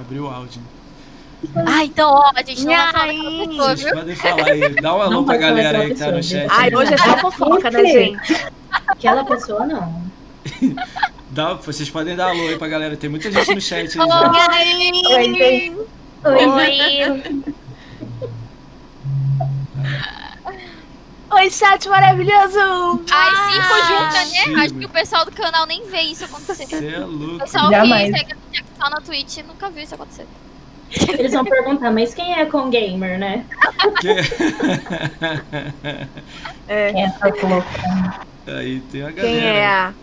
Abriu o áudio. Ah, então, ó, a gente não vai falar daquela pessoa, Vocês viu? podem falar aí. Dá um alô pra galera aí que tá no chat. Ai, hoje é só fofoca, né, gente? Aquela pessoa não. Dá, vocês podem dar alô aí pra galera. Tem muita gente no chat. Oi, gente. Oi. Oi, chat maravilhoso! Ai, cinco Ah, juntas, né? Acho que o pessoal do canal nem vê isso acontecer. Você é O louco. pessoal Jamais. que segue a na Twitch nunca viu isso acontecer. Eles vão perguntar, mas quem é com gamer, né? Que- É, Essa louca. Aí tem a galera. quem é a,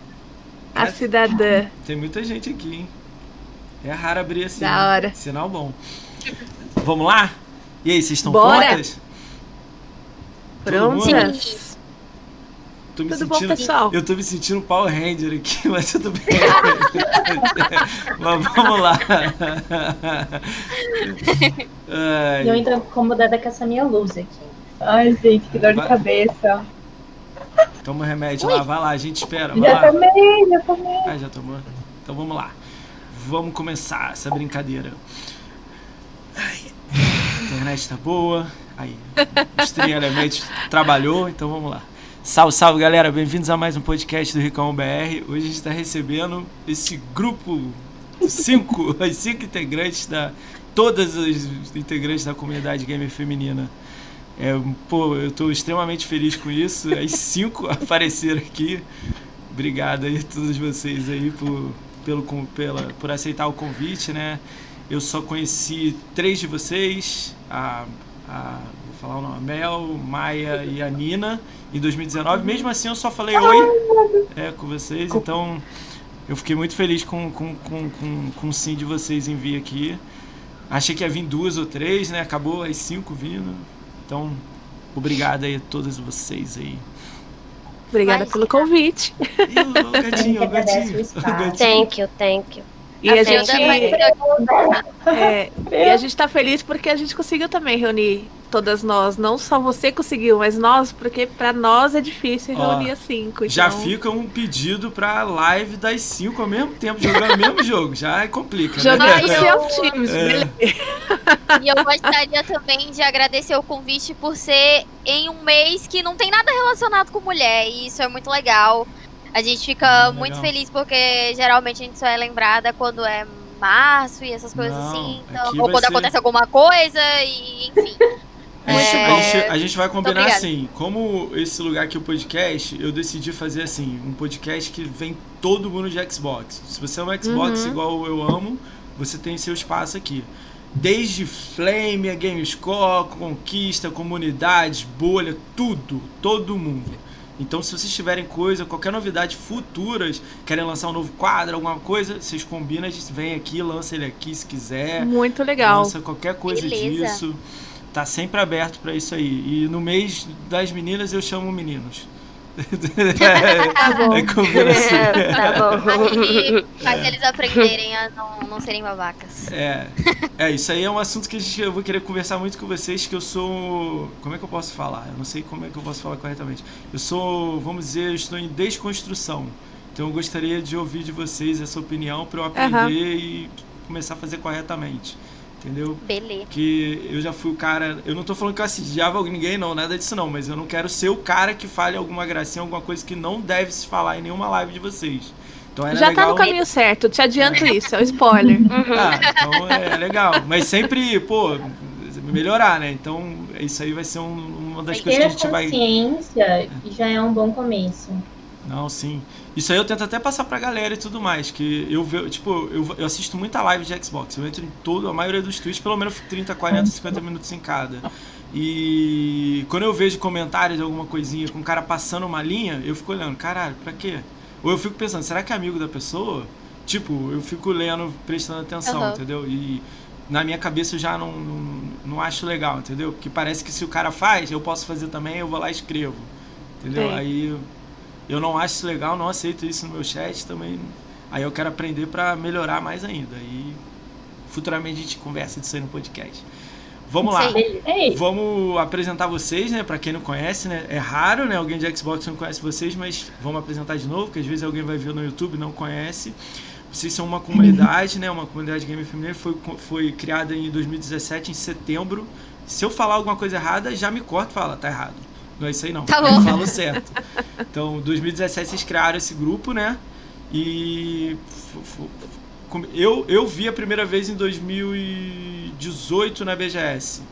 a É. cidadã? Tem muita gente aqui, hein? É raro abrir assim. Da né? hora. Sinal bom. Vamos lá? E aí, vocês estão Bora. prontas? Prontas? Tô me Tudo bom, sentindo, pessoal? Eu tô me sentindo um Power Ranger aqui, mas tudo bem. mas vamos lá. Ai, eu ainda incomodada com essa minha luz aqui. Ai, gente, que dor de cabeça. toma o remédio lá, vai lá, a gente espera. Vai Já lá. tomei, já tomei. Ah, já tomou? Então vamos lá. Vamos começar essa brincadeira. Ai, a internet tá boa. Aí, Elements trabalhou, então vamos lá. Salve, salve galera, bem-vindos a mais um podcast do Ricão BR. Hoje a gente está recebendo esse grupo, cinco, as cinco integrantes da. Todas as integrantes da comunidade gamer feminina. É, pô, eu tô extremamente feliz com isso. As cinco apareceram aqui. Obrigado aí a todos vocês aí por, pelo, pela, por aceitar o convite, né? Eu só conheci três de vocês, a, a vou falar o nome, a Mel, Maia e a Nina, em 2019. Mesmo assim, eu só falei oi é, com vocês, então eu fiquei muito feliz com, com, com, com, com o sim de vocês em vir aqui. Achei que ia vir duas ou três, né? Acabou as cinco vindo. Então, obrigado aí a todos vocês aí. Obrigada Imagina. pelo convite. E o gatinho, o gatinho. O gatinho. Thank you, thank you. E a, A gente, é, e a gente tá feliz porque a gente conseguiu também reunir todas nós. Não só você conseguiu, mas nós, porque pra nós é difícil Ó, reunir as cinco. Já então- fica um pedido pra live das cinco ao mesmo tempo, jogando o mesmo jogo. Já complica, Jogar né? Ai, em eu- seus times, É. beleza. E eu gostaria também de agradecer o convite por ser em um mês que não tem nada relacionado com mulher. E isso é muito legal. A gente fica Ah, muito feliz porque geralmente a gente só é lembrada quando é março e essas coisas Não, assim. Então, ou quando ser- acontece alguma coisa e enfim. A gente, É, a gente- a gente vai combinar assim, como esse lugar aqui o podcast, eu decidi fazer assim, um podcast que vem todo mundo de Xbox. Se você é um Xbox Uhum. igual eu amo, você tem seu espaço aqui. Desde Flame, a Gamescore, Conquista, comunidades, bolha, tudo, todo mundo. Então, se vocês tiverem coisa, qualquer novidade futuras, querem lançar um novo quadro, alguma coisa, vocês combinam, a gente vem aqui, lança ele aqui se quiser. Muito legal. Lança qualquer coisa Beleza. disso. Tá sempre aberto pra isso aí. E no mês das meninas eu chamo meninos. Tá bom. É assim. tá bom. E faz eles aprenderem a não, não serem babacas. É, é, isso aí é um assunto que a gente, eu vou querer conversar muito com vocês, que eu sou. Como é que eu posso falar? Eu não sei como é que eu posso falar corretamente. Eu sou, vamos dizer, eu estou em desconstrução. Então eu gostaria de ouvir de vocês essa opinião para eu aprender Aham. e começar a fazer corretamente. Entendeu? Beleza. que eu já fui o cara. Eu não tô falando que eu assediava ninguém, não, nada disso não, mas eu não quero ser o cara que fale alguma gracinha, alguma coisa que não deve se falar em nenhuma live de vocês. Então era Já tá legal. no caminho certo, te adianto isso, é o spoiler. Ah, então é, legal. Mas sempre, pô, melhorar, né? Então isso aí vai ser um- uma das Ter coisas que a a gente vai. consciência já é um bom começo. Não, sim. Isso aí eu tento até passar pra galera e tudo mais. Que eu vejo, tipo, eu, eu assisto muita live de Xbox. Eu entro em todo, a maioria dos tweets, pelo menos 30, 40, 50 minutos em cada. E quando eu vejo comentários de alguma coisinha com o cara passando uma linha, eu fico olhando, caralho, pra quê? Ou eu fico pensando, será que é amigo da pessoa? Tipo, eu fico lendo, prestando atenção, Aham. entendeu? E na minha cabeça eu já não, não, não acho legal, entendeu? Porque parece que se o cara faz, eu posso fazer também, eu vou lá e escrevo. Entendeu? Aí eu não acho isso legal, não aceito isso no meu chat também. Aí eu quero aprender pra melhorar mais ainda. E futuramente a gente conversa disso aí no podcast. Vamos lá. Ei, Vamos apresentar vocês, né? Pra quem não conhece, né? É raro, né? Alguém de Xbox não conhece vocês, mas vamos apresentar de novo, porque às vezes alguém vai ver no YouTube e não conhece. vocês são uma comunidade, né? Uma comunidade gamer feminina foi, foi criada em 2017, em setembro. Se eu falar alguma coisa errada, já me corta e fala, tá errado. Não é isso aí não. Tá eu bom. falo certo. Então, 2017 vocês criaram esse grupo, né? E eu, eu vi a primeira vez em 2018 na BGS.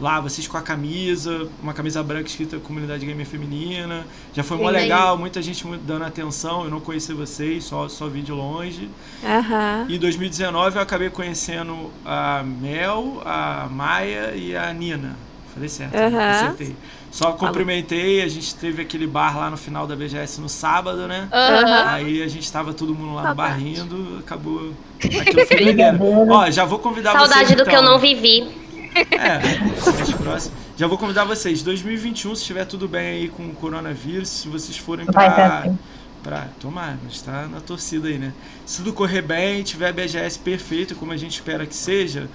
Lá, vocês com a camisa, uma camisa branca escrita Comunidade Gamer Feminina. Já foi mó legal, muita gente dando atenção. Eu não conhecia vocês, só, só vi de longe. Aham. Em 2019 eu acabei conhecendo a Mel, a Maia e a Nina. Falei certo, Aham. acertei. Só cumprimentei, a gente teve aquele bar lá no final da BGS no sábado, né? Aham. Aí a gente tava todo mundo lá no bar Saudade. rindo, acabou. Aquilo foi doideira. Ó, já vou convidar Saudade vocês. do que eu então. não vivi. É, mais próximo. Já vou convidar vocês. 2021, se estiver tudo bem aí com o coronavírus, se vocês forem pra. pra tomar, mas tá na torcida aí, né? Se tudo correr bem, tiver BGS perfeito, como a gente espera que seja,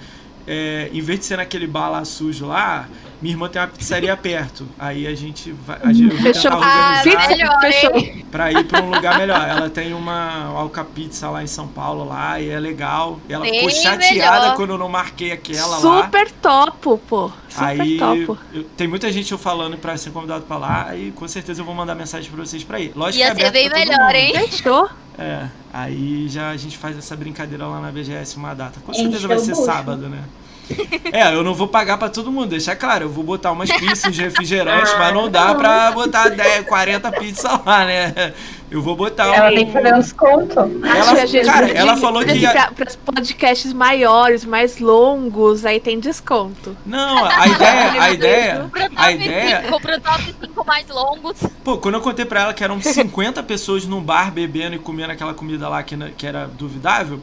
é, em vez de ser naquele bar lá sujo lá, minha irmã tem uma pizzaria perto. Aí a gente vai. A gente, eu vou Fechou. tentar Ah, melhor, Fechou. pra ir pra um lugar melhor. Ela tem uma Alca Pizza lá em São Paulo lá e é legal. E ela ficou Bem chateada melhor. quando eu não marquei aquela lá. Super topo, pô. Super Aí topo. eu- tem muita gente eu falando pra ser convidado pra lá e com certeza eu vou mandar mensagem pra vocês pra ir. Lógico Ia que é ser bem melhor, hein? Fechou? É, aí já a gente faz essa brincadeira lá na BGS uma data. Com certeza vai o ser bucho. sábado, né? É, eu não vou pagar pra todo mundo, deixar claro. Eu vou botar umas pizzas de refrigerante, mas não dá pra botar 10, 40 pizzas lá, né? Eu vou botar Ela um. tem que fazer um desconto. Ela- Acho cara, ela falou que ia- Para os podcasts maiores, mais longos, aí tem desconto. Não, a ideia, a ideia, a ideia 5, pro top 5 mais longos. Pô, quando eu contei pra ela que eram 50 pessoas num bar bebendo e comendo aquela comida lá que, que era duvidável.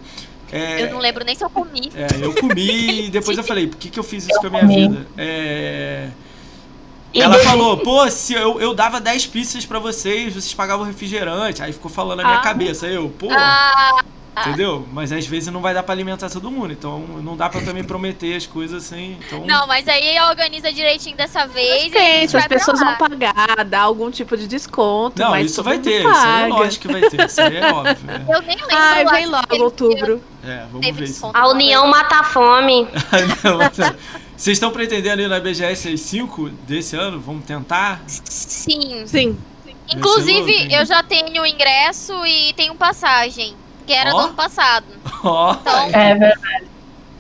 É, Eu não lembro nem se eu comi. é, eu comi e depois eu falei, por que, que eu fiz isso com a minha comi. vida? É, ela falou, pô, se eu, eu dava 10 pizzas pra vocês, vocês pagavam refrigerante. Aí ficou falando na minha Ah. cabeça. Eu, pô, Ah, entendeu? Mas às vezes não vai dar pra alimentar todo mundo. Então não dá pra também prometer as coisas assim. Então, não, mas aí organiza direitinho dessa vez e gente as pessoas vão pagar, dar algum tipo de desconto. não, mas isso vai ter. Isso é paga. lógico que vai ter. Isso aí é óbvio. né? Eu nem lembro. Ai, vem logo, outubro. É, vamos Teve ver isso. A união mata a fome. Não, não. Vocês estão pretendendo ir na BGS às 5 desse ano? Vamos tentar? Sim. Sim. Inclusive, eu já tenho ingresso e tenho passagem. Que era Ó. do ano passado. Ó, Então, É verdade.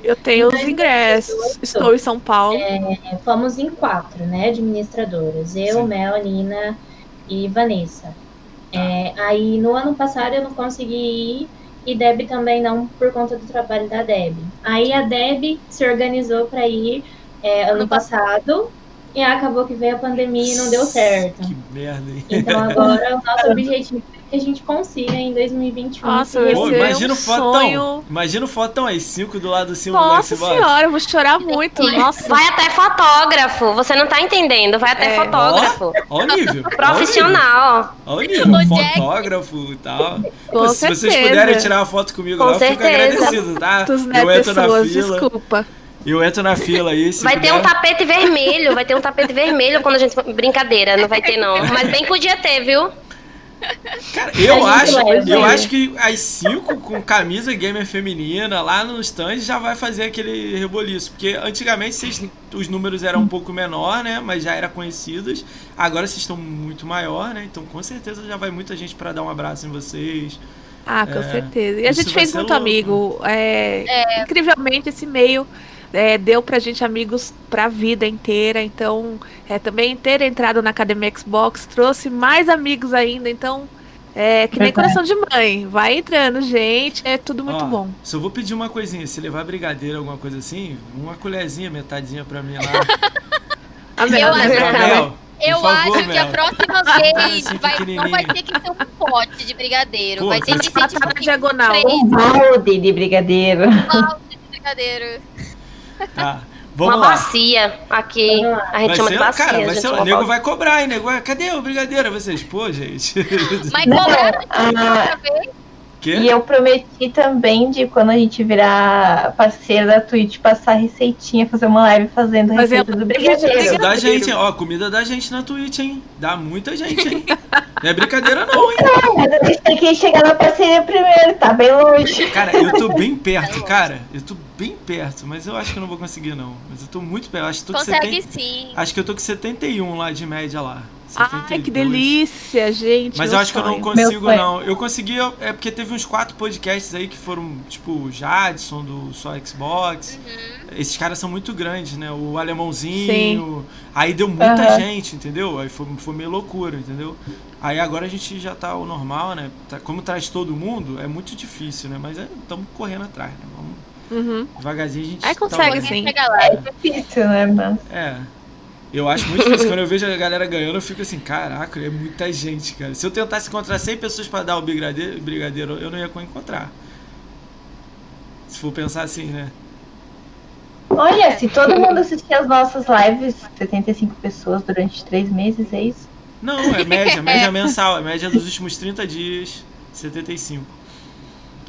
Eu tenho os ingressos. Estou em São Paulo. É, fomos em quatro, né, administradoras. Eu, Sim. Mel, Nina e Vanessa. É, aí no ano passado eu não consegui ir e Deb também não por conta do trabalho da Deb. Aí a Deb se organizou para ir é, ano passado e acabou que veio a pandemia e não deu certo. que merda, hein? Então agora o nosso objetivo é que a gente consiga em 2021. Nossa, vai Pô, imagina um o fotão. sonho. Imagina o fotão aí, 5 do lado do cima Nossa do Xbox. senhora, eu vou chorar muito. Nossa. Vai até fotógrafo. Você não tá entendendo. Vai até É. fotógrafo. Ó o nível. Profissional. Ó o nível. O Jack. Fotógrafo e tal. Com se certeza. vocês puderem tirar uma foto comigo Com lá, eu fico certeza. agradecido, tá? Né, Eu entro na fila. desculpa. Eu entro na fila aí. Se Vai ter um puder. tapete vermelho. Vai ter um tapete vermelho quando a gente. Brincadeira, não vai ter não. Mas bem podia ter, viu? Cara, eu A gente acho, leva, eu né? acho que as 5 com camisa gamer feminina lá no stand já vai fazer aquele reboliço. Porque antigamente vocês- os números eram um pouco menor, né? Mas já eram conhecidos. Agora vocês estão muito maior, né? Então com certeza já vai muita gente pra dar um abraço em vocês. Ah, com É, certeza. E a isso gente fez muito louco. amigo. É, Incrivelmente, esse meio é, deu pra gente amigos pra vida inteira. Então, é, também ter entrado na Academia Xbox trouxe mais amigos ainda. Então, é que nem coração de mãe. Vai entrando, gente. É tudo muito Ó, bom. Só vou pedir uma coisinha. Se levar brigadeiro, alguma coisa assim, uma colherzinha, metadinha pra mim lá. Amém. Eu Amém. acho- Mel, por eu favor, acho que a Mel. próxima vez Assim, vai, não vai ter que ser um pote de brigadeiro. Pô, vai ter que ser tipo diagonal. Um balde de brigadeiro. baldes de brigadeiro. Tá. Uma Vamos lá. bacia aqui. A gente Vai chama ser, de bacia. cara, vai gente ser, o nego vai cobrar, hein, nego? Cadê o brigadeiro? Vocês, pô, gente. Mas cobraram Ah, outra vez. Quê? E eu prometi também de quando a gente virar parceiro da Twitch, passar receitinha, fazer uma live fazendo Mas receita eu- do brigadeiro. dá gente, ó, comida da gente na Twitch, hein? Dá muita gente, hein? Não é brincadeira não, hein? Mas a gente tem que chegar na parceria primeiro, tá bem longe. Cara, eu tô bem perto, cara. Eu tô bem perto, mas eu acho que eu não vou conseguir não. Mas eu tô muito perto, acho que tô com Consegue 70, sim. acho que eu tô com 71 lá de média lá. Ai, 72. que delícia, gente. Mas eu acho que eu não sonho. consigo, sonho. não. Eu consegui, é porque teve uns quatro podcasts aí que foram, tipo, o Jadson, do Só Xbox. Esses caras são muito grandes, né? O Alemãozinho. Aí deu muita Aham. gente, entendeu? Aí foi, foi meio loucura, entendeu? Aí agora a gente já tá o normal, né? Tá- Como traz todo mundo, é muito difícil, né? Mas estamos correndo atrás, né? Vamos Uhum. devagarzinho a gente. Aí tá consegue, lá. sim. É difícil, né, mas... É. Eu acho muito difícil. Quando eu vejo a galera ganhando, eu fico assim, caraca, é muita gente, cara. Se eu tentasse encontrar 100 pessoas pra dar o brigadeiro, brigadeiro eu não ia encontrar. Se for pensar assim, né? Olha, se todo mundo assistir as nossas lives, 75 pessoas durante três meses, é isso? Não, é média, média mensal, é média dos últimos 30 dias, 75.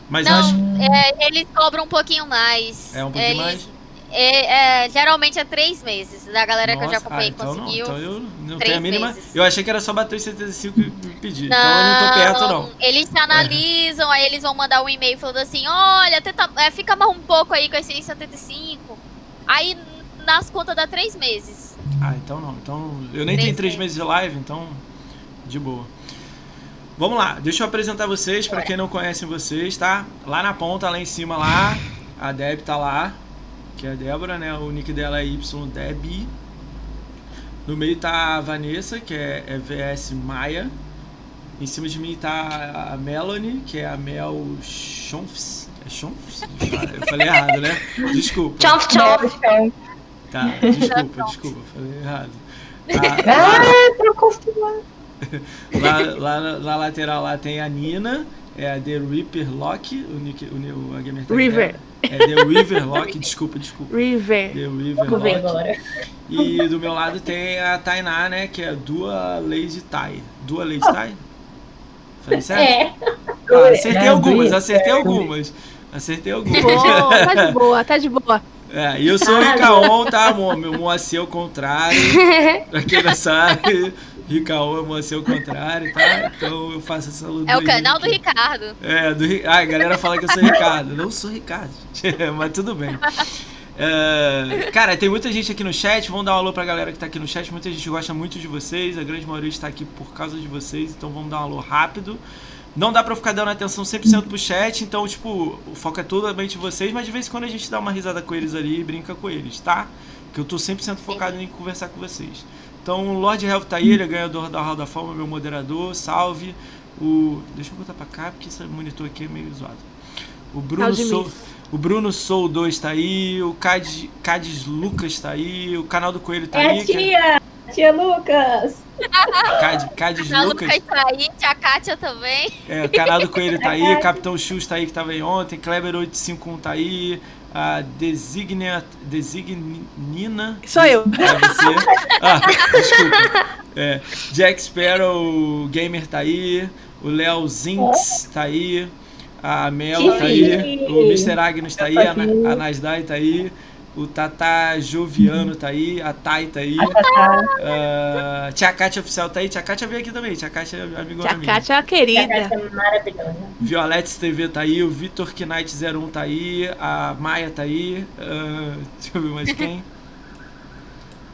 Mas eu acho. Não, é, eles cobram um pouquinho mais. É um pouquinho Eles- mais? É, é, geralmente é três meses. Da galera que eu já Nossa, acompanhei ah, então conseguiu. Não, então eu não três tenho a mínima. meses. Eu achei que era só bater os 75 e pedir. então eu não tô perto, não. Eles te analisam, aí eles vão mandar um e-mail falando assim: olha, tenta, é, fica mais um pouco aí com esses 75. Aí nas contas dá três meses. Ah, então não. Então eu nem Três tenho três meses. meses de live, então de boa. Vamos lá, deixa eu apresentar vocês pra quem não conhece vocês, tá? Lá na ponta, lá em cima lá, a Deb tá lá, que é a Débora, né? O nick dela é YDeb. No meio tá a Vanessa, que é, é VS Maia. Em cima de mim tá a Melanie, que é a Mel Chomfs. É Chomfs? Eu falei errado, né? Desculpa. Chomp. Então, Tá, desculpa, desculpa, falei errado. Ah, tô acostumado. Lá, lá na, na lateral lá tem a Nina, é a The Reaper Lock, o, nick, o, o a gamer River. dela. É The River Lock, desculpa, desculpa. River. The River Vou ver Lock. agora. E do meu lado tem a Tainá, né, que é Dua Lady Tai. Dua Lady Tai? Falei certo? É. Ah, acertei algumas, acertei algumas. Acertei algumas. Boa, tá de boa, tá de boa. É, e eu sou o Ricaon, tá, amor? Meu Moacir ao contrário. Pra quem não sabe, Ricaon é Moacir ao contrário, tá? Então eu faço essa luta. É o canal do Ricardo. É, do Ah, a galera fala que eu sou Ricardo. Não sou Ricardo, mas tudo bem. É, Cara, tem muita gente aqui no chat. Vamos dar um alô pra galera que tá aqui no chat. Muita gente gosta muito de vocês. A grande maioria está aqui por causa de vocês. Então vamos dar um alô rápido. Não dá pra ficar dando atenção 100% pro chat. Então, tipo, o foco é totalmente em vocês. Mas de vez em quando a gente dá uma risada com eles ali e brinca com eles, tá? Que eu tô 100% focado em conversar com vocês. Então, o Lord Health tá aí. Ele é ganhador da Hall da Fama, meu moderador. Salve. O... Deixa eu botar pra cá, porque esse monitor aqui é meio zoado. O Bruno. Sou... O Bruno Soul 2 tá aí, o Cades, Cades Lucas tá aí, o canal do Coelho tá É aí. que é- tia! Tia Lucas! Cade- Cades A Lucas. Lucas tá aí, tia Kátia também. É, o canal do Coelho tá aí, Capitão Chus tá aí que tava aí ontem, Kleber851 tá aí, a Designia, Designina. Sou eu. É você. Ah, desculpa. É, Jack Sparrow Gamer tá aí, o Léo Zinx tá aí, a Mel tá aí, o Mr. Agnes tá aí, a, a Nasdai tá aí, o Tata Joviano tá aí, a Tai tá aí, a Tia Kátia Oficial tá aí, Tia Kátia veio aqui também, Tia Kátia é amigona Tia minha. Kátia é uma Tia querida. Kátia é maravilhosa. Violettes TV tá aí, o Vitor Knight 01 tá aí, a Maia tá aí, ah, deixa eu ver mais quem.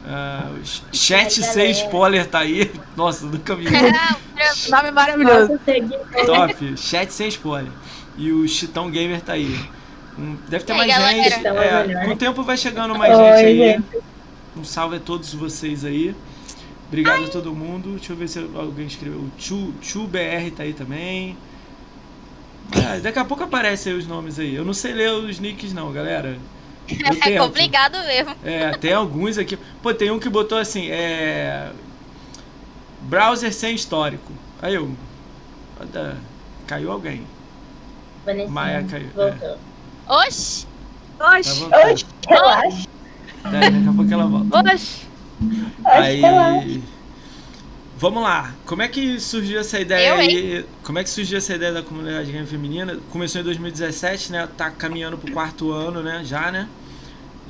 Ah, Ch- Chat Ai, 6 galera. spoiler tá aí. Nossa, nunca vi. Nome maravilhoso. Top. Chat sem spoiler. E o Chitão Gamer tá aí. Deve ter aí, mais galera? gente. Chitão é É, com o tempo vai chegando mais Oi, gente aí. gente. Um salve a todos vocês aí. Obrigado a todo mundo. Deixa eu ver se alguém escreveu. O Chu, Chu BR tá aí também. Ah, daqui a pouco aparecem aí os nomes aí. Eu não sei ler os nicks não, galera. Eu É tento. complicado mesmo. É, tem alguns aqui. Pô, tem um que botou assim, é. Browser sem histórico. Aí eu. Caiu alguém. Vanessa, Maia caiu, Voltou. Oxi! Tá Oxi, voltando. Oxe, relaxa. Tá, daqui a pouco ela volta. oxi. Aí. vamos lá. Como é que surgiu essa ideia Eu, aí? Como é que surgiu essa ideia da comunidade game feminina? Começou em 2017, né? Tá caminhando pro quarto ano, né? Já, né?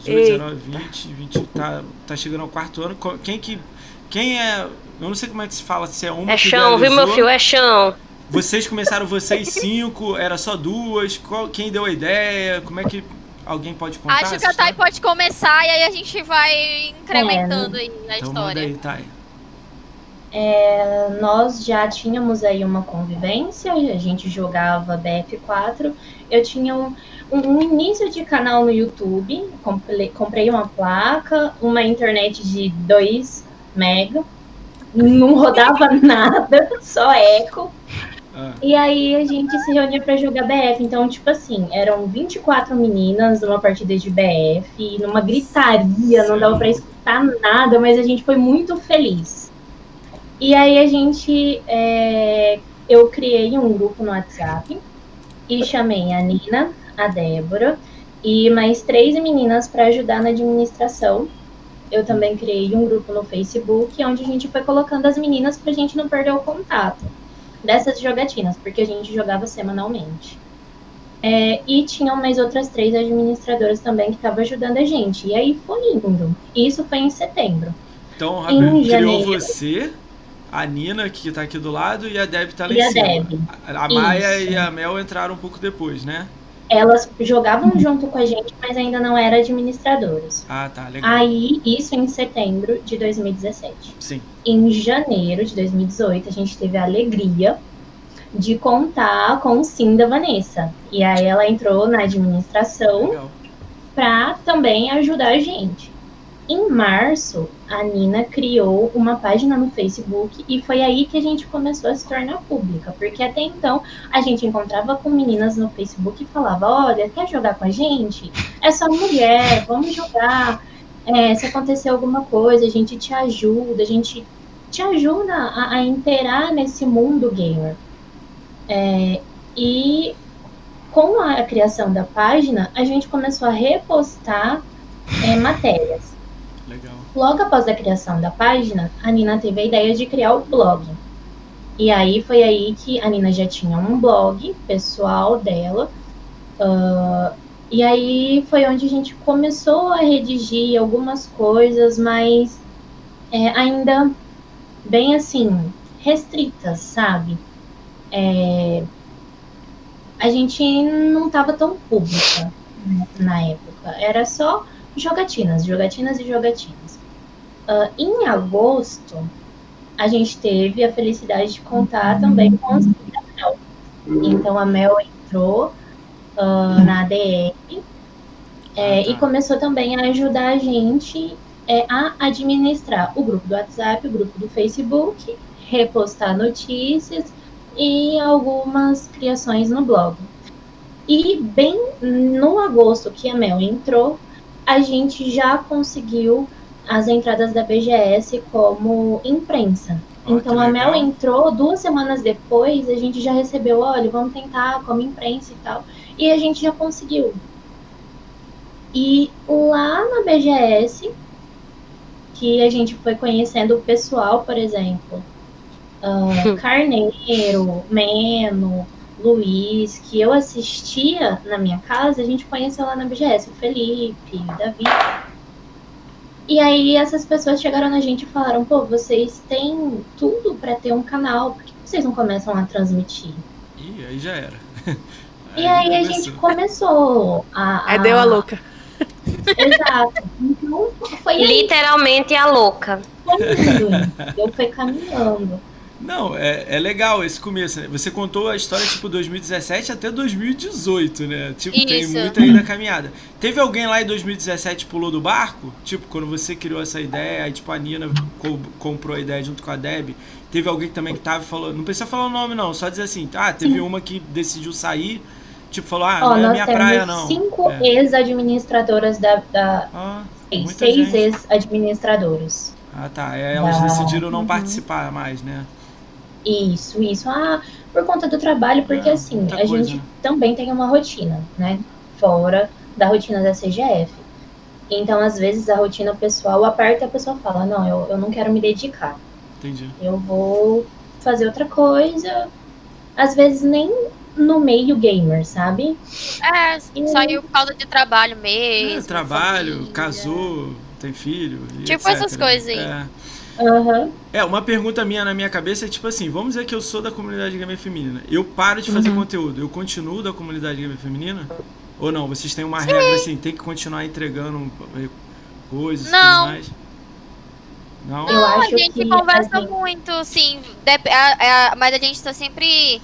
18, 19, 20, 20, tá, tá chegando ao quarto ano. Quem que. Quem é. Eu não sei como é que se fala, se é uma É chão, viu, meu filho? É chão. Vocês começaram vocês cinco, era só duas. Qual, quem deu a ideia? Como é que alguém pode contar? Acho que a Thay pode começar e aí a gente vai incrementando aí a Então manda história. aí, Thay. É, nós já tínhamos aí uma convivência, a gente jogava BF4. Eu tinha um, um- um início de canal no YouTube, comprei, comprei uma placa, uma internet de 2 mega, não rodava nada, só eco. E aí a gente se reunia pra jogar BF. Então, tipo assim, eram 24 meninas numa partida de BF, numa gritaria, não dava pra escutar nada, mas a gente foi muito feliz. E aí a gente. é, eu criei um grupo no WhatsApp e chamei a Nina, a Débora e mais três meninas para ajudar na administração. Eu também criei um grupo no Facebook, onde a gente foi colocando as meninas pra gente não perder o contato dessas jogatinas, porque a gente jogava semanalmente. É, e tinham mais outras três administradoras também que estavam ajudando a gente. E aí foi indo. Isso foi em setembro. Então, Rabel, criou você, a Nina, que tá aqui do lado, e a Deb tá lá E em a cima. Deb. A, a Maia Isso. e a Mel entraram um pouco depois, né? Elas jogavam junto com a gente, mas ainda não eram administradoras. Ah, tá, legal. Aí, isso em setembro de 2017. Sim. Em janeiro de 2018, a gente teve a alegria de contar com o sim da Vanessa. E aí ela entrou na administração para também ajudar a gente. Em março, a Nina criou uma página no Facebook e foi aí que a gente começou a se tornar pública, porque até então a gente encontrava com meninas no Facebook e falava: Olha, quer jogar com a gente? É só mulher, vamos jogar. É, se acontecer alguma coisa, a gente te ajuda, a gente te ajuda a, a inteirar nesse mundo gamer. É, e com a criação da página, a gente começou a repostar é, matérias. Legal. Logo após a criação da página, a Nina teve a ideia de criar o blog. E aí foi aí que a Nina já tinha um blog pessoal dela. ah, e aí foi onde a gente começou a redigir algumas coisas, mas é, ainda bem assim, restritas, sabe? É, a gente não estava tão pública na época. Era só jogatinas, jogatinas e jogatinas. Ah, em agosto, a gente teve a felicidade de contar também com da Mel. Então a Mel entrou ah, na ADR é, Ah, tá. e começou também a ajudar a gente é, a administrar o grupo do WhatsApp, o grupo do Facebook, repostar notícias e algumas criações no blog. E bem no agosto que a Mel entrou, a gente já conseguiu as entradas da BGS como imprensa. Então a Mel entrou duas semanas depois, a gente já recebeu, olha, vamos tentar como imprensa e tal. E a gente já conseguiu. E lá na BGS, que a gente foi conhecendo o pessoal, por exemplo, ah, Carneiro, Meno, Luiz, que eu assistia na minha casa, a gente conheceu lá na BGS, o Felipe, o Davi. E aí essas pessoas chegaram na gente e falaram, pô, vocês têm tudo pra ter um canal, por que vocês não começam a transmitir? Ih, aí já era. E aí a começou. gente começou a. Aí deu a louca. Exato. Então foi aí Literalmente a louca. Eu fui caminhando. Não, é, é legal esse começo, né? Você contou a história, tipo, 2017 até 2018, né? Tipo, tem Isso. muito aí na caminhada. Teve alguém lá em 2017 que pulou do barco? Tipo, quando você criou essa ideia, aí, tipo, a Nina co- comprou a ideia junto com a Deb. Teve alguém também que tava falando. Não precisa falar o nome, não. Só dizer assim, ah, teve uma que decidiu sair. Tipo, falou, ah, Ó, não é minha praia, não. cinco É. ex-administradoras da. da Ah, seis, muita ex-administradoras. Ah, tá. Aí elas Da- decidiram não Uhum. participar mais, né? Isso, isso. Ah, por conta do trabalho, porque Ah, assim, a coisa, gente também tem uma rotina, né? Fora da rotina da CGF. Então, às vezes, a rotina pessoal aperta e a pessoa fala, não, eu, eu não quero me dedicar. Entendi. Eu vou fazer outra coisa, às vezes nem no meio gamer, sabe? É, saiu por causa de trabalho mesmo. É, trabalho, família. casou, tem filho. e Tipo etc, essas né? coisas aí. É. Aham. É, uma pergunta minha na minha cabeça é tipo assim, vamos dizer que eu sou da comunidade gamer feminina. Eu paro de fazer conteúdo, eu continuo da comunidade gamer feminina? Ou não? Vocês têm uma regra assim, tem que continuar entregando eh, coisas e Não. tudo mais? Não? Eu Não, a acho gente que conversa muito, assim, dep- a- a- mas a gente tá sempre.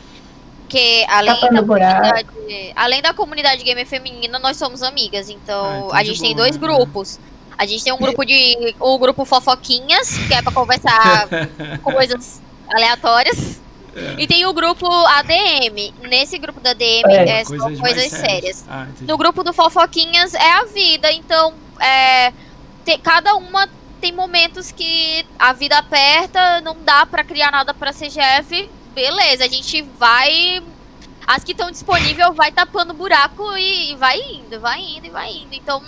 Que além da, Tapando buraco. comunidade, além da comunidade gamer feminina, nós somos amigas. Ah, Então, então a gente tem boa, dois né? grupos. A gente tem um grupo de. O grupo Fofoquinhas, que é pra conversar coisas aleatórias. É. E tem o grupo ADM. Nesse grupo da ADM É, é, são Coisas sérias. Ah. No grupo do Fofoquinhas é a vida, então é, te- cada uma tem momentos que a vida aperta, não dá pra criar nada pra CGF, beleza, a gente vai. As que estão disponíveis vai tapando buraco e, e vai indo, vai indo e vai indo. Então,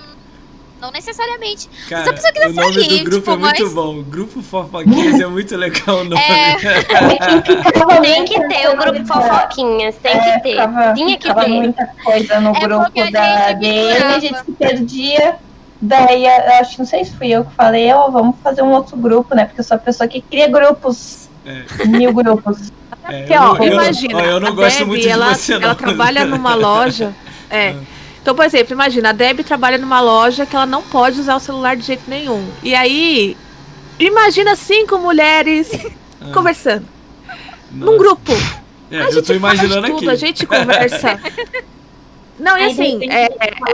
não necessariamente. Cara, a pessoa quiser o nome sair, do grupo tipo, é muito mas- bom. Grupo Fofoquinhas é muito legal o nome. É. Tem que ter o grupo fofoquinhas, tem É, que ter. ficava, Tinha que ter. muita coisa no É porque grupo da gente DM, a gente se perdia. Daí, eu acho, não sei se fui eu que falei, ó, vamos fazer um outro grupo, né? Porque eu sou a pessoa que cria grupos, É, mil grupos. é, Porque, eu ó, não- eu, imagina, ó, eu não a gosto Debbie, muito ela, de você, não. ela trabalha numa loja. É. Então, por exemplo, imagina, a Deb trabalha numa loja que ela não pode usar o celular de jeito nenhum. E aí, imagina cinco mulheres Ah, conversando nossa. num grupo. É, a eu gente tô imaginando tudo, aqui. a gente conversa. Não, e assim, é,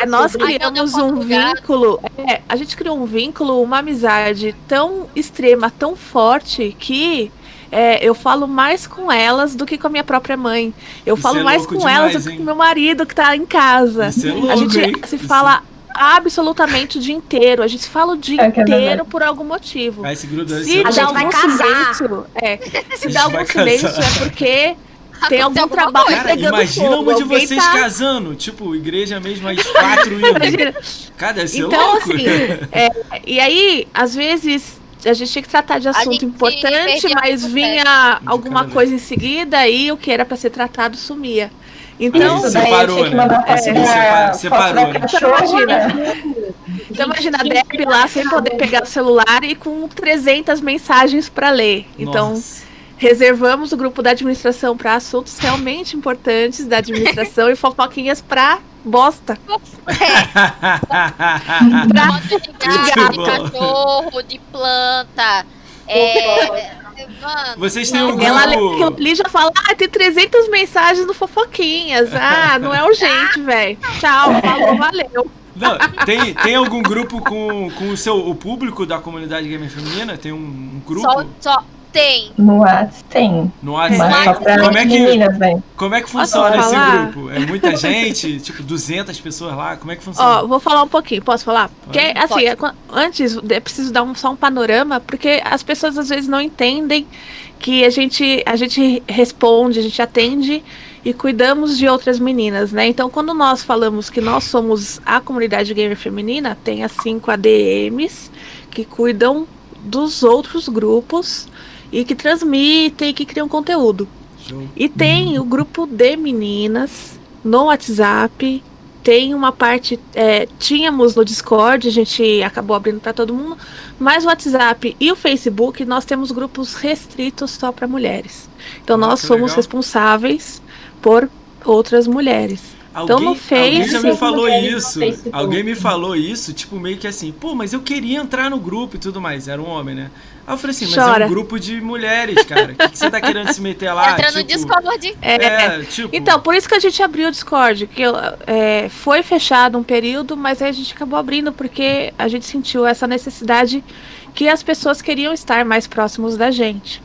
é, nós criamos um vínculo, é, a gente criou um vínculo, uma amizade tão extrema, tão forte, que é, eu falo mais com elas do que com a minha própria mãe. Eu Isso falo é mais com demais, elas do que hein? com meu marido que tá em casa. Isso é louco, a gente hein? se Isso- fala absolutamente o dia inteiro. A gente se fala o dia É é inteiro por algum motivo. Vai se. Se dá algum silêncio, é, se dá algum silêncio é porque tem algum trabalho coisa. Cara, pegando imagina fogo. uma de vocês tá- casando. Tipo, igreja mesmo, as quatro. Imagina. Cara, deve ser Então, louco. assim, é, e aí, às vezes, a gente tinha que tratar de assunto importante, mas vinha alguma coisa em seguida e o que era pra ser tratado sumia. Então, eu separou, tinha que né? da- separa- foto separou, né? cachorra, Imagina. né? então imagina a Deb lá sem poder pegar o celular e com 300 mensagens pra ler. Então, Nossa. Reservamos o grupo da administração pra assuntos realmente importantes da administração e fofoquinhas pra bosta. Pra Gosta de gato, de cachorro, de planta. É, mano, Vocês têm um Ela grupo. aquilo ali já fala, ah, tem 300 mensagens no Fofoquinhas. Ah, não é urgente, velho. Tchau, falou, valeu. Não, tem, tem algum grupo com, com o seu o público da comunidade gamer feminina? Tem um, um grupo só, só tem. No WhatsApp tem, no só pra Como é que- meninas, velho. Como é que funciona esse grupo? É muita gente? tipo, 200 pessoas lá? Como é que funciona? Ó, vou falar um pouquinho, posso falar? Porque, Pode. assim, Pode. é antes, é preciso dar um, só um panorama, porque as pessoas às vezes não entendem que a gente, a gente responde, a gente atende e cuidamos de outras meninas, né? Então, quando nós falamos que nós somos a comunidade gamer feminina, tem as cinco ADMs que cuidam dos outros grupos e que transmitem, que criam conteúdo. E tem o grupo de meninas no WhatsApp. Tem uma parte. é, tínhamos no Discord, a gente acabou abrindo para todo mundo. Mas o WhatsApp e o Facebook, nós temos grupos restritos só para mulheres. Então Ah, nós somos legal. responsáveis por outras mulheres. Alguém, Então, no alguém já me falou isso. Alguém me falou isso, tipo, meio que assim, pô, mas eu queria entrar no grupo e tudo mais. Era um homem, né? Aí eu falei assim, mas é Chora. um grupo de mulheres, cara. O que, que você tá querendo se meter lá? Entra no tipo, Discord. É, É, tipo. Então, por isso que a gente abriu o Discord, que é, foi fechado um período, mas aí a gente acabou abrindo porque a gente sentiu essa necessidade que as pessoas queriam estar mais próximos da gente.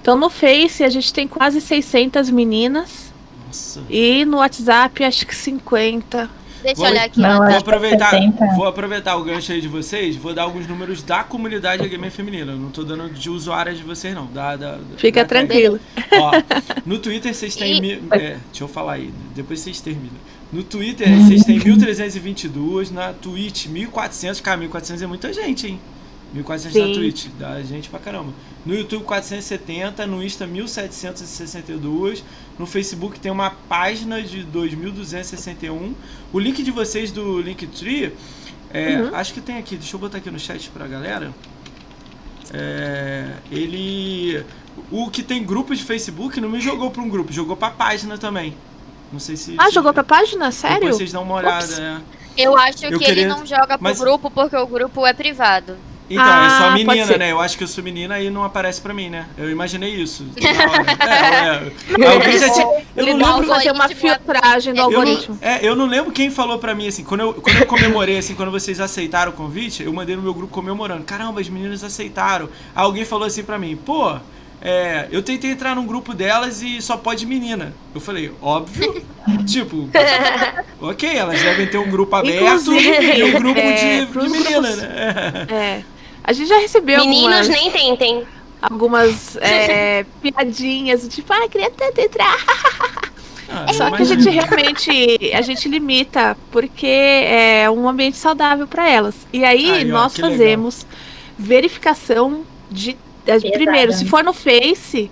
Então, no Face, a gente tem quase 600 meninas Nossa. e no WhatsApp, acho que 50. Deixa Vou- eu olhar aqui. Não. Vou aproveitar, 70. vou aproveitar o gancho aí de vocês, vou dar alguns números da comunidade gamer feminina. Eu não tô dando de usuárias de vocês, não. Da, da, da- Fica da- tranquilo. Ó, no Twitter vocês têm. E- mi- é, deixa eu falar aí, depois vocês terminam. No Twitter vocês têm 1322, na Twitch 1400. Cara, 1400 é muita gente, hein? 1400 Sim. na Twitch, dá gente pra caramba. No YouTube 470, no Insta 1762, no Facebook tem uma página de 2261. O link de vocês do Linktree, é, Uhum. acho que tem aqui, deixa eu botar aqui no chat pra galera. É, ele. O que tem grupo de Facebook não me jogou pra um grupo, jogou pra página também. Não sei se. Ah, se- jogou pra página? Sério? Depois vocês dão uma olhada, Ups. é. Eu acho Eu que queria- ele não joga pro mas- grupo porque o grupo é privado. Então, é só Ah, pode menina, ser. né? Eu acho que eu sou menina e não aparece pra mim, né? Eu imaginei isso. É, é. Alguém já tinha- Eu Ele não lembro. fazer uma é- filtragem do Eu algoritmo. não, é, eu não lembro quem falou pra mim assim, quando eu, quando eu comemorei, assim, quando vocês aceitaram o convite, eu mandei no meu grupo comemorando. Caramba, as meninas aceitaram. Alguém falou assim pra mim, pô, é, eu tentei entrar num grupo delas e só pode menina. Eu falei, óbvio. tipo, ok, elas devem ter um grupo aberto Inclusive, e um grupo é, de, de menina, grupos- né? É. A gente já recebeu Meninos algumas, nem tentem. algumas é, piadinhas, tipo, ah, queria tanto entrar. Ah, Só que a gente realmente, a gente limita, porque é um ambiente saudável para elas. E aí, Aí, ó, nós que legal. fazemos verificação de, de- Primeiro, se for no Face,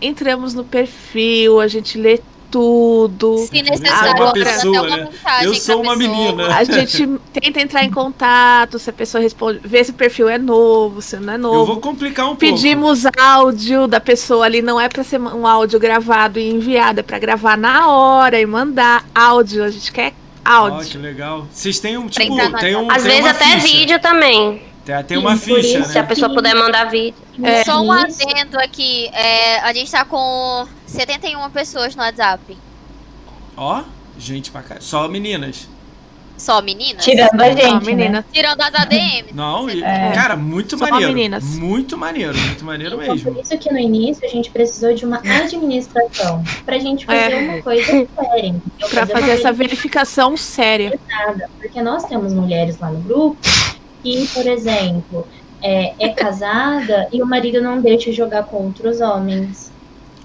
entramos no perfil, a gente lê tudo. Se necessário, manda até pessoa, uma né? Eu sou uma pessoa. menina. A gente tenta entrar em contato, se a pessoa responde, vê se o perfil é novo, se não é Eu novo. vou complicar um pouco. Pedimos áudio da pessoa ali, não é pra ser um áudio gravado e enviado, é pra gravar na hora e mandar áudio. A gente quer Ó, áudio. que legal. Vocês têm um, tipo, tem um Às tem vezes uma até ficha. vídeo também. Tem, tem uma Isso, ficha, isso Se a né? pessoa puder mandar vídeo. É, Só um adendo aqui. é, a gente tá com 71 pessoas no WhatsApp. Ó, gente pra cá. Só meninas. Só meninas? Tirando a gente, menina. né? Tirando as ADM. Não, e- É. cara, muito Só maneiro. meninas. Muito maneiro, muito maneiro Então, mesmo. por isso que no início a gente precisou de uma administração pra gente fazer É. uma coisa séria. Pra uma fazer essa verificação séria. Porque nós temos mulheres lá no grupo que, por exemplo, é, é casada e o marido não deixa jogar contra os homens.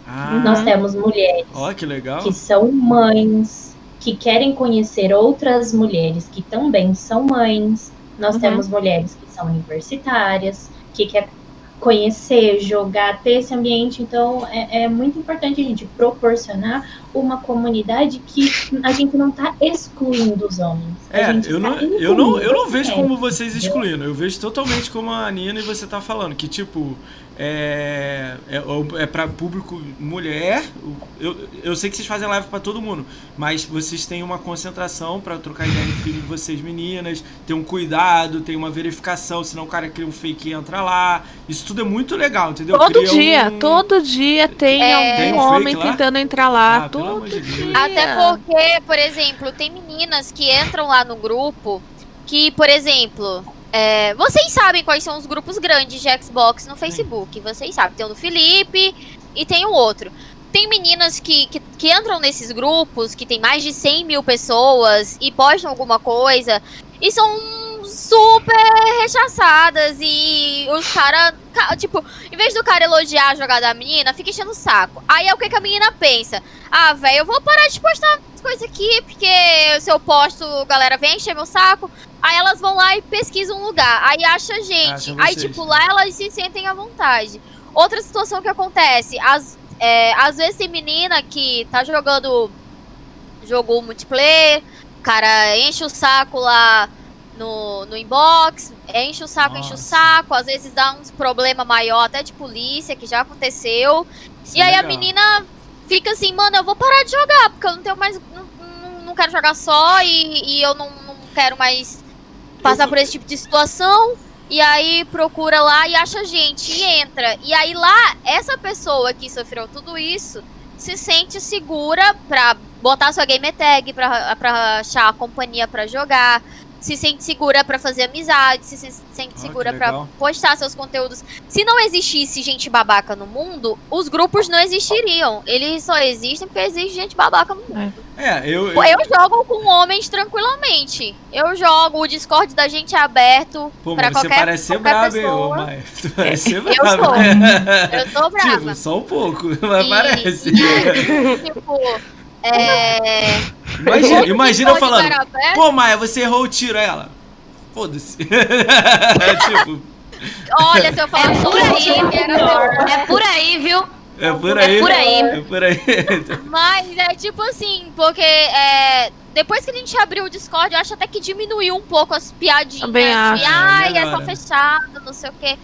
Ah, Nós temos mulheres ó, que legal. que são mães, que querem conhecer outras mulheres que também são mães. Nós Uhum. temos mulheres que são universitárias, que quer conhecer, jogar, ter esse ambiente. Então, é, é muito importante a gente proporcionar uma comunidade que a gente não está excluindo os homens. É, eu tá não, eu, não, eu não vejo É. como vocês excluindo. Eu vejo totalmente como a Nina e você tá falando. Que, tipo, é, é, é pra público mulher. Eu, eu sei que vocês fazem live pra todo mundo. Mas vocês têm uma concentração pra trocar ideia entre vocês meninas. Tem um cuidado, tem uma verificação. Senão o cara cria um fake e entra lá. Isso tudo é muito legal, entendeu? Todo Cria dia, um- todo dia tem É. Tem algum um homem lá? tentando entrar lá. Ah, pelo todo amor de Deus. Até porque, por exemplo, tem meninas que entram lá no grupo que, por exemplo, é, vocês sabem quais são os grupos grandes de Xbox no Facebook. Vocês sabem. Tem o do Felipe e tem o outro. Tem meninas que, que, que entram nesses grupos, que tem mais de 100 mil pessoas e postam alguma coisa e são super rechaçadas e os caras, tipo, em vez do cara elogiar a jogada da menina, fica enchendo o saco. Aí é o que, que a menina pensa? Ah, velho, eu vou parar de postar as coisas aqui, porque se eu posto, galera vem encher meu saco. Aí elas vão lá e pesquisam um lugar. Aí acha a gente. Acham aí, tipo, lá elas se sentem à vontade. Outra situação que acontece, às, é, às vezes tem menina que tá jogando jogo multiplayer, o cara enche o saco lá no, no inbox, enche o saco, enche o Nossa. saco, às vezes dá uns problema maior até de polícia, que já aconteceu. Isso E é aí a legal. menina fica assim, mano, eu vou parar de jogar, porque eu não tenho mais. Não, não, não quero jogar só e, e eu não, não quero mais passar por esse tipo de situação. E aí procura lá e acha gente e entra. E aí lá, essa pessoa que sofreu tudo isso se sente segura pra botar sua gamer tag, pra, pra achar a companhia pra jogar. Se sente segura pra fazer amizade, se se sente que segura pra legal. postar seus conteúdos. Se não existisse gente babaca no mundo, os grupos não existiriam. Eles só existem porque existe gente babaca no mundo. É, eu. Pô, Eu jogo com homens tranquilamente. Eu jogo, o Discord da gente é aberto Pô, pra mas você qualquer, parece ser qualquer ô pessoa. Maia? Tu parece ser Eu brabo. sou. né? Eu sou brava. Tipo, só um pouco, mas E- parece. e, tipo, é. Imagina, imagina eu falando. Pô, Maia, você errou o tiro. Ela. Foda-se. é tipo. Olha, se eu falar É por aí. É por aí, viu? É por aí. É por aí. É por aí. Mas é tipo assim, porque é, depois que a gente abriu o Discord, eu acho até que diminuiu um pouco as piadinhas. Também de, acho. Ai, é só Melhora. fechado, não sei o quê.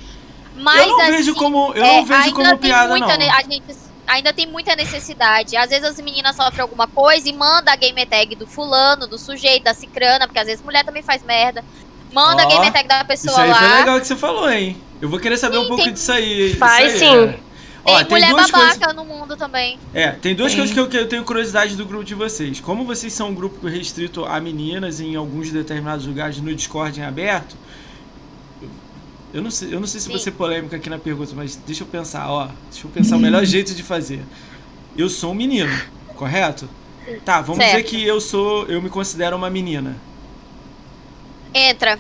Mas eu não assim, vejo como, eu é, não vejo ainda como tem piada, muita, não. a gente ainda tem muita necessidade. Às vezes as meninas sofrem alguma coisa e manda a game tag do fulano, do sujeito, da cicrana, porque às vezes mulher também faz merda. Manda Ó, a game tag da pessoa Isso aí foi lá. legal que você falou, hein? Eu vou querer saber um pouco tem- disso aí. Faz isso aí, sim. é. Ó, Tem, tem mulher duas babaca coisas. no mundo também. É, tem duas Tem. coisas que eu, que eu tenho curiosidade do grupo de vocês. Como vocês são um grupo restrito a meninas em alguns determinados lugares no Discord em aberto, eu não sei, eu não sei se Sim. vou ser polêmica aqui na pergunta, mas deixa eu pensar, ó. Deixa eu pensar o melhor jeito de fazer. Eu sou um menino, correto? Tá, vamos dizer Certo. que eu sou, eu me considero uma menina. Entra.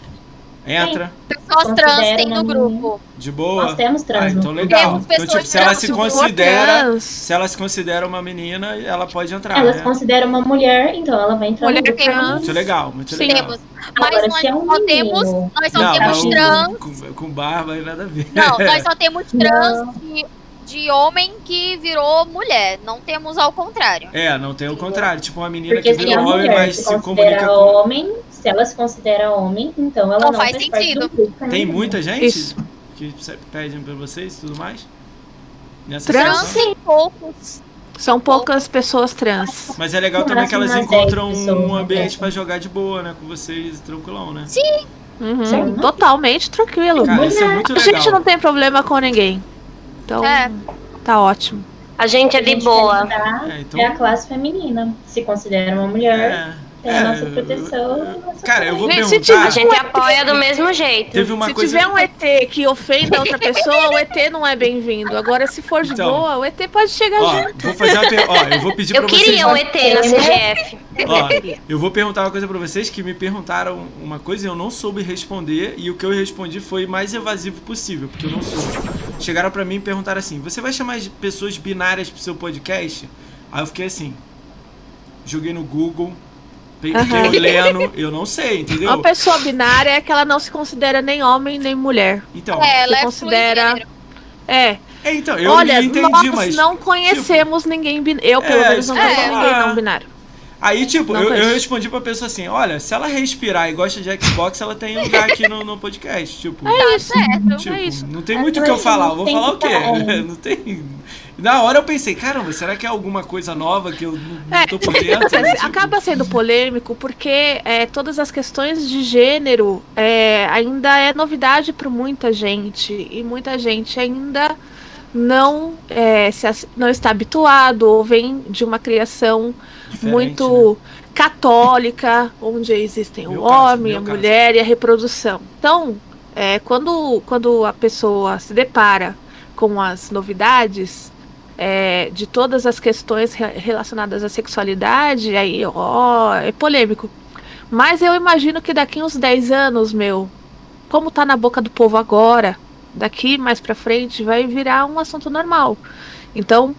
Entra, Pessoas Considera trans tem no grupo. de boa. Nós temos Ah, trans no então grupo. legal. Então, pessoas tipo, se ela se Se considera, trans, se ela se considera uma menina, ela pode entrar, Ela se né? considera uma mulher, então ela vai entrar Mulher no grupo. trans. Muito legal, muito Sim. legal. Temos. Mas Agora, nós se é um só temos. Nós só Não, temos trans. com, com barba e nada a ver. Não, nós só temos trans de, de homem que virou mulher. Não temos ao contrário. É, não tem o contrário. Tipo uma menina Porque que se virou homem, mulher mas se se comunica com. homem, se ela se considera homem, então ela Não não, faz sentido. do grupo Tem muita gente Isso. que pedem pra vocês e tudo mais? Nessa Trans? Tem poucos. são poucas pessoas trans. Mas é legal também que elas 10 encontram um né? ambiente pra jogar de boa, né? Com vocês, tranquilão, né? Uhum, Sim. Totalmente tranquilo. Cara, isso é muito A gente não tem problema com ninguém. Então, É. tá ótimo. A gente é de boa. É, então- É a classe feminina. Se considera uma mulher, É, tem é, a nossa eu- proteção. nossa Cara, eu vou Gente, se perguntar. A gente apoia do mesmo jeito. Teve uma se coisa. tiver um ET que ofenda outra pessoa, o ET não é bem-vindo. Agora, se for de Então. boa, o ET pode chegar Ó, junto. vou fazer uma pergunta. Ó, eu vou pedir Eu pra vocês. queria um ET na CGF. Ó, eu vou perguntar uma coisa pra vocês que me perguntaram uma coisa e eu não soube responder e o que eu respondi foi mais evasivo possível, porque eu não soube. Chegaram pra mim e perguntaram assim: "Você vai chamar pessoas binárias pro seu podcast?" Aí eu fiquei assim, joguei no Google, pe- fiquei Aham. lendo, eu não sei, entendeu? Uma pessoa binária é que ela não se considera nem homem nem mulher. Então, É, ela é considera- fluigênero. É. é, então, eu Olha, entendi, nós mas não conhecemos ninguém binário. Eu, pelo É, menos, não conheço ninguém não binário. Aí, tipo, eu, eu respondi pra pessoa assim: olha, se ela respirar e gosta de Xbox, ela tem lugar aqui no, no podcast. Tipo, É isso. Certo. tipo é isso. não tem muito o que eu falar. Eu vou falar o quê? tá, é. Não tem. Na hora eu pensei, caramba, será que é alguma coisa nova que eu não, É, tô por dentro? Tipo, Acaba sendo polêmico porque é, todas as questões de gênero é, ainda é novidade para muita gente e muita gente ainda não é, se, não está habituado ou vem de uma criação diferente, né? muito católica, onde existem Meu o caso, homem, meu a caso. mulher e a reprodução. Então, é, quando, quando a pessoa se depara com as novidades é, de todas as questões re- relacionadas à sexualidade, aí, ó, é polêmico. Mas eu imagino que daqui uns 10 anos, meu, como tá na boca do povo agora, daqui mais pra frente vai virar um assunto normal. Então,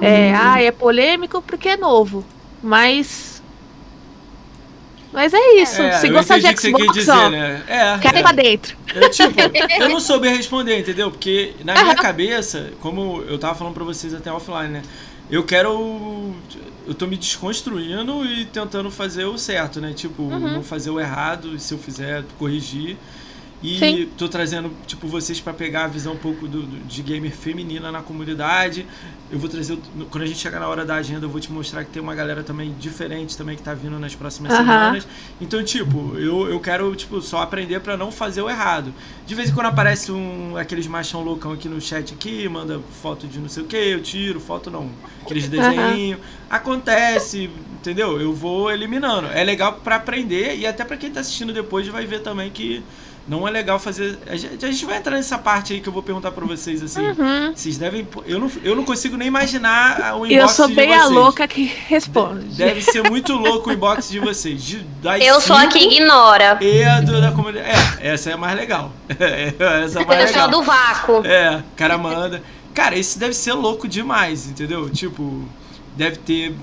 é, Uhum. ah, é polêmico porque é novo. Mas. Mas é isso. É, Se gostar de Xbox, dizer, ó, né? É, quer é. pra dentro. Eu, tipo, eu não soube responder, entendeu? Porque na minha cabeça, como eu tava falando pra vocês até offline, né? Eu quero. Eu tô me desconstruindo e tentando fazer o certo, né? Tipo, Uhum. não fazer o errado, e se eu fizer, corrigir. E Sim. tô trazendo, tipo, vocês pra pegar a visão um pouco do, do- de gamer feminina na comunidade. Eu vou trazer. Quando a gente chegar na hora da agenda, eu vou te mostrar que tem uma galera também diferente também que tá vindo nas próximas Aham. semanas. Então, tipo, eu, eu quero, tipo, só aprender pra não fazer o errado. De vez em quando aparece um aqueles machão loucão aqui no chat aqui, manda foto de não sei o que, eu tiro, foto não. Aqueles desenhinhos. Acontece, entendeu? Eu vou eliminando. É legal pra aprender e até pra quem tá assistindo depois vai ver também que não é legal fazer. A gente, a gente vai entrar nessa parte aí que eu vou perguntar pra vocês assim. Uhum. Vocês devem. Eu não, eu não consigo nem imaginar o inbox E eu sou de bem vocês. a louca que responde. Deve ser muito louco o inbox de vocês. De, das Eu sou a que ignora. E a do, da comunidade. É, essa é a mais legal. essa é a mais Eu legal. sou do vácuo. É, cara manda. Cara, isso deve ser louco demais, entendeu? Tipo, deve ter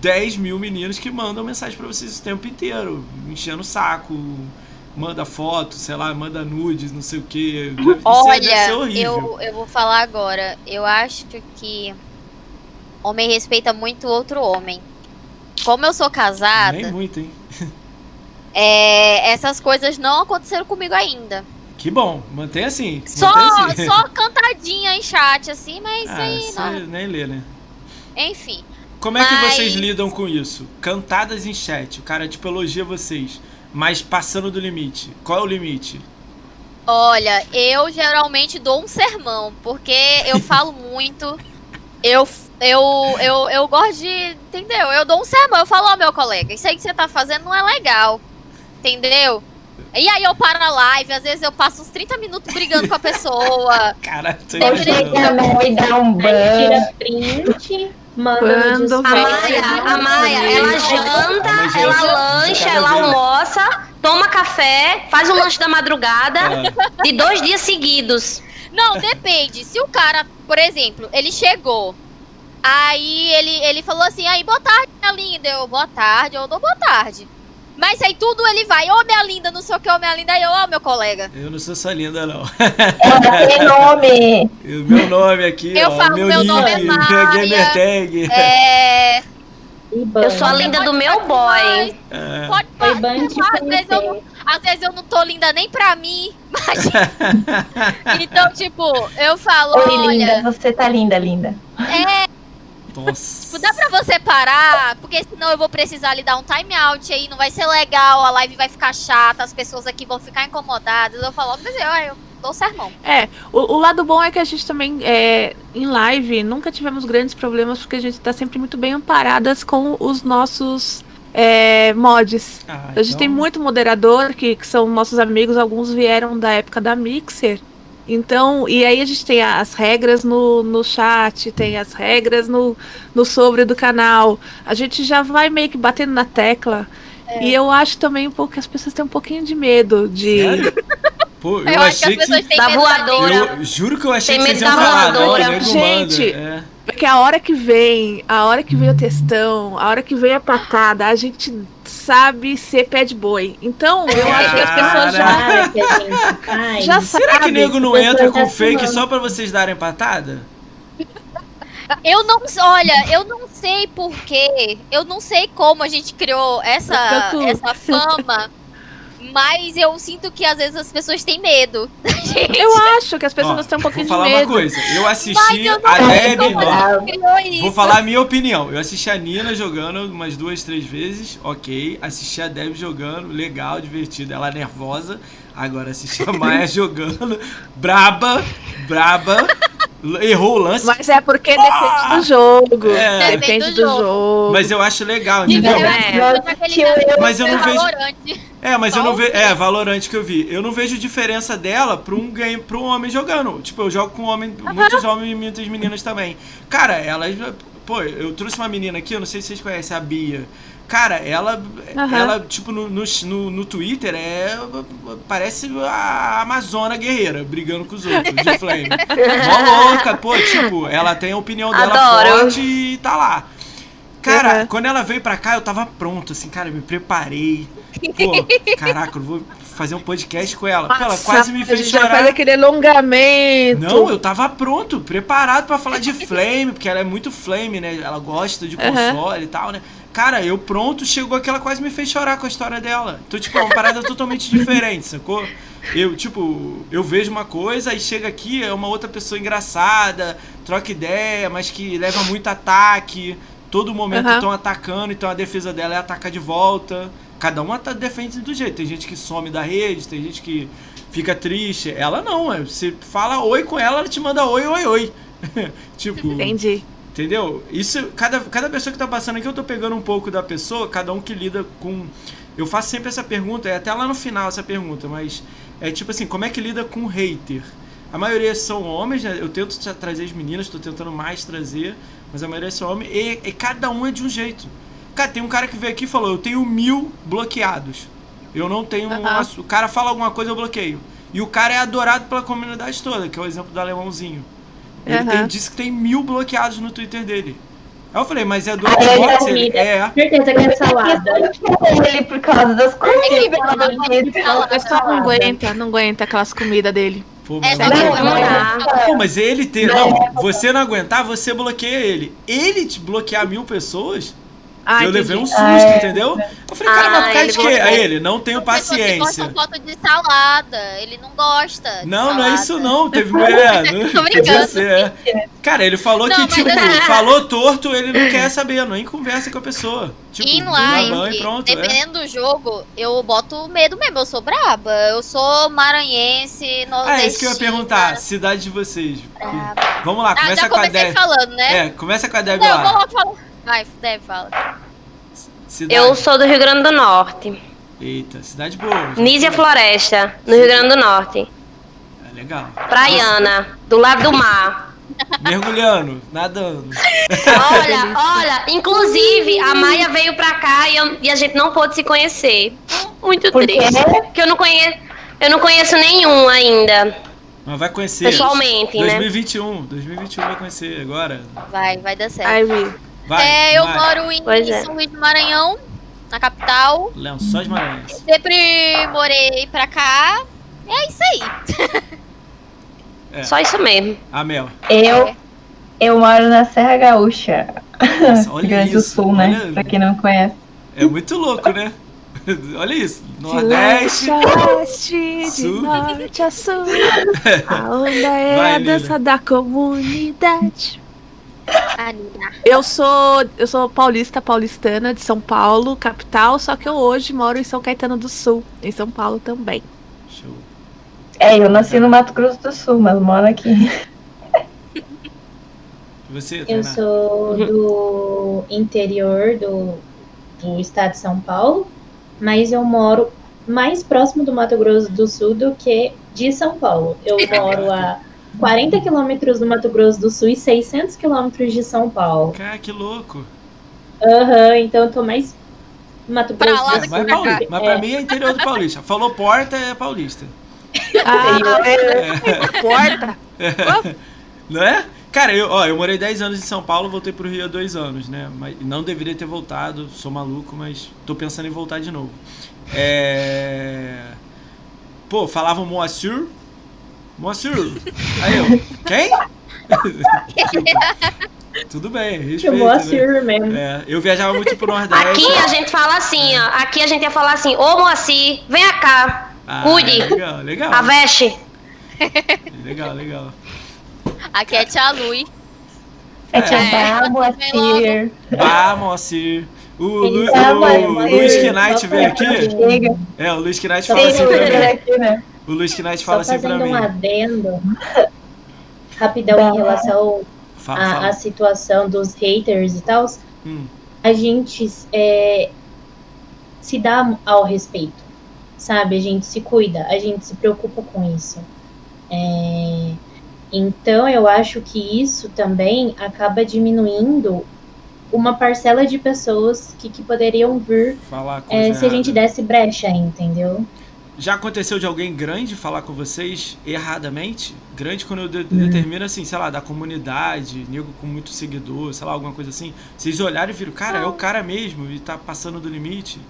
10 mil meninos que mandam mensagem pra vocês o tempo inteiro, enchendo o saco. Manda foto, sei lá, manda nudes, não sei o que. Olha, eu, eu vou falar agora. Eu acho que homem respeita muito outro homem. Como eu sou casada, Nem muito, hein? é, essas coisas não aconteceram comigo ainda. Que bom, mantém assim. Só, mantém assim. só cantadinha em chat, assim, mas Ah, aí não. nem lê, né? Enfim. Como é que Mas- vocês lidam com isso? Cantadas em chat, o cara tipo elogia vocês, mas passando do limite. Qual é o limite? Olha, eu geralmente dou um sermão, porque eu falo muito. Eu, eu, eu, eu gosto de. Entendeu? Eu dou um sermão. Eu falo, ó, meu colega, isso aí que você tá fazendo não é legal. Entendeu? E aí eu paro a live, às vezes eu passo uns 30 minutos brigando com a pessoa. Caralho, tô Deve Chega imaginando. a mão e dá um ban. tira print, manda Quando A. Maia, a Maia, ela janta, ela de lancha, ela almoça, toma café, faz o lanche da madrugada Ah, de dois dias seguidos. Não, depende. Se o cara, por exemplo, ele chegou. Aí ele, ele falou assim, aí, boa tarde, minha linda. Eu, boa tarde, eu dou boa tarde. Mas aí tudo ele vai, ô minha linda, não sei o que, ô minha linda, aí eu, ó, meu colega. eu não sou sua linda, não. Ela tem nome. O meu nome aqui, Eu ó, falo, meu, meu nick, nome é minha Maia. gamer tag. É. Eu sou a linda do meu boy. É. Pode te às, vezes eu não, conhecer. às vezes eu não tô linda nem pra mim. Mas... então, tipo, eu falo, Oi, olha, linda. Você tá linda, linda. Nossa. tipo, dá pra você parar, porque senão eu vou precisar lhe dar um time out aí, não vai ser legal, a live vai ficar chata, as pessoas aqui vão ficar incomodadas. Eu falo, mas eu, eu dou sermão. É, o, o lado bom é que a gente também, é, em live, nunca tivemos grandes problemas, porque a gente tá sempre muito bem amparadas com os nossos é, mods. Ah, A gente tem então- muito moderador, que, que são nossos amigos, alguns vieram da época da Mixer. Então, e aí a gente tem as regras no, no chat, tem as regras no, no sobre do canal. A gente já vai meio que batendo na tecla. E eu acho também um pouco que as pessoas têm um pouquinho de medo de. Sério? Pô, eu, Eu, acho que achei as pessoas que. têm Da medo da voadora. gente. Eu juro que eu achei Tem que vocês medo iam da falar, que nego Gente. É. Porque a hora que vem, a hora que vem o textão, a hora que vem a patada, a gente sabe ser pé de boi. Então, eu acho que as pessoas já, já Será que sabem. nego não entra com fake só pra vocês darem patada? Eu não, olha, eu não sei porquê, eu não sei como a gente criou essa, essa fama, mas eu sinto que às vezes as pessoas têm medo gente. Eu acho que as pessoas Ó, têm um pouquinho vou de falar medo. uma coisa. Eu assisti eu a Deb. Vou falar a minha opinião. Eu assisti a Nina jogando umas duas, três vezes, ok. Assisti a Deb jogando, legal, divertido. Ela nervosa. Agora assisti a Maia jogando, braba, braba. Errou o lance. Mas é porque depende do jogo. É. Depende do do jogo. jogo. Mas eu acho legal, De entendeu? É. eu ele tá Mas eu não vejo. Valorante. É, mas eu Só não um vejo. É, Valorante que eu vi. Eu não vejo diferença dela pra um game, pra um homem jogando. Tipo, eu jogo com homem, muitos homens e muitas meninas também. Cara, elas. Pô, eu trouxe uma menina aqui, eu não sei se vocês conhecem, a Bia. Cara, ela. Aham. Ela, tipo, no, no, no, Twitter é. Parece a Amazona guerreira brigando com os outros, de flame. Mó louca, pô, tipo, ela tem a opinião dela Adoro. forte e tá lá. Cara, Uhum. quando ela veio pra cá, eu tava pronto, assim, cara, me preparei. Pô, caraca, eu vou fazer um podcast com ela. Pô, ela Nossa, quase me fez já faz chorar. aquele alongamento. Não, eu tava pronto, preparado pra falar de Flame, porque ela é muito Flame, né? Ela gosta de Uhum. console e tal, né? Cara, eu pronto, chegou que ela quase me fez chorar com a história dela. Então, tipo, é uma parada totalmente diferente, sacou? Eu, tipo, eu vejo uma coisa e chega aqui, é uma outra pessoa engraçada, troca ideia, mas que leva muito ataque. Todo momento estão atacando, então a defesa dela é atacar de volta. Cada uma tá defende do jeito. Tem gente que some da rede, tem gente que fica triste. Ela não, é. Você fala oi com ela, ela te manda oi, oi, oi. tipo, Entendi. Entendeu? Isso, cada, cada pessoa que tá passando aqui, eu tô pegando um pouco da pessoa, cada um que lida com. Eu faço sempre essa pergunta, é até lá no final essa pergunta, mas é tipo assim, como é que lida com hater? A maioria são homens, né? Eu tento tra- trazer as meninas, tô tentando mais trazer, mas a maioria são homens, e, e cada um é de um jeito. Cara, tem um cara que veio aqui e falou, eu tenho mil bloqueados. Eu não tenho. um O cara fala alguma coisa, eu bloqueio. E o cara é adorado pela comunidade toda, que é o exemplo do alemãozinho. Ele Aham. tem, disse que tem mil bloqueados no Twitter dele. Aí eu falei, mas é do é Xbox? Ele, comida. é. Certeza que é salada. Ele por causa das comidas. O pessoal não aguenta, não aguenta aquelas comidas dele. Pô, mas eu- aqui Não, não, mas ele ter. Não, você não aguentar, você bloqueia ele. Ele te bloquear mil pessoas, Ah, eu entendi. levei um susto, Ah, é. entendeu? Eu falei, cara, Ah, mas por causa ele de quê? Aí ele, não tenho paciência. gostam foto de salada. Ele não gosta. de Não, não é isso salada. não. Teve mulher. Não, Tô brincando. podia ser, é. Cara, ele falou Não, que, tipo, assim- falou torto, ele não quer saber, nem conversa com a pessoa. Tipo, Em e live, pronto. É. dependendo do jogo, eu boto medo mesmo. Eu sou braba. Eu sou maranhense, nordestina. Ah, é isso que eu ia perguntar. Cidade de vocês. Braba. Vamos lá, Ah, começa já com a comecei Deb. falando, né? É, começa com a Deb Não, eu vou lá. logo falar. Vai, deve fala. Cidade. Eu sou do Rio Grande do Norte. Eita, cidade boa. Nízia Floresta, no Rio Grande do Norte. É legal. Praiana, do lado do mar. Mergulhando, nadando. Olha, olha, inclusive a Maia veio pra cá e, eu- e a gente não pôde se conhecer. Muito Por quê? triste. Porque eu não conheço, eu não conheço nenhum ainda, Mas vai conhecer. pessoalmente, né? 2021. 2021 vai conhecer agora. Vai, vai dar certo. Ai, Vi. Vai. é, eu vai. moro em Pois é. São Luís do Maranhão, na capital. Lençóis Maranhenses. Sempre morei pra cá. É isso aí. Só isso mesmo. A Mel. Eu, eu moro na Serra Gaúcha. Nossa, olha Grande do isso, Sul, né? olha- Pra quem não conhece. É muito louco, né? Olha isso. Nordeste. De leste, de Sul. norte a sul. A onda é Vai, a dança da comunidade. Eu sou, eu sou paulista, paulistana de São Paulo, capital, só que eu hoje moro em São Caetano do Sul, em São Paulo também. Show. É, eu nasci no Mato Grosso do Sul, mas moro aqui. E você, Eu sou do interior do, do estado de São Paulo, mas eu moro mais próximo do Mato Grosso do Sul do que de São Paulo. Eu moro a 40 quilômetros do Mato Grosso do Sul e 600 quilômetros de São Paulo. Cara, que louco. Aham, então eu tô mais Mato Pra Grosso lá do É, do Sul. mas, pra paulista. mas pra mim é interior do Paulista. Falou porta, é paulista. Ah, É. porta. Não é? Cara, eu, ó, eu morei 10 anos em São Paulo, voltei pro Rio há dois anos, né? Mas não deveria ter voltado, sou maluco, mas tô pensando em voltar de novo. É. Pô, falavam Moacir. Moacir. Aí eu, quem? Tudo bem, respeito. Chamou a né? Mesmo. É, eu viajava muito pro Nordeste. Aqui a gente fala assim, ó. Aqui a gente ia falar assim, ô Moacir, venha cá, Ah, cuide. Legal, legal. aveste. Legal, legal. Aqui é Tia Lui. É tia É. A Vem logo. Tir. Ah, Moacir. O, Lu, o, o Luiz. Knight veio aqui. É, o Luiz Knight fala assim mim. aqui, né? O Luiz Knight Só fala assim pra fazendo mim. um adendo rapidão em relação à, situação dos haters e tal. Hum, a gente é, se dá ao respeito, sabe? A gente se cuida, a gente se preocupa com isso. É, então, eu acho que isso também acaba diminuindo uma parcela de pessoas que, que poderiam vir é, se a gente desse brecha, entendeu? Já aconteceu de alguém grande falar com vocês erradamente? Grande quando eu de- Hum. determino assim, sei lá, da comunidade, nego com muito seguidor, sei lá, alguma coisa assim. Vocês olharam e viram, cara, é o cara mesmo e tá passando do limite?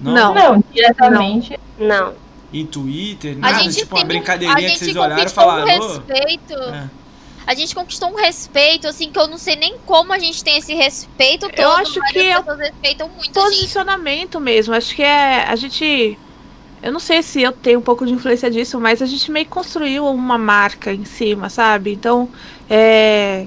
Não. Não, diretamente. Não. Em Twitter, A nada, gente tipo uma tem um- brincadeirinha a que gente vocês olharam e um falaram. "Ô, respeito. é. A gente conquistou um respeito, assim, que eu não sei nem como a gente tem esse respeito todo. acho mas que as é pessoas respeitam muito a gente. Posicionamento mesmo. Acho que é. A gente. Eu não sei se eu tenho um pouco de influência disso, mas a gente meio que construiu uma marca em cima, sabe? Então, é.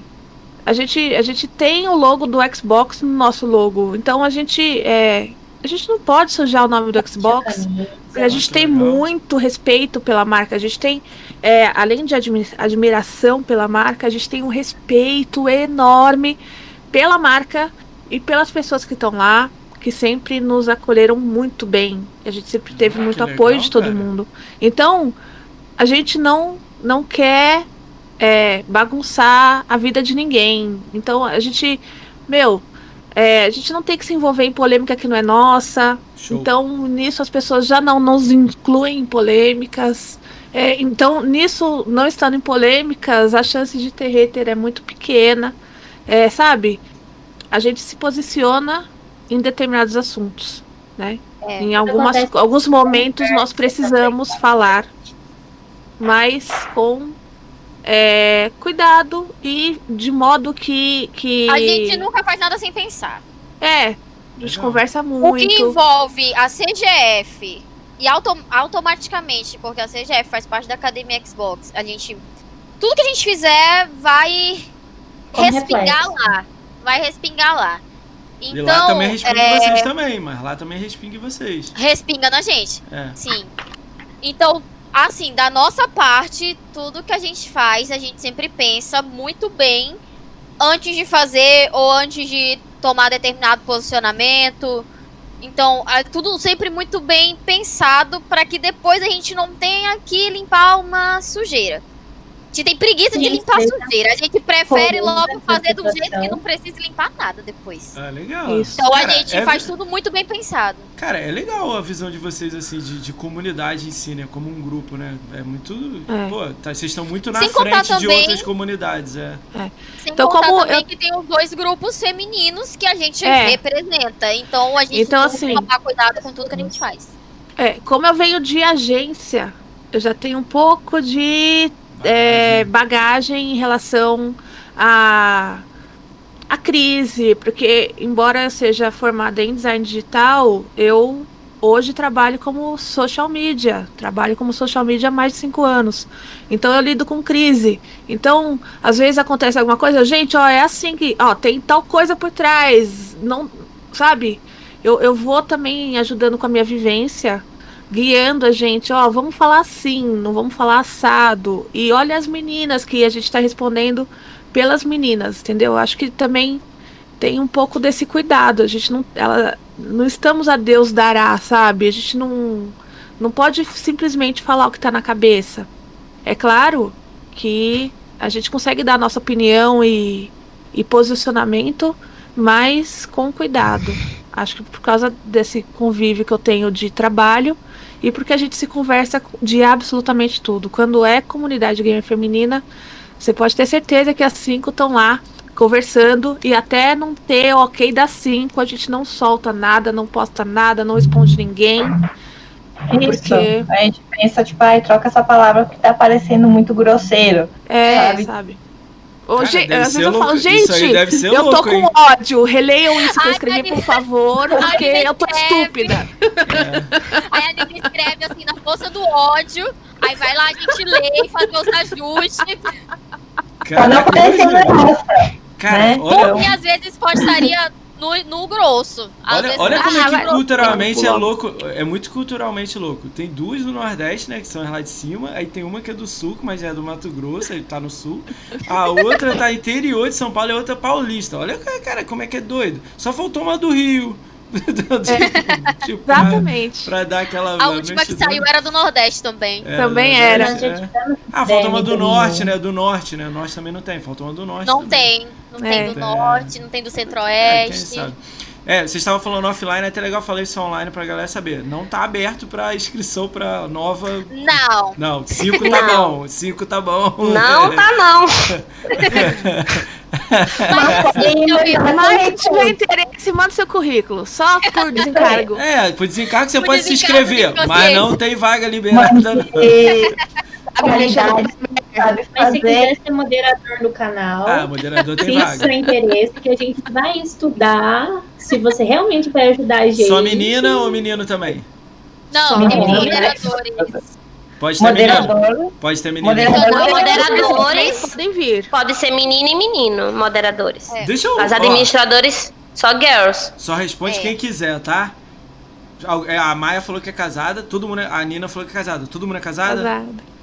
A gente, a gente tem o logo do Xbox no nosso logo. Então a gente. É, a gente não pode sujar o nome do Xbox. Porque a gente tem muito respeito pela marca. A gente tem, é, além de admi- admiração pela marca, a gente tem um respeito enorme pela marca e pelas pessoas que estão lá, que sempre nos acolheram muito bem. A gente sempre teve Ah, muito apoio legal, de todo cara. mundo. Então, a gente não, não quer é, bagunçar a vida de ninguém. Então, a gente, meu, é, a gente não tem que se envolver em polêmica que não é nossa. Show. Então, nisso as pessoas já não nos incluem em polêmicas. É, então, nisso, não estando em polêmicas, a chance de ter hater é muito pequena. É, sabe? a gente se posiciona em determinados assuntos, né? É. Em algumas, Acontece alguns momentos nós precisamos falar, mas com é, cuidado e de modo que, que A gente nunca faz nada sem pensar. é, a gente Legal. conversa O que muito. envolve a CGF e auto- automaticamente, porque a CGF faz parte da Academia Xbox, a gente. Tudo que a gente fizer vai Como respingar reflexo. lá. Vai respingar lá. E Então, lá também respinga é, vocês também, mas lá também respinga vocês. respinga na gente. É. Sim. Então, assim, da nossa parte, tudo que a gente faz, a gente sempre pensa muito bem antes de fazer ou antes de tomar determinado posicionamento. Então, é tudo sempre muito bem pensado para que depois a gente não tenha que limpar uma sujeira. A gente tem preguiça de limpar sim. sujeira. A gente prefere logo fazer do jeito que não precisa limpar nada depois. Ah, legal. Isso. Então Cara, a gente é- faz tudo muito bem pensado. Cara, é legal a visão de vocês, assim, de, de comunidade em si, né? Como um grupo, né? É muito. É. Pô, tá, vocês estão muito na Sem frente de também- outras comunidades, é. Sem Então, contar como também eu- que tem os dois grupos femininos que a gente É. representa. Então a gente Então, tem que assim- tomar cuidado com tudo que a gente faz. É, como eu venho de agência, eu já tenho um pouco de é, bagagem em relação à a, crise, porque embora eu seja formada em design digital, eu hoje trabalho como social media, trabalho como social media há mais de cinco anos. Então eu lido com crise. Então, às vezes acontece alguma coisa, gente, ó, é assim que, ó, tem tal coisa por trás, não, sabe? Eu, eu vou também ajudando com a minha vivência guiando a gente, ó, vamos falar assim, não vamos falar assado. E olha as meninas que a gente tá respondendo pelas meninas, entendeu? Eu Acho que também tem um pouco desse cuidado. A gente não, ela, não estamos a Deus dará, sabe? A gente não, não pode simplesmente falar o que tá na cabeça. É claro que a gente consegue dar nossa opinião e, e posicionamento, mas com cuidado. Acho que por causa desse convívio que eu tenho de trabalho e porque a gente se conversa de absolutamente tudo. Quando é comunidade gamer feminina, você pode ter certeza que as cinco estão lá conversando e até não ter ok das cinco, a gente não solta nada, não posta nada, não responde ninguém. Isso. Porque- A gente pensa, tipo, ai, troca essa palavra porque tá parecendo muito grosseiro. É, Sabe? sabe? Cara, Hoje, deve às vezes eu falo, louco. gente, deve ser eu tô louco, com hein? ódio, releiam isso que eu escrevi, por favor, porque eu tô estúpida. Aí a gente escreve assim na força do ódio. Aí vai lá, a gente lê e faz os ajustes. Pra não Caraca, parecer imagina. grossa. Cara, né? Porque às vezes pode estaria no, no grosso. Às Olha, vezes, olha como é que culturalmente é louco. É muito culturalmente louco. Tem duas do Nordeste, né? Que são as lá de cima. Aí tem uma que é do sul, mas é do Mato Grosso, ele tá no sul. A outra tá interior de São Paulo e a outra paulista. Olha, cara, como é que é doido. Só faltou uma do Rio. tipo, tipo, pra, Exatamente. pra dar aquela. A última que saiu era do Nordeste também. É, Também era. É. Ah, falta uma do norte, né? Do norte, né? O norte também não tem. Faltou uma do norte. Não também. tem. Não É. tem do Tem. Norte, não tem do É, Centro-Oeste. É, vocês estavam falando offline, é até legal falar isso online pra galera saber. Não tá aberto pra inscrição pra nova. não. Não, 5 tá Não. bom. 5 tá bom. Não tá não. Mas assim, Mas se tiver interesse, manda seu currículo. Só por desencargo. É, por desencargo você Por pode se desencargo inscrever, de mas não tem vaga liberada. não. Porque A Sabe Mas se fazer. quiser ser moderador do canal, Ah, moderador tem seu vaga. interesse, que a gente vai estudar se você realmente vai ajudar a gente. Só menina ou menino também? Não, Só menino. moderadores. Pode ter menino. Moderador. Pode ter menino. Moderador. Moderadores podem vir. pode ser menino e menino, moderadores. É. Deixa eu. As ó, administradores, só girls. Só responde É. quem quiser, tá? É, A Maia falou que é casada, todo mundo é- a Nina falou que é casada. Todo mundo é casada? Casada.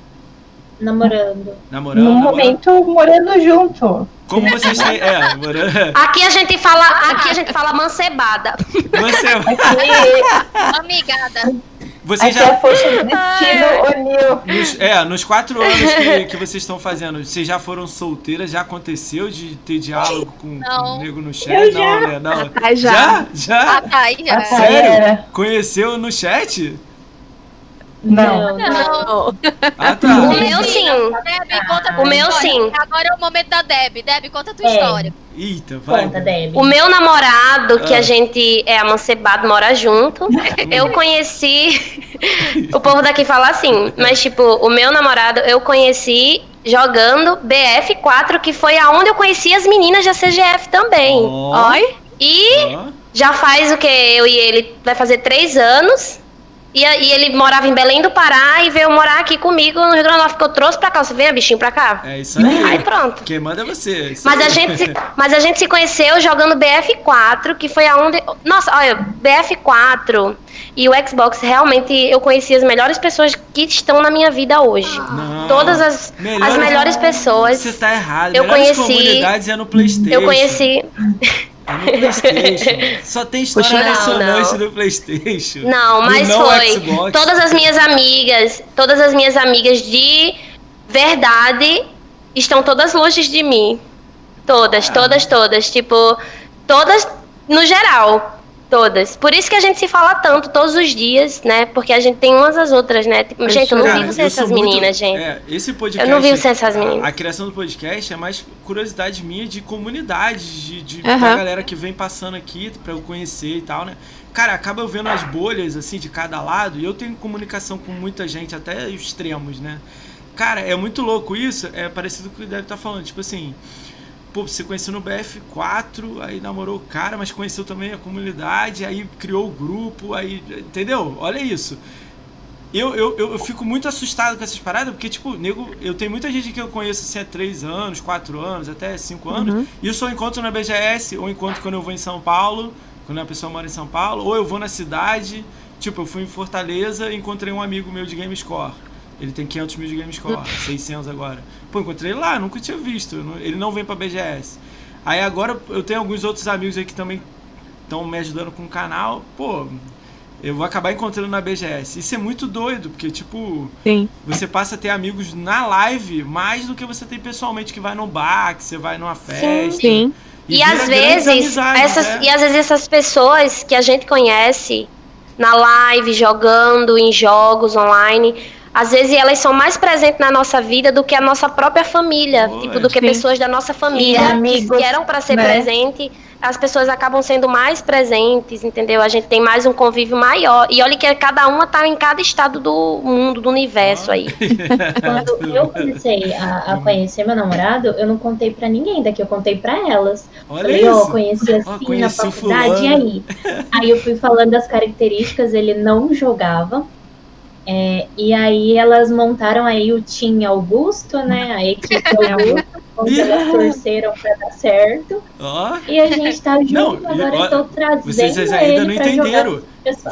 Namorando. Namorando? No namorando? momento, morando junto. Como vocês têm. É, namorando. Aqui a gente fala, aqui a gente fala mancebada. Você, Aqui, Amigada. você aqui já. é a força do destino. Nos, é, nos quatro anos que, que vocês estão fazendo, vocês já foram solteiras? Já aconteceu de ter diálogo com, com o nego no chat? Eu não, né? Não. Ai, já. Já? Já? Ah, tá aí já. Ah, tá. Sério? Era. Conheceu no chat? Não. Não. Ah, O tá. meu sim. Deb, conta a O tua meu, história. sim. Agora é o momento da Deb. Deb, conta a tua É. história. Eita, vai. Conta, Debbie. O meu namorado, que Ah. a gente é amancebado, mora junto, eu conheci. o povo daqui fala assim, mas tipo, o meu namorado eu conheci jogando BF4, que foi aonde eu conheci as meninas da CGF também. Ó, Oi? E ó. já faz o que? Eu e ele vai fazer três anos. E, e ele morava em Belém do Pará e veio morar aqui comigo no Rio Grande do Norte, que eu trouxe pra cá. Você vem, bichinho, pra cá? É isso aí. Aí pronto. Quem manda é você. Isso Mas a, gente se, mas a gente se conheceu jogando BF4, que foi aonde. Nossa, olha, BF4 e o Xbox, realmente eu conheci as melhores pessoas que estão na minha vida hoje. Não. Todas as, as melhores pessoas. Você tá errado. Eu Melhores conheci- comunidades é no Playstation. Eu conheci. É no Playstation. Só tem história Puxa, emocionante no Playstation. Não, mas foi. Xbox. Todas as minhas amigas, todas as minhas amigas de verdade estão todas longe de mim. Todas, Ah. todas, todas. Tipo, todas no geral. Todas. Por isso que a gente se fala tanto todos os dias, né? Porque a gente tem umas às outras, né? Tipo, gente, eu não Cara, vivo sem essas muito- meninas, gente. É, esse podcast. Eu não vivo sem essas meninas. A criação do podcast é mais curiosidade minha de comunidade, de, de Aham. da galera que vem passando aqui pra eu conhecer e tal, né? Cara, acaba eu vendo as bolhas, assim, de cada lado, e eu tenho comunicação com muita gente, até extremos, né? Cara, é muito louco isso, é parecido com o que deve estar falando, tipo assim. Pô, você conheceu no BF4, aí namorou o cara, mas conheceu também a comunidade, aí criou o grupo, aí. Entendeu? Olha isso. Eu, eu, eu, fico muito assustado com essas paradas, porque, tipo, nego, eu tenho muita gente que eu conheço assim há 3 anos, 4 anos, até 5 anos, Uhum. e eu só encontro na BGS, ou encontro quando eu vou em São Paulo, quando a pessoa mora em São Paulo, ou eu vou na cidade, tipo, eu fui em Fortaleza e encontrei um amigo meu de GameScore. Ele tem 500 mil de GameScore, 600 agora. Pô, encontrei ele lá, nunca tinha visto, ele não vem pra BGS. Aí agora eu tenho alguns outros amigos aí que também estão me ajudando com o canal, pô, eu vou acabar encontrando na BGS. Isso é muito doido, porque, tipo, Sim. você passa a ter amigos na live mais do que você tem pessoalmente, que vai num bar, que você vai numa festa. Sim. E, vira às vezes, amizades, essas, né? e às vezes essas pessoas que a gente conhece na live, jogando em jogos online, às vezes elas são mais presentes na nossa vida do que a nossa própria família, Pô, tipo, do que sim. pessoas da nossa família E que amigos, eram para ser né? presente, as pessoas acabam sendo mais presentes, entendeu? A gente tem mais um convívio maior. E olha que cada uma tá em cada estado do mundo, do universo aí. Quando eu comecei a, a conhecer meu namorado, eu não contei pra ninguém daqui, eu contei pra elas. Olha Falei, isso. conheci assim na conheci o faculdade, e aí? Aí eu fui falando das características, ele não jogava. É, e aí elas montaram aí o Team Augusto, né? A equipe Augusto, onde elas torceram pra dar certo. Ó, E a gente tá junto, Não, agora ó, eu tô trazendo vocês ainda ele não entenderam.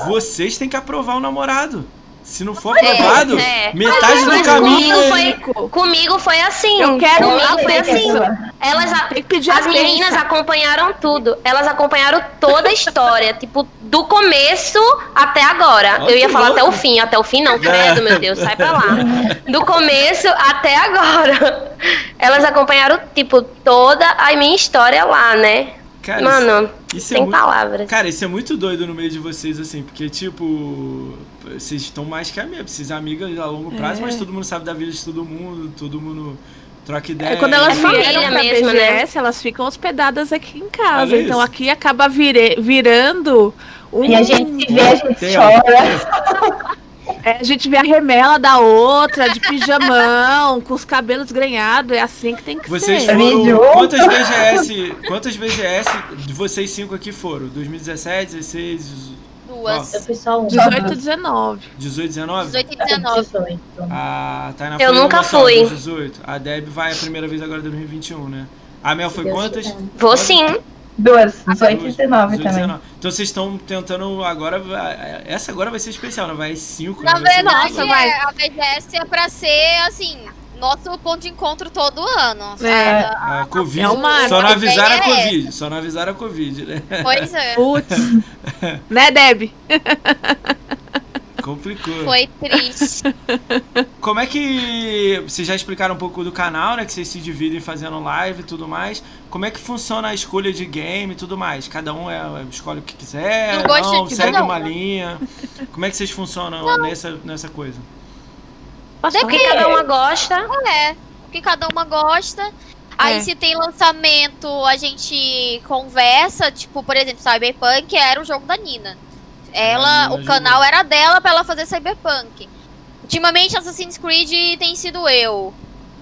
Vocês têm que aprovar o namorado. Se não for É, aprovado, é. metade do Mas caminho comigo é- foi, comigo foi assim. Eu quero comigo foi assim. Elas, a- as meninas acompanharam tudo. Elas acompanharam toda a história, tipo, do começo até agora. Ó, Eu ia falar louco. até o fim, até o fim não, credo, meu Deus, sai pra lá. Do começo até agora. Elas acompanharam, tipo, toda a minha história lá, né? Cara, Mano, isso é sem muito- palavras. Cara, isso é muito doido no meio de vocês, assim, porque, tipo, vocês estão mais que amigas, vocês amigas a longo prazo, É. mas todo mundo sabe da vida de todo mundo, todo mundo troca ideia. É, quando elas É família vieram pra mesmo, né? BGS, elas ficam hospedadas aqui em casa. Olha então isso. aqui acaba vire- virando um. E a gente se vê, a gente Tem, chora. É, a gente vê a remela da outra, de pijamão, com os cabelos granhados. É assim que tem que Vocês ser. foram. Quantas BGS. Quantas BGS de vocês cinco aqui foram? 2017, 16, Duas. Eu fui só um. 18 19. 18, 19? 18 e 19. 18. A Tainá Eu foi nunca fui. dos 18. A Deb vai a primeira vez agora em 2021, né? A Mel foi Deus quantas? Vou sim. Duas, 18 e Duas, 19 18, também. 19. Então vocês estão tentando agora. Essa agora vai ser especial, né? Vai 5, Na né? Vai ser verdade, Nossa, vai. é, a BGS é pra ser, assim, nosso ponto de encontro todo ano. sabe? É. A Covid. É um marco. Só não A avisaram a é Covid. Só não avisaram a Covid, né? Pois é. Putz. né, Deb? Complicou. Foi triste. como é que. Vocês já explicaram um pouco do canal, né? Que vocês se dividem fazendo live e tudo mais. Como é que funciona a escolha de game e tudo mais? Cada um é, escolhe o que quiser, não, de segue uma um. linha. Como é que vocês funcionam nessa, nessa coisa? O que cada uma gosta. É, o que cada uma gosta. Aí É. se tem lançamento, a gente conversa, tipo, por exemplo, Cyberpunk era o jogo da Nina. Ela, Nina o canal jogou. era dela pra ela fazer Cyberpunk. Ultimamente Assassin's Creed tem sido eu.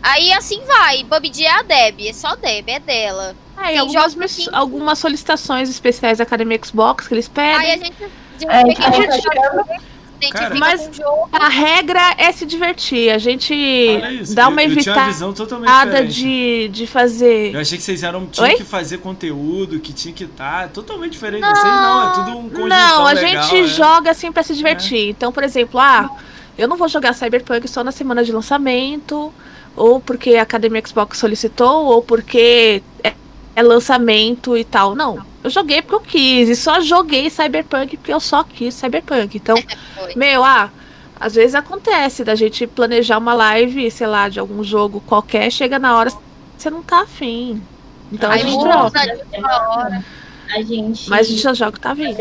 Aí assim vai, PUBG é a Deb, é só Deb, é dela. É, e Tem algumas, que- algumas solicitações especiais da Academia Xbox que eles pedem. Aí a gente, a gente É, a gente a gente Cara, fica mas- com o jogo. A regra é se divertir. A gente isso. dá uma eu, tinha evitada de, de fazer. Eu achei que vocês eram, tinham Oi? que fazer conteúdo, que tinha que estar totalmente diferente. Vocês não, é tudo um conjunto Não, a legal, gente é. joga assim pra se divertir. Então, por exemplo, ah, eu não vou jogar Cyberpunk só na semana de lançamento, ou porque a Academia Xbox solicitou, ou porque é, é lançamento e tal. Não, eu joguei porque eu quis, e só joguei Cyberpunk porque eu só quis Cyberpunk. Então, meu, ah, às vezes acontece da gente planejar uma live, sei lá, de algum jogo qualquer, chega na hora você não tá afim. Então a gente troca. hora. A gente Mas a gente só joga o que tá vindo.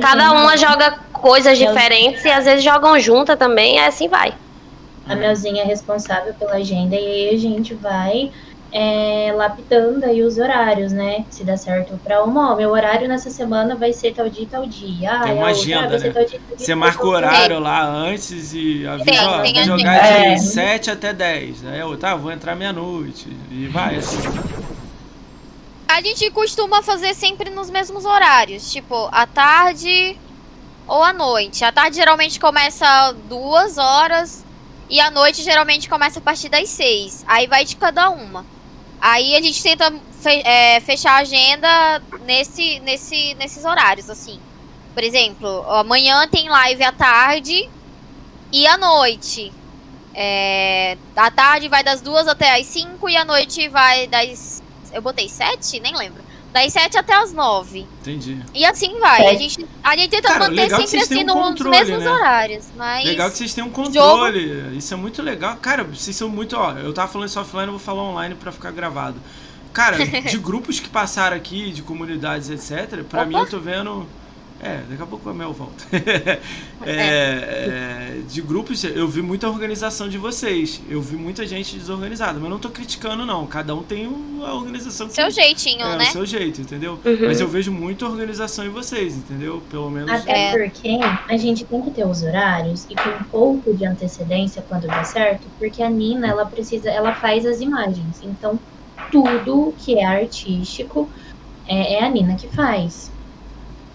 Cada uma joga coisas diferentes e às vezes jogam junta também, e assim vai. A Melzinha é responsável pela agenda e aí a gente vai é, lapidando aí os horários, né? Se dá certo pra uma, ó, meu horário nessa semana vai ser tal dia e tal dia. Ah, Tem uma agenda, né? tal dia, tal dia, Você marca o horário lá antes e avisa, Tem, ó, tem vou a jogar de É. 7 até 10. Aí eu, tá, vou entrar meia-noite. E vai assim. A gente costuma fazer sempre nos mesmos horários, tipo, à tarde ou à noite. A tarde geralmente começa duas horas e a noite geralmente começa a partir das seis. Aí vai de cada uma. Aí a gente tenta fe- é, fechar a agenda nesse, nesse, nesses horários, assim. Por exemplo, amanhã tem live à tarde e à noite. É, à tarde vai das duas até as cinco e à noite vai das eu botei sete? Nem lembro. Das sete até as nove. Entendi. E assim vai. A Sete. gente, a gente tenta Cara, manter sempre assim um nos controle, mesmos né? horários. Mas. Legal que vocês têm um controle. Isso é muito legal. Cara, vocês são muito. Ó, eu tava falando isso offline, eu vou falar online pra ficar gravado. Cara, de grupos que passaram aqui, de comunidades, etc., pra Opa. mim eu tô vendo. É, daqui a pouco a Mel volta. É, é, de grupos, eu vi muita organização de vocês. Eu vi muita gente desorganizada, mas eu não tô criticando, não. Cada um tem a organização que Seu jeitinho, é, né? o seu jeito, entendeu? Uhum. Mas eu vejo muita organização em vocês, entendeu? Pelo menos. Até É. porque a gente tem que ter os horários e com um pouco de antecedência quando dá certo, porque a Nina, ela precisa, ela faz as imagens. Então, tudo que é artístico é, é a Nina que faz.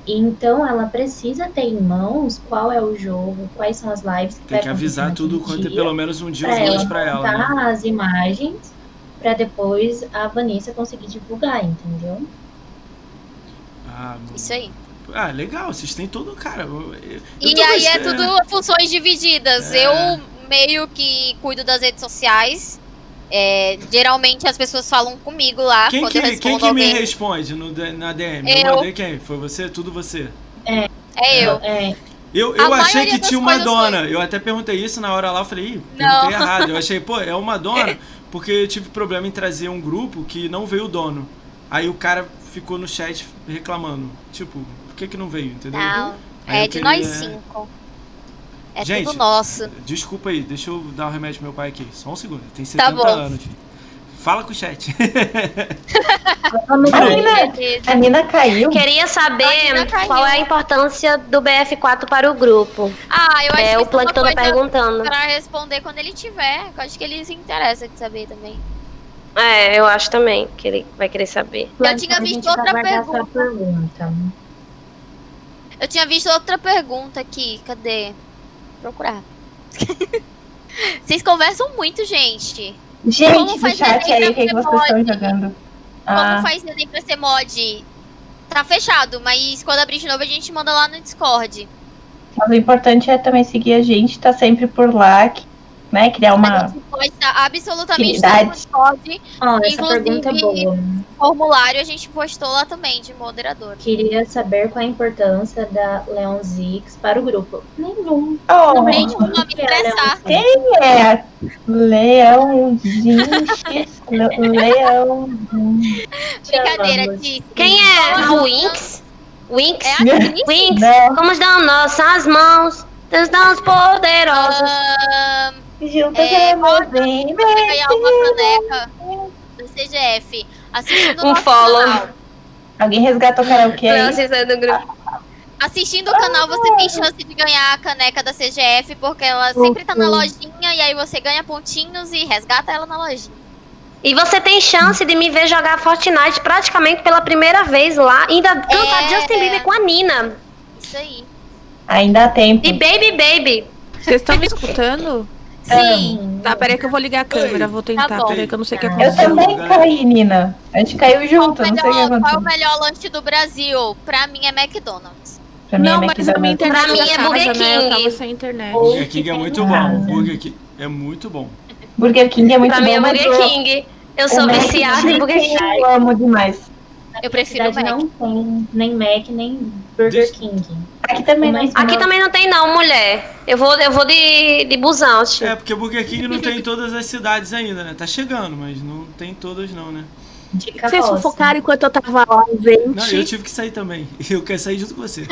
Então, ela precisa ter em mãos qual é o jogo, quais são as lives que Tem vai que avisar tudo quanto é dia, pelo menos um dia ou dois ela pra ela. Né? montar as imagens para depois a Vanessa conseguir divulgar, entendeu? Ah, Isso aí. ah, legal, vocês têm todo, cara. eu- eu E aí é tudo funções divididas. É. Eu meio que cuido das redes sociais. É, geralmente as pessoas falam comigo lá Quem quando que, quem que me alguém. responde no, na DM? Eu Eu. mandei quem? Foi você? Tudo você? É eu. É, Eu, A eu achei que tinha uma dona. Eu até perguntei isso na hora lá, eu falei, ih, Não. perguntei errado. Eu achei, pô, é uma dona, porque eu tive problema em trazer um grupo que não veio o dono. Aí o cara ficou no chat reclamando. Tipo, por que que não veio, entendeu? Não, é de queria- nós cinco. É Gente, tudo nosso. Desculpa aí, deixa eu dar o remédio pro meu pai aqui. Só um segundo, tem Tá 70 bom. anos. Fala com o chat. A Nina, a Nina caiu. Queria saber caiu. qual é a importância do BF4 para o grupo. Ah, eu acho É, que o é Plankton tá perguntando. pra responder quando ele tiver. Eu acho que ele se interessa de saber também. É, eu acho também que ele vai querer saber. Eu tinha visto outra pergunta. pergunta. Eu tinha visto outra pergunta aqui. Cadê? Procurar. Vocês conversam muito, gente. Como Gente, do faz chat aí, o que, vocês estão jogando? Como Ah, faz nem pra ser mod? Tá fechado, mas quando abrir de novo a gente manda lá no Discord. mas o importante é também seguir a gente, tá sempre por lá, que- né? Criar A uma. gente pode estar absolutamente. Ó, essa Inclusive- pergunta é boa. formulário a gente postou lá também, de moderador. Queria saber qual a importância da Leon Zix para o grupo. Nenhum. Oh, Nem vou me estressar. quem é? Leãozinho X. Le- Leãozinho. Brincadeira. Tice. Quem é? A Winx? Winx? É a? Winx? Não. Como dão nossas mãos, Deus dão poderosos. Ahn, Junto É, com a mozinha. vai ganhar uma caneca do CGF. Assistindo o Um follow. canal. Alguém resgatou o karaokê aí? Francis é do grupo. Assistindo o canal, você tem chance de ganhar a caneca da CGF, porque ela sempre tá na lojinha, e aí você ganha pontinhos e resgata ela na lojinha. E você tem chance de me ver jogar Fortnite praticamente pela primeira vez lá. Ainda cantar É. Justin Bieber com a Nina. Isso aí. Ainda há tempo. E Baby Baby. Vocês estão me escutando? Sim. Tá, peraí que eu vou ligar a câmera, vou tentar. Tá bom. peraí que eu não sei o que Eu aconteceu. também caí, Nina. A gente caiu junto, o não sei o que melhor, qual é o melhor lanche do Brasil? Pra mim é McDonald's. Pra mim, Não, é mas a minha internet Pra mim é casa, Burger né? Eu King. tava sem internet. Burger King é muito bom. Burger King é muito bom. Burger King é muito pra bom, mim é Burger King. Eu sou viciada em Burger King. Eu amo demais. Eu prefiro o Mac. não tem nem Mac, nem Burger King. Aqui também não. Aqui também não tem não, mulher. Eu vou, eu vou de, de busão. acho. É, porque Burger King não tem em todas as cidades ainda, né? Tá chegando, mas não tem em todas não, né? De Vocês sufocaram enquanto eu tava lá, gente. Não, eu tive que sair também. Eu quero sair junto com você.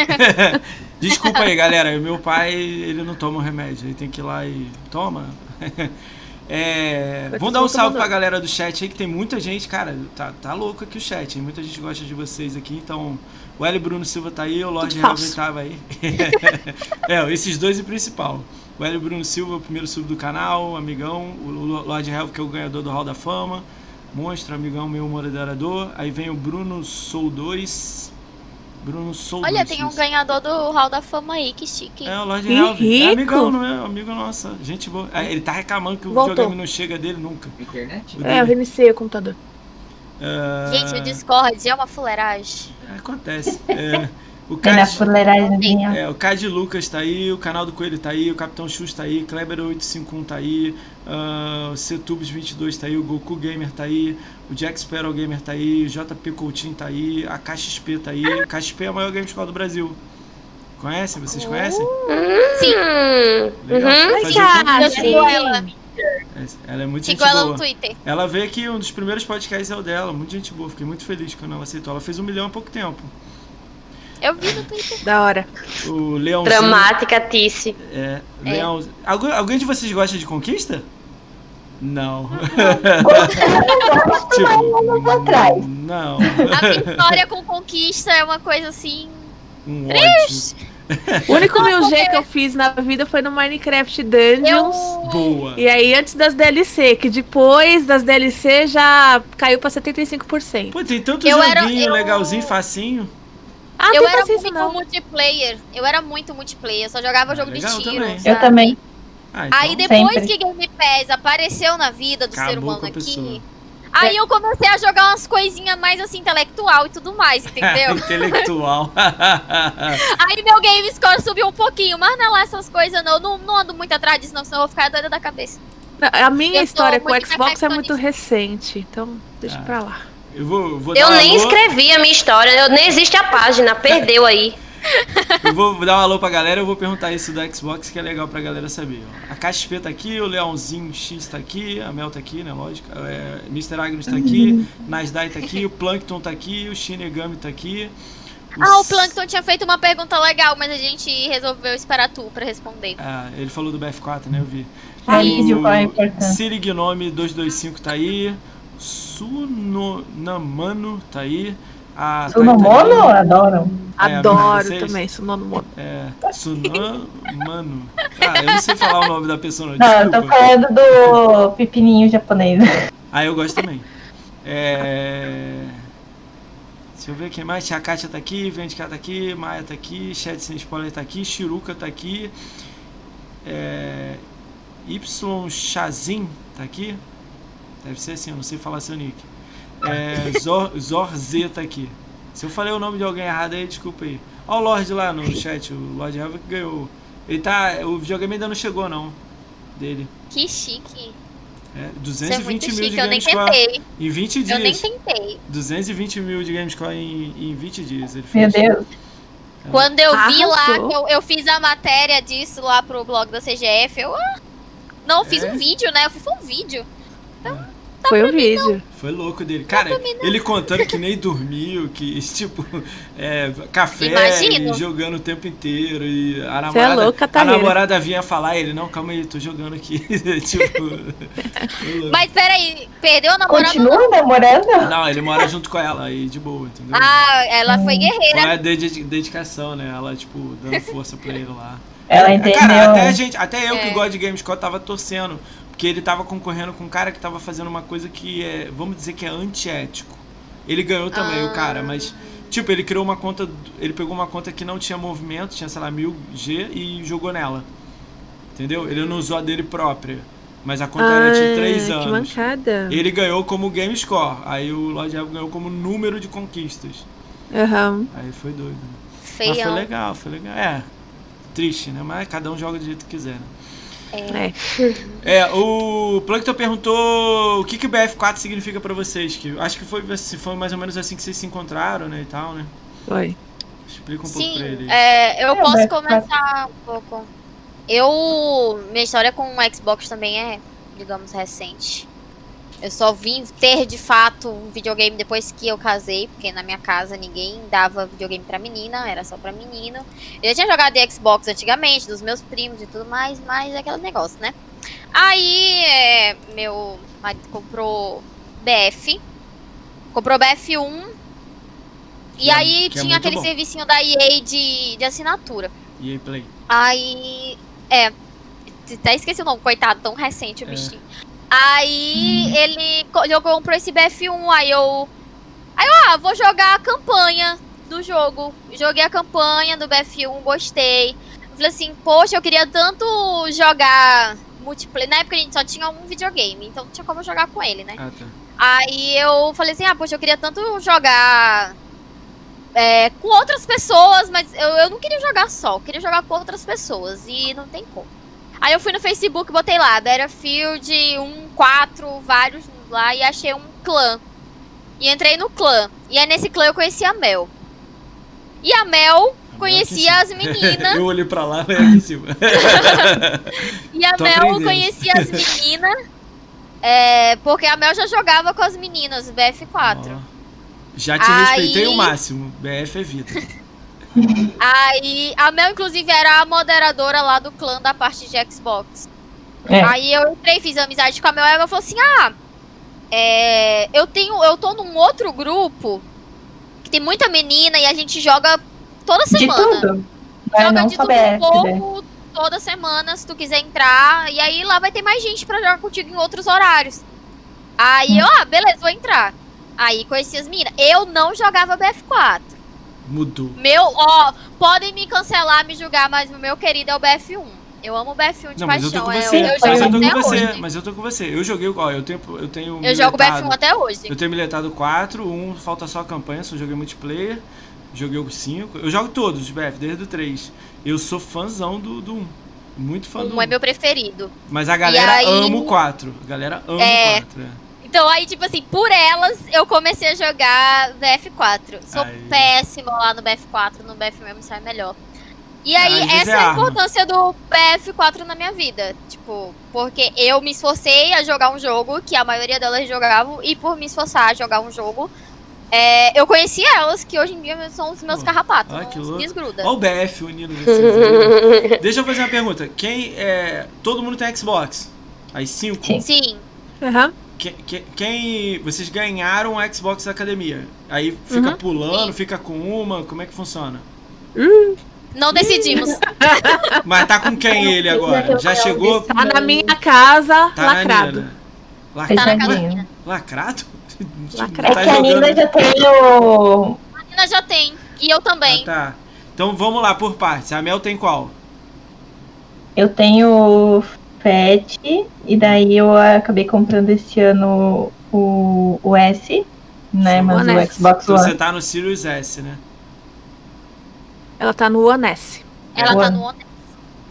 Desculpa aí, galera. Meu pai, ele não toma o remédio. Ele tem que ir lá e toma. É, vamos dar um salve mundo. pra galera do chat aí, que tem muita gente, cara, tá, tá louco aqui o chat, hein? Muita gente gosta de vocês aqui, então o Hélio Bruno Silva tá aí, o Lorde. Helvin tava aí. é, esses dois em principal. O Hélio Bruno Silva, o primeiro sub do canal, amigão, o Lorde Helvin, que é o ganhador do Hall da Fama, monstro, amigão meu moderador. Aí vem o Bruno Sou 2. Bruno Sou Olha, 2, tem um ganhador do Hall da Fama aí, que chique. É, o Lorde Helvin. É amigão, não é? Amigo nossa, gente boa. É, ele tá reclamando que o Voltou. videogame não chega dele nunca. Internet? O É, eu dele- reiniciei o computador. É, Gente, o Discord é uma fuleiragem. Acontece. É, o Tem na Cad, fuleiragemzinha. é, o Cad Lucas tá aí, o canal do Coelho tá aí, o Capitão Chus tá aí, Kleber851 tá aí, ah, o Ctubes22 tá aí, o Goku Gamer tá aí, o Jack Sparrow Gamer tá aí, o JP Coutinho tá aí, a KXP tá aí. A KXP é a maior game escola do Brasil. Conhecem? Vocês conhecem? Sim, Hum, Legal. uhum. Com- eu sigo ela. Ela é muito gente Sigo ela boa. no Twitter. Ela veio aqui, um dos primeiros podcasts é o dela, muita gente boa, fiquei muito feliz quando ela aceitou. Ela fez um milhão há pouco tempo. Eu vi no Twitter. Da hora. O Leãozinho. Dramática, Tice. É, É. Leão. Alguém, alguém de vocês gosta de conquista? Não. tipo, atrás. não. A história com conquista é uma coisa assim. Um ódio. O único mil G que eu fiz na vida foi no Minecraft Dungeons. Eu. Boa. E aí, antes das DLC, que depois das DLC já caiu pra 75%. Pô, tem tanto Eu era- joguinho eu- legalzinho, facinho. Ah, eu era muito não. multiplayer. Eu era muito multiplayer. Eu só jogava Ah, jogo legal de tiro. também. Eu também. Ah, então, Aí depois Sempre. que Game Pass apareceu na vida do ser Acabou humano a pessoa. aqui, aí eu comecei a jogar umas coisinhas mais assim, intelectual e tudo mais, entendeu? Intelectual. aí meu game score subiu um pouquinho, mas não é lá essas coisas não. Não, não ando muito atrás disso, não, senão eu vou ficar doida da cabeça. Não, A minha Eu história com o Xbox é muito recente, então deixa Ah. pra lá. Eu vou, vou Eu dar um nem alô, escrevi a minha história, eu, nem existe a página, perdeu aí. Eu vou dar um alô pra galera, eu vou perguntar isso do Xbox, que é legal pra galera saber. A KXP tá aqui, o Leãozinho X tá aqui, a Mel tá aqui, né? Lógico. É, Mr. Agnes tá aqui, Nasdai tá aqui, o Plankton tá aqui, o Shinigami tá aqui. Ah, o Plankton tinha feito uma pergunta legal, mas a gente resolveu esperar tu pra responder. Ah, ele falou do BF4, né? Eu vi. Ele Isso. pediu qual é a importância. Siri Gnome 225 tá aí. Sunonamano tá aí. A Sunomono? Adoram. É, Adoro vocês? também, isso não mono. É, Sunamano. Ah, eu não sei falar o nome da pessoa, não. Não, eu tô Desculpa. falando do pepininho japonês. Ah, eu gosto também. É... Deixa eu ver quem mais. Tia Kátia tá aqui, Vendicar tá aqui, Maia tá aqui, Chat Sem Spoiler tá aqui, Chiruca tá aqui. É... Y Chazin tá aqui. Deve ser assim, eu não sei falar seu nick. É... Zor, Zorz tá aqui. Se eu falei o nome de alguém errado aí, desculpa aí. Ó o Lorde lá no chat, o Lorde Helva que ganhou. Ele tá. O videogame ainda não chegou não. Dele. Que chique. É, Isso é 220 muito mil chique, de eu nem Gamescore tentei. em 20 Eu nem dias. tentei. 220 mil de Gamescore em, em 20 dias. Ele Meu fez. Deus. Quando eu vi lá, Arrasou. que eu, eu fiz a matéria disso lá pro blog da CGF, eu. ah, Não, eu fiz É? um vídeo, né? Eu fiz um vídeo. Foi o vídeo. Foi louco dele. Cara, ele contando que nem dormiu, que, tipo, é, café Imagino. e jogando o tempo inteiro. E a Você é namorada, louco, a Catarina. namorada vinha falar, ele, não, calma aí, tô jogando aqui. tipo. Mas peraí, perdeu a namorada? Continua namorando? Não, ele mora junto com ela aí, de boa, entendeu? Ah, ela foi guerreira. Foi a dedi- dedicação, né? Ela, tipo, dando força pra ele lá. Ela É, entendeu. Cara, até, a gente, até eu que É. gosto de Gamescore tava torcendo. Porque ele tava concorrendo com um cara que tava fazendo uma coisa que é, vamos dizer que é antiético. Ele ganhou também, Ah. o cara, mas. Tipo, ele criou uma conta. Ele pegou uma conta que não tinha movimento, tinha, sei lá, 1000G e jogou nela. Entendeu? Ele não usou a dele própria. Mas a conta era de 3 Ah, Que anos. mancada. Ele ganhou como Game Score. Aí o Lord Evo ganhou como número de conquistas. Aham. Aí foi doido. né? Mas foi legal, foi legal. É. Triste, né? Mas cada um joga do jeito que quiser, né? É. É, o Plankton perguntou o que, que o BF4 significa pra vocês. Que acho que foi, assim, foi mais ou menos assim que vocês se encontraram, né? E tal, né? Foi. Explica um pouco pra Sim, ele. é, eu É, posso começar um pouco. Eu. Minha história com o Xbox também é, digamos, recente. Eu só vim ter de fato um videogame depois que eu casei, porque na minha casa ninguém dava videogame pra menina, era só pra menino. Eu já tinha jogado de Xbox antigamente, dos meus primos e tudo mais, mas é aquele negócio, né? Aí, é, meu marido comprou BF, comprou BF1, e é- aí é tinha muito aquele bom. servicinho da EA de, de assinatura. E aí, Play? Aí. É. Até esqueci o nome, coitado, tão recente o É. bichinho. Aí ele co- eu comprou esse BF1, aí eu. Aí eu, ah, vou jogar a campanha do jogo. Joguei a campanha do BF1, gostei. Falei assim, poxa, eu queria tanto jogar multiplayer. Na época a gente só tinha um videogame, então não tinha como jogar com ele, né? Ah, tá. Aí eu falei assim, ah, poxa, eu queria tanto jogar é, com outras pessoas, mas eu, eu não queria jogar só, eu queria jogar com outras pessoas e não tem como. Aí eu fui no Facebook, botei lá, Battlefield 1, 4, vários lá e achei um clã. E entrei no clã. E aí nesse clã eu conheci a Mel. E a Mel conhecia as meninas. eu olhei pra lá aqui em cima. E a Tô Mel aprendendo. conhecia as meninas. é, porque a Mel já jogava com as meninas, BF4. Ó, Já te Aí- respeitei o máximo. BF é vida. Aí a Mel, inclusive, era a moderadora lá do clã da parte de Xbox. É. Aí eu entrei, fiz amizade com a Mel e ela falou assim: Ah, é, eu tenho. Eu tô num outro grupo que tem muita menina e a gente joga toda De semana. tudo. Mas Joga não de tudo um né? pouco, toda semana, se tu quiser entrar. E aí lá vai ter mais gente pra jogar contigo em outros horários. Aí eu, ah, beleza, vou entrar. Aí conheci as meninas. Eu não jogava BF4. Mudou. Meu, ó, podem me cancelar, me julgar, mas o meu querido é o BF1. Eu amo o BF1 de Não, mas eu tô paixão. com é, você. eu, eu mas eu jogo tô com você. hoje. Mas eu tô com você. Eu joguei, ó, eu tenho, eu tenho Eu jogo miletado- BF1 até hoje. Eu tenho miletado 4, um falta só a campanha, só joguei multiplayer. Joguei o 5. Eu jogo todos os BF, desde o 3. Eu sou fãzão do, do 1. Muito fã do Um 1. é meu preferido. Mas a galera aí- ama o 4. A galera ama É. o 4. É. Então aí, tipo assim, por elas, eu comecei a jogar BF4. Sou Aí. péssima lá no BF4, no BF mesmo sai melhor. E aí, vezes essa é a arma. importância do BF4 na minha vida. Tipo, porque eu me esforcei a jogar um jogo que a maioria delas jogavam, e por me esforçar a jogar um jogo, é, eu conheci elas, que hoje em dia são os meus Pô, carrapatos. não que louco. desgruda. Olha o BF unindo vocês. aí. Deixa eu fazer uma pergunta. Quem é. Todo mundo tem Xbox? Aí 5? Sim. Sim. Quem, Vocês ganharam o Xbox da academia. Aí fica Uhum. pulando, Sim. fica com uma. Como é que funciona? Não decidimos. Mas tá com quem ele agora? Já chegou. Tá na minha casa, Tá na lacrado. Nina. Lacrado? Tá na casa Fechadinho. Lacrado? Lacrado. Tá É que a Nina já tem o. A Nina já tem. E eu também. Ah, tá. Então vamos lá por partes. A Mel tem qual? Eu tenho FAT, e daí eu acabei comprando esse ano o, o S, né? Sim. Mas One o S. Xbox Então One. você tá no Sirius S, né? Ela tá no One S. Ela tá One. no One.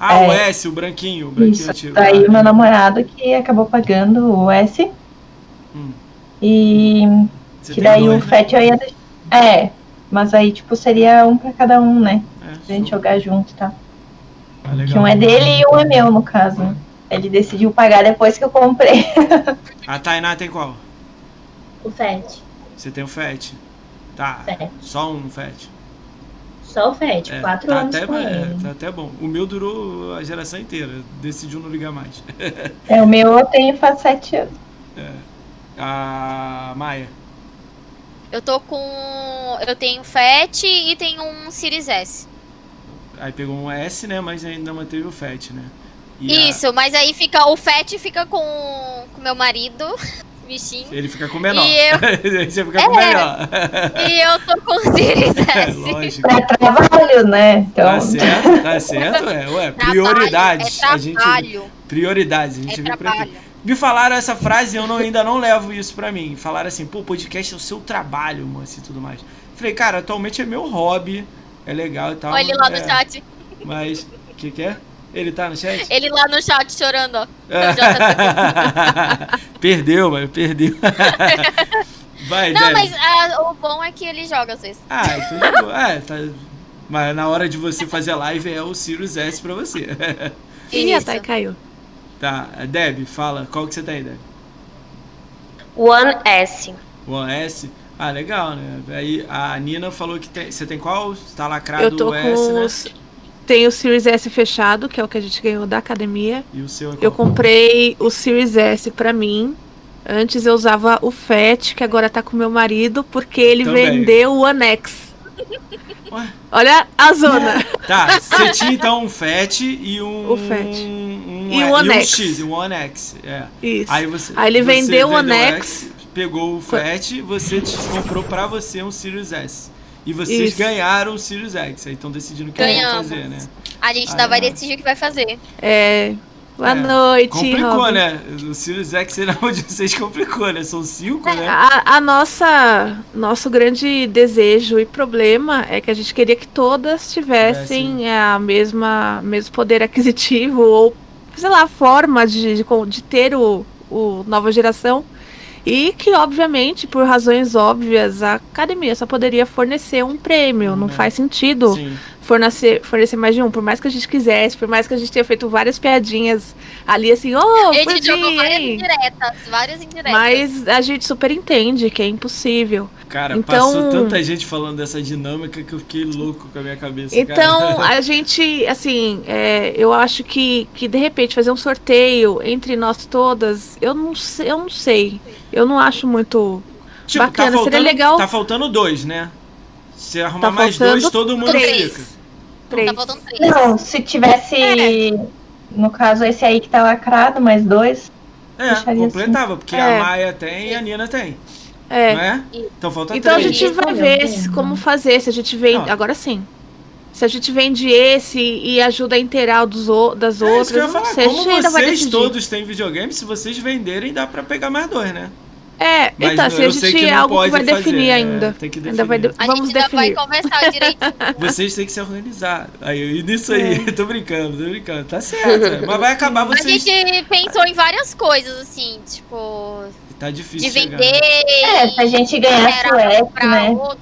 Ah, É. o S, o branquinho, o branquinho Isso. antigo. Daí Ah, o meu namorado que acabou pagando o S. Hum. E você que daí dois, o né? FET eu ia deixar. É, mas aí, tipo, seria um pra cada um, né? É, Pra gente show. jogar junto, tá? Ah, Que um é dele e um é meu, no caso. Ele decidiu pagar depois que eu comprei. A Tainá tem qual? O FET. Você tem o FET. Tá. FET. Só um FET. Só o FET. É, quatro tá anos até, com é, ele. tá até bom. O meu durou a geração inteira. Decidiu não ligar mais. É, o meu eu tenho faz sete anos. A Maia. Eu tô com. Eu tenho FET e tenho um Series S. Aí pegou um S, né? Mas ainda manteve o FET, né? E a- Isso, mas aí fica. O FET fica com com meu marido, bichinho. Ele fica com o menor. E eu- Você fica com o É. melhor. E eu tô com o Series É, S. lógico. Pra trabalho, né? Então, Tá certo, tá certo, é. Ué, Trabalho, prioridades. É a gente, trabalho. prioridades, a gente É vê trabalho. Me falaram essa frase e eu não- ainda não levo isso pra mim. Falaram assim, pô, podcast é o seu trabalho, moça, e tudo mais. Falei, cara, atualmente é meu hobby, é legal e tal. Olha ele lá no é, chat. Mas, o que que é? Ele tá no chat? Ele lá no chat chorando, ó. perdeu, mano, perdeu. Vai, Não, Deb. mas ah, o bom é que ele joga às vezes. Ah, então de boa. É, tá... Mas na hora de você fazer live é o Sirius S pra você. Ih, a Isso. Thay caiu. tá, Deb, fala, qual que você tem, Deb? One S. O S? Ah, legal, né? Aí a Nina falou que tem. Você tem qual? Tá lacrado Eu tô o com S, né? Tem o Series S fechado, que é o que a gente ganhou da academia. E o seu é Eu comprei o Series S pra mim. Antes eu usava o FAT, que agora tá com meu marido, porque ele Também. vendeu o One X. Ué? Olha a zona. Tá, você tinha então um FAT e um. O Fat. Um, E o e One um X. Um One X. É. Isso. Aí você. Aí ele você vendeu o One o X. Pegou o FAT, você comprou pra você um Sirius S. E vocês Isso. ganharam o Sirius X. Aí estão decidindo o que vão fazer, né? A gente Ah, ainda vai é. decidir o que vai fazer. É. Boa É, noite, Complicou, Robin. né? O Sirius X era onde vocês complicou, né? São cinco, né? A, a nossa nosso grande desejo e problema é que a gente queria que todas tivessem Tivessem. a mesma mesmo poder aquisitivo ou sei lá forma de, de, de ter o, o nova geração e que obviamente por razões óbvias a academia só poderia fornecer um prêmio não É. faz sentido Sim. Fornecer fornecer mais de um por mais que a gente quisesse por mais que a gente tenha feito várias piadinhas ali assim oh A gente podia, jogou várias hein?" indiretas, várias indiretas. Mas a gente super entende que é impossível. Cara, Então- passou tanta gente falando dessa dinâmica que eu fiquei louco com a minha cabeça. Então, cara. a gente, assim, é, eu acho que, que de repente fazer um sorteio entre nós todas, eu não sei, eu não sei. Eu não acho muito. Tipo, bacana, tá seria faltando, legal. Tá faltando dois, né? Se arrumar Tá mais dois, todo mundo três. fica. Três. Tá faltando três. não, se tivesse. É. No caso, esse aí que tá lacrado, mais dois. É, Deixaria completava, porque É. a Maia tem e a Nina tem. É. Não é? Então falta Então a três. gente vai ver bem, se- né? como fazer. Se a gente vende. Não. Agora sim. Se a gente vende esse e ajuda a inteirar dos, o- das É outras, isso que eu ia falar. sei. A Como gente ainda vai vocês todos têm videogame, se vocês venderem, dá pra pegar mais dois, né? É, Mas então, se eu a gente é algo que vai fazer, definir é, ainda. tem que Ainda vai de- definir. A Vamos gente ainda definir. vai conversar direito. Vocês têm que se organizar. Aí, e nisso aí, É. tô brincando, tô brincando. Tá certo. é. Mas vai acabar A vocês. gente pensou em várias coisas, assim, tipo, Tá difícil. de chegar. vender. É, se a gente F, pra né? outros.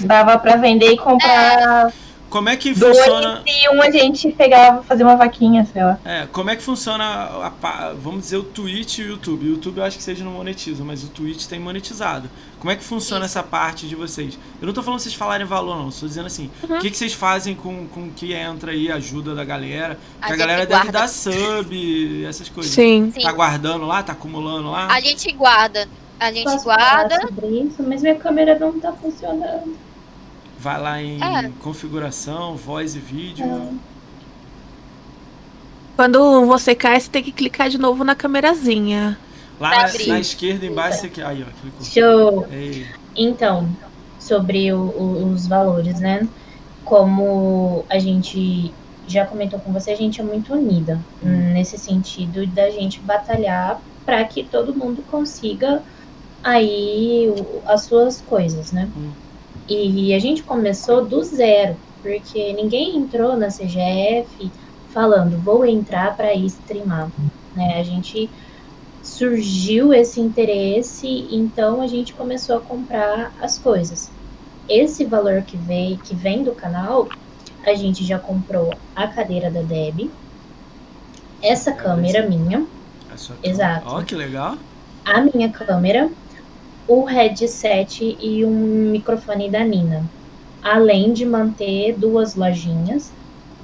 Dava pra vender e comprar Como é que dois funciona. e um a gente pegava fazer uma vaquinha, sei lá. É, como é que funciona, a, pa- vamos dizer, o Twitch e o YouTube? O YouTube eu acho que vocês não monetizam, mas o Twitch tem monetizado. Como é que funciona essa parte de vocês? Eu não tô falando vocês falarem valor, não. Estou dizendo assim, Uhum. o que, que vocês fazem com, com o que entra aí, ajuda da galera? A a galera deve guarda. dar sub, essas coisas. Sim. Sim. Tá guardando lá, tá acumulando lá? A gente guarda. A gente Posso guarda. falar sobre isso, mas minha câmera não tá funcionando. Vai lá em É. configuração, voz e vídeo. Não. Quando você cai, você tem que clicar de novo na câmerazinha. Lá na, na esquerda embaixo, você... aí ó, clicou. Show! Ei, Então, sobre o- o- os valores, né? Como a gente já comentou com você, a gente é muito unida hum, nesse sentido da gente batalhar para que todo mundo consiga aí o- as suas coisas, né? Hum. E a gente começou do zero, porque ninguém entrou na CGF falando, vou entrar para streamar. Né? A gente surgiu esse interesse, então a gente começou a comprar as coisas. Esse valor que vem, que vem do canal, a gente já comprou a cadeira da Deb, essa câmera minha, Exato. Ó, que legal. a minha câmera, o headset e um microfone da Nina. Além de manter duas lojinhas,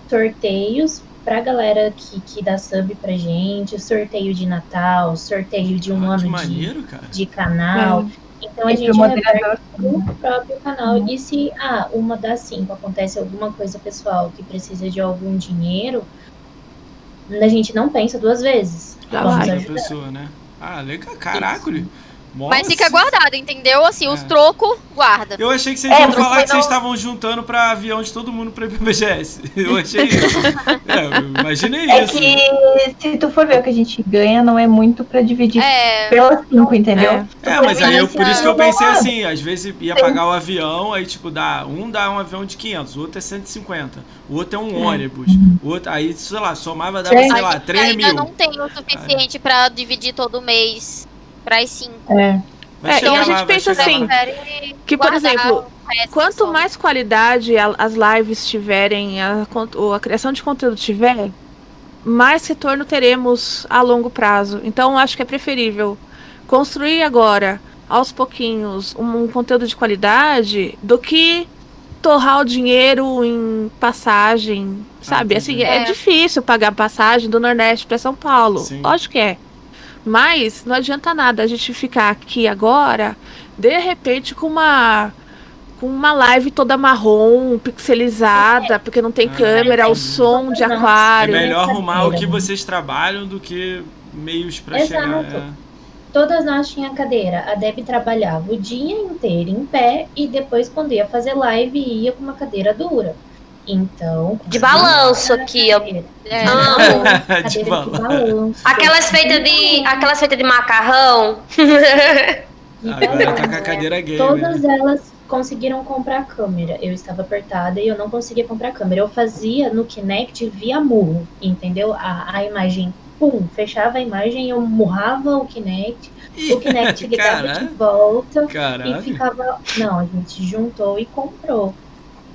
sorteios pra galera que, que dá sub pra gente, sorteio de Natal, sorteio de um Ah, ano de, maneiro, cara. de canal. Então a E gente reverte no próprio canal. E se ah, uma das cinco acontece alguma coisa pessoal que precisa de algum dinheiro, a gente não pensa duas vezes. Outra ajudar. pessoa, né? Ah, legal. Caraca, Mas fica guardado, entendeu? Assim, os É. trocos, guarda. Eu achei que vocês É, iam falar que não- vocês estavam juntando pra avião de todo mundo pra ir pro BGS. Eu achei isso. É, eu imaginei É isso. que se tu for ver o que a gente ganha, não é muito pra dividir É, pelas cinco, entendeu? É. É, mas aí eu, por isso que eu pensei assim, às vezes ia pagar o avião, aí tipo, dá, um dá um avião de 500, o outro é 150, o outro é um ônibus, o outro, aí, sei lá, somava, dava, sei lá, gente 3 ainda mil. não tem o suficiente pra dividir todo mês cinco. É. Vai É, chegar e a gente pensa assim, Que, por exemplo, Quanto mais qualidade a- as lives tiverem, a, a criação de conteúdo tiver, mais retorno teremos a longo prazo. Então, eu acho que é preferível construir agora, aos pouquinhos, um, um conteúdo de qualidade do que torrar o dinheiro em passagem, sabe? Assim, é, É. difícil pagar passagem do Nordeste para São Paulo. Sim. Lógico que é. Mas não adianta nada a gente ficar aqui agora, de repente, com uma com uma live toda marrom, pixelizada, porque não tem Ah, câmera, o entendi. som de Não. É aquário. melhor arrumar o que vocês trabalham do que meios pra Exato. chegar. é. Todas nós tinha cadeira. A Deb trabalhava o dia inteiro em pé e depois, quando ia fazer live, ia com uma cadeira dura. Então. De balanço aqui, ó. É, Amo. Cadeira De de balanço. Aquelas feitas de. Aquelas feitas de macarrão. Então, Agora tá com a cadeira gamer. Todas elas conseguiram comprar câmera. Eu estava apertada e eu não conseguia comprar câmera. Eu fazia no Kinect via murro, entendeu? A, a imagem, pum, fechava a imagem, eu murrava o Kinect, o Kinect ligava de Caralho. volta e Caralho. ficava. Não, a gente juntou e comprou.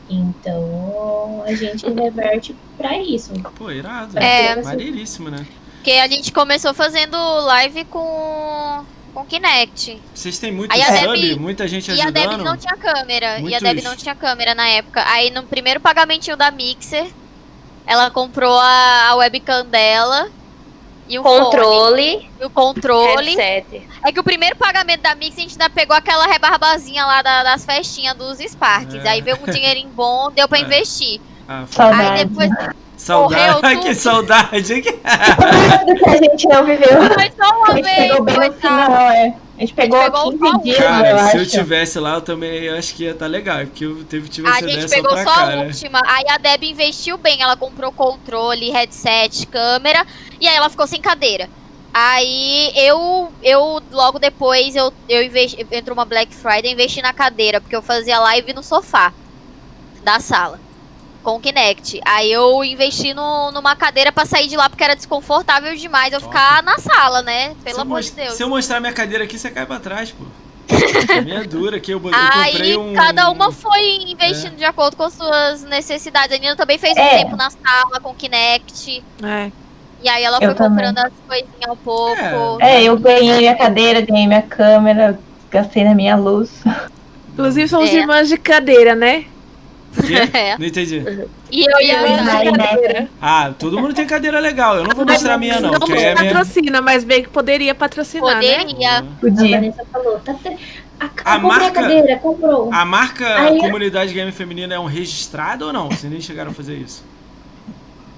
Então a gente reverte pra isso. Pô, irado. É. Maneiríssimo, né? Porque a gente começou fazendo live com com Kinect. Vocês têm muito Aí sub, Debbie- muita gente E a Deb ajudando. não tinha câmera. E a Muitos- Deb não tinha câmera na época. Aí no primeiro pagamentinho da Mixer, ela comprou a, a webcam dela. E o fone, Controle. e o controle. Headset. É que o primeiro pagamento da Mix a gente ainda pegou aquela rebarbazinha lá da- das festinhas dos Sparks. É. Aí veio um dinheirinho bom, deu pra É. investir. Ah, foi- Aí Saudade. depois saudade. Morreu que tudo. saudade. Que- a gente não viveu. foi só A uma gente vez. pegou bem foi no só- final, é. A gente pegou, pegou 15 só um. dias, eu Cara, se eu acho. tivesse lá, eu também acho que ia estar legal. Porque eu teve, tive A gente pegou só a última. Aí a Deb investiu bem. Ela comprou controle, headset, câmera. E aí ela ficou sem cadeira. Aí eu, eu logo depois, eu, eu investi, entrou uma Black Friday, investi na cadeira, porque eu fazia live no sofá da sala. Com o Kinect. Aí eu investi no, numa cadeira pra sair de lá, porque era desconfortável demais eu Top. ficar na sala, né? Pelo se eu amor de Deus. Se eu mostrar minha cadeira aqui, você cai pra trás, pô. Minha dura aqui, eu, eu Aí comprei um. cada uma foi investindo de acordo com as suas necessidades. A Nina também fez um É. tempo na sala com o Kinect. É. E aí ela Eu foi também. comprando as coisinhas ao pouco. É, eu ganhei minha cadeira, ganhei minha câmera, gastei na minha luz. Inclusive, somos É. irmãs de cadeira, né? É. Não entendi. E eu ia. Irmãs de Ai, né? cadeira. Ah, todo mundo tem cadeira legal. Eu não vou mostrar a minha, não. Não é a minha. patrocina, mas bem que poderia patrocinar, né? Poderia. A Podia. Vanessa falou, tá a, A a, marca- a cadeira, comprou. A marca Aí- Comunidade Game Feminina é um registrado ou não? Vocês nem chegaram a fazer isso.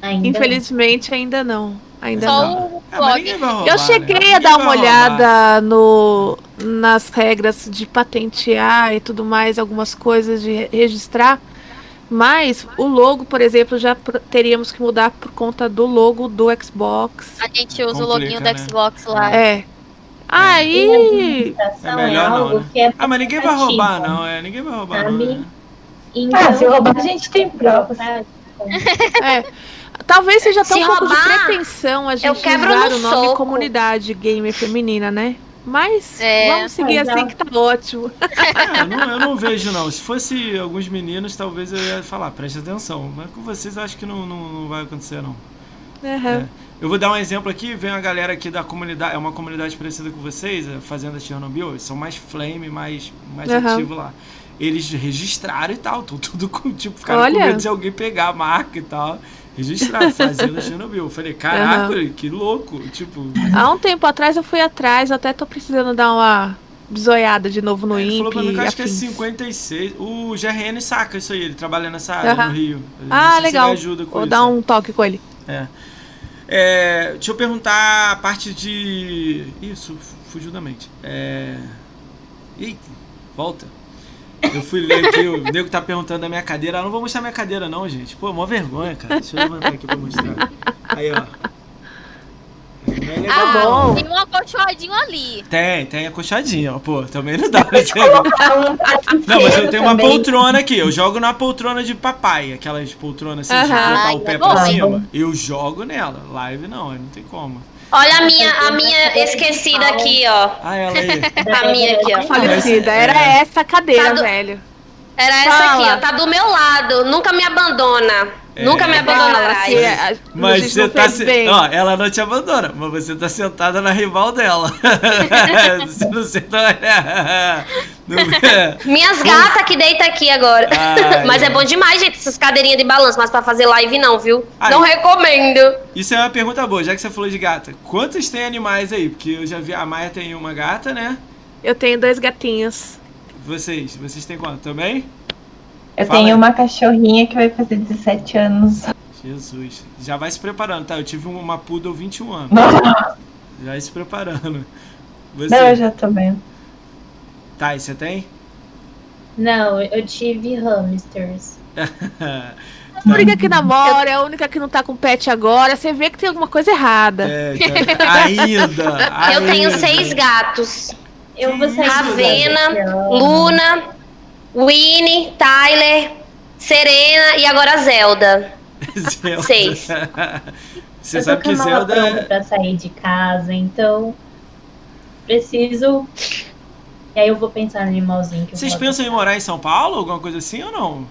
Ainda Infelizmente, ainda não. Ainda Só não. o Ah, blog. roubar, Eu né? cheguei a Ninguém dar uma olhada no, nas regras de patentear e tudo mais, algumas coisas de re- registrar. Mas o logo, por exemplo, já teríamos que mudar por conta do logo do Xbox. A gente usa o Complica, login né? do Xbox lá. É. Aí. Administração É melhor não, né? é Ah, mas ninguém vai roubar, não. É, ninguém vai roubar, não. Né? Então, Ah, se roubar, a gente tem provas. É. Talvez seja até Se um pouco de roubar, pretensão a eu gente usar o nome soco. comunidade gamer feminina, né? Mas É, vamos seguir assim ela- que tá ótimo. É, não, eu não vejo, não. Se fosse alguns meninos, talvez eu ia falar, preste atenção. Mas com vocês, eu acho que não, não, não vai acontecer, não. Aham. Eu vou dar um exemplo aqui, vem a galera aqui da comunidade, é uma comunidade parecida com vocês, a Fazenda Chernobyl, eles são mais flame, mais, mais Aham. ativo lá. Eles registraram e tal, tão tudo com, tipo, ficaram com Olha. medo de alguém pegar a marca e tal. Registraram, Fazenda Chernobyl. Eu falei, caraca, que louco, tipo... Há um tempo atrás eu fui atrás, eu até tô precisando dar uma bisoiada de novo no Ele falou IMP pra mim que acho que é afins. 56. O GRN saca isso aí, ele trabalha nessa área Aham. no Rio. Ah, legal. ajuda com Vou isso. dar um toque com ele. É. É, deixa eu perguntar a parte de. Isso, fugiu da mente. É. Eita, volta. Eu fui ler aqui, o nego tá perguntando da minha cadeira. Eu não vou mostrar minha cadeira, não, gente. Pô, mó vergonha, cara. Deixa eu levantar aqui pra mostrar. Aí, ó. É legal, Ah, bom. Tem um acolchoadinho ali. Tem, tem acolchadinha, ó. Pô, também não dá pra ser. Não, mas eu tenho uma poltrona aqui. Eu jogo na poltrona de papai. Aquelas poltronas assim, de Aham. botar Ai, o pé é pra cima. Eu jogo nela. Live não, não tem como. Olha a minha, a minha esquecida aqui, ó. Ah, ela aí. A minha aqui, ó. Falecida. é- Era essa cadeira, Tá do- velho. Era essa Fala. aqui, ó. Tá do meu lado. Nunca me abandona. É. Nunca me abandonará. Se Mas você não tá. Se... bem. Ó, ela não te abandona, mas você tá sentada na rival dela. você não senta. Minhas gatas que deita aqui agora. Ai, mas é bom demais, gente, essas cadeirinhas de balanço. Mas pra fazer live não, viu? Ai. Não recomendo. Isso é uma pergunta boa, já que você falou de gata. Quantos tem animais aí? Porque eu já vi. A Maia tem uma gata, né? Eu tenho dois gatinhos. Vocês, vocês têm quanto? Também? Eu Fala tenho aí. uma cachorrinha que vai fazer 17 anos. Jesus. Já vai se preparando, tá? Eu tive uma poodle 21 anos. Já vai se preparando. Você. Não, eu já tô vendo. Tá, e você tem? Não, eu tive hamsters. A única que namora, é a única que não tá com pet agora. Você vê que tem alguma coisa errada. É, cara. ainda, Eu tenho ainda. seis gatos. Eu ano. Luna, Winnie, Tyler, Serena e agora Zelda. Zelda. Seis. Você eu sabe que Zelda é... pra sair de casa, então preciso. E aí eu vou pensar no animalzinho que eu Vocês pensam em morar em São Paulo, alguma coisa assim ou não?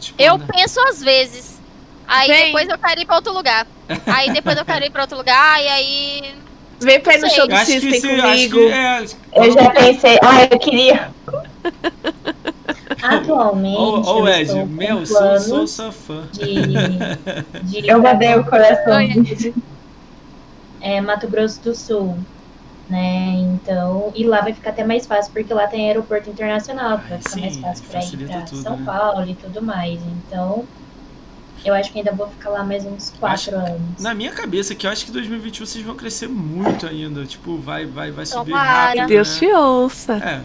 Tipo, Eu né? penso às vezes. Aí Vem. depois eu quero ir pra outro lugar. Aí depois eu quero ir pra outro lugar, e aí. Vem pra ir no show do System comigo. que é, Eu já pensei, ah, eu queria. Atualmente, Ô, ô eu Ed, meu, sou, sou sua fã. de, de Eu pra mandei o coração. Oi, é, Mato Grosso do Sul. Né? Então, e lá vai ficar até mais fácil, porque lá tem aeroporto internacional, que vai Ai, ficar sim, mais fácil para ir para tudo, São né? Paulo e tudo mais. Então, eu acho que ainda vou ficar lá mais uns quatro anos. Na minha cabeça, que eu acho que 2021 vocês vão crescer muito ainda. Tipo, vai, vai, vai subir Tomara. rápido. Deus né? te ouça. É.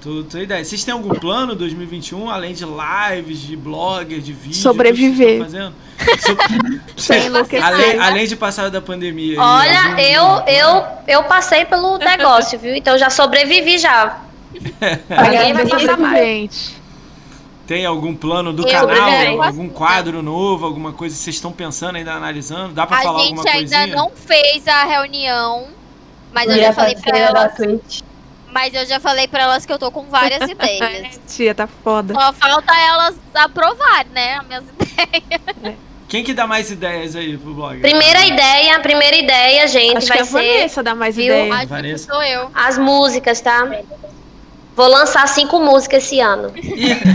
Tô, tô ideia. Vocês têm algum plano 2021, além de lives, de blogger, de vídeo? Sobreviver. tudo que vocês estão fazendo? Sem enlouquecer. além, além de passar da pandemia. aí, Olha, algum- eu, eu, eu passei pelo negócio, viu? Então já sobrevivi já. Ninguém vai passar mais. Tem algum plano do Eu canal? Algum quadro novo? Alguma coisa que vocês estão pensando, ainda analisando? Dá pra A falar gente alguma ainda coisinha? não fez a reunião. Mas eu E já a falei pra. Twitch. Mas eu já falei pra elas que eu tô com várias ideias. Tia, tá foda. Só falta elas aprovar, né? As minhas ideias. Quem que dá mais ideias aí pro blog? Primeira ideia, primeira ideia, gente, Acho que vai a ser Vanessa dá mais viu? ideia. Acho que Vanessa. sou eu. as músicas, tá? Vou lançar cinco músicas esse ano.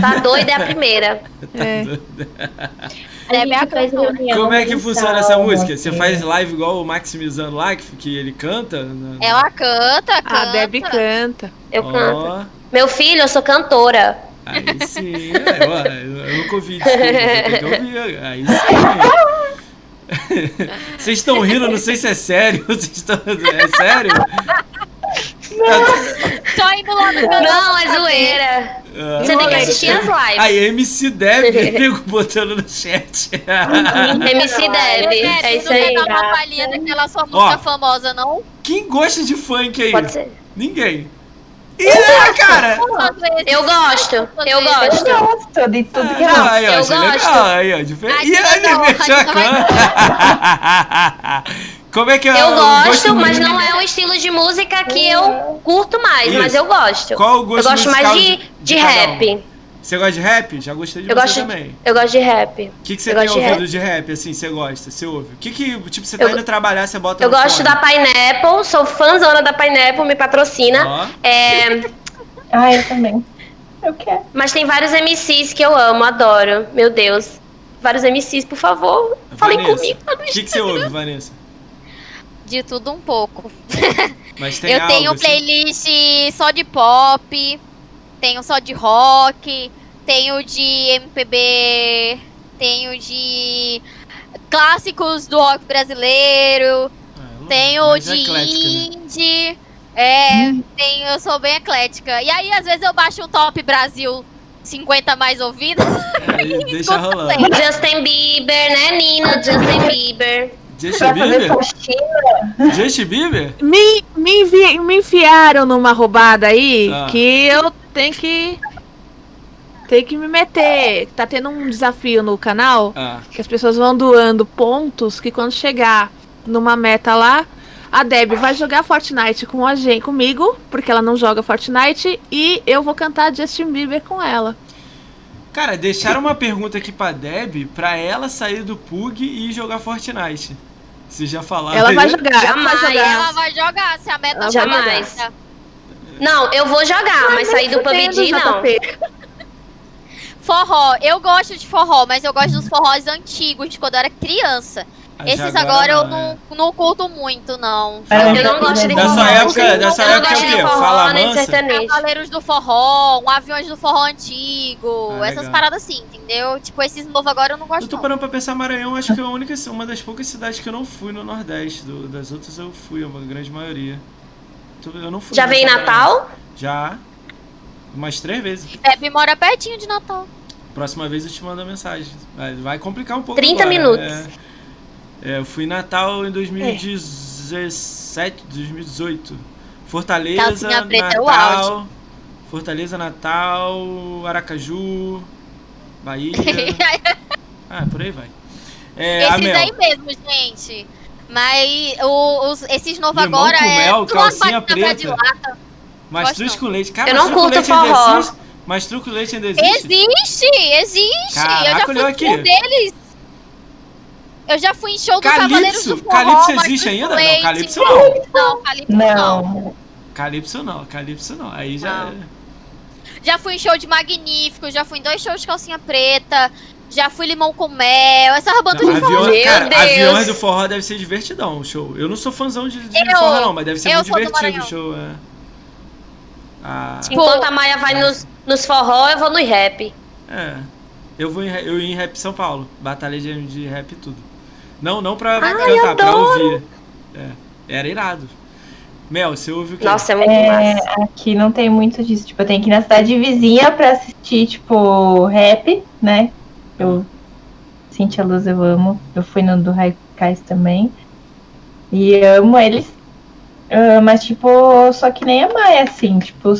Tá doida é a primeira. É. A É minha cantora. Como é que funciona essa música? Você faz live igual o Maximizando lá, que, que ele canta? Na- Ela canta, canta. A Debbie canta. Eu Ó, canto. Meu filho, eu sou cantora. Aí sim, é, ó, eu, eu nunca ouvi, desculpa, que ouvir. Aí sim. Vocês estão rindo, não sei se é sério. Vocês estão. É sério? Só indo lá no canal. Não, é zoeira. Ah, Você tem que assistir as lives. Aí, MC Deb, nego botando no chat. MC Deb, é isso tu não aí. quer dar uma palhinha daquela sua música famosa, não? Quem gosta de funk aí? Pode ser. Ninguém. E é, cara! Eu gosto, eu gosto. Eu gosto de tudo que Ah, aí, ó, eu gosto. legal, aí, ó, diferente. E aí, mexeu a. Como é que é Eu gosto, mas não é um estilo de música que eu curto mais, Isso. mas eu gosto. Qual o gosto eu gosto mais musical de, de, cada um? Você gosta de rap? Já gostei de Eu você gosto, também. eu gosto de rap. O que, que você eu tem gosto de ouvido rap. de rap, assim, você gosta? Você ouve? O que que, tipo, você tá Eu- indo trabalhar, você bota Eu gosto fone? da Pineapple, sou fãzona da Pineapple, me patrocina. Ó, É, Ah, eu também. Eu quero. mas tem vários MCs que eu amo, adoro. Meu Deus. Vários MCs, por favor. Falem Vanessa, comigo. O que, que você ouve, Vanessa? De tudo um pouco. Mas tem eu algo, tenho assim? playlist só de pop, tenho só de rock, tenho de MPB, tenho de clássicos do rock brasileiro, Ah, tenho mais de eclética, né? indie. É, tenho, eu sou bem eclética. E aí, às vezes, eu baixo um top Brasil 50 mais ouvidos. É, e deixa rolando. Justin Bieber, né, Nina? Justin Bieber. Justin Bieber? Justin Bieber? Me, me, envi- me enfiaram numa roubada aí Ah. que eu tenho que. Tem que me meter. Tá tendo um desafio no canal Ah, que as pessoas vão doando pontos que quando chegar numa meta lá, a Deb vai jogar Fortnite com a gente, comigo, porque ela não joga Fortnite, e eu vou cantar Justin Bieber com ela. Cara, deixaram uma pergunta aqui pra Deb pra ela sair do PUG e jogar Fortnite. Vocês já falaram? Ela vai jogar, ela vai Jamais. jogar. Ela vai jogar, se a meta essa. Não, eu vou jogar, mas sair do PUBG, não. Forró, eu gosto de forró, mas eu gosto dos forrós antigos, de quando eu era criança. Esses agora, eu é. não, não curto muito, não. Ah, Eu não gosto de sua época- Eu época é o de quê? Fala mansa? Cavaleiros do Forró, um Aviões do Forró Antigo, Ah, essas legal. paradas assim, entendeu? Tipo, esses novos agora eu não Eu gosto tô não. parando pra pensar, Maranhão acho que é a única, uma das poucas cidades que eu não fui no Nordeste. Do- das outras eu fui, a grande maioria. Eu não fui Já veio em. Natal? Já. Umas três vezes. Deb mora pertinho de Natal. Próxima vez eu te mando a mensagem. Vai, vai complicar um pouco. 30 agora, minutos. É, É, eu fui em Natal em 2017, 2018. Fortaleza, Calcinha preta é o Natal. Fortaleza, Natal, Aracaju, Bahia. ah, por aí vai. É, esses aí mesmo, gente. Mas os- esses novos Limão agora com é mel, umas calcinha preta. Gosto com leite. Cara, Eu não curto forró. existe? Mastruz com leite ainda existe? Existe, existe. Caraca, eu já fui aqui. um deles. Eu já fui em show do Calypso? Cavaleiros do Forró. Calypso existe ainda? Não, leite. Calypso não. Não, Calypso não. Não. Calypso não, Calypso não. Aí já. Não. Já fui em show de Magnífico, já fui em dois shows de calcinha preta, já fui limão com mel, essas bandas Não, de forró. aviões, Meu cara, Deus. aviões do forró deve ser divertidão o show. Eu não sou fãzão de, de Eu- forró, não, mas deve ser muito divertido o show. É. Ah, Tipo, Enquanto a Maia vai nos, nos forró, eu vou no rap. é. Eu vou em, eu ia em rap São Paulo. Batalha de, de rap e tudo. Não, não pra Ai, cantar, pra ouvir. É. Era irado. Mel, você ouve o quê? Nossa, é muito É, massa. aqui não tem muito disso. Tipo, eu tenho que ir na cidade vizinha pra assistir, tipo, rap, né? Eu. Cintia Luz eu amo. Eu fui no do Raikais também. E amo eles. Ah, mas, tipo, só que nem a Maia, assim. Tipo,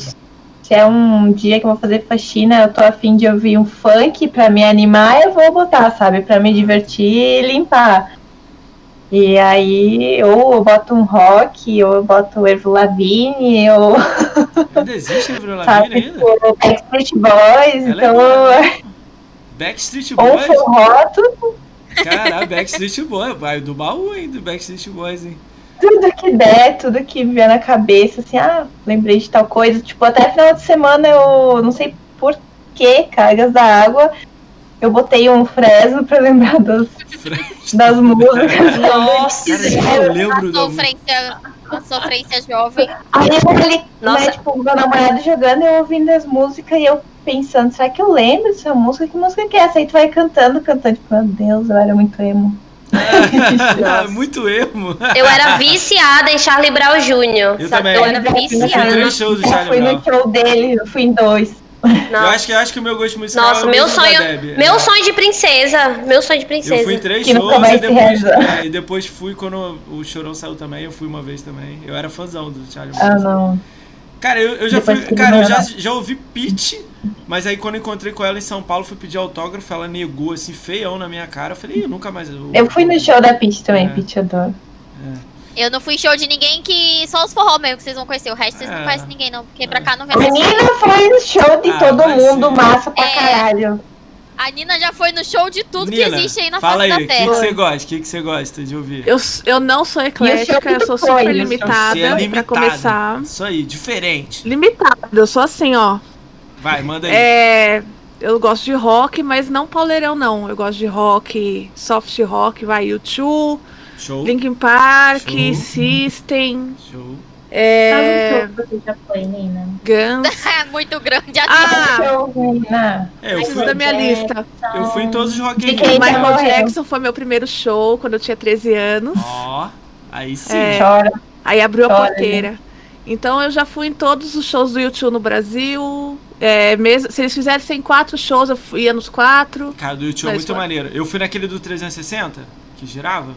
se é um dia que eu vou fazer faxina, eu tô afim de ouvir um funk pra me animar, eu vou botar, sabe? Pra me divertir e limpar. E aí, ou eu boto um rock, ou eu boto o Ervo Lavigne, ou Ainda existe sabe, Lavigne ainda? tipo, Backstreet Boys, É então, legal. Backstreet ou Boys? forró, tudo, Caralho, Backstreet Boys. Vai do baú ainda, Backstreet Boys, hein? Tudo que der, tudo que vier na cabeça, assim, ah, lembrei de tal coisa. Tipo, até final de semana eu não sei por que, cargas da água, eu botei um Fresno pra lembrar das, das músicas. Nossa, Cara, eu lembro a do. sofrência, a sofrência jovem. Aí ele, Nossa. né, tipo, meu namorado jogando, eu ouvindo as músicas e eu pensando, será que eu lembro dessa música? Que música que é essa? Aí tu vai cantando, cantando, tipo, meu Deus, eu era muito emo. Muito emo. eu era viciada em Charlie Brown Jr. Eu sabe? também. Eu era Eu fui viciada. três shows do Eu Charlie fui Brown. no show dele, eu fui em dois. Eu acho que, eu acho que o meu gosto musical Nossa, é o meu sonho, meu É. sonho de princesa, meu sonho de princesa. Eu fui em três Que shows e depois, é, e depois fui quando o Chorão saiu também, eu fui uma vez também. Eu era fãzão do Charlie Brown. Ah, não. Cara, eu, eu já Depois fui. Cara, eu já, já ouvi Pete, mas aí quando eu encontrei com ela em São Paulo, fui pedir autógrafo, ela negou assim, feião na minha cara. Eu falei, "Ih, nunca mais. Eu fui no show da Peach também, É. Peach adoro. Eu não fui em show de ninguém que. Só os forró mesmo que vocês vão conhecer. O resto vocês É. não conhecem ninguém, não. Porque pra É. cá não A vem mais. menina foi no show de Ah, todo mundo, ser. massa pra É. caralho. A Nina já foi no show de tudo que Nina, existe aí na fala face aí, da o que, que Terra. você gosta? O que, que você gosta de ouvir? Eu, eu não sou eclética, eu sou super Coisa, limitada. Você é pra limitado. começar. Isso aí, diferente. Limitada, eu sou assim, ó. Vai, manda aí. É, eu gosto de rock, mas não pauleirão, não. Eu gosto de rock, soft rock, vai, U2, Show. Linkin Park, Show. System, Show. é, foi, Nina. Guns. É muito grande a Ah, Show, menina. É, eu fui, da minha lista. eu fui em todos os Rock De Rio. quem? Michael. Jackson foi meu primeiro show quando eu tinha 13 anos. Ó, aí sim. É. Chora. Aí abriu a Olha. porteira. Então eu já fui em todos os shows do YouTube no Brasil. É, mesmo, se eles fizessem quatro shows, eu ia nos quatro. Cara, do YouTube é muito foi. maneiro. Eu fui naquele do 360, que girava.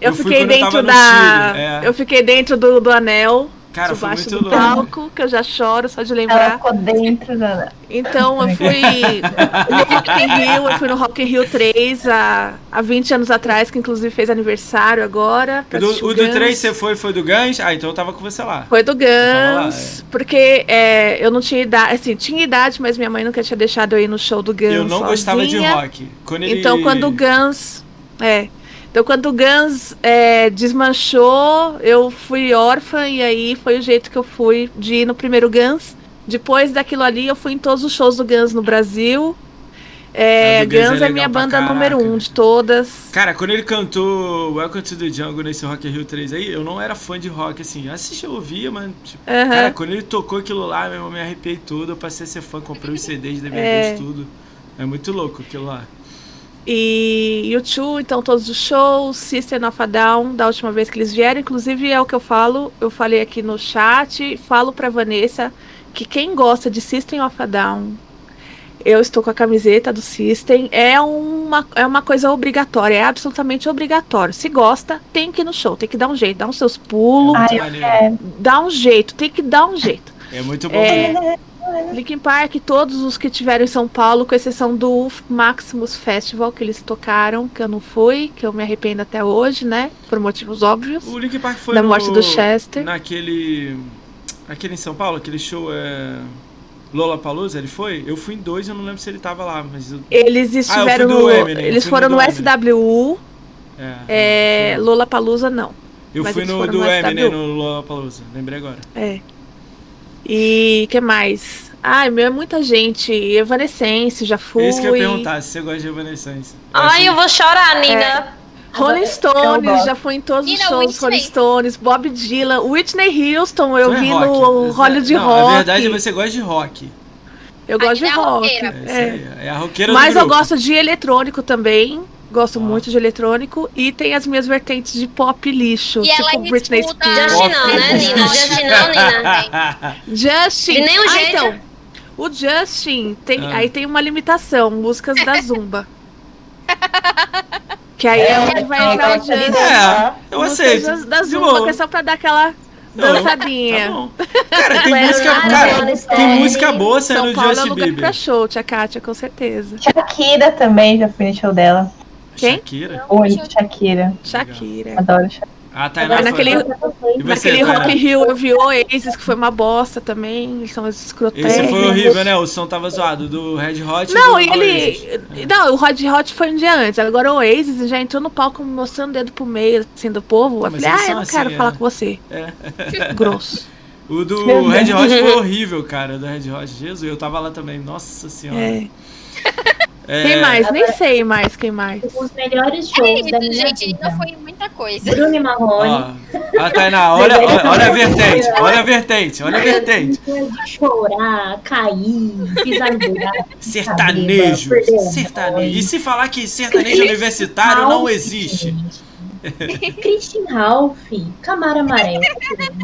Eu, Eu fiquei eu dentro no da. É. Eu fiquei dentro do, do anel, Cara, foi debaixo muito do louco. palco, que eu já choro só de Ela lembrar. ficou dentro da. Então eu fui no Rock in Rio, eu fui no Rock in Rio 3 há, há 20 anos atrás, que inclusive fez aniversário agora. O do, assistir o do Guns. 3 você foi, foi do Guns? Ah, então eu tava com você lá. Foi do tava lá, Guns, porque é, eu não tinha idade, assim, tinha idade, mas minha mãe nunca tinha deixado eu ir no show do Guns eu não gostava de sozinha. rock. Quando ele... Então quando o Guns, é, então quando o Guns é, desmanchou, eu fui órfã e aí foi o jeito que eu fui de ir no primeiro Guns. Depois daquilo ali, eu fui em todos os shows do Guns no Brasil. É, Ah, Guns é Guns é, legal minha banda caraca. número um de todas. Cara, quando ele cantou Welcome to the Jungle nesse Rock in Rio 3 aí, eu não era fã de rock, assim. Eu assistia, eu ouvia, mas, tipo, Aham. cara, quando ele tocou aquilo lá, meu irmão, me arrepiei tudo. Eu passei a ser fã, comprei os CDs, DVDs, É. tudo. É muito louco aquilo lá. E U2, então todos os shows, System of a Down, da última vez que eles vieram, inclusive é o que eu falo, eu falei aqui no chat, falo pra Vanessa que quem gosta de System of a Down, eu estou com a camiseta do System, é uma, é uma coisa obrigatória, é absolutamente obrigatório. Se gosta, tem que ir no show, tem que dar um jeito, dar uns seus pulos, Ai, dá um jeito, tem que dar um jeito. É muito bom É, mesmo. Linkin Park, todos os que tiveram em São Paulo, com exceção do Maximus Festival, que eles tocaram, que eu não fui, que eu me arrependo até hoje, né? Por motivos óbvios. O Linkin Park foi da no, morte do Chester. Naquele... Aquele em São Paulo, aquele show é... Lollapalooza, ele foi? Eu fui em dois, eu não lembro se ele tava lá, mas... Eu... Eles estiveram Ah, eu fui do no. Eminem, eles fui foram no no SWU, É, é, fui. Lollapalooza não. Eu mas fui no do no Eminem no Lollapalooza, lembrei agora. É. E que mais? Ai, meu, é muita gente. Evanescence, já fui. É isso que eu ia perguntar, se você gosta de Evanescence. Ai, eu vou chorar, Nina. Rolling Eu Stones, já fui em todos os Nina shows, Whitney. Rolling Stones, Bob Dylan, Whitney Houston, eu é vi rock. no é- Hollywood não, Rock. Na verdade, você gosta de rock. Eu gosto de é rock. roqueira. É, é. aí. É a roqueira Mas do eu gosto de eletrônico também. Gosto Ah. muito de eletrônico. E tem as minhas vertentes de pop lixo. E ela tipo Britney escuta- Spears. Justin não, né, Nina? Justin não, Nina. Justin. De nenhum ah, jeito. então. O Justin tem. Ah. Aí tem uma limitação. Músicas da Zumba. que aí é onde vai entrar o de Justin. É, eu Músicas aceito. Da, da Zumba, boa. que é só pra dar aquela Não, dançadinha. Tá bom. Cara, tem música, I cara, tem música boa saindo São Paulo é Justin lugar pra Bieber. show, tia Kátia, com certeza. Shakira também, já fui no show dela. Quem? Shakira. Oi, Shakira. Shakira. Adoro Shakira. Ah, Tainá Agora, foi. naquele- E você, Naquele? Rock in Rio eu vi Oasis, que foi uma bosta também. Eles são escroteiros. Esse foi horrível, né? O som tava zoado. Do Red Hot Não, do ele. Oasis. Não, o Rod Hot foi um dia antes. Agora o Oasis já entrou no palco mostrando o dedo pro meio, assim, do povo. Eu Mas falei, ah, eu não assim, quero é. falar com você. É. Grosso. O do Meu Red Deus. Hot foi horrível, cara. Do Red Hot. Jesus, eu tava lá também. Nossa senhora. É. É, Quem mais? Nem sei mais quem mais. Os melhores É shows da isso, minha gente, vida. ainda foi muita coisa. Bruno e Marrone. Ó, a Tainá, olha, olha, olha a vertente, olha a vertente, olha a vertente. Chorar, cair, pisar. Sertanejo, sertanejo. E se falar que sertanejo universitário não existe? Christian Ralph, Camara Amarela.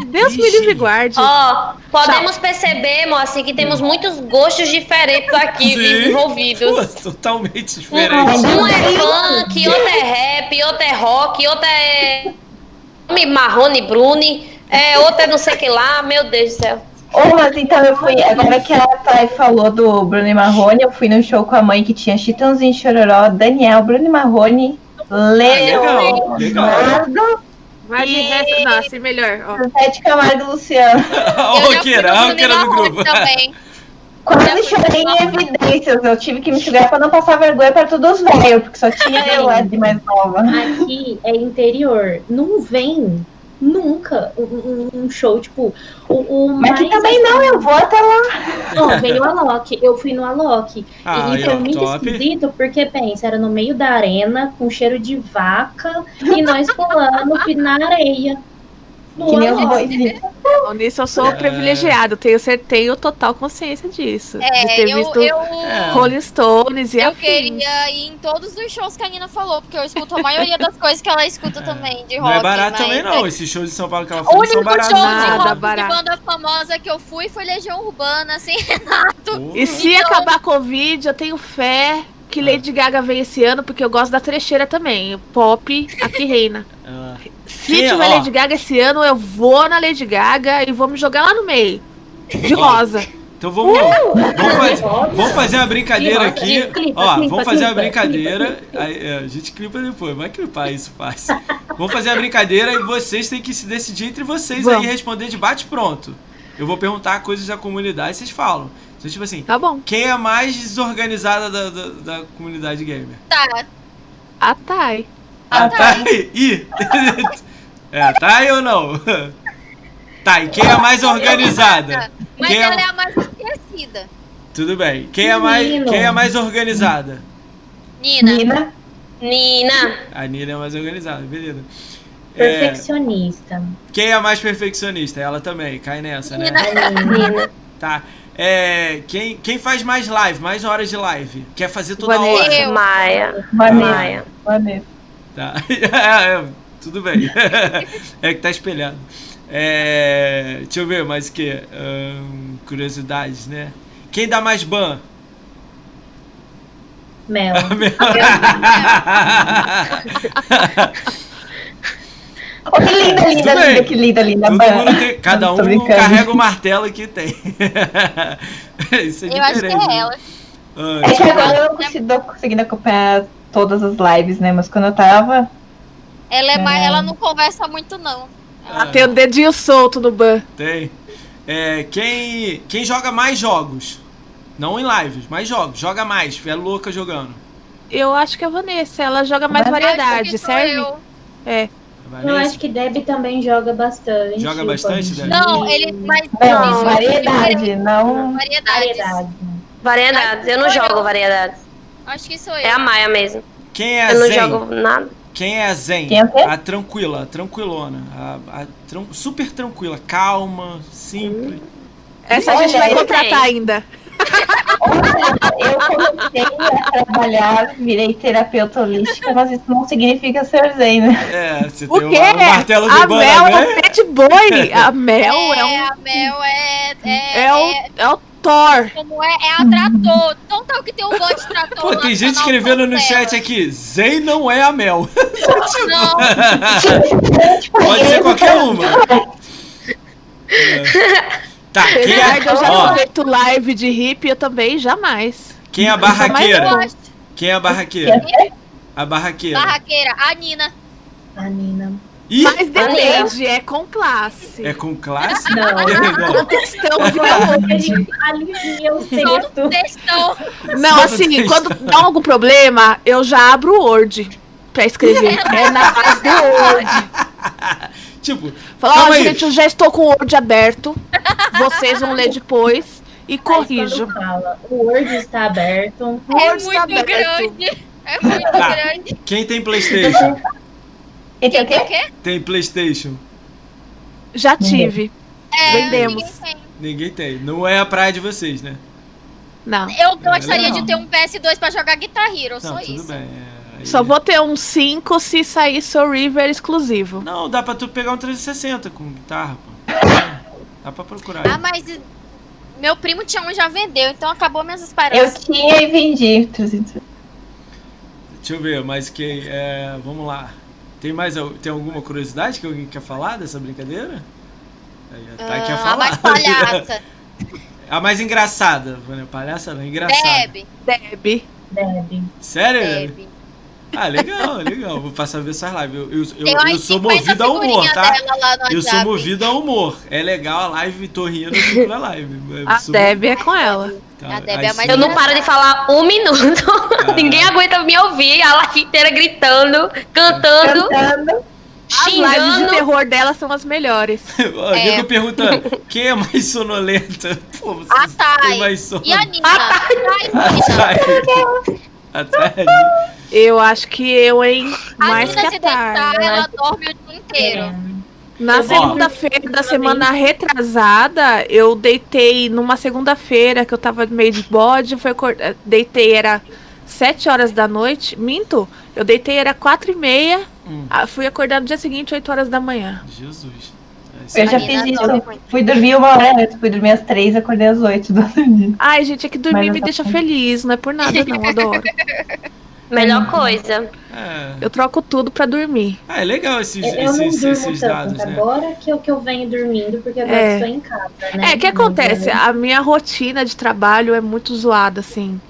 Deus me livre e guarde. Ó, podemos perceber, Moacir, que temos muitos gostos diferentes aqui Sim. envolvidos. Pô, totalmente diferente. Um é funk, outro é rap, outro é rock, outro é Marrone Bruni, é, outro é não sei o que lá, meu Deus do céu. Ô, mas então eu fui. Agora que a Thay falou do Bruno e Marrone, eu fui no show com a mãe que tinha Chitãozinho Chororó, Daniel, Bruno e Marrone, Leonardo, legal. Mas E- assim melhor. Ó. Zé de Camargo e Luciano. Ó, Eu o e do grupo. Também. Quase chorei em evidências. Eu tive que me enxugar pra não passar vergonha pra todos os velhos, porque só tinha eu lá de mais nova. Aqui é interior. Não vem nunca um, um- um show, tipo, o, o Mas aqui mais também não, eu vou até lá. Não, veio o Alok. Eu fui no Alok. Ah, e foi muito top. esquisito, porque, pensa, era no meio da arena, com cheiro de vaca, e nós pulando na areia. Que nem os. Bom, Nisso eu sou É. privilegiado, tenho, tenho total consciência disso. de É, ter eu, visto eu, É. Rolling Stones e eu afins. queria ir em todos os shows que a Nina falou, porque eu escuto a maioria das coisas que ela escuta também, de rock. Não é barato mas- também, não. Esses shows de São Paulo que ela O foi não único são show baratos. de rock de barato. banda famosa que eu fui foi Legião Urbana, assim, Renato. Pô. E se Então- acabar a Covid, eu tenho fé que Ah. Lady Gaga vem esse ano, porque eu gosto da trecheira também. O pop aqui reina. Ah, Se tiver ó. Lady Gaga esse ano, eu vou na Lady Gaga e vou me jogar lá no meio. De Ó. rosa. Então vamos, vamos, fazer, Rosa. vamos fazer uma brincadeira aqui. clipa, Ó, clipa, vamos fazer uma clipa, brincadeira. clipa, Aí, é, a gente clipa depois, vai clipar isso fácil. Vamos fazer a brincadeira e vocês têm que se decidir entre vocês aí Vamos. e responder de bate pronto. Eu vou perguntar coisas da comunidade, vocês falam. Então, tipo assim, Tá bom. quem é a mais desorganizada da, da, da comunidade gamer? Tá, A Thay. A Thay? Ih! É a Thay ou não? Tá, e quem é a mais organizada? mas Quem é- ela é a mais esquecida. Tudo bem. Quem é mais, quem é a mais organizada? Nina. Nina, Nina. A Nina é mais organizada, beleza. É, Perfeccionista. quem é a mais perfeccionista? Ela também, cai nessa, né? Nina. A Nina. Tá. É, quem, quem faz mais live, mais horas de live? Quer fazer toda Vanessa. hora? Maia. Vanessa. Maia. Vanessa. Tá. Tudo bem. É que tá espelhado. É, deixa eu ver mais o que. Ahn, curiosidades, né? Quem dá mais ban? Mel. Oh, que linda, linda, Tudo linda, que linda, linda. Todo Ban. mundo tem, cada Tô um carrega o martelo que tem. Isso é Eu acho que é ela. Ah, É que agora eu não consigo, conseguindo acompanhar todas as lives, né? Mas quando eu tava. Ela é mais, É. ela não conversa muito, não. Ah, Tem o dedinho solto no ban. Tem. É, quem, quem joga mais jogos? Não em lives, mais jogos. Joga mais. É louca jogando. Eu acho que é a Vanessa. Ela joga mais Mas variedade, eu. É. Eu acho que Debbie também joga bastante. Joga bastante, Debbie? Debbie? Não, ele. Mas Não, Não, variedade, não. variedades. Variedade. Variedades. Eu não jogo variedades. Acho que sou eu. É a Maia mesmo. Quem é a Eu não Zen? jogo nada. Quem é a Zen? Quem é o quê? A tranquila, a tranquilona. A, a tran- super tranquila, calma, simples. Essa a gente vai contratar ainda. Olha, eu comecei a trabalhar, virei terapeuta holística, mas isso não significa ser zen, né? É, você O tem quê? o martelo do A Mel é Banamé. um pet boy. A Mel é, é, um. a Mel é. É, É o, é o Thor. como é? É a trator. Então tá o que tem um bot de trator. Pô, tem gente escrevendo no chat aqui, Zen não é a Mel. Não, Pode ser qualquer uma. É. Tá, quem de eu já é, ó, feito live de hippie, eu também jamais. quem é a barraqueira? Quem é a barraqueira? A barraqueira. Barraqueira, a Nina. A Nina. Ih, Mas depende, é com classe. é com classe? Não. Não. Questão A violante. gente alivia o texto. textão. Não, Só assim, texto. quando dá algum problema, eu já abro o Word pra escrever. É na base do Word. tipo, Fala, ó, aí. gente, eu já estou com o Word aberto. Vocês vão ler depois e quando fala, o Word está aberto. O É Word está muito aberto. grande. É muito Tá. grande. quem tem Playstation? E tem o quê? Tem Playstation? Já tive. É, Vendemos. ninguém tem. Ninguém tem. Não é a praia de vocês, né? Não. Eu gostaria legal. de ter um PS2 pra jogar Guitar Hero, Não, só tudo isso. bem. é, aí- Só vou ter um 5 se sair Soul River exclusivo. Não, dá pra tu pegar um 360 com guitarra, pô. Dá pra procurar. Ah, mas meu primo tinha um e já vendeu, então acabou minhas Eu esperanças. tinha e vendi. 300. Deixa eu ver, mas que. É, vamos lá. Tem mais tem alguma curiosidade que alguém quer falar dessa brincadeira? Aí a Thay quer Ah, falar. a mais palhaça. a mais engraçada. Palhaça não, engraçada. Deb. Deb. Deb. Sério? Deb. Ah, legal, legal. Vou passar a ver essas lives. Eu, eu, eu, eu sou 50 movido a humor, tá? Eu sou movido a humor. É legal a live, tô rindo, eu fico na live. A sou- Deb é com ela. Tá, A Deb é a mais. Eu não paro de falar um minuto. Ah. Ninguém aguenta me ouvir. A live inteira gritando, cantando, Cantando. As lives de xingando. terror dela são as melhores. Ó, É. Diego perguntando, quem é mais sonolenta? Pô, A Thay. mais sono. E a Nina? A Nina. Thay. A Thay. Eu acho que eu, hein? A Mais que se a Thay. deitar, ela dorme o dia inteiro. É, Na segunda-feira da semana retrasada, eu deitei numa segunda-feira que eu tava meio de bode, foi eh, deitei era 7 horas da noite. Minto, eu deitei era 4 e meia, Hum, fui acordar no dia seguinte 8 horas da manhã. Jesus. Eu já fiz isso. muito. Fui dormir uma hora antes. Fui dormir às três, acordei às oito do outro dia. Ai, gente, é que dormir Mas me eu deixa feliz, não é por nada não, adoro. Melhor coisa. É. Eu troco tudo pra dormir. Ah, é legal esses, Eu não esses, durmo esses tanto. dados, né? Agora que eu, que eu venho dormindo, porque agora É. estou em casa, né? É, o que acontece? né, A minha rotina de trabalho é muito zoada, assim.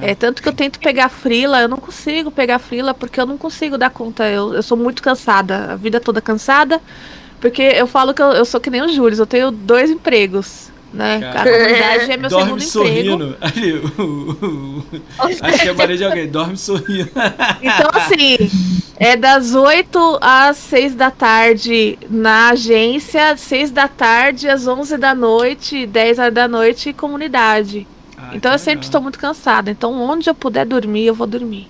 É, tanto que eu tento pegar frila, eu não consigo pegar frila porque eu não consigo dar conta. Eu, eu sou muito cansada, a vida toda cansada. Porque eu falo que eu, eu sou que nem o Júlio, eu tenho dois empregos, né? Cara. A comunidade é meu Dorme segundo emprego. sorrindo. Ali, o- o- o- acho que é Maria de alguém. Dorme sorrindo. Então, assim, é das 8 às 6 da tarde na agência, 6 da tarde às 11 da noite, 10 horas da noite comunidade. Ah, Então eu sempre legal. estou muito cansada. Então onde eu puder dormir, eu vou dormir.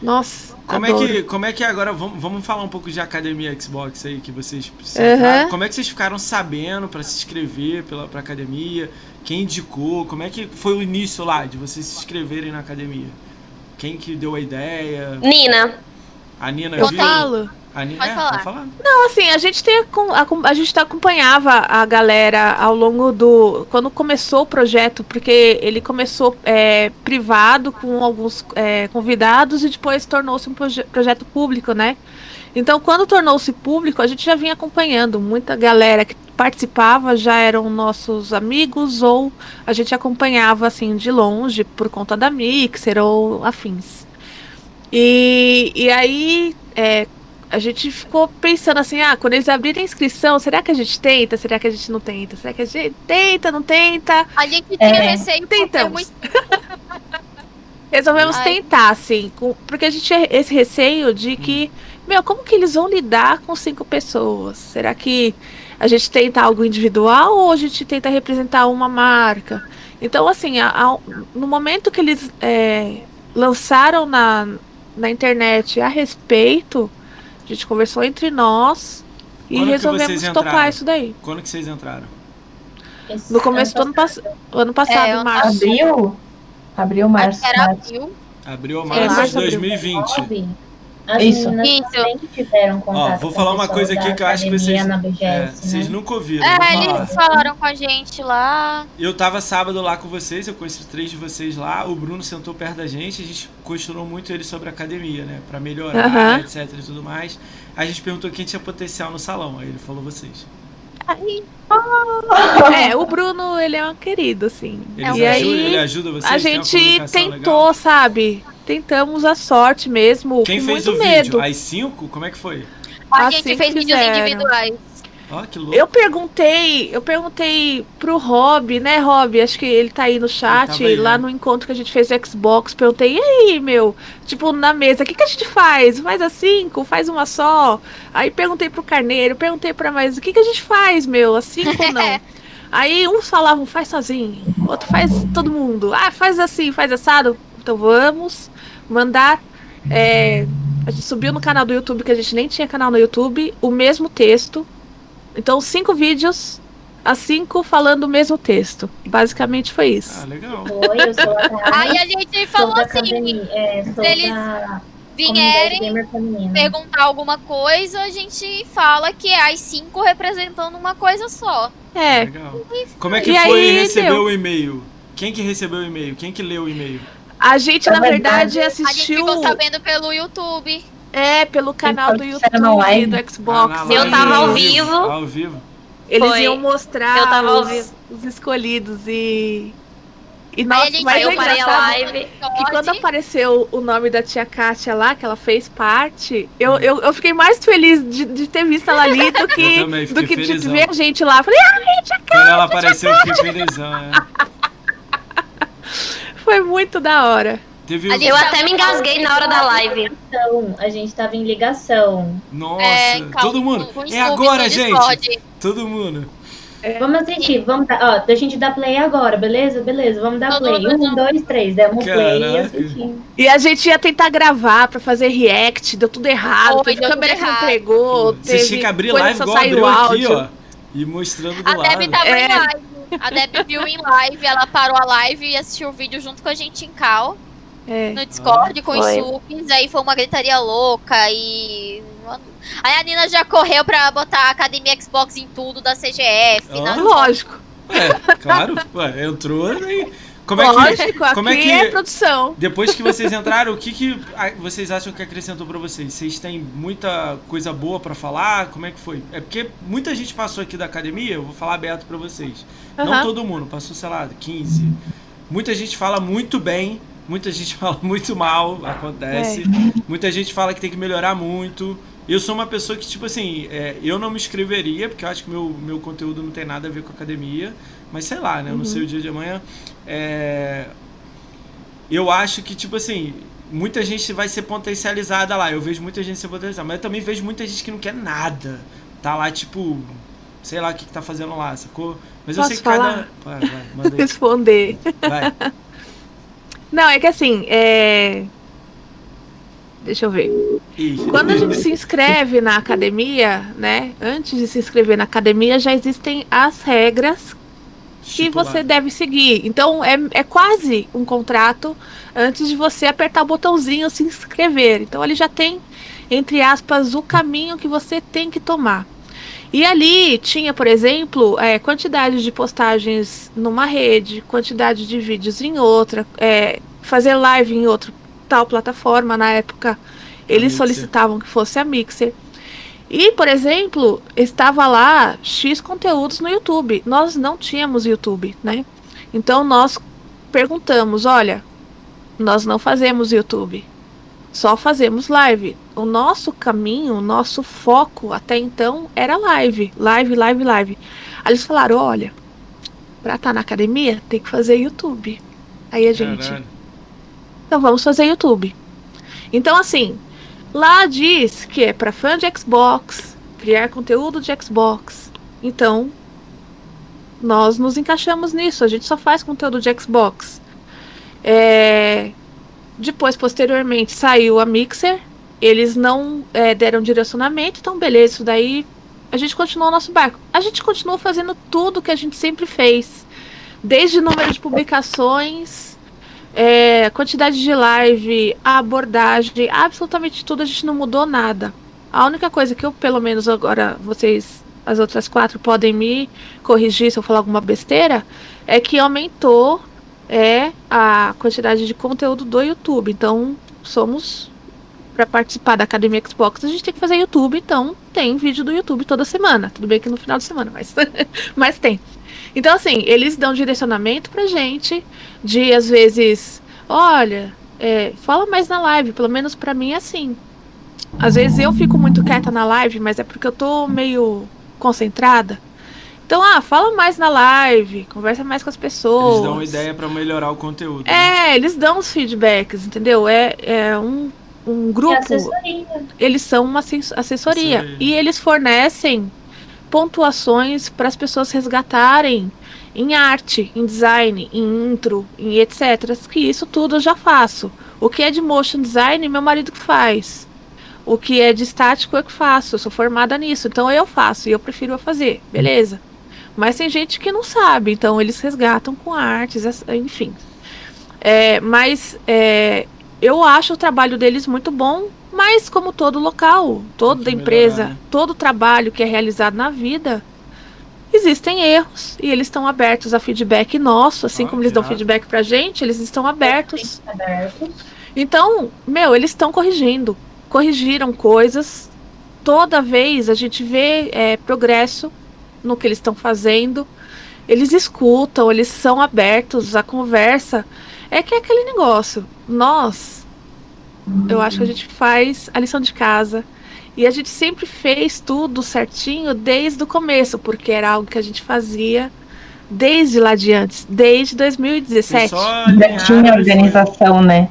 Nossa, Como é, adoro. que, como é que agora, vamos, vamos falar um pouco de academia Xbox aí, que vocês Uhum. Como é que vocês ficaram sabendo pra se inscrever pela, pra academia? Quem indicou? Como é que foi o início lá de vocês se inscreverem na academia? Quem que deu a ideia? Nina, A Nina Eu viu? falo. A Pode é, falar. Falar. Não, assim, a gente tem acom- a gente acompanhava a galera ao longo do quando começou o projeto, porque ele começou é, privado com alguns é, convidados e depois tornou-se um proje- projeto público, né? Então, quando tornou-se público, a gente já vinha acompanhando. Muita galera que participava já eram nossos amigos ou a gente acompanhava assim de longe por conta da Mixer ou afins. E, e aí é, a gente ficou pensando assim, ah, quando eles abrirem a inscrição, será que a gente tenta? Será que a gente não tenta? Será que a gente tenta, não tenta? A gente tinha É. receio porque Tentamos. muito Resolvemos Ai. tentar, assim, com- porque a gente tinha esse receio de que, meu, como que eles vão lidar com cinco pessoas? Será que a gente tenta algo individual ou a gente tenta representar uma marca? Então, assim, a- a- no momento que eles é, lançaram na, na internet a respeito, a gente conversou entre nós e Quando resolvemos topar isso daí. Quando que vocês entraram? esse No começo do ano, pass ano passado, É, março. Abril? Abril, março. era abril. Abril ou março de março, abril. 2020. Nove, As Isso. meninas Isso. também tiveram contato vou com falar uma coisa aqui que eu acho que vocês- na É, BGS, vocês né? nunca ouviram. É, vou eles falaram com a gente lá. Eu tava sábado lá com vocês, eu conheci três de vocês lá. O Bruno sentou perto da gente, a gente questionou muito ele sobre a academia, né? Pra melhorar, Aham. etc e tudo mais. A gente perguntou quem tinha potencial no salão, aí ele falou vocês. É, o Bruno, ele é um querido, assim. Ele, e ajuda, aí, ele ajuda vocês? a gente tentou, legal? sabe? Tentamos a sorte mesmo, Quem com fez muito o medo. vídeo? As cinco? Como é que foi? A Assim gente fez vídeos individuais. Ó, que louco. Eu perguntei, eu perguntei pro Rob, né, Rob? Acho que ele tá aí no chat, aí, lá né? no encontro que a gente fez do Xbox. Perguntei, e aí, meu? Tipo, na mesa, o que, que a gente faz? Faz a cinco? Faz uma só? Aí perguntei pro Carneiro, perguntei pra mais, o que, que a gente faz, meu? A cinco ou não? Aí uns falavam, faz sozinho, outro faz todo mundo. Ah, faz assim, faz assado. Então vamos mandar. é, a gente subiu no canal do YouTube, que a gente nem tinha canal no YouTube, o mesmo texto. Então, cinco vídeos, as cinco falando o mesmo texto. Basicamente foi Ah, isso. legal. Oi, eu sou a Aí a gente falou assim, é, sou eles da vierem perguntar alguma coisa, a gente fala que é as cinco representando uma coisa só. É, Legal. Como é que E foi aí, receber deu. o e-mail? Quem que recebeu o e-mail? Quem que leu o e-mail? A gente, Na na verdade, verdade, A gente assistiu ficou sabendo pelo YouTube. é, pelo canal do YouTube, live. do Xbox. Ah, Eu tava ao vivo. Ao vivo. Eles Foi. iam mostrar Eu tava os, os escolhidos e. E Aí nossa, a gente mas aí eu é parei a engraçado live. que quando apareceu o nome da tia Kátia lá, que ela fez parte, eu, eu, eu fiquei mais feliz de, de ter visto ela ali do que, do que de ver a gente lá. Falei, ah, Quando ela apareceu, eu fiquei felizão. É. foi muito da hora. Teve. Eu até me engasguei na hora da live. Então, a gente tava em ligação. Nossa, É, calma, todo mundo. É agora, gente. Todo mundo. Vamos assistir, vamos dar, ó, a gente dá play agora, beleza? Beleza, vamos dar play. Um, dois, três, demos play e Caraca. E a gente ia tentar gravar pra fazer react, deu tudo errado, Foi, teve câmera tudo que não errado. pegou, Você teve tinha que abrir live só igual abriu aqui, ó. E mostrando do A lado. Debbie tava É. em live. A Debbie viu em live, ela parou a live e assistiu o vídeo junto com a gente em cal, É. no Discord, com os Foi. subs. Aí foi uma gritaria louca e. Aí a Nina já correu pra botar a Academia Xbox em tudo da CGF. Ó. na- Lógico, É, claro. Ué, entrou e... Como é que... lógico, como aqui é que- é produção. Depois que vocês entraram, o que, que vocês acham que acrescentou pra vocês? Vocês têm muita coisa boa pra falar? Como é que foi? É porque muita gente passou aqui da academia, eu vou falar aberto pra vocês. Não Aham. todo mundo, passou, sei lá, 15. Muita gente fala muito bem, muita gente fala muito mal, acontece. Muita gente fala que tem que melhorar muito. Eu sou uma pessoa que, tipo assim, é, eu não me inscreveria, porque eu acho que meu, meu conteúdo não tem nada a ver com academia. Mas sei lá, né? Eu não sei o dia de amanhã. É, eu acho que, tipo assim, muita gente vai ser potencializada lá. Eu vejo muita gente ser potencializada. Mas eu também vejo muita gente que não quer nada. Tá lá, tipo, sei lá o que, que tá fazendo lá, sacou? Mas eu Posso sei que cada. falar? Vai, vai, aí. Responder. Vai. Não, é que assim, é. Deixa eu ver. Quando a gente se inscreve na academia, né? Antes de se inscrever na academia, já existem as regras que você deve seguir. Então é, é quase um contrato antes de você apertar o botãozinho se inscrever. Então ele já tem, entre aspas, o caminho que você tem que tomar. E ali tinha, por exemplo, é, quantidade de postagens numa rede, quantidade de vídeos em outra, é, fazer live em outra tal plataforma na época. Eles Mixer. solicitavam que fosse a Mixer. E, por exemplo, estava lá X conteúdos no YouTube. Nós não tínhamos YouTube, né? Então nós perguntamos: olha, nós não fazemos YouTube, só fazemos live. O nosso caminho, o nosso foco até então era live, live, live, live. Aí eles falaram: olha, pra estar na academia tem que fazer YouTube. Aí a gente, Caralho. então vamos fazer YouTube. Então, assim, lá diz que é para fã de Xbox, criar conteúdo de Xbox. Então, nós nos encaixamos nisso. A gente só faz conteúdo de Xbox. É, Depois, posteriormente, saiu a Mixer. Eles não é, deram direcionamento, então beleza, isso daí a gente continuou o nosso barco. A gente continuou fazendo tudo que a gente sempre fez. Desde número de publicações, é, quantidade de live, a abordagem, absolutamente tudo, a gente não mudou nada. A única coisa que eu, pelo menos agora, vocês, as outras quatro, podem me corrigir se eu falar alguma besteira, é que aumentou é, a quantidade de conteúdo do YouTube. Então, somos. Para participar da Academia Xbox, a gente tem que fazer YouTube, então tem vídeo do YouTube toda semana. Tudo bem que no final de semana, mas, mas tem. Então, assim, eles dão direcionamento pra gente, de às vezes, olha, é, fala mais na live, pelo menos pra mim é assim. Às vezes eu fico muito quieta na live, mas é porque eu tô meio concentrada. Então, ah, fala mais na live, conversa mais com as pessoas. Eles dão uma ideia pra melhorar o conteúdo. né? É, eles dão os feedbacks, entendeu? É, é um, um grupo assessoria. eles são uma assess- assessoria Assessoria. e eles fornecem pontuações para as pessoas resgatarem em arte, em design, em intro, em etc. Que isso tudo eu já faço. O que é de motion design, meu marido que faz. O que é de estático eu que faço. Eu sou formada nisso, então eu faço e eu prefiro eu fazer, beleza? Mas tem gente que não sabe, então eles resgatam com artes, enfim. É, mas é, eu acho o trabalho deles muito bom, mas como todo local, toda empresa, melhorar, né? todo trabalho que é realizado na vida, existem erros e eles estão abertos a feedback nosso, assim Ah, como eles dão irado. feedback pra gente, eles estão abertos. Aberto. Então, meu, eles estão corrigindo, corrigiram coisas. Toda vez a gente vê é, progresso no que eles estão fazendo. Eles escutam, eles são abertos à conversa. É que é aquele negócio. Nós, eu acho que a gente faz a lição de casa. E a gente sempre fez tudo certinho desde o começo, porque era algo que a gente fazia desde lá de antes, desde 2017. Já tinha organização, né?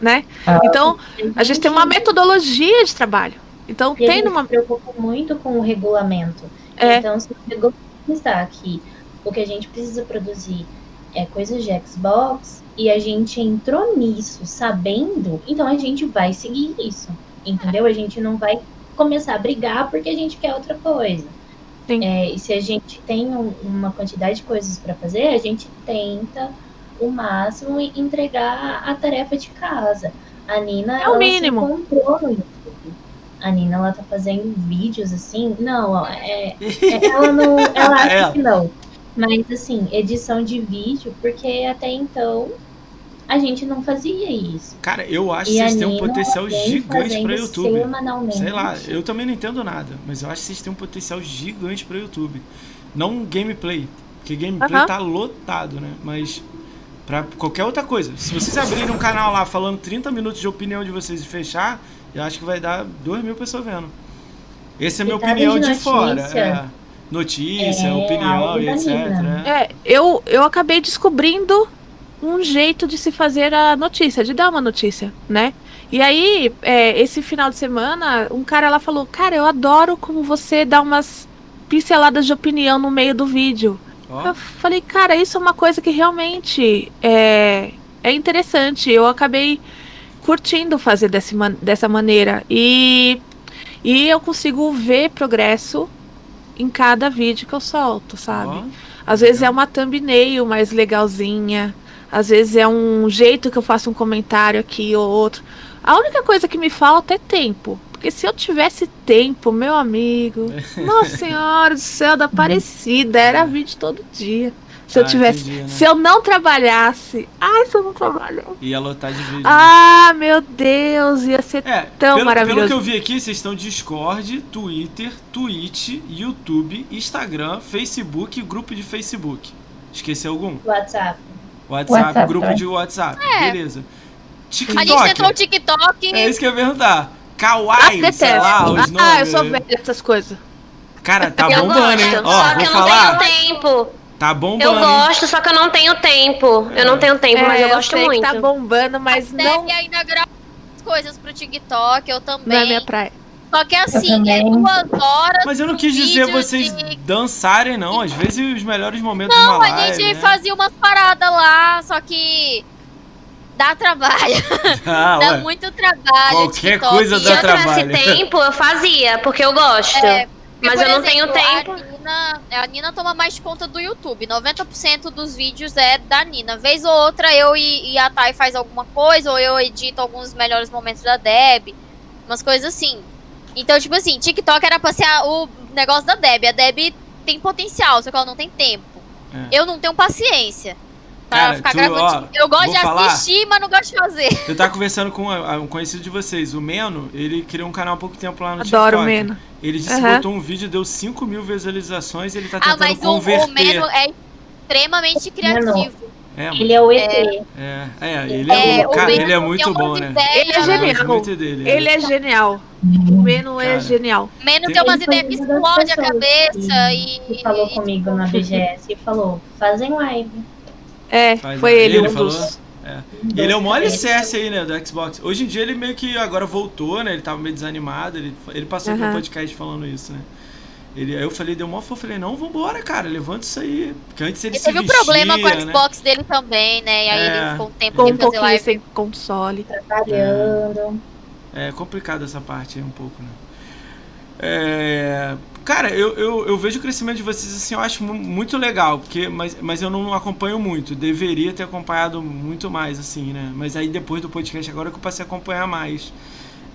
Né? Ah. Então, a gente tem uma metodologia de trabalho. Então, e tem uma. se preocupa muito com o regulamento. É. Então, se o regulamento está aqui, o que a gente precisa produzir é coisas de Xbox, e a gente entrou nisso sabendo, então a gente vai seguir isso. Entendeu? A gente não vai começar a brigar porque a gente quer outra coisa. É, e se a gente tem um, uma quantidade de coisas para fazer, a gente tenta o máximo e entregar a tarefa de casa. A Nina é o mínimo. se encontrou no YouTube. A Nina ela tá fazendo vídeos assim. Não, é, é ela não. Ela acha ela. que não. Mas assim, edição de vídeo, porque até então a gente não fazia isso. Cara, eu acho e que vocês têm um potencial gigante para YouTube. Sei lá, eu também não entendo nada, mas eu acho que vocês têm um potencial gigante para YouTube. Não gameplay, porque gameplay uh -huh. tá lotado, né? Mas para qualquer outra coisa. Se vocês abrirem um canal lá falando 30 minutos de opinião de vocês e fechar, eu acho que vai dar 2 mil pessoas vendo. Essa é a minha opinião de, de fora. É, notícia, é, opinião e etc. É, eu, eu acabei descobrindo um jeito de se fazer a notícia, de dar uma notícia, né? E aí, é, esse final de semana, um cara lá falou: Cara, eu adoro como você dá umas pinceladas de opinião no meio do vídeo. Oh. Eu falei, cara, isso é uma coisa que realmente é, é interessante. Eu acabei curtindo fazer desse, dessa maneira. E, e eu consigo ver progresso em cada vídeo que eu solto, sabe? Oh. Às vezes é uma thumbnail mais legalzinha. Às vezes é um jeito que eu faço um comentário aqui ou outro. A única coisa que me falta é tempo. Porque se eu tivesse tempo, meu amigo, nossa senhora do céu da parecida, era vídeo todo dia. Se eu ah, tivesse. Entendi, né? Se eu não trabalhasse. Ai, se eu não trabalhasse. Ia lotar de vídeo. Ah, meu Deus, ia ser é, tão pelo, maravilhoso. Pelo que eu vi aqui, vocês estão Discord, Twitter, Twitch, YouTube, Instagram, Facebook e grupo de Facebook. Esqueci algum? WhatsApp. WhatsApp, WhatsApp grupo também. de WhatsApp. É. Beleza. TikTok. A gente tentou o TikTok. É isso que eu ia perguntar. Kawaii, ah, sei lá, os nomes. Ah, eu sou velha dessas coisas. Cara, tá eu bombando, gosto, hein? Ó, só que eu não tenho tempo. Tá bombando. Eu gosto, só que eu não tenho tempo. Eu não tenho tempo, é, mas eu, eu gosto muito. tá bombando, mas a não. E ainda grava coisas pro TikTok, eu também. É minha praia. Só que assim, é duas horas. Mas eu não quis dizer vocês de... dançarem, não. Às vezes os melhores momentos não, live, a gente né? fazia umas paradas lá, só que dá trabalho. Ah, dá ué. muito trabalho. Qualquer TikTok. coisa dá trabalho. Se eu tivesse tempo, eu fazia, porque eu gosto. É, mas eu não tenho tempo. A Nina, a Nina toma mais conta do YouTube. 90% dos vídeos é da Nina. Vez ou outra eu e, e a Thay faz alguma coisa, ou eu edito alguns melhores momentos da Deb. Umas coisas assim. Então, tipo assim, TikTok era pra ser a, o negócio da Deb. A Deb tem potencial, só que ela não tem tempo. É. Eu não tenho paciência. Pra ficar tu, gravando. Ó, eu gosto de falar, assistir, mas não gosto de fazer. Eu tava conversando com um conhecido de vocês, o Meno, ele criou um canal há pouco tempo lá no Adoro TikTok. o Meno. Ele disse uhum. que botou um vídeo, deu 5 mil visualizações e ele tá tentando ah, mas converter. O, o Meno é extremamente criativo. É, ele é o ET. É, é, é ele é, é cara, ele é muito bom, né? Ele é genial. Dele, ele é genial. O Meno é genial. Meno tem umas ideias que explodem a cabeça que, e. Que falou comigo na BGS e falou: fazem live. É, Faz, foi ele, ele um falou, dos. É. Ele é o maior alicerce aí, né, do Xbox. Hoje em dia ele meio que agora voltou, né? Ele tava meio desanimado. Ele, ele passou uhum. podcast falando isso, né? Ele, aí eu falei, deu uma eu falei, não, vambora, cara, levanta isso aí. Porque antes ele, ele teve um problema com o né? Xbox né? dele também, né? E aí é. ele ficou um tempo sem um fazer live. sem console. Trabalhando. É. é complicado essa parte aí um pouco, né? É, cara, eu, eu, eu, vejo o crescimento de vocês assim, eu acho muito legal, porque, mas, mas eu não acompanho muito. Deveria ter acompanhado muito mais, assim, né? Mas aí depois do podcast agora que eu passei a acompanhar mais.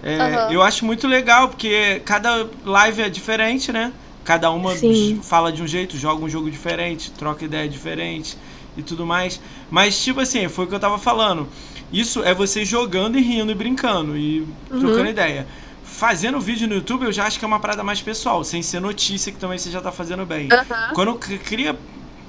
É, uhum. Eu acho muito legal, porque cada live é diferente, né? Cada uma Sim. fala de um jeito, joga um jogo diferente, troca ideia diferente e tudo mais. Mas, tipo assim, foi o que eu tava falando. Isso é você jogando e rindo e brincando e uhum. trocando ideia. Fazendo vídeo no YouTube eu já acho que é uma parada mais pessoal, sem ser notícia que também você já tá fazendo bem. Aham. Quando cria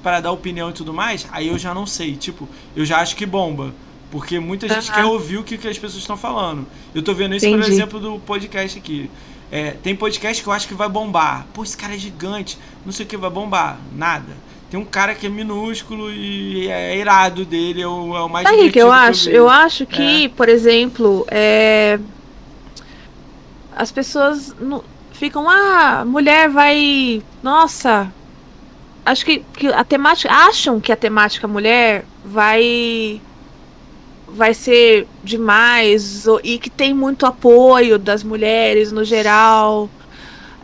para dar opinião e tudo mais, aí eu já não sei. Tipo, eu já acho que bomba. Porque muita gente Aham. quer ouvir o que, que as pessoas estão falando. Eu tô vendo isso, por Entendi. exemplo, do podcast aqui. É, tem podcast que eu acho que vai bombar. Pô, esse cara é gigante, não sei o que vai bombar. Nada. Tem um cara que é minúsculo e é irado dele, é o, é o mais o que eu acho? vi. Eu acho que, por exemplo, é, as pessoas não- ficam, ah, mulher vai. Nossa. Acho que, que a temática. Acham que a temática mulher vai. Vai ser demais e que tem muito apoio das mulheres no geral.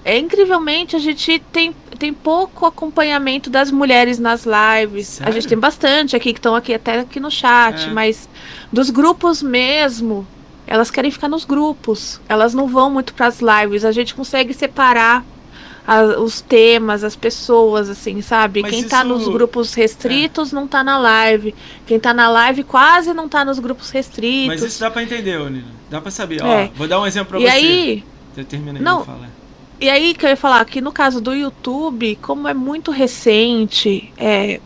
É incrivelmente a gente tem, tem pouco acompanhamento das mulheres nas lives. A gente Sério? tem bastante aqui que estão aqui até aqui no chat, É. mas dos grupos mesmo, elas querem ficar nos grupos. Elas não vão muito para as lives. A gente consegue separar a- os temas, as pessoas, assim, sabe? Mas Quem tá isso- nos grupos restritos não tá na live. Quem tá na live quase não tá nos grupos restritos. Mas isso dá pra entender, Nina. Dá pra saber. É. Ó, vou dar um exemplo pra e você. aí, Não. eu falo. E aí que eu ia falar que no caso do YouTube, como é muito recente, é,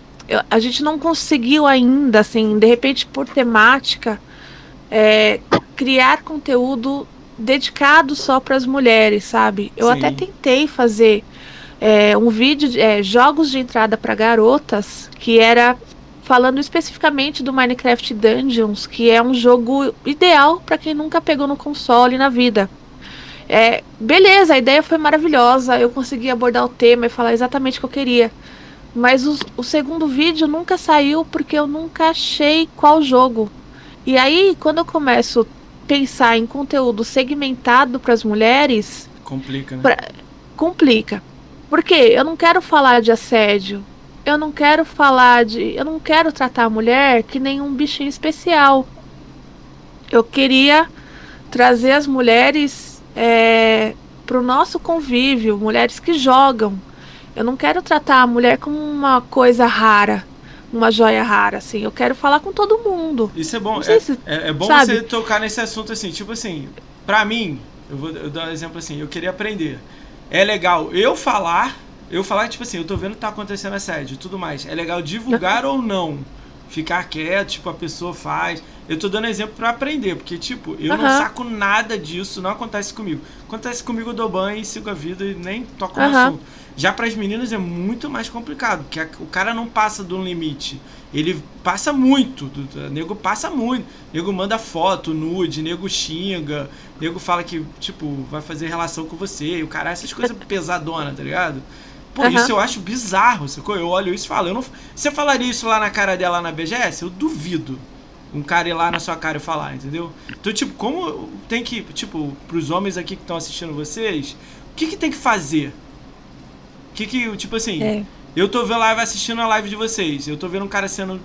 a gente não conseguiu ainda, assim, de repente por temática, é, criar conteúdo dedicado só para as mulheres, sabe? Eu Sim. até tentei fazer é, um vídeo de é, jogos de entrada para garotas, que era falando especificamente do Minecraft Dungeons, que é um jogo ideal para quem nunca pegou no console na vida. É, beleza, a ideia foi maravilhosa. Eu consegui abordar o tema e falar exatamente o que eu queria. Mas os- o segundo vídeo nunca saiu porque eu nunca achei qual jogo. E aí, quando eu começo a pensar em conteúdo segmentado para as mulheres, Complica, né? Pra- complica. Porque eu não quero falar de assédio. Eu não quero falar de. Eu não quero tratar a mulher que nem um bichinho especial. Eu queria trazer as mulheres é, para o nosso convívio, mulheres que jogam. Eu não quero tratar a mulher como uma coisa rara, uma joia rara, assim. Eu quero falar com todo mundo. Isso é bom. É, se- é, é bom sabe? você tocar nesse assunto assim, tipo assim, pra mim, eu vou eu dar um exemplo assim, eu queria aprender. É legal eu falar, eu falar, tipo assim, eu tô vendo que tá acontecendo assédio e tudo mais. É legal divulgar ou não? Ficar quieto, tipo, a pessoa faz. Eu tô dando exemplo pra aprender, porque, tipo, eu não saco nada disso, não acontece comigo. Acontece comigo, eu dou banho e sigo a vida e nem toco no Aham. assunto. Já pras meninas é muito mais complicado, porque o cara não passa de um limite. Ele passa muito. do- do- nego passa muito. Nego manda foto, nude, nego xinga, nego fala que, tipo, vai fazer relação com você. E o cara, essas coisas pesadona, tá ligado? Pô, Aham. isso eu acho bizarro, sacou? Eu olho isso e falo, eu não. Você falaria isso lá na cara dela na BGS? Eu duvido. Um cara ir lá na sua cara e falar, entendeu? Então, tipo, como tem que, tipo, pros homens aqui que estão assistindo vocês, o que que tem que fazer? O que que, tipo assim, É. eu tô vendo live assistindo a live de vocês. Eu tô vendo um cara sendo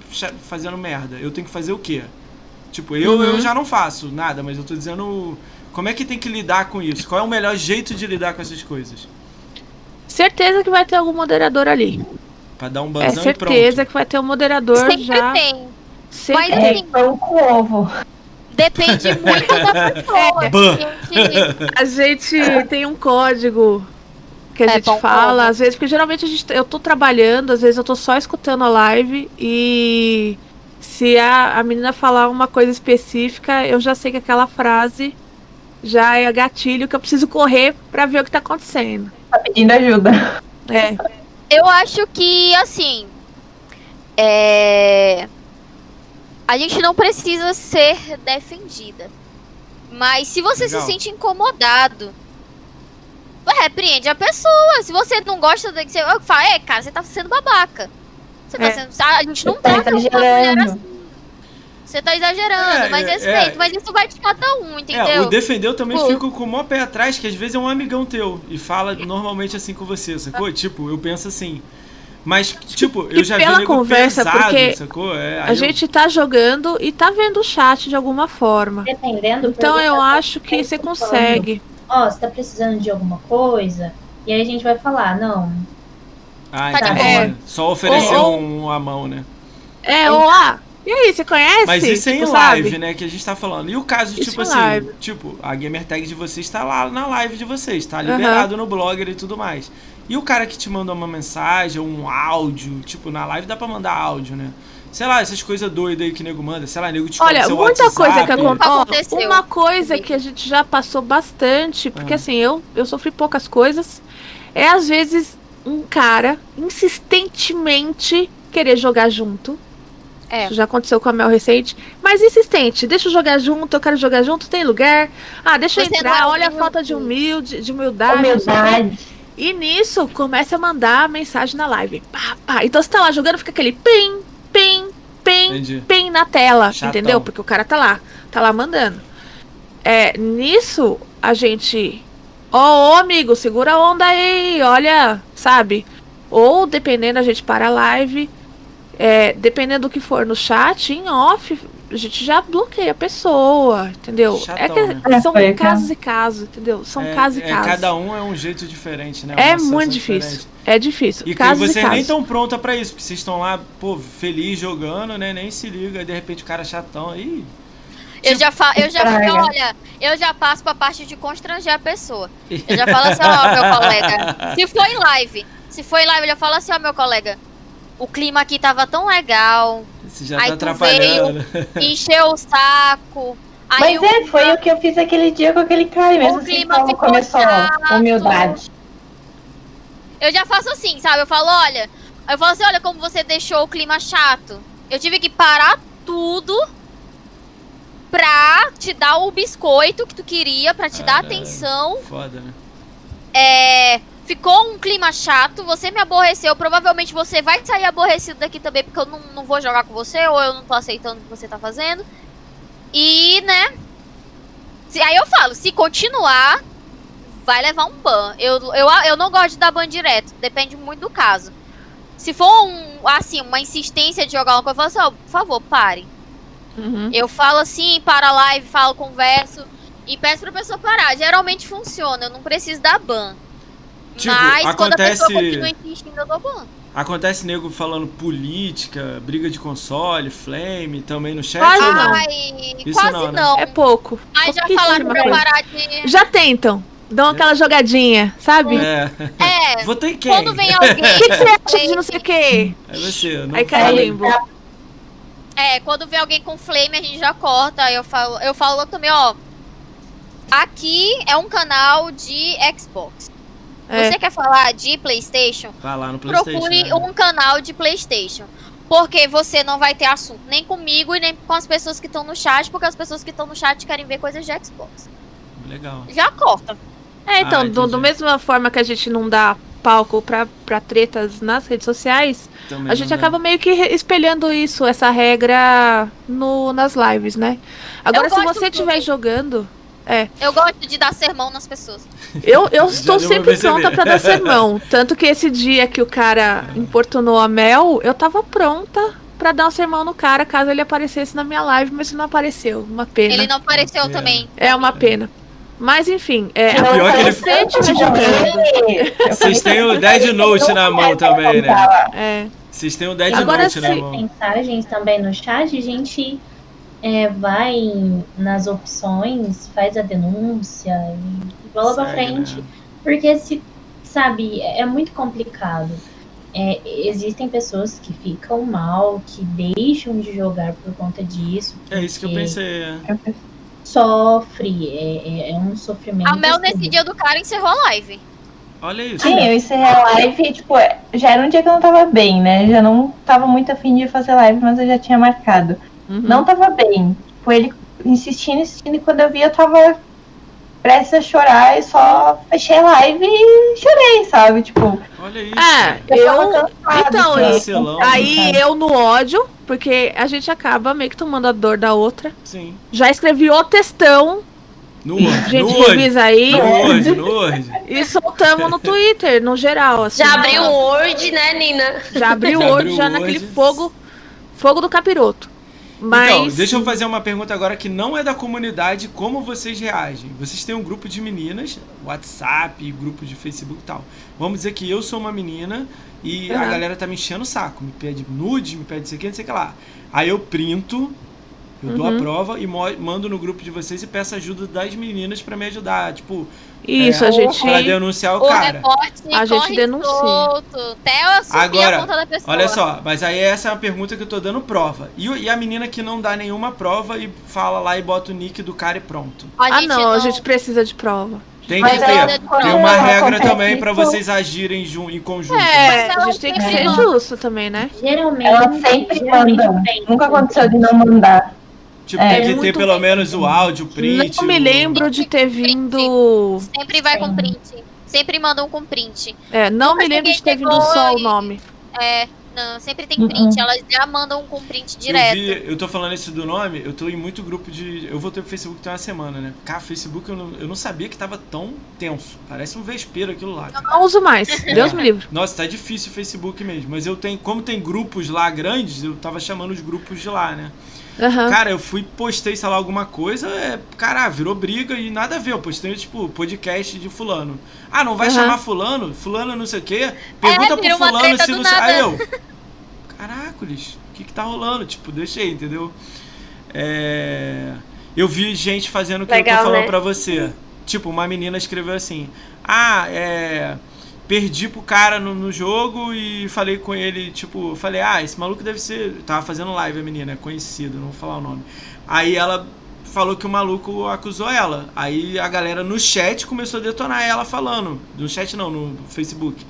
fazendo merda. Eu tenho que fazer o quê? Tipo, eu, Uhum. eu já não faço nada, mas eu tô dizendo como é que tem que lidar com isso? Qual é o melhor jeito de lidar com essas coisas? Certeza que vai ter algum moderador ali. Pra dar um É banzão e certeza que vai ter um moderador Sempre já. tem. Sempre Mas tem. assim, Pão com ovo. depende muito da pessoa. Gente, A gente tem um código que a É, gente bom, fala, bom. às vezes, porque geralmente a gente, eu tô trabalhando, às vezes eu tô só escutando a live e se a, a menina falar uma coisa específica, eu já sei que aquela frase já é gatilho que eu preciso correr pra ver o que tá acontecendo. Tá pedindo ajuda. É, Eu acho que, assim. É. A gente não precisa ser defendida. Mas se você Legal. se sente incomodado, repreende a pessoa. Se você não gosta do que você fala, é, cara, você tá sendo babaca. Você tá É. sendo. A gente não tá trata uma mulher exagerando. assim. Você tá exagerando, É, mas é, respeito. é. Mas isso vai de cada um, É, entendeu? o defender eu também Pô. fico com o maior pé atrás, que às vezes é um amigão teu e fala normalmente assim com você, sacou? Tipo, eu penso assim. Mas, tipo, eu já vi pela nego conversa, pesado, porque sacou? É, a eu- gente tá jogando e tá vendo o chat de alguma forma. Dependendo. Então eu acho que você tá consegue. Ó, você tá precisando de alguma coisa? E aí a gente vai falar, não, Ah, Tá boa. né? Só oferecer Ou- um, a mão, né? É, ou ah, E aí, você conhece? Mas isso é em Tipo, live, sabe? né? Que a gente tá falando. E o caso, Isso tipo em assim, live. tipo, a gamer tag de vocês tá lá na live de vocês, tá liberado no blogger e tudo mais. E o cara que te mandou uma mensagem, um áudio, tipo, na live dá pra mandar áudio, né? Sei lá, essas coisas doidas aí que o nego manda, sei lá, nego te Olha, seu muita WhatsApp. coisa que acontece. Aconteceu. Uma coisa que a gente já passou bastante, porque Ah. assim, eu, eu sofri poucas coisas, é às vezes um cara insistentemente querer jogar junto. É. Isso já aconteceu com a Mel recente. Mas insistente, deixa eu jogar junto, eu quero jogar junto, tem lugar. Ah, deixa eu Você entrar, é olha a falta de humilde, de humildade. Humildade. E nisso, começa a mandar mensagem na live. Pá, pá. Então você tá lá jogando, fica aquele pim, pim, pim, Entendi. pim na tela, Chatão. entendeu? Porque o cara tá lá, tá lá mandando. É, nisso, a gente. Ô, ô, amigo, segura a onda aí, olha, sabe? Ou, dependendo, a gente para a live. é, dependendo do que for no chat, em off, a gente já bloqueia a pessoa, entendeu? é Chatão, que né? são É, foi, cara. casos e casos, entendeu? São é, casos e é, casos. Cada um é um jeito diferente, né? É muito difícil. diferente. É difícil. E que casos vocês e nem estão pronta pra isso, porque vocês estão lá, pô, feliz jogando, né? Nem se liga, e de repente o cara é chatão aí. Eu já, fa eu já Praga. olha, eu já passo pra parte de constranger a pessoa. Eu já falo assim, ó, meu colega. Se for em live, se em live, eu já falo assim, ó, meu colega. O clima aqui tava tão legal, Você já Aí tá tu atrapalhando. encheu o saco. Aí Mas o, é, foi o que eu fiz aquele dia com aquele cara, mesmo O assim, clima ficou começou chato. humildade. eu já faço assim, sabe? Eu falo, olha, eu falo assim, olha como você deixou o clima chato. Eu tive que parar tudo pra te dar o biscoito que tu queria, pra te dar Caralho. atenção. Foda, né? É, ficou um clima chato, você me aborreceu. Provavelmente você vai sair aborrecido daqui também, porque eu não, não vou jogar com você, ou eu não tô aceitando o que você tá fazendo. E, né? se- aí eu falo, se continuar, vai levar um ban. Eu, eu, eu não gosto de dar ban direto, depende muito do caso. Se for um, assim, uma insistência de jogar uma coisa, eu falo assim, ó, por favor, pare. Uhum. Eu falo assim, para a live, falo, converso e peço pra pessoa parar. Geralmente funciona, eu não preciso dar ban. Tipo, Mas quando a pessoa acontece- continua insistindo, eu dou ban. Acontece nego falando política, briga de console, flame, também no chat Quase ou não? Ai, Isso quase não, não. né? É pouco. Mas já falaram pra parar de. Já tentam. Dão aquela jogadinha, sabe? O É. É, Votou em quem? quando vem alguém. que, que você acha de não sei o quê? É você, não Aí cai limbo. É, quando vem alguém com flame, a gente já corta. Aí eu falo, eu falo também, ó. Aqui é um canal de Xbox. É. Você quer falar de PlayStation? Lá no Playstation. procure né? um canal de PlayStation. Porque você não vai ter assunto nem comigo e nem com as pessoas que estão no chat, porque as pessoas que estão no chat querem ver coisas de Xbox. Legal. Já corta. É, então, Ah, do, mesma forma que a gente não dá palco pra, pra tretas nas redes sociais, Também a gente acaba meio que espelhando isso, essa regra no, nas lives, né? Agora, se gosto você estiver jogando. Eu gosto de dar sermão nas pessoas. Eu, eu estou sempre pronta pra dar sermão. Tanto que esse dia que o cara importunou a Mel, eu tava pronta pra dar um sermão no cara, caso ele aparecesse na minha live, mas ele não apareceu. Uma pena. Ele não apareceu Pena. também. É uma pena. Mas enfim, é, Não, pior que ele- se você estiver jogando. Vocês têm o Dead Note na mão também, né? É, Vocês têm o Dead Agora Note na sim. mão. mensagens também no chat, gente é, vai nas opções, faz a denúncia e bola pra Segue, frente. né? Porque se, sabe, é é muito complicado. É, existem pessoas que ficam mal, que deixam de jogar por conta disso. É isso que eu pensei. é. Sofre, é, é- é um sofrimento. A Mel, assim. nesse dia do cara, encerrou a live. Olha isso. Sim, eu encerrei a live e, tipo, já era um dia que eu não tava bem, né? Já não tava muito afim de fazer live, mas eu já tinha marcado. Uhum. Não tava bem. Tipo, ele insistindo, insistindo, e quando eu vi, eu tava prestes a chorar e só fechei a live e chorei, sabe? Tipo, Olha isso. Ah, eu tava eu. cansada, Então, sabe? Vacilão. Aí sabe? eu no ódio, porque a gente acaba meio que tomando a dor da outra. Sim. Já escrevi o textão, No Word. gente, No Word. revisa aí. No Word, no Word. E soltamos no Twitter, no geral. Assim, Já abriu o Word, né, Nina? Já abriu o Já abriu já naquele Word. fogo, fogo do capiroto. Mas. Então, deixa eu fazer uma pergunta agora que não é da comunidade, como vocês reagem? Vocês têm um grupo de meninas, WhatsApp, grupo de Facebook e tal. Vamos dizer que eu sou uma menina e a Uhum. galera tá me enchendo o saco, me pede nude, me pede isso aqui, não sei o que lá. Aí eu printo, eu dou a Uhum. prova e mando no grupo de vocês e peço ajuda das meninas pra me ajudar, tipo, Isso, É, a gente. pra denunciar o O cara. A gente denuncia. solto, até eu subir Agora, a conta da pessoa. Olha só, mas aí essa é uma pergunta que eu tô dando prova. E, e a menina que não dá nenhuma prova e fala lá e bota o nick do cara e pronto. Ah, gente não, a gente precisa de prova. Tem Mas que ter. Tem uma regra também pra isso- vocês agirem jun- em conjunto. É, ela a gente tem que ser justo também, né? Geralmente. Ela sempre geralmente manda. Nunca aconteceu de não mandar. Tipo, É, tem que ter pelo menos o áudio, o print. não me o- lembro de ter vindo. Sempre vai com print. Sempre mandam com print. É, não me Nunca lembro de ter vindo só o e- nome. É, não, sempre tem Uhum. print. Elas já mandam com print Eu, direto. vi, eu tô falando esse do nome, eu tô em muito grupo de. Eu voltei pro Facebook tem uma semana, né? Cara, Facebook eu não, eu não sabia que tava tão tenso. Parece um vespeiro aquilo lá. cara. Não uso mais. Deus me livre. Nossa, tá difícil o Facebook mesmo. Mas eu tenho. Como tem grupos lá grandes, eu tava chamando os grupos de lá, né? Aham. Cara, eu fui, postei, sei lá, alguma coisa, é, cara, virou briga e nada a ver. Eu postei, tipo, podcast de fulano. Ah, não vai Aham. chamar fulano? Fulano não sei o quê? Pergunta pro vira uma fulano se não nada. Aí eu. Caracoles, o que que tá rolando? Tipo, deixei, entendeu? É... Eu vi gente fazendo o que eu tô falando né? pra você. Tipo, uma menina escreveu assim: Ah, é. Perdi pro cara no, no jogo e falei com ele, tipo, falei, ah, esse maluco deve ser. Tava fazendo live a menina, é conhecido, não vou falar o nome. Aí ela falou que o maluco acusou ela. Aí a galera no chat começou a detonar ela falando. No chat não, no Facebook.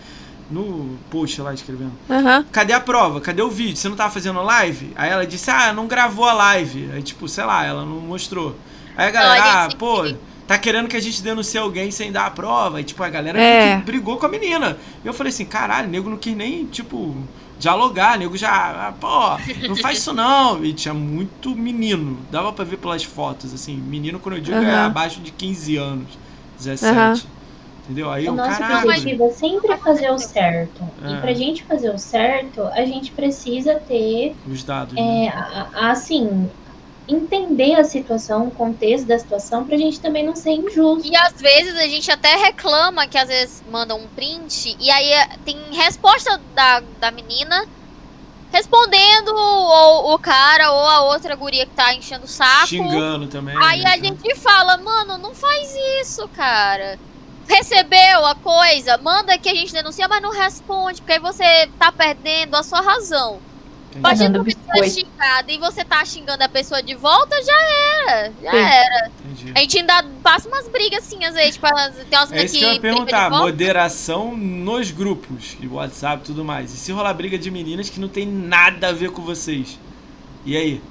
No post lá escrevendo. Aham. Cadê a prova? Cadê o vídeo? Você não tava fazendo live? Aí ela disse, ah, não gravou a live. Aí, tipo, sei lá, ela não mostrou. Aí a galera, Não, a ah, pô, tá querendo que a gente denuncie alguém sem dar a prova. E, tipo, a galera É. que brigou com a menina. E eu falei assim, caralho, nego não quis nem, tipo, dialogar. Nego já, ah, pô, não faz isso não. E tinha muito menino. Dava pra ver pelas fotos, assim. Menino, quando eu digo, é Aham. abaixo de 15 anos. 17. Aham. Entendeu? Aí O eu, nosso caralho. objetivo é sempre fazer o certo. É. E pra gente fazer o certo, a gente precisa ter, Os dados. né? é, a- a- assim, entender a situação, o contexto da situação, pra gente também não ser injusto. E às vezes a gente até reclama que às vezes mandam um print e aí é, tem resposta da, da menina respondendo ou o cara ou a outra guria que tá enchendo o saco. Xingando também. Aí né? a gente fala, mano, não faz isso, cara. Recebeu a coisa, manda que a gente denuncia, mas não responde, porque aí você tá perdendo a sua razão. A você é biscoito. xingada e você tá xingando a pessoa de volta, já era. Já Sim. era. Entendi. A gente ainda passa umas brigas assim, às vezes, tipo, tem umas É isso que eu ia perguntar, moderação nos grupos, e WhatsApp e tudo mais. E se rolar briga de meninas que não tem nada a ver com vocês? E aí?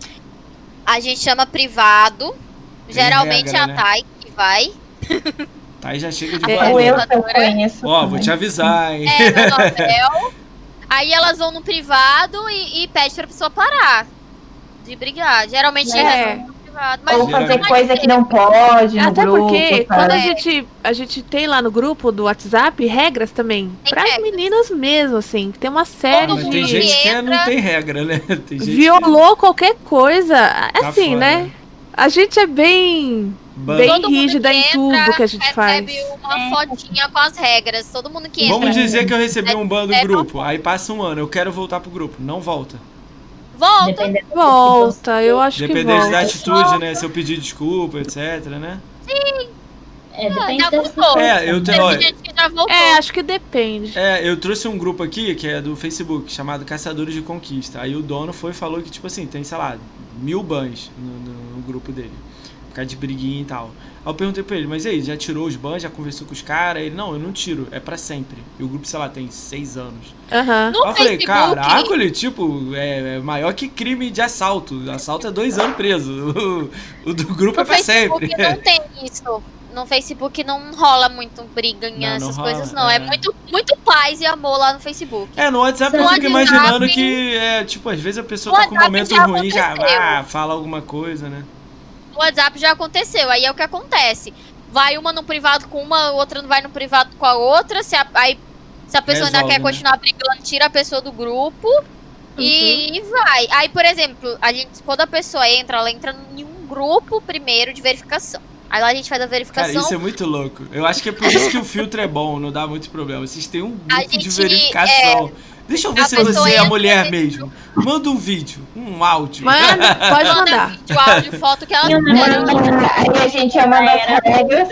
A gente chama privado. Tem Geralmente regra, é a né? Thay que vai. Aí já chega de É, voadora. Ou eu eu Educadora. conheço. Ó, vou também. te avisar, hein? É, no Nobel. Aí elas vão no privado e, e pede pra pessoa parar de brigar. Geralmente É. resolve no privado. Mas Ou fazer coisa que não pode no Até grupo. porque sabe? quando a É. gente, a gente tem lá no grupo do WhatsApp regras também. Tem Para as meninas mesmo, assim. que Tem uma série Todo Mas mundo tem de. gente que entra- não tem regra, né? Tem gente Violou qualquer coisa. Assim, fora. né? A gente é bem. que... Ban- bem Todo rígida que em entra, tudo que a gente faz. recebe uma É. fotinha com as regras. Todo mundo que entra. Vamos dizer que eu recebi um ban do É, grupo, aí passa um ano, eu quero voltar pro grupo. Não volta. Volta. Dependendo Volta, eu acho que Dependendo volta. da atitude, né? Se eu pedir desculpa, etc, né? É, depende já da voltou. situação. É, eu tenho. olha, gente que já voltou. É, acho que depende. É, eu trouxe um grupo aqui, que é do Facebook, chamado Caçadores de Conquista. Aí o dono foi e falou que, tipo assim, tem, sei lá, mil bans no, no- no grupo dele. Por causa de briguinha e tal. Aí eu perguntei pra ele, mas e aí, já tirou os bans, já conversou com os caras? Ele, não, eu não tiro, é pra sempre. E o grupo, sei lá, tem seis anos. Aham. Aí eu falei, Facebook, caraca, ele, tipo, é, é maior que crime de assalto. Assalto é dois anos preso. O, o do grupo é no pra Facebook sempre. não tem isso. No Facebook não rola muito briguinha, Não, não essas rola, coisas não. É. é. muito, muito paz e amor lá no Facebook. É, no WhatsApp eu No fico WhatsApp- imaginando que, é, tipo, às vezes a pessoa tá com um momento já ruim, já aconteceu. ah, fala alguma coisa, né? No WhatsApp já aconteceu, aí é o que acontece. Vai uma no privado com uma, outra não vai no privado com a outra. Se a, aí, se a pessoa ainda Resolve, quer né? continuar brigando, tira a pessoa do grupo. E vai. Aí, por exemplo, a gente, quando a pessoa entra, ela entra em um grupo primeiro de verificação. Aí lá a gente faz a Cara, verificação. isso é muito louco. Eu acho que é por isso que o filtro é bom, não dá muito problema. Vocês têm um grupo de gente, verificação. Deixa eu ver a se você é a mulher mesmo. Manda um vídeo, um áudio. Manda, pode Manda mandar. vídeo, áudio, foto que ela E o quiser. negócio- Aí a gente ama as regras.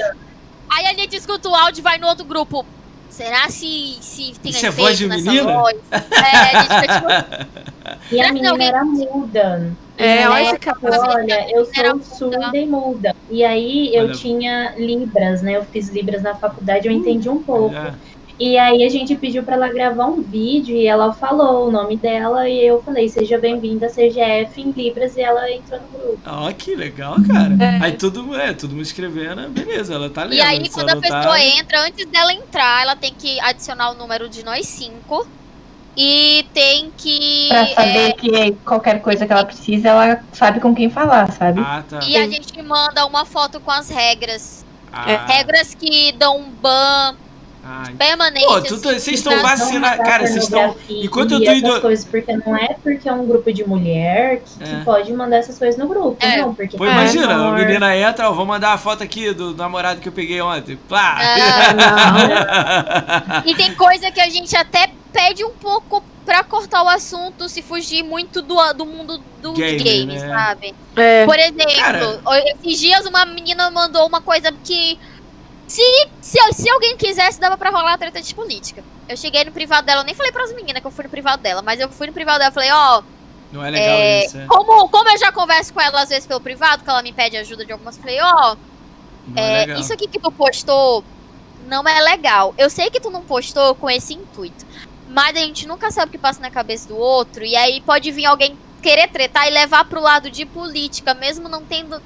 Aí a gente escuta o áudio e vai no outro grupo. Será se, se tem Isso é efeito voz de nessa menina? voz? É, a gente fica tipo, E a menina alguém- era muda. E É, ela olha Olha, eu sou surda e muda. E aí eu Olha. tinha Libras, né? Eu fiz Libras na faculdade, eu entendi um pouco. Já. E aí a gente pediu pra ela gravar um vídeo e ela falou o nome dela e eu falei, seja bem-vinda à CGF em Libras e ela entrou no grupo. Ó, que legal, cara. É. Aí todo, é, todo mundo escrevendo, beleza, ela tá lendo. E aí, quando a não pessoa tá... entra, antes dela entrar, ela tem que adicionar o número de nós cinco. E tem que. Pra é, saber que qualquer coisa que ela precisa, ela sabe com quem falar, sabe? Ah, tá. e a gente manda uma foto com as regras. Ah, Regras que dão um ban ah, permanente. Pô, tu- assim, vocês estão dá Cara, vocês estão. enquanto eu tô essas indo- coisas, porque não é porque é um grupo de mulher que, que É. pode mandar essas coisas no grupo, É. não, porque Pô, imagina, a menina entra, ó, vou mandar a foto aqui do namorado que eu peguei ontem. Plá! E tem coisa que a gente até pede um pouco pra cortar o assunto, se fugir muito do, do mundo dos Gamer, games, né? sabe? É. Por exemplo, Cara. esses dias uma menina mandou uma coisa que. Se, se, se alguém quisesse, dava pra rolar treta de política. Eu cheguei no privado dela, eu nem falei pras meninas que eu fui no privado dela, mas eu fui no privado dela e falei, ó, Não é legal É, isso, é. como, como eu já converso com ela às vezes pelo privado, que ela me pede ajuda de algumas, eu falei, ó, Não é é, isso aqui que tu postou não é legal. Eu sei que tu não postou com esse intuito, mas a gente nunca sabe o que passa na cabeça do outro, e aí pode vir alguém querer tretar e levar pro lado de política, mesmo não tendo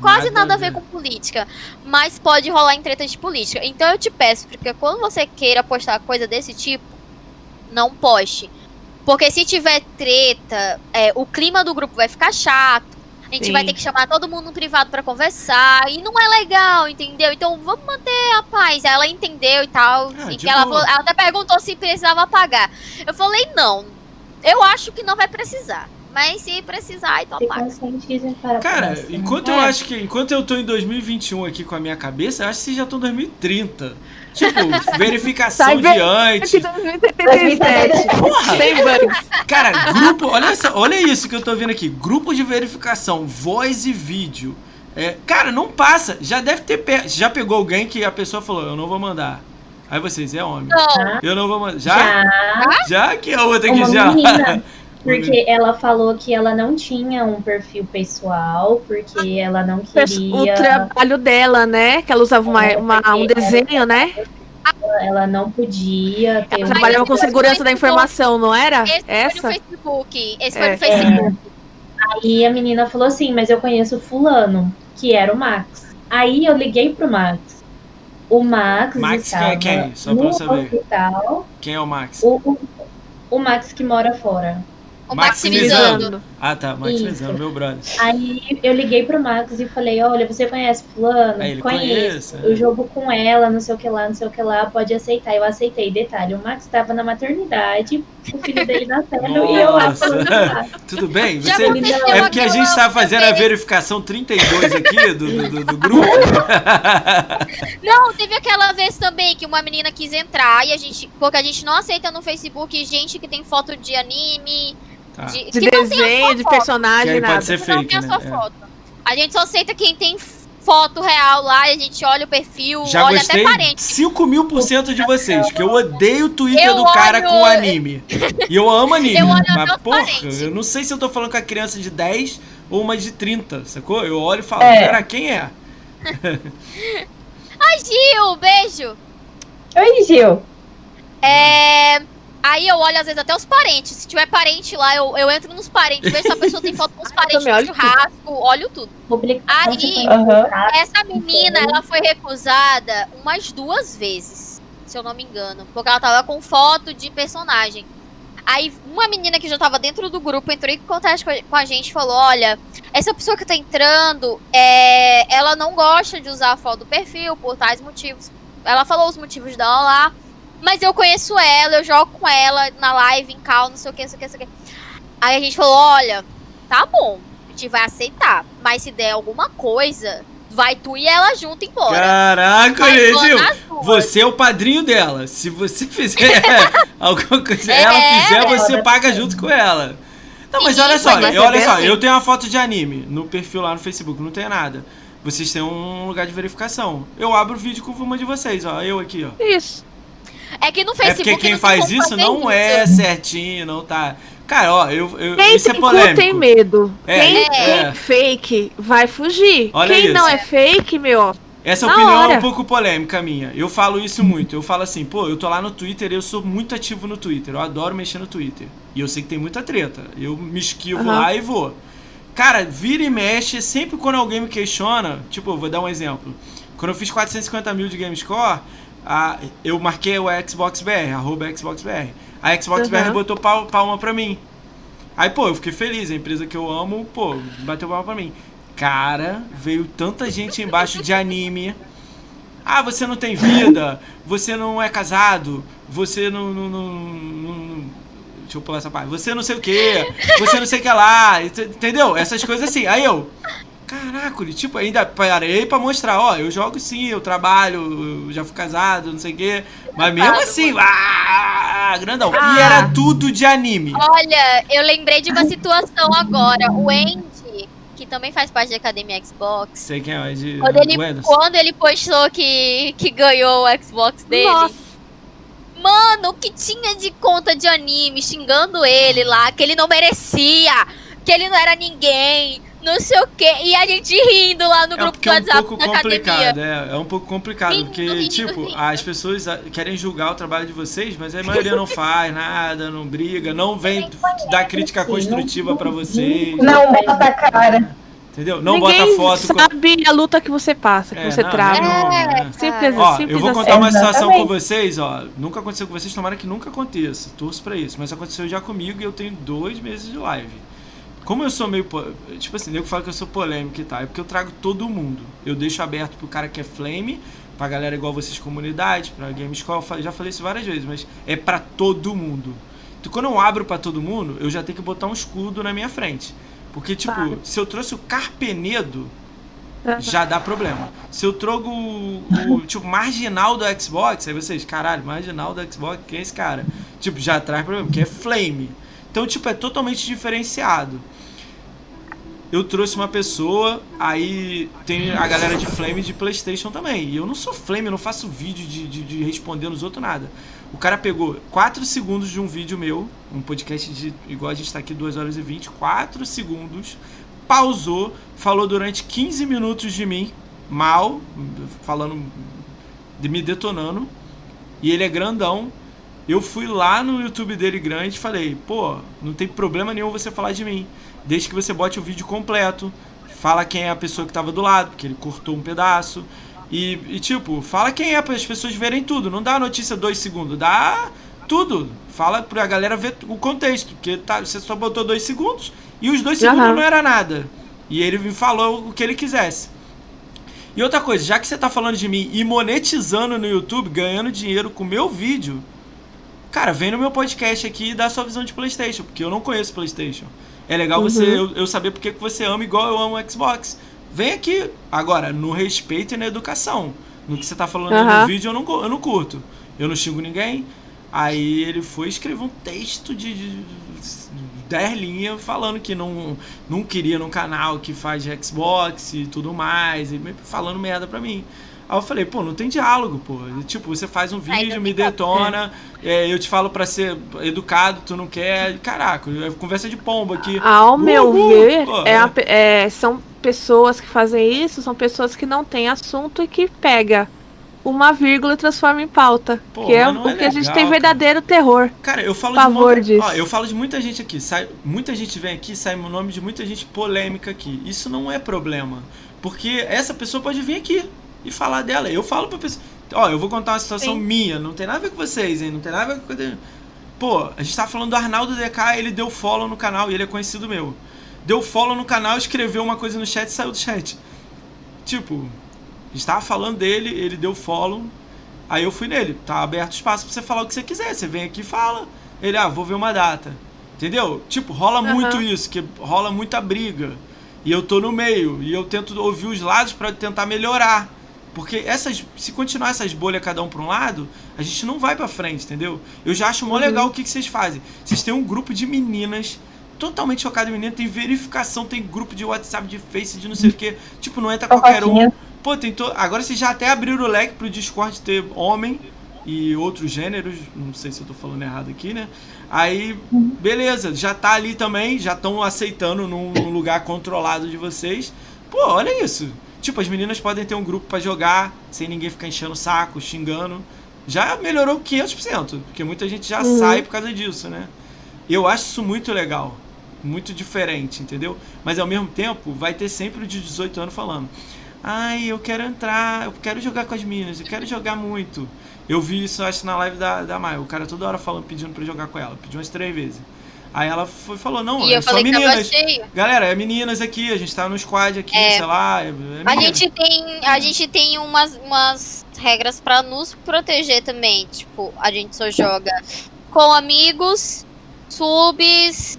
quase nada, a ver com política, mas pode rolar em treta de política. Então eu te peço, porque quando você queira postar coisa desse tipo, não poste. Porque se tiver treta, é, o clima do grupo vai ficar chato. A gente Sim. vai ter que chamar todo mundo no privado pra conversar. E não é legal, entendeu? Então vamos manter a paz. Ela entendeu e tal. Ah, e que ela, falou- ela até perguntou se precisava pagar. Eu falei, não. Eu acho que não vai precisar. Mas se precisar, então Se paga. conscientizem para a Cara, enquanto eu É. acho que. Enquanto eu tô em 2021 aqui com a minha cabeça, eu acho que vocês já estão em 2030. Tipo, verificação Sai de antes. Aqui 2077. Porra! Sem bugs. Cara, grupo, olha, essa, olha isso que eu tô vendo aqui. Grupo de verificação, voz e vídeo. É, cara, não passa. Já deve ter. pe- Já pegou alguém que a pessoa falou, eu não vou mandar. Aí vocês, é homem. Não, Eu não vou mandar. Já? Já, Já? Que é outra aqui uma já. porque ela falou que ela não tinha um perfil pessoal, porque ela não O queria, trabalho dela, né? Que ela usava uma, uma- um desenho, né? ela não podia ter Ela um trabalhava com segurança foi da informação, não era? esse foi Essa? no Facebook. Esse É. foi no Facebook. Aí a menina falou assim, mas eu conheço fulano, que era o Max. Aí eu liguei pro Max. O Max, Max, quem é quem? Só pra eu saber. hospital. Quem é o Max? O, o, o Max que mora fora. O Maximizando. maximizando. Ah, tá. Maximizando, Isso. meu brother. Aí eu liguei pro Max e falei, olha, você conhece fulano? Aí ele Conheço. conhece. Eu jogo com ela, não sei o que lá, não sei o que lá, pode aceitar. Eu aceitei. Detalhe, o Max estava na maternidade, o filho dele nascendo e eu lá. Tudo bem? Você... É porque a gente tá fazendo a verificação 32 aqui do, do, do- do grupo. Não, teve aquela vez também que uma menina quis entrar e a gente. Porque a gente não aceita no Facebook gente que tem foto de anime. Tá. De, De não a desenho, sua de Que personagem, nada. pode ser que não fake, tem a né? sua É. foto. A gente só aceita quem tem foto real lá e a gente olha o perfil, Já olha gostei até parente. 5 mil por cento de vocês, que eu odeio o Twitter Eu do cara olho- com anime. E eu amo anime. Eu olho mas, porra, parentes. eu não sei se eu tô falando com a criança de 10 ou uma de 30, sacou? Eu olho e falo, É. cara, quem é? Ai, Gil, beijo! Oi, Gil. É. Aí eu olho, às vezes, até os parentes. Se tiver parente lá, eu, eu entro nos parentes, vejo se a pessoa tem foto com os parentes no olho churrasco, olho tudo. Publicação Aí- contrato, Essa menina, ela foi recusada umas duas vezes, se eu não me engano. Porque ela tava com foto de personagem. Aí uma menina que já tava dentro do grupo entrou em contato com a- com a gente e falou: Olha, essa pessoa que tá entrando, é, ela não gosta de usar a foto do perfil por tais motivos. Ela falou os motivos dela lá. Mas eu conheço ela, eu jogo com ela na live, em cal, não sei o que, não sei o que, não sei o que. Aí a gente falou, olha, tá bom, a gente vai aceitar. Mas se der alguma coisa, vai tu e ela junto embora. Caraca, duas. você é o padrinho dela. Se você fizer alguma coisa, É, ela fizer, você ela paga junto com ela. Não, mas olha só, eu, olha só, assim. eu tenho uma foto de anime no perfil lá no Facebook, não tem nada. Vocês têm um lugar de verificação. Eu abro o vídeo com uma de vocês, ó. Eu aqui, ó. Isso. É que no É Facebook. porque quem faz isso não é certinho, não tá. Cara, ó, eu, eu Quem isso é polêmico. tem medo. É, Quem é. tem fake vai fugir. Olha Quem isso. não é fake, meu, Essa Na opinião é hora. um pouco polêmica minha. Eu falo isso muito. Eu falo assim, pô, eu tô lá no Twitter, eu sou muito ativo no Twitter. Eu adoro mexer no Twitter. E eu sei que tem muita treta. Eu me esquivo Aham. lá e vou. Cara, vira e mexe, sempre quando alguém me questiona, tipo, eu vou dar um exemplo. Quando eu fiz 450 mil de GameScore, a, eu marquei o Xbox BR, arroba Xbox BR. A Xbox Aham. BR botou pal- palma pra mim. Aí, pô, eu fiquei feliz, a empresa que eu amo, pô, bateu palma pra mim. Cara, veio tanta gente embaixo de anime. Ah, você não tem vida, você não é casado, você não. não, não- não- deixa eu pular essa parte. Você não sei o que, você não sei o que lá, ent- entendeu? Essas coisas assim. Aí eu. Caraca, tipo, ainda parei pra mostrar, ó, eu jogo sim, eu trabalho, eu já fui casado, não sei o quê. Mas mesmo assim, ah, grandão. E Ah. era tudo de anime. Olha, eu lembrei de uma situação agora. O Andy, que também faz parte da Academia Xbox. Sei quem é, de Quando ele, quando ele postou que, que ganhou o Xbox dele, Nossa. mano, o que tinha de conta de anime xingando ele lá, que ele não merecia, que ele não era ninguém, não sei o que, e a gente rindo lá no É grupo do é um WhatsApp pouco complicado, é, é um pouco complicado, Rindo, porque, rindo, tipo, rindo. as pessoas ah, querem julgar o trabalho de vocês, mas a maioria não faz nada, não briga, não vem dar crítica construtiva pra vocês, Não bota a cara. entendeu? Não Ninguém bota foto com... sabe a luta que você passa, que É, você não, trava. É? Simples, Ó, simples eu vou assim. contar uma situação Exatamente. com vocês, ó. Nunca aconteceu com vocês, tomara que nunca aconteça. Torço pra isso. Mas aconteceu já comigo e eu tenho dois meses de live. Como eu sou meio. po- Tipo assim, nego fala que eu sou polêmico e tal. É porque eu trago todo mundo. Eu deixo aberto pro cara que é flame, pra galera igual vocês, comunidade, pra. Eu fa- já falei isso várias vezes, mas é pra todo mundo. Então quando eu abro pra todo mundo, eu já tenho que botar um escudo na minha frente. Porque, tipo, Claro. se eu trouxe o Carpenedo, já dá problema. Se eu trogo o, o, tipo marginal do Xbox, aí vocês, caralho, marginal do Xbox, quem é esse cara? Tipo, já traz problema, porque é flame. Então, tipo, é totalmente diferenciado. Eu trouxe uma pessoa, aí tem a galera de Flame de Playstation também. E eu não sou Flame, eu não faço vídeo de, de, de responder nos outros nada. O cara pegou 4 segundos de um vídeo meu, um podcast de igual a gente tá aqui 2 horas e 20, 4 segundos, pausou, falou durante 15 minutos de mim, mal, falando, de me detonando. E ele é grandão. Eu fui lá no YouTube dele grande e falei, pô, não tem problema nenhum você falar de mim. Desde que você bote o vídeo completo. Fala quem é a pessoa que tava do lado, porque ele cortou um pedaço. E, e, tipo, fala quem é para as pessoas verem tudo. Não dá a notícia dois segundos, dá tudo. Fala pra galera ver o contexto, porque tá, você só botou dois segundos e os dois segundos Aham. não era nada. E ele me falou o que ele quisesse. E outra coisa, já que você tá falando de mim e monetizando no YouTube, ganhando dinheiro com o meu vídeo, cara, vem no meu podcast aqui e dá sua visão de PlayStation, porque eu não conheço PlayStation. É legal você Uhum. eu, eu saber porque que você ama igual eu amo o Xbox. Vem aqui, agora, no respeito e na educação. No que você tá falando Aham. no vídeo, eu não, eu não curto. Eu não xingo ninguém. Aí ele foi escrever um texto de, de 10 linhas falando que não, não queria num canal que faz Xbox e tudo mais, e falando merda pra mim. Aí eu falei, pô, não tem diálogo, pô. Tipo, você faz um vídeo, me detona, é, eu te falo pra ser educado, tu não quer. Caraca, é conversa de pombo aqui. Ao meu Uhul, ver, pô, é a é, são pessoas que fazem isso, são pessoas que não têm assunto e que pega uma vírgula e transforma em pauta. Pô, que é o é que a gente tem cara. verdadeiro terror. Cara, eu falo Pavor de muita, disso. ó, eu falo de muita gente aqui, sai, muita gente vem aqui, sai o nome de muita gente polêmica aqui. Isso não é problema, porque essa pessoa pode vir aqui e falar dela. Eu falo pra pessoa, ó, eu vou contar uma situação Sim. minha, não tem nada a ver com vocês, hein? Não tem nada a ver com Pô, a gente tava falando do Arnaldo DK, ele deu follow no canal e ele é conhecido meu. Deu follow no canal, escreveu uma coisa no chat e saiu do chat. Tipo, a gente tava falando dele, ele deu follow Aí eu fui nele, tá aberto espaço pra você falar o que você quiser. Você vem aqui e fala. Ele, ah, vou ver uma data. Entendeu? Tipo, rola Aham. muito isso, que rola muita briga. E eu tô no meio. E eu tento ouvir os lados pra tentar melhorar. Porque essas, se continuar essas bolhas cada um pra um lado, a gente não vai pra frente, entendeu? Eu já acho mó Uhum. legal o que, que vocês fazem. Vocês têm um grupo de meninas totalmente chocado em menina, tem verificação, tem grupo de WhatsApp, de Face, de não sei o que. Tipo, não entra qualquer um. Pô, tem to... agora vocês já até abriram o leque pro Discord ter homem e outros gêneros. Não sei se eu tô falando errado aqui, né? Aí, beleza, já tá ali também, já estão aceitando num, num lugar controlado de vocês. Pô, olha isso. Tipo, as meninas podem ter um grupo pra jogar, sem ninguém ficar enchendo o saco, xingando. Já melhorou 500%, porque muita gente já sai por causa disso, né? Eu acho isso muito legal, muito diferente, entendeu? Mas ao mesmo tempo, vai ter sempre o de 18 anos falando: Ai, eu quero entrar, eu quero jogar com as meninas, eu quero jogar muito. Eu vi isso, acho, na live da, da Maia. O cara toda hora falando, pedindo pra jogar com ela. Pediu umas três vezes. Aí ela foi, falou, não, E é eu só falei meninas. Galera, é meninas aqui, a gente tá no squad aqui, É. sei lá. É, é A gente tem, a gente tem umas, umas regras pra nos proteger também. Tipo, a gente só joga com amigos, subs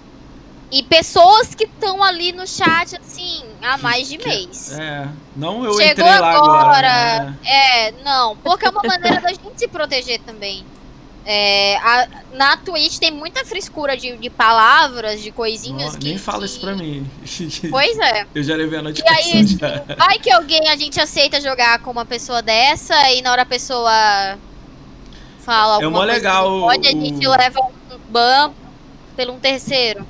e pessoas que estão ali no chat, assim, há mais de mês. É, não eu Chegou entrei lá agora. agora. né? É, não, porque é uma maneira da gente se proteger também. É, a- na Twitch tem muita frescura de, de palavras, de coisinhas Não, que. nem fala que- isso pra mim. Pois é. Eu já levei a E notificação aí, assim, já. vai que alguém a gente aceita jogar com uma pessoa dessa e na hora a pessoa fala É alguma mó coisa legal pode, a gente o- leva um ban pelo um terceiro.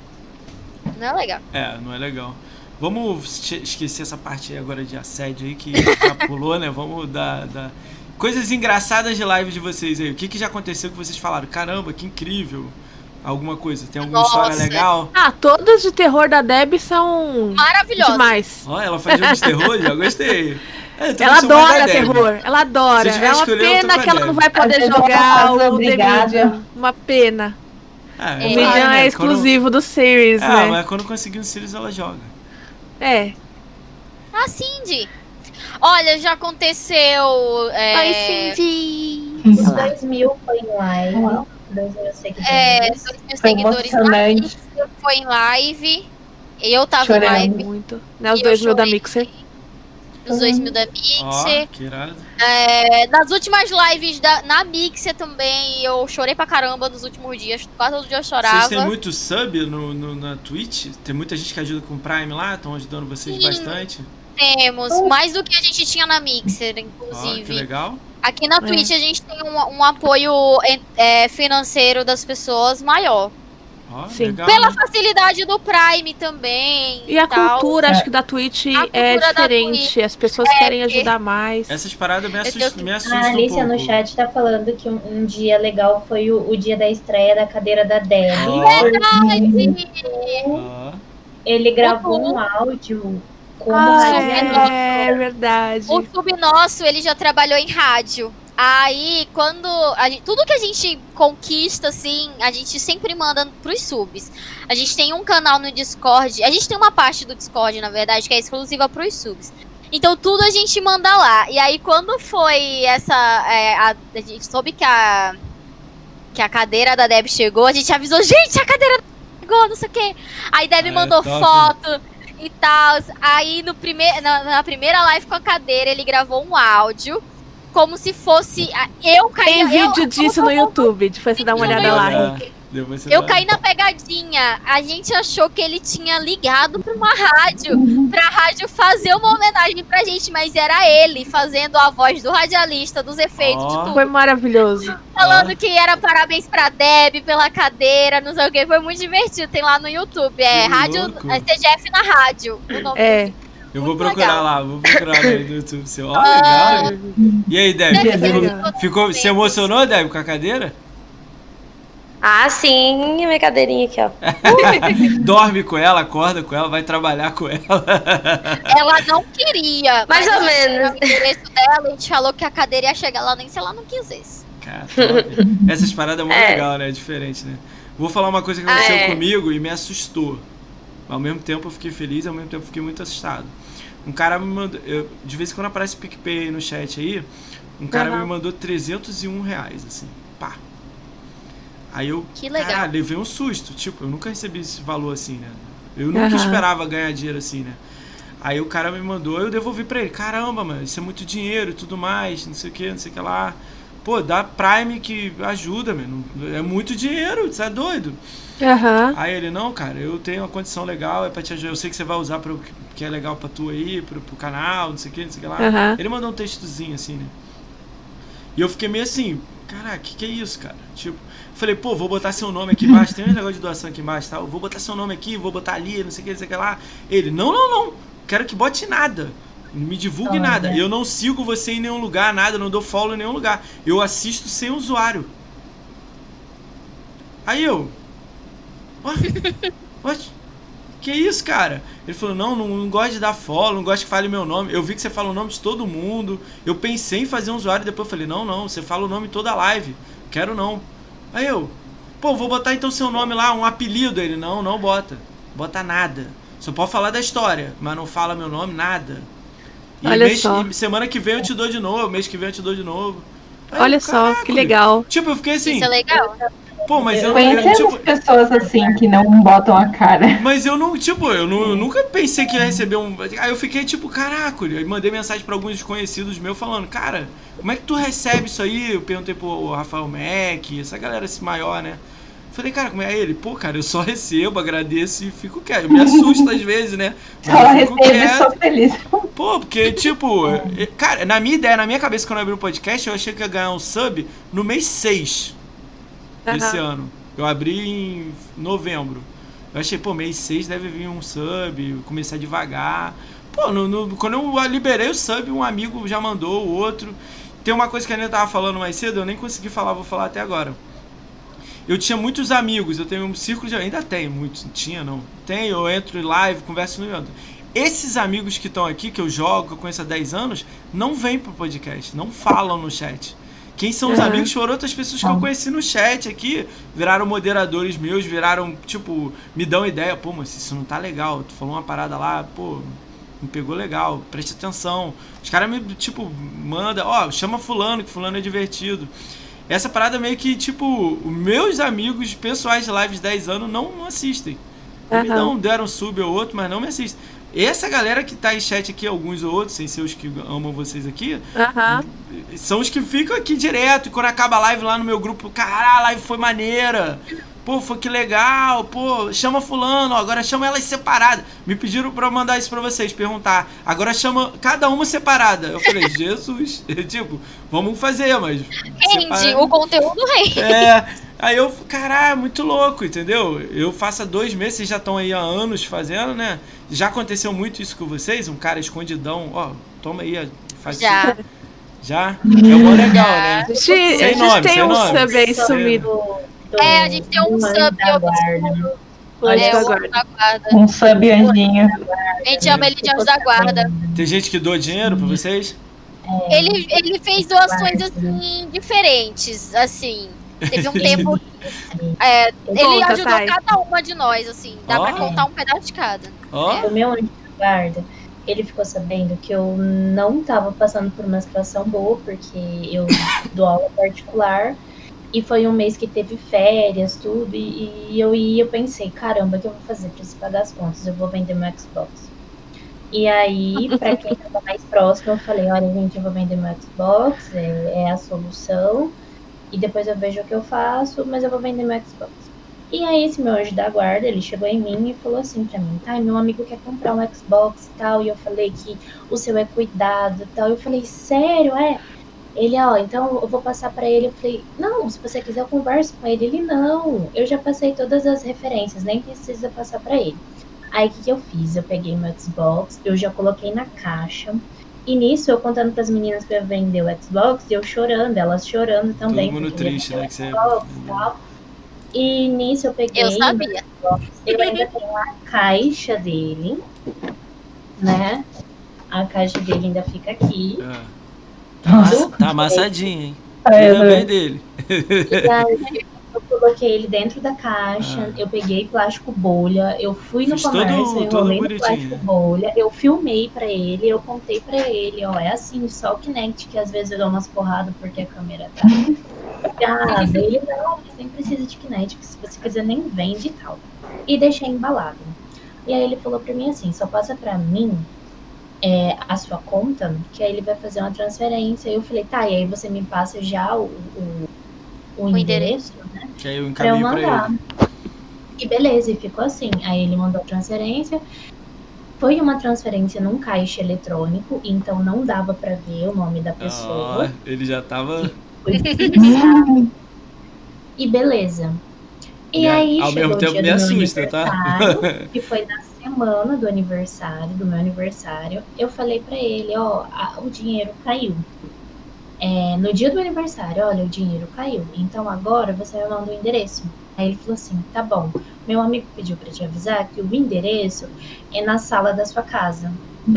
Não é legal. É, não é legal. Vamos esquecer essa parte aí agora de assédio aí que já pulou, né? Vamos dar, dar- Coisas engraçadas de live de vocês aí. O que, que já aconteceu que vocês falaram? Caramba, que incrível. Alguma coisa. Tem alguma Nossa. história legal? Ah, todas de terror da Deb são Maravilhosa. demais. Ó, ela faz jogo de terror? Já gostei. É, Ela adora terror, ela adora. É uma pena que ela não vai poder jogar faz o The. Uma pena. Ah, É. O vai, Medium né? é exclusivo do Quando... Series, Ah, né? mas quando conseguir um Sirius ela joga. É. Ah, Cindy. Olha, já aconteceu. É, Ai, Cindy. Os 2 mil foi em live. Uau. 2 mil seguidores. é, dois mil Foi seguidores na emocionante. Foi em live. Eu tava Chorando. em live Muito. Né, os dois mil da. Mixer. nos dois mil da Mixer. que irado. É, nas últimas lives da, na Mixer também, eu chorei pra caramba nos últimos dias. Quase todo dia eu chorava. Vocês têm muito sub no, no- na Twitch? Tem muita gente que ajuda com o Prime lá? Estão ajudando vocês Sim. bastante? Temos, mais do que a gente tinha na Mixer, Ó, que inclusive. legal. Aqui na Twitch a gente tem um, um apoio é, financeiro das pessoas maior. Ó, Sim. legal. Pela né? facilidade do Prime também. E a tal. cultura, É. acho que da Twitch A é diferente. As pessoas querem ajudar mais. Essas paradas me, assustam, tenho- me assustam A Alicia um pouco. no chat tá falando que um, um dia legal foi o, o dia da estreia da cadeira da Deb. Ó, ó. Ele gravou Uhum. um áudio como Ah, rádio é verdade. O sub nosso, ele já trabalhou em rádio. Aí, quando. a gente- tudo que a gente conquista, assim, a gente sempre manda pros subs. A gente tem um canal no Discord. A gente tem uma parte do Discord, na verdade, que é exclusiva pros subs. Então tudo a gente manda lá. E aí, quando foi essa. é, a, a gente soube que a. Que a cadeira da Deb chegou, a gente avisou, gente, a cadeira da Deb chegou, não sei o quê. Aí Deb É, mandou top. foto e tal. Aí no prime na, na primeira live com a cadeira, ele gravou um áudio. Como se fosse. Eu caí Tem eu- vídeo eu- disso no YouTube. Depois você dá uma olhada lá, YouTube. Eu caí na pegadinha. A gente achou que ele tinha ligado pra uma rádio, pra rádio fazer uma homenagem pra gente, mas era ele fazendo a voz do radialista, dos efeitos, Ó. de tudo. Foi maravilhoso. Falando que era parabéns pra Deb pela cadeira, não sei o que. Foi muito divertido. Tem lá no YouTube. É Que rádio louco. é CGF na rádio. O nome É. Eu vou procurar legal. lá, vou procurar no YouTube seu. Ó, Ah. legal. E aí, Deb? Ficou, ficou, se emocionou, Deb, com a cadeira? Ah, sim, minha cadeirinha aqui, ó. Dorme com ela, acorda com ela, vai trabalhar com ela. Ela não queria. Mais mas ou a gente menos. O endereço dela, a gente falou que a cadeira ia chegar lá nem se ela não quisesse. Cara. Essas paradas é muito É. legal, né? Diferente, né? Vou falar uma coisa que Ah, aconteceu é. comigo e me assustou. Ao mesmo tempo eu fiquei feliz, ao mesmo tempo eu fiquei muito assustado. Um cara me mandou. eu- de vez em quando aparece PicPay aí no chat aí. Um cara Aham. me mandou 301 reais, assim. Aí eu, Que legal. caralho, levei um susto. Tipo, eu nunca recebi esse valor assim, né? Eu nunca Aham. esperava ganhar dinheiro assim, né? Aí o cara me mandou, eu devolvi pra ele. Caramba, mano, isso é muito dinheiro e tudo mais, não sei o que, não sei o que lá. Pô, dá Prime que ajuda, mano. É muito dinheiro, você é doido. Aham. Aí ele, não, cara, eu tenho uma condição legal, é pra te ajudar. Eu sei que você vai usar pro que é legal pra tu aí, pro, pro canal, não sei o que, não sei o que lá. Aham. Ele mandou um textozinho assim, né? E eu fiquei meio assim, caraca, que que é isso, cara? Tipo, falei, pô, vou botar seu nome aqui embaixo, tem um negócio de doação aqui embaixo, tal. Vou botar seu nome aqui, vou botar ali, não sei o que, não sei o que lá. Ele, não, não, não, quero que bote nada. Não me divulgue Olha. nada. Eu não sigo você em nenhum lugar, nada, não dou follow em nenhum lugar. Eu assisto sem usuário. Aí eu. Ué? Ué? Que isso, cara? Ele falou, não, não, não gosto de dar follow, não gosto que fale meu nome. Eu vi que você fala o nome de todo mundo. Eu pensei em fazer um usuário e depois eu falei, não, não, você fala o nome toda a live. Quero não. Aí eu, pô, vou botar então seu nome lá, um apelido. Ele, não, não bota. Bota nada. Só pode falar da história, mas não fala meu nome, nada. E Olha mês- só. e semana que vem eu te dou de novo, mês que vem eu te dou de novo. Aí Olha só, caraca, que legal. Tipo, eu fiquei assim, Isso é legal. Pô, mas eu, eu, Conhecemos tipo, pessoas assim que não botam a cara. mas eu não, tipo, eu, não, eu nunca pensei que ia receber um. Aí eu fiquei tipo, caraca, aí mandei mensagem pra alguns desconhecidos meus falando, cara, como é que tu recebe isso aí? Eu perguntei pro Rafael Mack, essa galera assim maior, né? Falei, cara, como é ele? Pô, cara, eu só recebo, agradeço e fico quieto. Eu me assusto às vezes, né? Mas Só eu recebo e sou feliz. Pô, porque, tipo, eh, cara, na minha ideia, na minha cabeça, quando eu abri o podcast, eu achei que ia ganhar um sub no mês 6 desse Aham. ano. Eu abri em novembro. Eu achei, pô, mês 6 deve vir um sub, começar devagar. Pô, no, no- quando eu liberei o sub, um amigo já mandou, o outro. Tem uma coisa que a Anitta tava falando mais cedo, eu nem consegui falar, vou falar até agora. Eu tinha muitos amigos, eu tenho um círculo de. Ainda tenho muitos, tinha não. Tenho, eu entro em live, converso no YouTube. Esses amigos que estão aqui, que eu jogo, que eu conheço há 10 anos, não vêm pro podcast, não falam no chat. Quem são os Uhum. amigos foram outras pessoas que eu conheci no chat aqui, viraram moderadores meus, viraram, tipo, me dão ideia, pô, mas isso não tá legal, tu falou uma parada lá, pô, me pegou legal, preste atenção. Os caras me, tipo, manda, ó, chama fulano, que fulano é divertido. Essa parada meio que, tipo, os meus amigos pessoais de lives de 10 anos não, assistem. Me Aham. dão, deram sub ou outro, mas não me assistem. Essa galera que tá em chat aqui, alguns ou outros, sem ser os que amam vocês aqui, Aham. são os que ficam aqui direto. E quando acaba a live lá no meu grupo, caralho, a live foi maneira. Pô, foi que legal. Pô, chama fulano, agora chama elas separadas. Me pediram pra mandar isso pra vocês, perguntar. Agora chama cada uma separada. Eu falei, Jesus. tipo, vamos fazer, mas. Rende, o conteúdo rende. é, aí eu, caralho, muito louco, entendeu? Eu faço há dois meses, vocês já estão aí há anos fazendo, né? Já aconteceu muito isso com vocês? Um cara escondidão, ó, toma aí, faz Já. isso. Já? É mó legal, né? A gente, Sem a gente nome, tem sem um nome. sub aí sumido. Do- do- É, a gente tem um sub eu. Anjo É, da guarda. da guarda. Um sub anjinho. A gente chama ele de anjo da guarda. Tem gente que doa dinheiro pra vocês? Ele, ele fez doações assim, diferentes, assim. Teve um tempo. É, ele Conta, ajudou cada uma de nós, assim. Dá pra Ó. contar um pedaço de cada. Ó, O meu anjo da guarda, ele ficou sabendo que eu não tava passando por uma situação boa, porque eu dou aula particular. E foi um mês que teve férias, tudo. E, e eu ia, eu pensei, caramba, o que eu vou fazer pra se pagar as contas? Eu vou vender meu Xbox. E aí, pra quem tava mais próximo, eu falei, olha, gente, eu vou vender meu Xbox, é, é a solução. E depois eu vejo o que eu faço, mas eu vou vender meu Xbox. E aí esse meu anjo da guarda, ele chegou em mim e falou assim pra mim, tá, meu amigo quer comprar um Xbox e tal, e eu falei que o seu é cuidado e tal. Eu falei, sério, é? Ele, ó, então eu vou passar pra ele. Eu falei, não, se você quiser eu converso com ele. Ele, não, eu já passei todas as referências, nem precisa passar pra ele. Aí o que, que eu fiz? Eu peguei meu Xbox, eu já coloquei na caixa. E nisso, eu contando pras meninas pra eu vender o Xbox, e eu chorando, elas chorando também. todo mundo eu triste, né? o Que você... Xbox e tal. E nisso eu peguei. Eu sabia. Eu ainda tenho a caixa dele, né? A caixa dele ainda fica aqui. É. Tá, tá amassadinho, hein? É, Ainda bem dele. E aí eu coloquei ele dentro da caixa, Ah. eu peguei plástico bolha, eu fui no Fiz todo- comércio, eu todo enrolei no bonitinho. plástico bolha, eu filmei pra ele, eu contei pra ele, ó, é assim, só o Kinect, que às vezes eu dou umas porradas porque a câmera tá ligada. ele, não, mas nem precisa de Kinect, se você quiser nem vende e tal. E deixei embalado. E aí ele falou pra mim assim, só passa pra mim é, a sua conta, que aí ele vai fazer uma transferência. Eu falei, tá, e aí você me passa já o, o, o O endereço, né? Que aí eu Pra eu encaminho pra mandar. ele. E beleza, e ficou assim. Aí ele mandou a transferência. Foi uma transferência num caixa eletrônico, então não dava pra ver o nome da pessoa. ele já tava. E beleza. E aí ao chegou mesmo o tempo dia me do meu assusta, tá? aniversário, que foi na semana do aniversário, do meu aniversário. Eu falei pra ele, ó, a- o dinheiro caiu. É, no dia do aniversário, olha, o dinheiro caiu. Então agora você me manda o endereço. Aí ele falou assim, tá bom. Meu amigo pediu pra te avisar que o endereço é na sala da sua casa.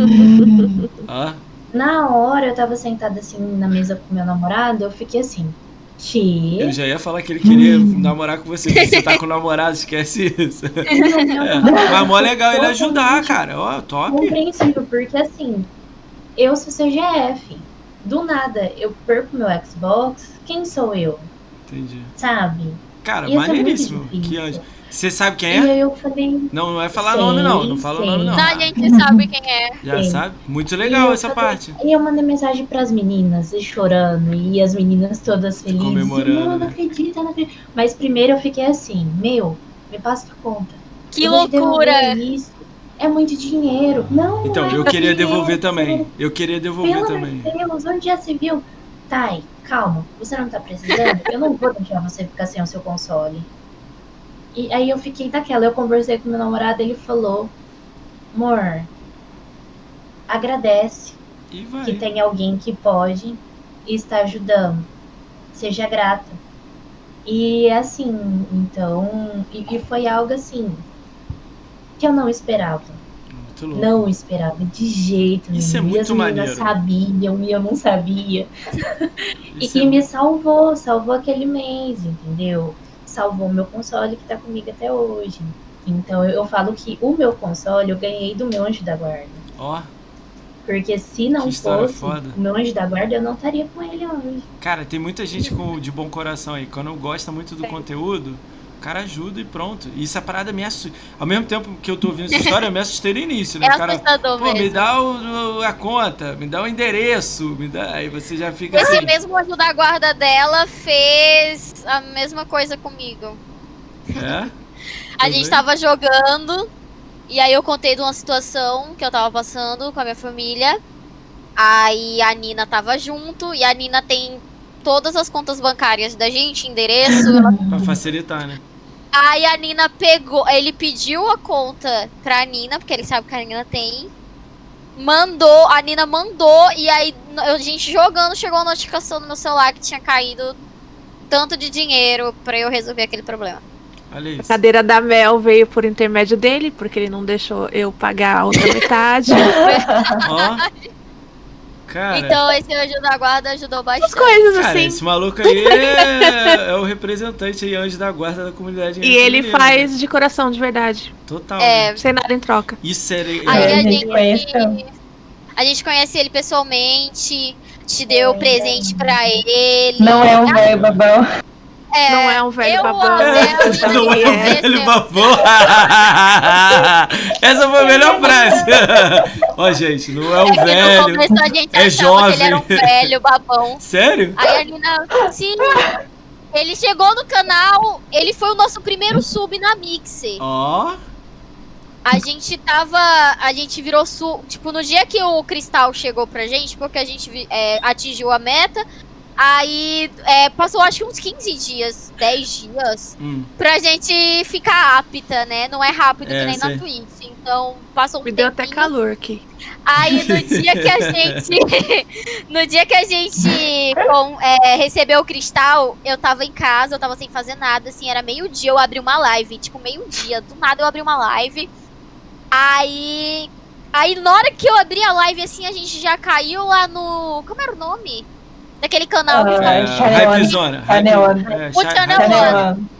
Ó, Na hora eu tava sentada assim na mesa com meu namorado, eu fiquei assim, que? eu já ia falar que ele queria namorar com você. Você tá com namorado, esquece isso. É, mas mó legal ele ajudar, cara. Ó, top. compreensível, porque assim, eu sou CGF. Do nada, eu perco meu Xbox, quem sou eu? Entendi. Sabe? Cara, Isso é maneiríssimo. difícil. que anjo. Você sabe quem E é? aí eu falei, Não, não vai falar Sei, nome, não. Não fala o nome, não. Não, a gente sabe quem é. Já Sim. sabe? Muito legal E essa falei- parte. Aí eu mandei mensagem pras meninas, e chorando, e as meninas todas felizes. Comemorando, Não, né? não acredito, não acredito. Mas primeiro eu fiquei assim, meu, me passa tua conta. Que Eu loucura! Isso. É muito dinheiro. Não, não Então, é eu queria dinheiro. devolver também. Eu queria devolver Pelo também. amor de Deus, onde já se viu? Thay, calma, você não tá precisando? Eu não vou deixar você ficar sem o seu console. E aí eu fiquei daquela, eu conversei com meu namorado, ele falou, amor, agradece que tem alguém que pode e está ajudando. Seja grata. E assim, então, e, e foi algo assim que eu não esperava. Muito louco. Não esperava de jeito nenhum. Isso é e muito as meninas maneiro. sabiam e eu não sabia. E, e é me salvou, salvou aquele mês, entendeu? Salvou meu console que tá comigo até hoje. Então eu, falo que o meu console eu ganhei do meu anjo da guarda. Ó, Porque se não fosse foda. o meu anjo da guarda, eu não estaria com ele hoje. cara, tem muita gente com, de bom coração aí. Quando gosta muito do conteúdo, o cara ajuda e pronto. E essa parada me assusta. Ao mesmo tempo que eu tô ouvindo essa história, eu me assustei no início, né? É O cara, pô, me mesmo. dá o, o- a conta, me dá o endereço, me dá. Aí você já fica Esse assim. mesmo anjo da guarda dela fez a mesma coisa comigo. É? A gente bem? tava jogando e aí eu contei de uma situação que eu tava passando com a minha família. Aí a Nina tava junto e a Nina tem todas as contas bancárias da gente, endereço. ela- Pra facilitar, né? Aí a Nina pegou, ele pediu a conta pra Nina, porque ele sabe que a Nina tem. Mandou, a Nina mandou e aí a gente jogando chegou a notificação no meu celular que tinha caído tanto de dinheiro pra eu resolver aquele problema. A cadeira da Mel veio por intermédio dele, porque ele não deixou eu pagar a outra metade. Ó. Cara. Então esse anjo da guarda ajudou As bastante. coisas Cara, assim. esse maluco aí é, é o representante aí, anjo da guarda da comunidade. E ele mineira. faz de coração, de verdade. Total. É, né? Sem nada em troca. Isso é. Aí é, a a gente a gente conhece ele pessoalmente, te deu presente pra ele. Não é um velho babão. É, Não é um velho eu babão. amo ela, Não é um velho babão. Essa foi a melhor frase. Ó, gente, não é um É no velho. começo a gente é achava que ele era um jovem. velho babão. Sério? Aí a Nina, sim, ele chegou no canal, ele foi o nosso primeiro sub na Mixer. Ó. A gente tava, a gente virou sub, tipo, no dia que o Cristal chegou pra gente, porque a gente é, atingiu a meta, aí é, passou acho que uns 15 dias, 10 dias, Hum. pra gente ficar apta, né? Não é rápido É, que nem sei. na Twitch. Então, passou um Me deu até tempinho. calor aqui. Aí no dia que a gente. no dia que a gente com- é, recebeu o cristal, eu tava em casa, eu tava sem fazer nada, assim, era meio-dia, eu abri uma live. Tipo, meio-dia. Do nada eu abri uma live. Aí. Aí na hora que eu abri a live, assim, a gente já caiu lá no. Como era o nome? Daquele canal que ficava. É, Channel One. Channel é, O Channel. Channel One.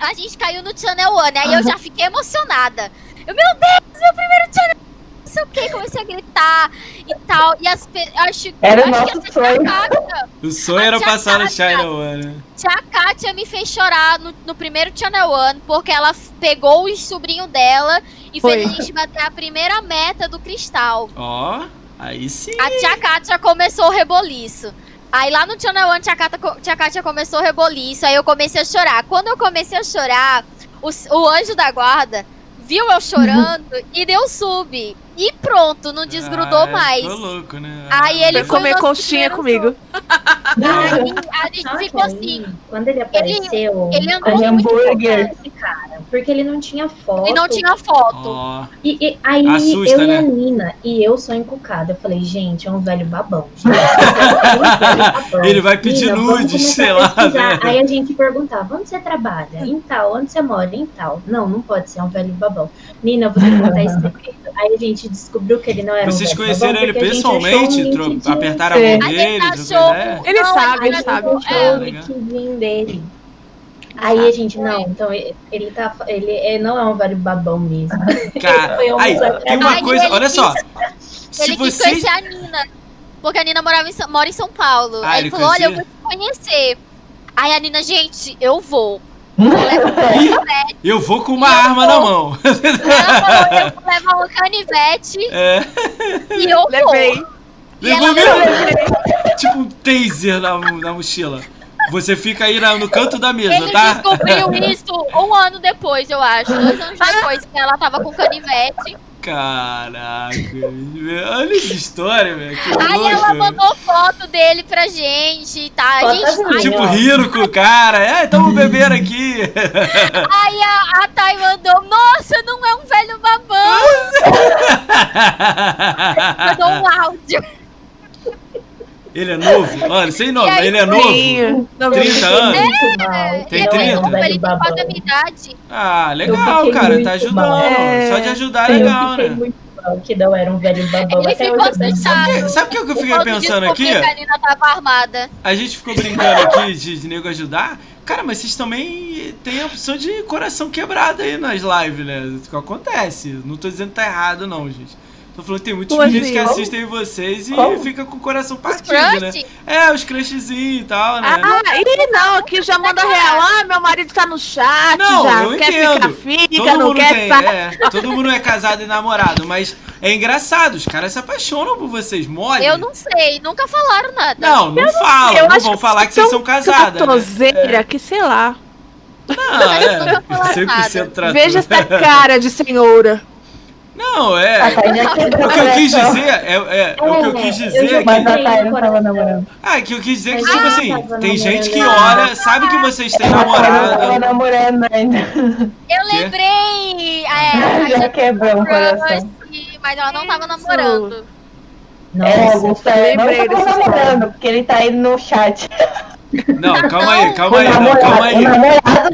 a gente caiu no Channel One. Aí eu já fiquei emocionada. Eu, meu Deus, meu primeiro Channel não sei o que, comecei a gritar e tal. E as acho, Era acho nosso que sonho. Kátia, O sonho era passar no. China One. tia Kátia me fez chorar no, no primeiro Channel One, porque ela pegou o sobrinho dela e Foi. fez a gente bater a primeira meta do cristal. Ó, aí sim. A tia Kátia começou o reboliço. Aí lá no Channel One, tia Kátia, co- tia Kátia começou o reboliço, aí eu comecei a chorar. Quando eu comecei a chorar, o, o anjo da guarda viu eu chorando e deu sub. E pronto, não desgrudou Ah, mais. Ficou louco, né? Aí ele Foi comer coxinha comigo. Aí a gente Só ficou aí, assim. Quando ele apareceu, ele a andou hambúrguer. esse cara, porque ele não tinha foto. E não tinha foto. Ó, E, e aí Assusta, eu e né? a Nina, e eu sou encucada. Eu falei, gente, é um velho babão. gente. É um velho. Ele vai pedir Nina, começar sei a lá, né? Aí a gente perguntava, onde você trabalha? Em tal, onde você mora? Em tal. Não, não pode ser é um velho babão. Nina, te contar esse segredo. Aí a gente descobriu que ele não era Vocês um conheceram ele gente um pessoalmente? LinkedIn. apertaram a É. mão gente dele? ideia? Ele Não, sabe, ele sabe. É. o LinkedIn dele. Aí a gente, não, então ele, ele tá. Ele é- não é um velho babão mesmo. Cara, Foi um aí, tem uma Aí coisa, ele olha só. quis- Se ele quis vocês. conhecer a Nina. Porque a Nina morava em, mora em São Paulo. Ah, Aí ele ele falou, olha, eu vou conhecia? te conhecer. Aí a Nina, gente, eu vou. Eu vou com uma arma vou. na mão. Falou, eu vou levar um canivete É, e eu Levei. vou. Levou ela mesmo? Tipo um taser na, na mochila. Você fica aí na- no canto da mesa, Ele tá? descobriu isso um ano depois, eu acho. Dois anos depois que ela tava com canivete. Caraca, olha essa história, velho. Aí ela mandou foto dele pra gente, tá? A gente, aí, Tipo, rindo com o cara. É, tamo bebendo aqui. aí a, a Thay mandou, nossa, não é um velho babão. Mandou um áudio. Ele é novo? Olha, sem nome, aí, ele é novo. Sim. Não, 30 anos? Mal. Tem Não, 30? é um Ele velho tem quase a minha idade. Ah, legal, cara. Tá ajudando. É. Só de ajudar é Eu legal, fiquei né? muito mal que não era um velho babão. Ele ficou assustado. Sabe o que eu fiquei Quando pensando aqui? a tava armada. A gente ficou brincando aqui de, de nego ajudar. Cara, mas vocês também têm a opção de coração quebrado aí nas lives, né? Isso que acontece. Não tô dizendo que tá errado, não, gente. Tô falando que tem muitos meninos que assistem vocês e Como? fica com o coração Os partido, né? É, os crushzinhos e tal, né? Ah, ih, não, aqui já manda real. Ah, meu marido tá no chat, Não, já eu quer entendo. ficar, fica, todo não mundo quer tem, é, todo mundo é casado e namorado, mas é engraçado, os caras se apaixonam por vocês, mole. Eu não sei, nunca falaram nada. Não, não falam, Eu não acho vão que falar que vocês são casadas, né? Tratoseira, que sei lá. Não, é, nunca falaram 100% nada. trator. Veja essa cara de senhora. Não, é. A O que eu quis coração. dizer é, é, o que eu quis dizer eu é Mas que. a Thay não tava namorando. Ah, que eu quis dizer que, Mas tipo ela assim, tem gente que olha, sabe que vocês têm A Thay não tava namorando ainda. Eu lembrei. É, Já a quebrou o coração. mas ela não tava namorando. É, Nossa, Augusta, eu não lembrei dessa namorando, porque ele tá aí no chat. Não, calma aí, calma o aí, não, calma aí. o namorado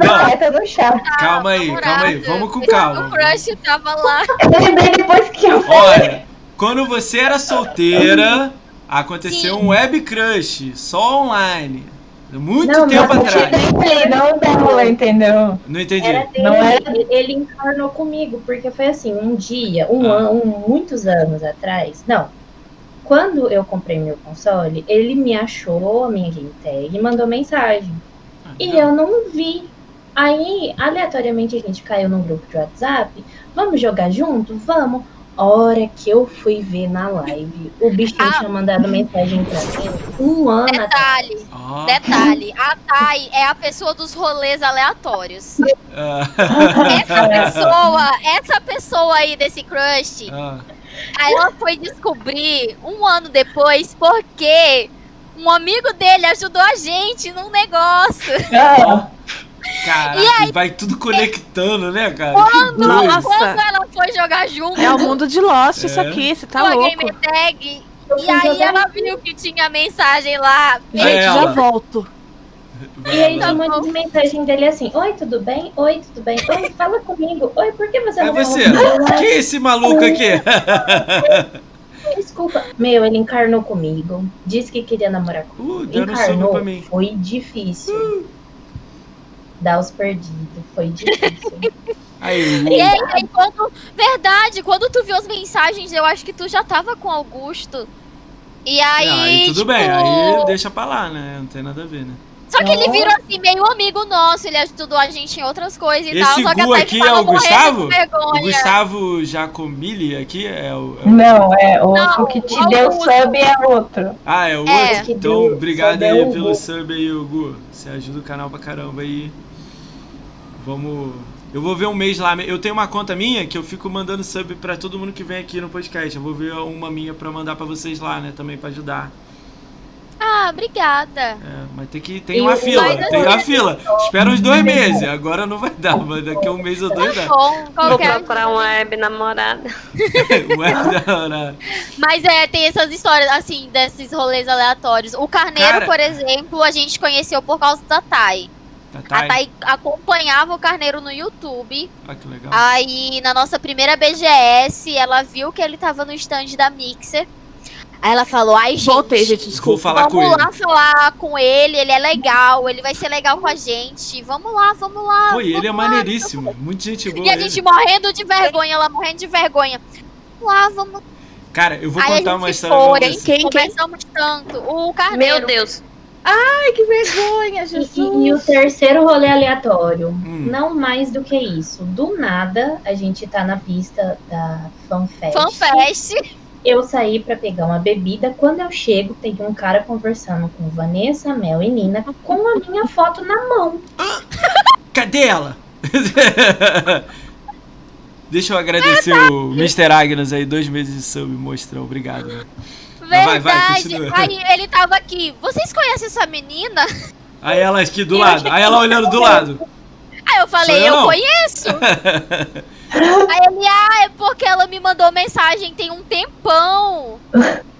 da chat. Calma aí, calma aí, vamos com O calma. crush tava lá. Eu lembrei depois que eu Olha, quando você era solteira, aconteceu Sim. um web crush, só online. Muito Não, tempo não, atrás. Não, não dela, entendeu? Não entendi. Era dele, Não era- ele encarnou comigo, porque foi assim, um dia, um Ah. ano, um- muitos anos atrás, não. Quando eu comprei meu console, ele me achou a minha game tag e mandou mensagem. E eu não vi. Aí, aleatoriamente, a gente caiu num grupo de WhatsApp. Vamos jogar junto? Vamos. Hora que eu fui ver na live, o bichinho Ah. tinha mandado mensagem pra mim um ano atrás. Detalhe, Ó, detalhe. A Thay é a pessoa dos rolês aleatórios. ah, Essa pessoa, essa pessoa aí desse crush, ah. Aí ela foi descobrir um ano depois porque um amigo dele ajudou a gente num negócio. Ah, Caraca, vai tudo conectando, né, cara? Quando, quando ela foi jogar junto É o mundo de Lost isso É. aqui, você tá a louco. gamer tag, e aí ela viu que tinha mensagem lá. Gente, É já volto. E aí tinha um monte de mensagem dele assim, oi, tudo bem? Oi, tudo bem? Oi, fala comigo. Oi, por que você É não você. falou comigo? Quem é esse maluco aqui? Desculpa. Meu, ele encarnou comigo. Disse que queria namorar comigo. Uh, Encarnou. pra mim. Foi difícil. dar os perdidos. Foi difícil. Aí, E aí, aí, quando. Verdade, quando tu viu as mensagens, eu acho que tu já tava com Augusto. E aí. Não, aí tudo tipo, bem, aí deixa pra lá, né? Não tem nada a ver, né? Só que ele Não. virou assim, meio amigo nosso, ele ajudou a gente em outras coisas e tal. Esse Só que a Gu Thay aqui é o Gustavo? O Gustavo Jacomilli aqui é o. é o- Não, é o, Não, o que te o deu sub é outro. Ah, é o É. outro? Então, obrigado aí é o pelo sub aí, o Gu. Você ajuda o canal pra caramba aí. Vamos. Eu vou ver um mês lá. Eu tenho uma conta minha que eu fico mandando sub pra todo mundo que vem aqui no podcast. Eu vou ver uma minha pra mandar pra vocês lá, né? Também pra ajudar. Ah, obrigada. É, mas tem que tem E uma fila, tem uma assim- fila. Espera uns dois meses. Agora não vai dar, mas daqui a um mês ou dois dá. Bom, Vou procurar uma web namorada. Ué, da hora. Mas é, tem essas histórias, assim, desses rolês aleatórios. O Carneiro, Cara- por exemplo, a gente conheceu por causa da Thay. Tá, A tá. Thay acompanhava o Carneiro no YouTube. Ah, que legal. Aí, na nossa primeira BGS, ela viu que ele tava no stand da Mixer. Aí ela falou, ai, gente, Voltei, gente, Vou desculpa. falar com vamos ele. lá falar com ele, ele é legal, ele vai ser legal com a gente. Vamos lá, vamos lá. E ele é vamos lá. maneiríssimo. Muita gente boa. E a ele. gente morrendo de vergonha, ela morrendo de vergonha. Vamos lá, vamos. Cara, eu vou Aí a contar uma história foi, pra Quem, quem, quem? Conversamos tanto. O Carneiro. Meu Deus. Ai, que vergonha, E, Jesus. e- e o terceiro rolê aleatório, Hum. não mais do que isso. Do nada, a gente tá na pista da FanFest. FanFest. Eu saí pra pegar uma bebida. Quando eu chego, tem um cara conversando com Vanessa, Mel e Nina com a minha foto na mão. Cadê ela? Deixa eu agradecer o Mr. Agnes aí, dois meses de sub, mostrou. Obrigado. né? vai, vai, Verdade. continua. Aí ele tava aqui. Vocês conhecem essa menina? Aí ela aqui do Eu lado. Aí ela olhando do lado. Aí eu falei, eu eu, conheço. Aí ele, ah, é porque ela me mandou mensagem tem um tempão.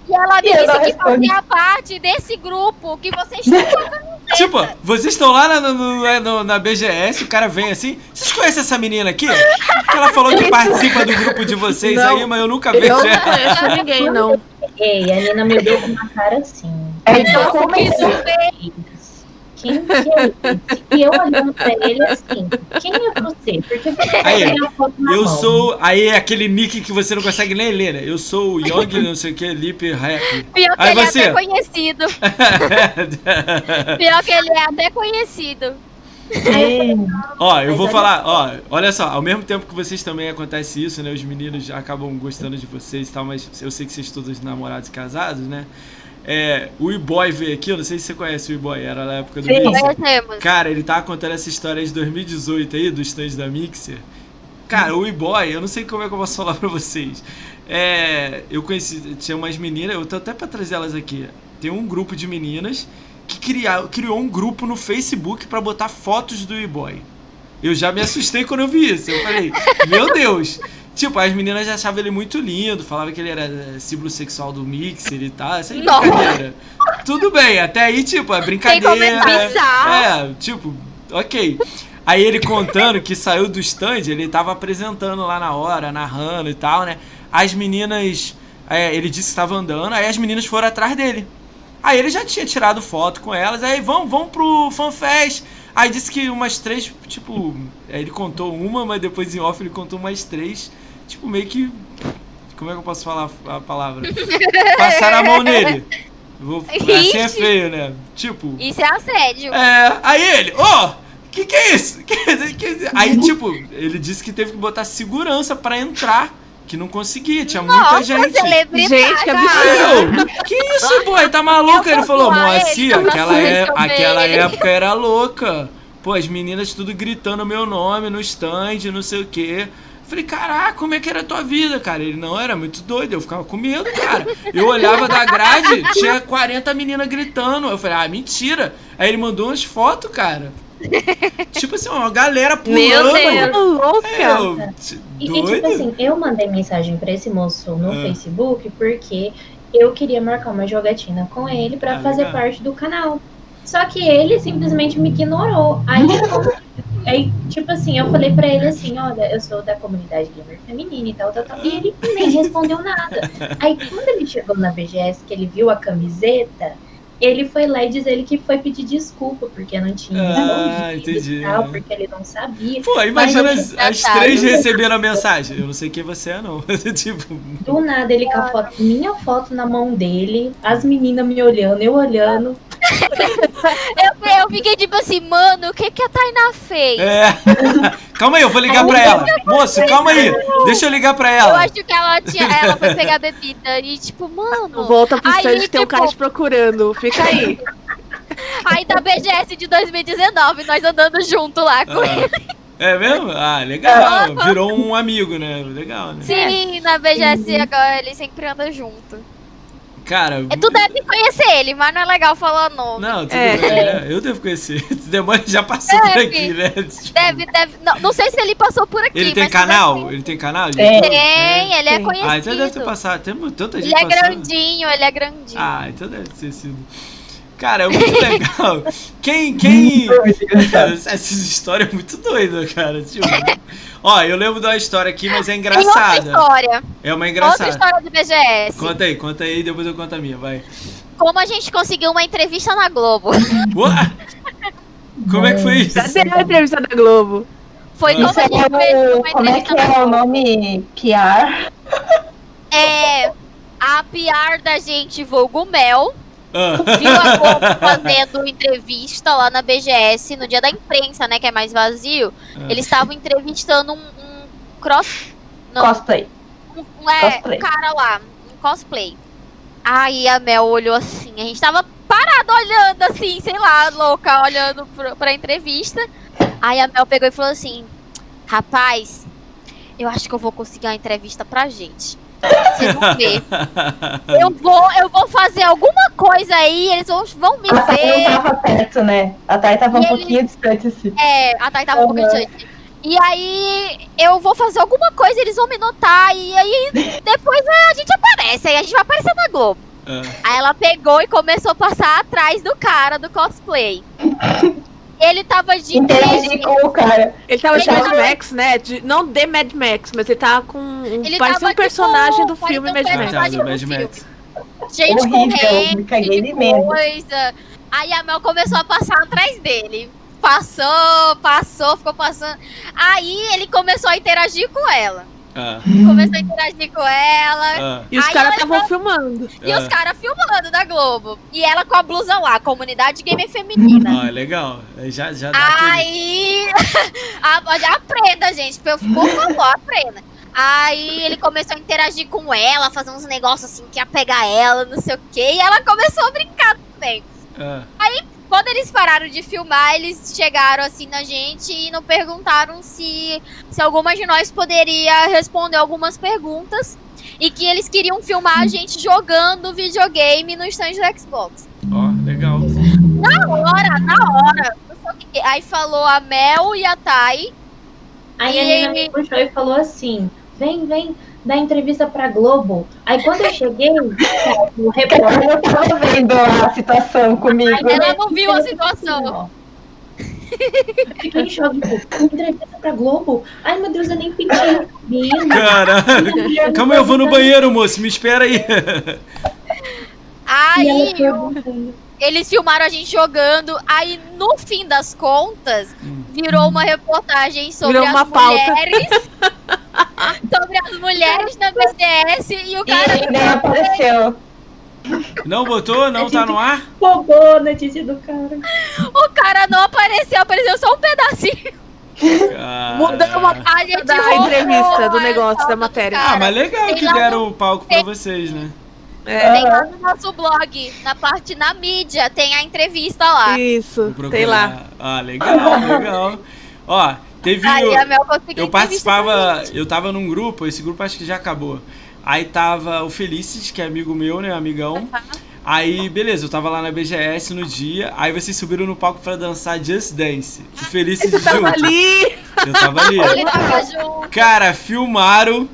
E ela me E disse não que fazia parte desse grupo, que vocês estão Tipo, vocês estão lá na, no- no- na BGS, o cara vem assim. Vocês conhecem essa menina aqui? Que ela falou que participa do grupo de vocês Não. aí, mas eu nunca vejo Eu não ela. conheço ninguém, não. Ei, a Nina me deu com uma cara assim. Aí Então, eu comecei. Quem que é? E eu olhando pra ele assim, quem é você? Porque você Aí, tem a foto na Eu mão. sou. Aí é aquele nick que você não consegue nem ler, né? Eu sou o Young, não sei o que, Lip Rap. Pior que Aí ele você. é até conhecido. Pior que ele é até conhecido. Ei, Ó, eu vou falar, ó, olha só, ao mesmo tempo que vocês também acontece isso, né? Os meninos acabam gostando de vocês e tal, mas eu sei que vocês todos namorados e casados, né? É, o E-Boy veio aqui, eu não sei se você conhece o E-Boy, era na época do Sim. Mixer. Cara, ele tava contando essa história de 2018 aí, do stand da Mixer. Cara, o E-Boy, eu não sei como é que eu posso falar pra vocês. É, eu conheci, tinha umas meninas, eu tô até pra trazer elas aqui. Tem um grupo de meninas que cria, criou um grupo no Facebook pra botar fotos do E-Boy. Eu já me assustei quando eu vi isso. Eu falei, meu Deus. Tipo, as meninas já achavam ele muito lindo, falavam que ele era é, símbolo sexual do Mixer e tal. Essa é Nossa. brincadeira. Tudo bem, até aí, tipo, é brincadeira. bizarro. É, tipo, ok. Aí ele contando que saiu do stand, ele tava apresentando lá na hora, narrando e tal, né? As meninas. é, ele disse que estava andando, aí as meninas foram atrás dele. Aí ele já tinha tirado foto com elas, aí vão, vão pro FanFest. Aí disse que umas três, tipo, ele contou uma, mas depois em off ele contou mais três. Tipo, meio que. Como é que eu posso falar a palavra? Passaram a mão nele. Vou, assim é feio, né? Tipo. Isso é assédio. É, aí ele, ó, que que é isso? Que- que- aí, tipo, ele disse que teve que botar segurança pra entrar, que não conseguia, tinha muita Nossa, gente. celebridade. Gente, que absurdo. Que isso, boy? Tá maluco? Ele falou, Moacir, aquela, é, aquela ele." época era louca. Pô, as meninas tudo gritando meu nome no stand, não sei o quê. Falei, caraca, como é que era a tua vida, cara? Ele não era muito doido, eu ficava com medo, cara. Eu olhava da grade, tinha 40 meninas gritando. Eu falei, ah, mentira. Aí ele mandou umas fotos, cara. Tipo assim, uma galera pulando. Meu Deus. Louca. É, eu, E, e, doido. tipo assim, eu mandei mensagem pra esse moço no Ah. Facebook porque eu queria marcar uma jogatina com ele pra Ah, fazer legal. parte do canal. Só que ele simplesmente me ignorou. Aí, como- aí, tipo assim, eu falei pra ele assim, olha, eu sou da comunidade gamer feminina e tal, tal, tal. E ele nem respondeu nada. Aí quando ele chegou na BGS, que ele viu a camiseta, ele foi lá e diz ele que foi pedir desculpa, porque não tinha Ah, entendi. e tal, porque ele não sabia. Pô, imagina Mas as, as três receberam a mensagem. Eu não sei quem você é, não. tipo, Do nada ele com a foto, minha foto na mão dele, as meninas me olhando, eu olhando. Eu, eu fiquei tipo assim, mano, o que, que a Tainá fez? é. calma aí, eu vou ligar pra ela. Moço, calma aí. Deixa eu ligar pra Eu ela. acho que ela tinha. Ela foi pegar bebida e, tipo, mano. Volta pro Aí, stand, tem um tipo- cara te procurando. Fica aí. Aí da BGS de 2019, nós andando junto lá com ele. Ah, é mesmo? Ah, legal. Virou um amigo, né? Legal, né? Sim, na BGS agora ele sempre anda junto. Cara. É, tu deve conhecer ele, mas não é legal falar nome. Não, tudo É. bem, né? Eu devo conhecer. Demônio já passou por Deve. aqui, né? Tipo, Deve, deve. Não, não sei se ele passou por aqui. Ele tem canal? Ele tem canal? Tem. Tem, ele é conhecido. Ah, então deve ter passado. Tem tanta gente Ele é passando. grandinho, ele é grandinho. Ah, então deve ter sido. Cara, é muito legal. Quem. quem... Cara, essas histórias é muito doidas, cara. Tipo, ó, eu lembro de uma história aqui, mas é Tem outra engraçada. história. É uma Outra engraçada. história do BGS. Conta aí, conta aí, depois eu conto a minha, vai. Como a gente conseguiu uma entrevista na Globo. Ué? Como é que foi isso? Cadê a entrevista da Globo? Foi como Isso a é como é que na é o nome? PR? É. A PR da gente, vulgo Mel. Viu a Globo fazendo entrevista lá na BGS no dia da imprensa, né? Que é mais vazio. Ah. Eles estavam entrevistando um, um cross. Não, Cosplay. um, é, Cosplay. um cara lá, um cosplay. Aí a Mel olhou assim, a gente tava parado olhando assim, sei lá, louca, olhando pro, pra entrevista. Aí a Mel pegou e falou assim: Rapaz, eu acho que eu vou conseguir uma entrevista pra gente. Vocês vão ver. Eu vou, eu vou fazer alguma coisa aí, eles vão, vão me A Thay ver. não tava perto, né? A Thay tava um E ele- pouquinho distante, assim. É, a Thay tava um pouco Uhum. distante. E aí eu vou fazer alguma coisa, eles vão me notar. E aí depois a gente aparece. Aí a gente vai aparecer na Globo. Ah. Aí ela pegou e começou a passar atrás do cara do cosplay. Ele tava de Interagir com o cara. Ele tava de Ele Mad tava- Max, né? De- não de Mad Max, mas ele tava com. Um, Ele tava, um personagem tipo, do filme Mad um personagem Mad Max. gente Horrível, correndo, me caguei de de medo. coisa. Aí a Mel começou a passar atrás dele. Passou, passou, ficou passando. Aí ele começou a interagir com ela. Ah, Começou a interagir com ela. ah, E os Aí caras ela estavam filmando. E ah. os caras filmando da Globo. E ela com a blusa lá, comunidade gamer feminina. Ah, legal. Já, já dá aquele... Aí. a- já aprenda, gente. Por favor, aprenda. Aí ele começou a interagir com ela, fazer uns negócios assim que ia pegar ela, não sei o quê. E ela começou a brincar também. Ah, Quando eles pararam de filmar, eles chegaram assim na gente e não perguntaram se, se alguma de nós poderia responder algumas perguntas. E que eles queriam filmar a gente jogando videogame no stand do Xbox. ó, legal. Na hora, na hora. Aí falou a Mel e a Thay. Aí a E Nina ele- me puxou e falou assim: vem, vem, dar entrevista pra Globo. Aí quando eu cheguei, o repórter. Eu tava vendo a situação comigo. Ela não viu a situação. Eu Fiquei em choque, tipo, entrevista pra Globo? Ai meu Deus, eu nem pedi cabelo. Caralho. Calma aí, eu vou no banheiro, moço. Me espera aí. E ela Aí perguntando. Eles filmaram a gente jogando. Aí no fim das contas, Hum. virou uma reportagem sobre Virou uma as pauta. mulheres. sobre as mulheres na BTS e o E cara. ele nem apareceu. Não botou? Não tá no ar? Roubou a notícia do cara. O cara não apareceu, apareceu só um pedacinho. Cara... Mudamos a gente da entrevista, do negócio, da matéria. Ah, mas legal Tem que deram o palco pra vocês, né? É, Tem lá no nosso blog, na parte na mídia, tem a entrevista lá. isso, tem lá. Ah, legal, legal. Ó, teve. Aí o- a Mel conseguiu Eu participava, eu tava num grupo, esse grupo acho que já acabou. Aí tava o Felices, que é amigo meu, né, amigão. Aí, beleza, eu tava lá na BGS no dia, aí vocês subiram no palco pra dançar Just Dance. O Felices Você tava junto. ali! Eu tava ali. Ele tava junto. Cara, filmaram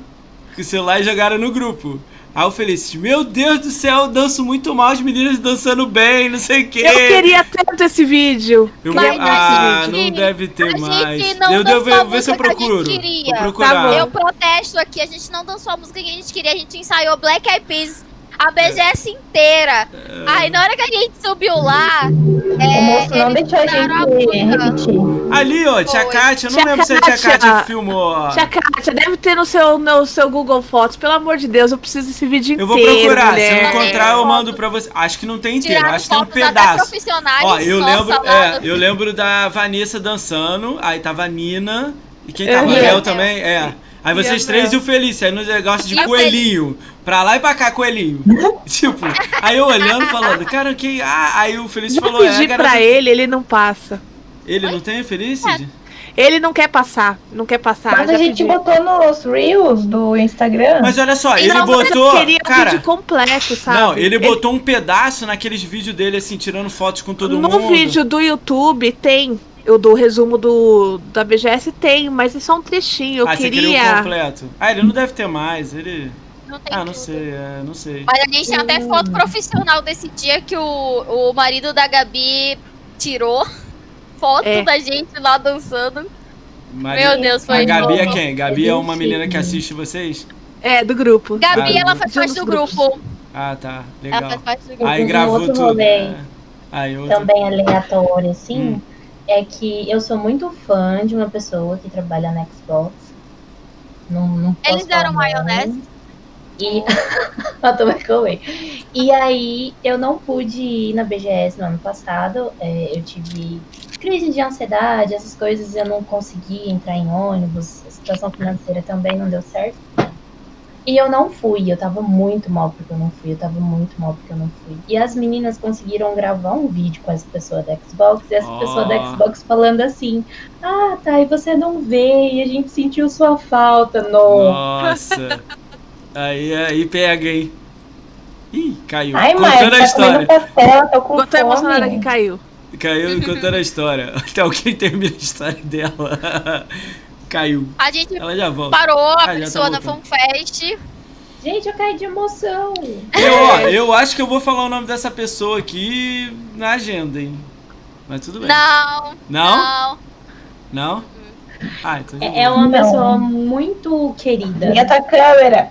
com o celular e jogaram no grupo. Aí o Felices, meu Deus do céu, eu danço muito mal, as meninas dançando bem, não sei o quê. Eu queria tanto esse vídeo. Eu muito ah, esse vídeo. não deve ter a gente mais. não eu devo ver, ver se eu gente procuro. queria. Vou procurar. Tá bom. Eu protesto aqui, a gente não dançou a música que a gente queria, a gente ensaiou Black Eyed Peas. A BGS inteira. Aí na hora que a gente subiu lá, o é, moço não deixou a a gente repetir. Ali, ó, tia Foi. Kátia, eu não Tia lembro se a tia Kátia. Kátia que filmou. Tia Kátia, deve ter no seu, no seu Google Fotos. Pelo amor de Deus, eu preciso desse vídeo Eu vou inteiro, procurar, se mulher. eu encontrar eu mando pra você. Acho que não tem inteiro, Tiraram acho que tem um pedaço. profissionais. Ó, eu lembro, é, eu lembro da Vanessa dançando, aí tava a Nina, e quem tava? Uhum. O Léo Mel. também, é. Aí vocês três e o Felício, aí no negócio de E coelhinho. Pra lá e pra cá, coelhinho. tipo, aí eu olhando, falando, cara, que. Ah, aí o Felício falou, é, pedi garota- pra ele, ele não passa. Ele não tem, Felicity? Ele não quer passar, não quer passar. Mas a gente pedi. botou nos Reels do Instagram. Mas olha só, Ele ele não botou. queria o Cara, vídeo completo, sabe? não, ele botou um pedaço naqueles vídeos dele, assim, tirando fotos com todo no mundo. vídeo do YouTube tem. O do resumo do da BGS tem, mas é só um trechinho. Eu ah, você queria o queria. completo. Ah, ele não deve ter mais, ele. Não tem Ah, não tudo. sei, é, não sei. Mas a gente tem até foto profissional desse dia que o, o marido da Gabi tirou foto É. da gente lá dançando. Maria- Meu Deus, foi A Gabi é bom. quem? Gabi é uma menina que assiste vocês? É, do grupo. Gabi, Ah, ela faz parte do grupos. grupo. Ah, tá. Ela Legal. faz parte do grupo. Aí gravou outro tudo. rolê. É. Aí outro. também aleatório, assim, Hum. É que eu sou muito fã de uma pessoa que trabalha na Xbox. Não, não Eles deram maionese? E. Eu também comi. E aí, eu não pude ir na BGS no ano passado. é, eu tive crise de ansiedade, essas coisas, eu não consegui entrar em ônibus. A situação financeira também não deu certo. E eu não fui, eu tava muito mal porque eu não fui, eu tava muito mal porque eu não fui. E as meninas conseguiram gravar um vídeo com as pessoas da Xbox, e as Ó. pessoas da Xbox falando assim: Ah, tá, e você não veio, e a gente sentiu sua falta, no. Nossa. aí, aí pega, hein? Ih, caiu. Ai, mãe, contando a tá história. comendo pastel, tô com tô emocionada que caiu. Caiu contando a história. Até alguém termina a história dela. Caiu. A gente Ela já volta. parou a Ah, tá pessoa na voltando. FanFest. Gente, eu caí de emoção. Eu, ó, eu acho que eu vou falar o nome dessa pessoa aqui na agenda, hein? Mas tudo bem. Não, Não? não. Não? Ah, então É, é uma Não. pessoa muito querida. Liga tua câmera.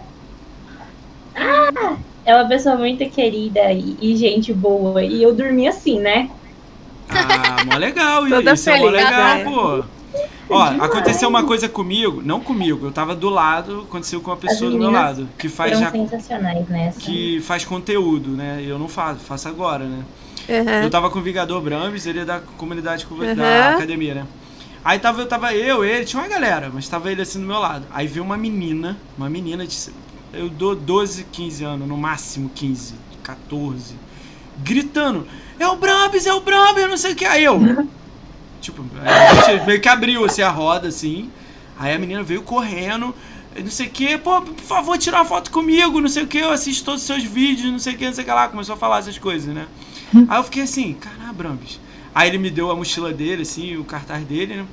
É uma pessoa muito querida e, e gente boa. E eu dormi assim, né? Ah, mó legal, Toda isso é mó legal, né? pô. Ó, aconteceu uma coisa comigo, não comigo, eu tava do lado, aconteceu com uma pessoa do meu lado, que faz já sensacionais nessa. que faz conteúdo, né? Eu não faço, faço agora, né? Uhum. Eu tava com o Vingador Brames, ele é da comunidade co- Uhum. da academia, né? Aí tava, eu tava eu, ele, tinha uma galera, mas tava ele assim do meu lado. Aí veio uma menina, uma menina de. Eu dou 12, 15 anos, no máximo 15, 14, gritando: É o Brabis, é o Brabis, eu não sei o que. Aí eu. tipo, a gente meio que abriu assim a roda, assim. Aí a menina veio correndo. Não sei o que, pô, por favor, tira uma foto comigo, não sei o que, eu assisto todos os seus vídeos, não sei o que, não sei o que lá. Começou a falar essas coisas, né? Aí eu fiquei assim, caralho, Brambis. Aí ele me deu a mochila dele, assim, o cartaz dele, né?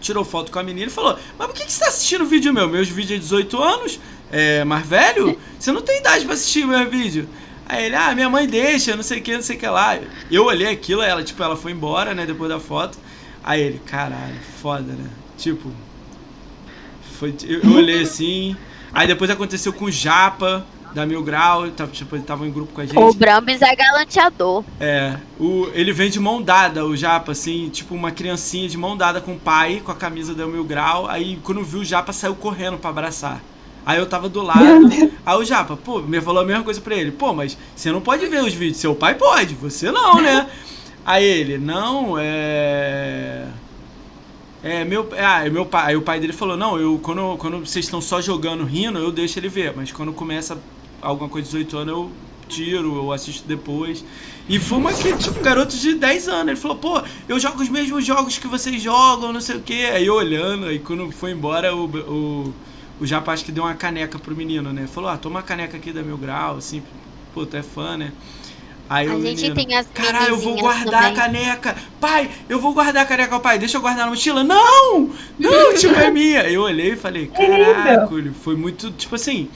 Tirou foto com a menina e falou: Mas por que, que você tá assistindo vídeo meu? Meus vídeos é 18 anos, é mais velho? Você não tem idade pra assistir meu vídeo. Aí ele, ah, minha mãe deixa, não sei o que, não sei o que lá. Eu olhei aquilo, ela, tipo, ela foi embora, né, depois da foto. Aí ele, caralho, foda, né? Tipo, foi, eu, eu olhei assim. Aí depois aconteceu com o Japa, da Mil Grau, tava, tipo, ele tava em grupo com a gente. O Brambis é galanteador. É, o, ele vem de mão dada, o Japa, assim, tipo uma criancinha de mão dada com o pai, com a camisa da Mil Grau. Aí quando viu o Japa, saiu correndo pra abraçar. Aí eu tava do lado. Aí o Japa, pô, me falou a mesma coisa pra ele. Pô, mas você não pode ver os vídeos, seu pai pode, você não, né? Aí ele, não, é. É, meu, ah, meu pai, aí o pai dele falou: "Não, eu quando, quando vocês estão só jogando rindo, eu deixo ele ver, mas quando começa alguma coisa de 18 anos, eu tiro, eu assisto depois". E foi uma que, tipo, garoto de 10 anos. Ele falou, pô, eu jogo os mesmos jogos que vocês jogam, não sei o quê. Aí eu olhando, aí quando foi embora, o, o, o Japa acho que deu uma caneca pro menino, né? Falou, ah, toma uma caneca aqui da Mil Grau, assim, pô, tu é fã, né? Aí A gente menino, tem as Caralho, eu vou guardar a também. caneca. Pai, eu vou guardar a caneca, pai. Deixa eu guardar na mochila. Não! Não, tipo, é minha. Eu olhei e falei, caraca, foi muito, tipo assim.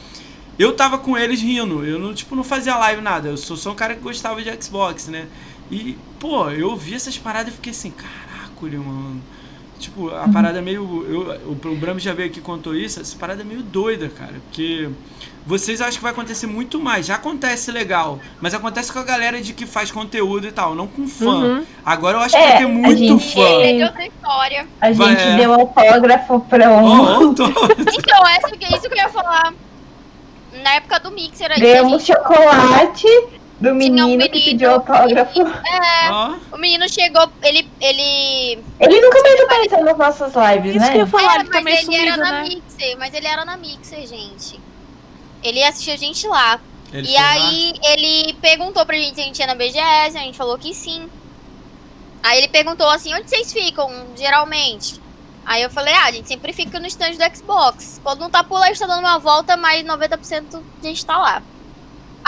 Eu tava com eles rindo. Eu não, tipo, não fazia live nada. Eu sou só um cara que gostava de Xbox, né? E, pô, eu vi essas paradas e fiquei assim, caraca, mano. Tipo, a parada é meio. Eu, o, o Bram já veio aqui e contou isso, essa parada é meio doida, cara. Porque vocês acham que vai acontecer muito mais. Já acontece legal, mas acontece com a galera de que faz conteúdo e tal, não com fã. Uhum. Agora eu acho que É, vai ter a muito gente- fã. É outra história. A Vai, gente é. deu autógrafo pra um. Tô- Então, essa, isso que eu ia falar. Na época do Mixer aí, a gente- chocolate do Tinha um menino que menino pediu autógrafo. ó. o menino chegou, ele. ele Ele nunca mais apareceu nas nossas lives, Isso que eu né? falar, é, ele mas ele era sumido, na né? Mixer, mas ele era na Mixer, gente. Ele assistiu a gente lá. Ele e foi lá. aí ele perguntou pra gente se a gente ia na BGS, a gente falou que sim. Aí ele perguntou assim, onde vocês ficam, geralmente? Aí eu falei, ah, a gente sempre fica no stand do Xbox. Quando não tá por lá, a gente tá dando uma volta, mas 90% a gente tá lá.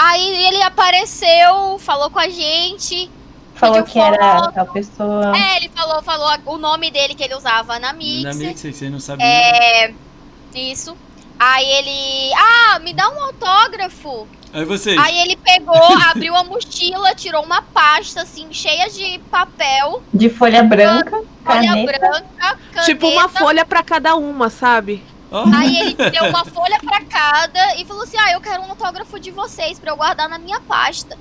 Aí ele apareceu, falou com a gente. Falou pediu que era foto. tal pessoa. É, ele falou, falou o nome dele que ele usava na Mixer. Na Mixer, vocês não sabiam. É. Isso. Aí ele. Ah, me dá um autógrafo. Aí vocês. Aí ele pegou, abriu a mochila, tirou uma pasta assim, cheia de papel, De folha branca, folha caneta. branca, caneta. Tipo uma folha pra cada uma, sabe? Ó, Aí ele deu uma folha pra cada e falou assim: Ah, eu quero um autógrafo de vocês pra eu guardar na minha pasta.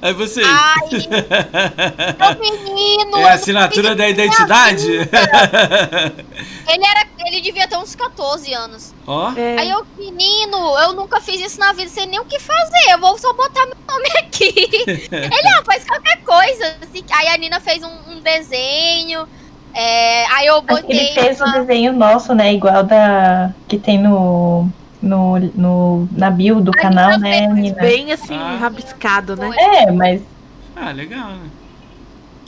Aí vocês. Aí, meu menino, É a assinatura da identidade? ele era. Ele devia ter uns 14 anos. Ó. É. Aí eu, menino, eu nunca fiz isso na vida, sei nem o que fazer. Eu vou só botar meu nome aqui. Ele, ah, faz qualquer coisa. assim. Aí a Nina fez um, um desenho. É, aí eu botei. ele fez o uma- desenho nosso, né? Igual da que tem no, no, no na bio do A canal, né, Nina? Bem assim, Ah. rabiscado, né? É, mas Ah, legal, né?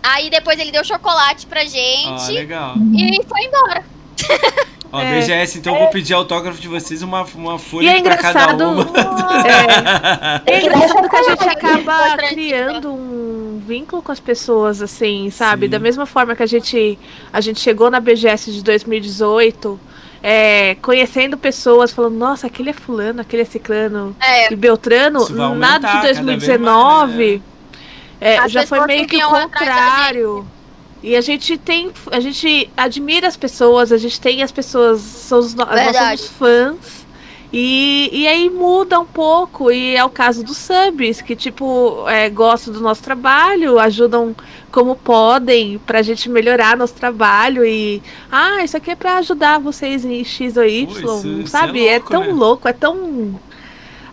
Aí depois ele deu chocolate pra gente legal. e foi embora. Ó, É. BGS, então eu vou pedir autógrafo de vocês uma, uma folha E é pra cada engraçado. uma. É, é engraçado que a gente Foi acaba tranquilo. criando um vínculo com as pessoas, assim, sabe? Sim. Da mesma forma que a gente, a gente chegou na BGS de 2018, é, conhecendo pessoas, falando, nossa, aquele é fulano, aquele é ciclano É. e Beltrano, aumentar de cada vez mais, 2019, é, já foi meio que o contrário. E a gente tem, a gente admira as pessoas, a gente tem as pessoas, somos, nós somos fãs. E, e aí muda um pouco, e é o caso dos subs, que tipo, é, gostam do nosso trabalho, ajudam como podem pra gente melhorar nosso trabalho e ah, isso aqui é pra ajudar vocês em X ou Y, Pô, isso- isso sabe? é É, louco, tão né? louco, é tão.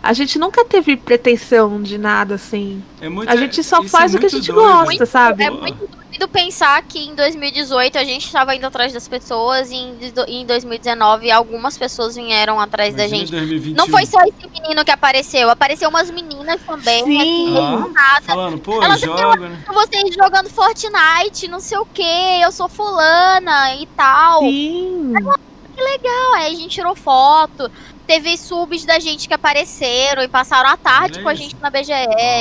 A gente nunca teve pretensão de nada assim. É muito- A gente só isso faz é o que a gente doido. gosta, sabe? É muito doido pensar que em 2018 a gente tava indo atrás das pessoas e em, em 2019 algumas pessoas vieram atrás da Imagina gente. 2021. Não foi só esse menino que apareceu, apareceu umas meninas também. Sim. Do nada. falando, pô, Elas joga, né? Vocês jogando Fortnite, não sei o que, eu sou fulana e tal. Sim. Não, aí a gente tirou foto. Teve subs da gente que apareceram e passaram a tarde Olha com a gente na BGS.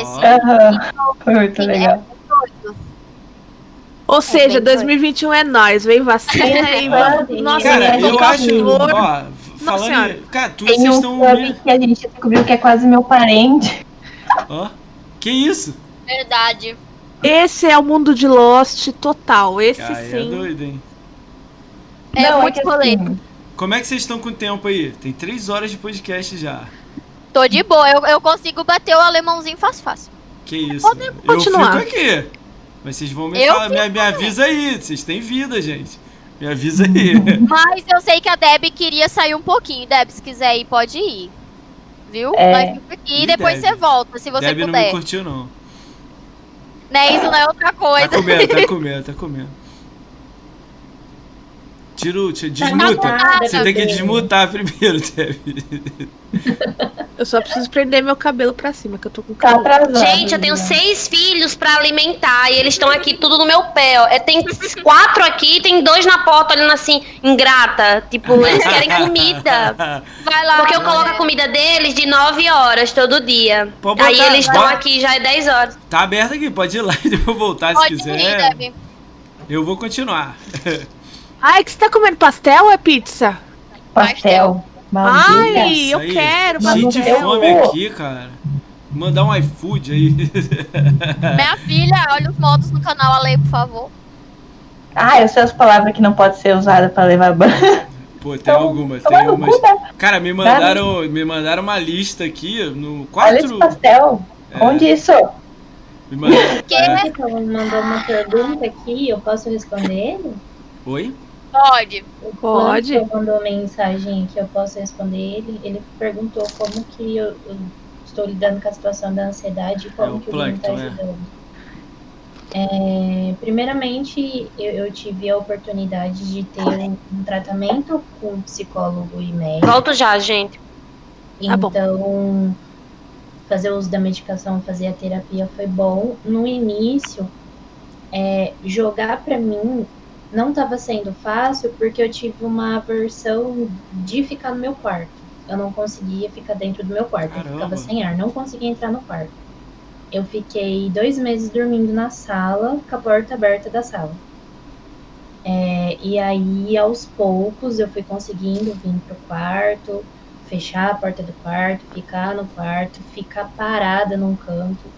Ó. aham, foi muito é legal. Ou seja, bem 2021 é nós, vem vacina e vamos. Sim. Nossa, Cara, eu acho. Ó, falando. Senhora. Cara, tu, Tem vocês um estão. que a gente descobriu que é quase meu parente. Ó, que isso? Verdade. Esse é o mundo de Lost total. Esse Cara, é sim. doido, hein? É Não, muito que polêmico. assim, Como é que vocês estão com o tempo aí? Tem três horas de podcast já. Tô de boa, eu, eu consigo bater o alemãozinho fácil, fácil. Que isso? Podemos eu continuar. fico aqui. Mas vocês vão me Eu falar, me, me avisa aí. Vocês têm vida, gente. Me avisa aí. Mas eu sei que a Deb queria sair um pouquinho. Deb, se quiser ir, pode ir. Viu? É. Nós fica aqui E depois Deb? você volta, se você Deb não me puder. curtiu, não. Né, isso não é outra Tá coisa. comendo, tá comendo, tá comendo. Tira o. tira- Desmuta. Você tem que desmutar primeiro, Deb. Eu só preciso prender meu cabelo pra cima, que eu tô com Tá calor. atrasado. Gente, eu tenho né? seis filhos pra alimentar e eles estão aqui tudo no meu pé, ó. É, Tem quatro aqui, tem dois na porta olhando assim, ingrata. Tipo, eles querem comida. Vai lá. Porque eu coloco a comida deles de 9 horas todo dia. Pode Aí botar- eles estão bota- aqui já é 10 horas. Tá aberto aqui, pode ir lá e depois voltar se Pode ir, quiser. Deb. Eu vou continuar. Ai, que você tá comendo pastel ou é pizza? Pastel. Maldita. Ai, eu aí. quero. De deu. fome aqui, cara. Mandar um iFood aí. Minha filha, olha os modos no canal Ale, por favor. Ah, eu sei as palavras que não pode ser usada pra levar ban. Pô, tem Então, algumas, tem no umas. cu, né? Cara, me mandaram, me mandaram uma lista aqui no Olha esse quatro. pastel. É. Onde isso? Me mandaram, Que? é. Mandou uma pergunta aqui, eu posso responder ele? Oi? Pode. O Pode. Mandou mensagem que eu posso responder ele. Ele perguntou como que eu, eu estou lidando com a situação da ansiedade e como É, o que o Bruno está Plankton, é. ajudando. É, primeiramente, eu, eu tive a oportunidade de ter um, um tratamento com um psicólogo e médico. Volto já, gente. Tá bom. Então, fazer uso da medicação, fazer a terapia foi bom. No início, é, jogar pra mim não estava sendo fácil porque eu tive uma aversão de ficar no meu quarto. Eu não conseguia ficar dentro do meu quarto, eu Caramba. ficava sem ar, não conseguia entrar no quarto. Eu fiquei dois meses dormindo na sala, com a porta aberta da sala. É, e aí, aos poucos, eu fui conseguindo vir pro quarto, fechar a porta do quarto, ficar no quarto, ficar parada num canto.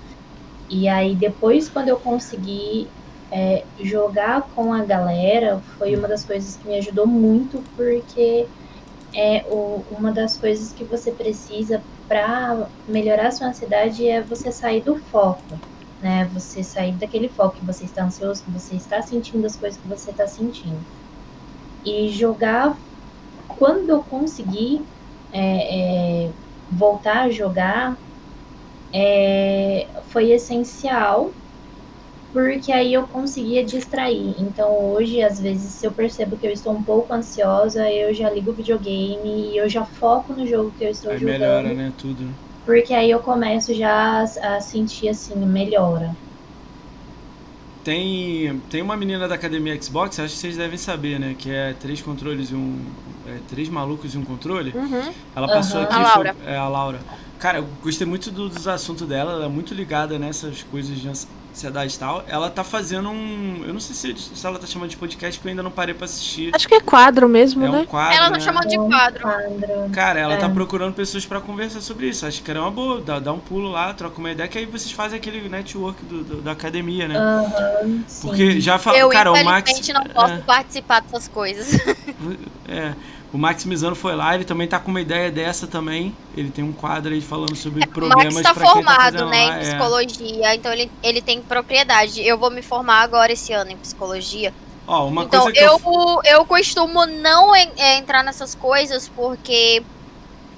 E aí, depois, quando eu consegui é, jogar com a galera, foi uma das coisas que me ajudou muito, porque é o, uma das coisas que você precisa para melhorar a sua ansiedade é você sair do foco, né? Você sair daquele foco que você está ansioso, que você está sentindo as coisas que você está sentindo. E jogar, quando eu consegui é, é, voltar a jogar, é, foi essencial, porque aí eu conseguia distrair. Então hoje, às vezes, se eu percebo que eu estou um pouco ansiosa, eu já ligo o videogame e eu já foco no jogo que eu estou Aí jogando. melhora, né? Tudo. Porque aí eu começo já a, a sentir assim, melhora. Tem, tem uma menina da academia Xbox, acho que vocês devem saber, né? Que é três controles e um. é, três malucos e um controle. Uhum. Ela passou Aham. aqui. A Laura. foi- é, a Laura. Cara, eu gostei muito do- dos assuntos dela, ela é muito ligada nessas coisas de ansiedade e tal. Ela tá fazendo um. Eu não sei se, se ela tá chamando de podcast, que eu ainda não parei pra assistir. Acho que é quadro mesmo, É um né? quadro. Ela né? não chamou de Um quadro. Cara, ela É. tá procurando pessoas pra conversar sobre isso. Acho que era uma boa. Dá, dá um pulo lá, troca uma ideia, que aí vocês fazem aquele network do, do- da academia, né? Sim. Porque já falou. Eu, Cara, o Max. não posso é, participar dessas coisas. É, o Max Mizano foi lá, ele também tá com uma ideia dessa também. Ele tem um quadro aí falando sobre O problemas Max tá tá formado, fazendo né, lá. em é. psicologia, então ele, ele tem propriedade. Eu vou me formar agora esse ano em psicologia. Ó, uma então coisa que eu, eu... eu costumo não en- é, entrar nessas coisas porque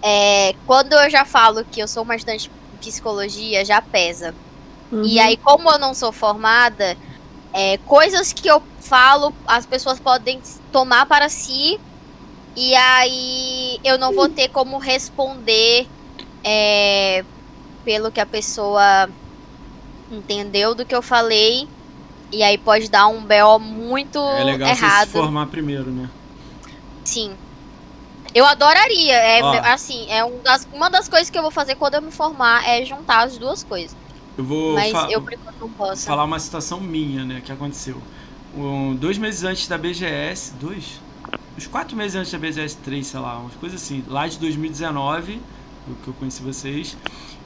é, quando eu já falo que eu sou uma estudante de psicologia, já pesa. E Uhum. aí, como eu não sou formada, é, coisas que eu falo, as pessoas podem tomar para si. E aí eu não vou ter como responder é, pelo que a pessoa entendeu do que eu falei. E aí pode dar um BO muito É legal você errado. se formar primeiro, né? Sim. Eu adoraria. É, Ó. assim, é um das, uma das coisas que eu vou fazer quando eu me formar é juntar as duas coisas. Eu vou Mas eu não posso. falar uma situação minha, né, que aconteceu. Um, dois meses antes da BGS, dois? Uns quatro meses antes da BGS 3, sei lá, umas coisas assim. Lá de 2019, o que eu conheci vocês,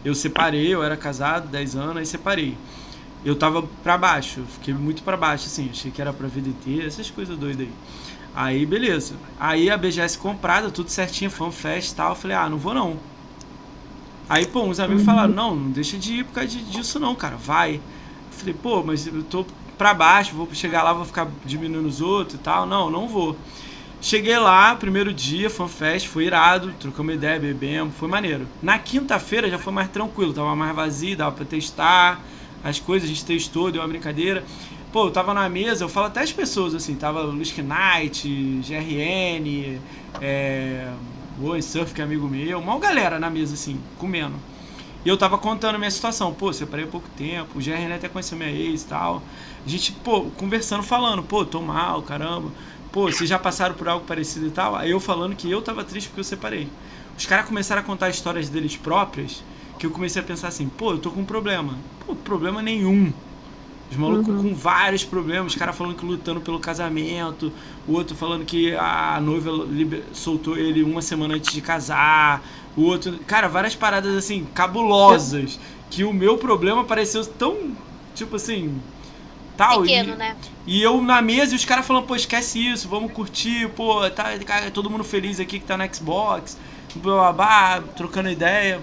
eu separei, eu era casado, 10 anos, aí separei. Eu tava pra baixo, fiquei muito pra baixo, assim, achei que era pra vida inteira, essas coisas doidas aí. Aí, beleza. Aí a BGS comprada, tudo certinho, fanfest e tal, eu falei, ah, não vou não. Aí, pô, uns amigos falaram, não, não deixa de ir por causa disso não, cara, vai. Eu falei, pô, mas eu tô pra baixo, vou chegar lá, vou ficar diminuindo os outros e tal. Não, não vou. Cheguei lá, primeiro dia, fanfest, foi irado, trocamos ideia, bebemos, foi maneiro. Na quinta-feira já foi mais tranquilo, tava mais vazio, dava pra testar as coisas, a gente testou, deu uma brincadeira. Pô, eu tava na mesa, eu falo até as pessoas, assim, tava Luiz Knight, GRN, é, Oi Surf, que é amigo meu, uma galera na mesa, assim, comendo. E eu tava contando minha situação, pô, separei há pouco tempo, o GRN até conheceu minha ex e tal. A gente, pô, conversando, falando, pô, tô mal, caramba. Pô, vocês já passaram por algo parecido e tal? Aí eu falando que eu tava triste porque eu separei. Os caras começaram a contar histórias deles próprias, que eu comecei a pensar assim, pô, eu tô com um problema. Pô, problema nenhum. Os malucos com vários problemas, os caras falando que lutando pelo casamento, o outro falando que a noiva soltou ele uma semana antes de casar, o outro. Cara, várias paradas assim, cabulosas. Que o meu problema pareceu tão. Tipo assim. Tal. Pequeno, e, né? e eu na mesa e os caras falando, pô, esquece isso, vamos curtir, pô, tá cara, todo mundo feliz aqui que tá no Xbox, blá, blá, blá, trocando ideia.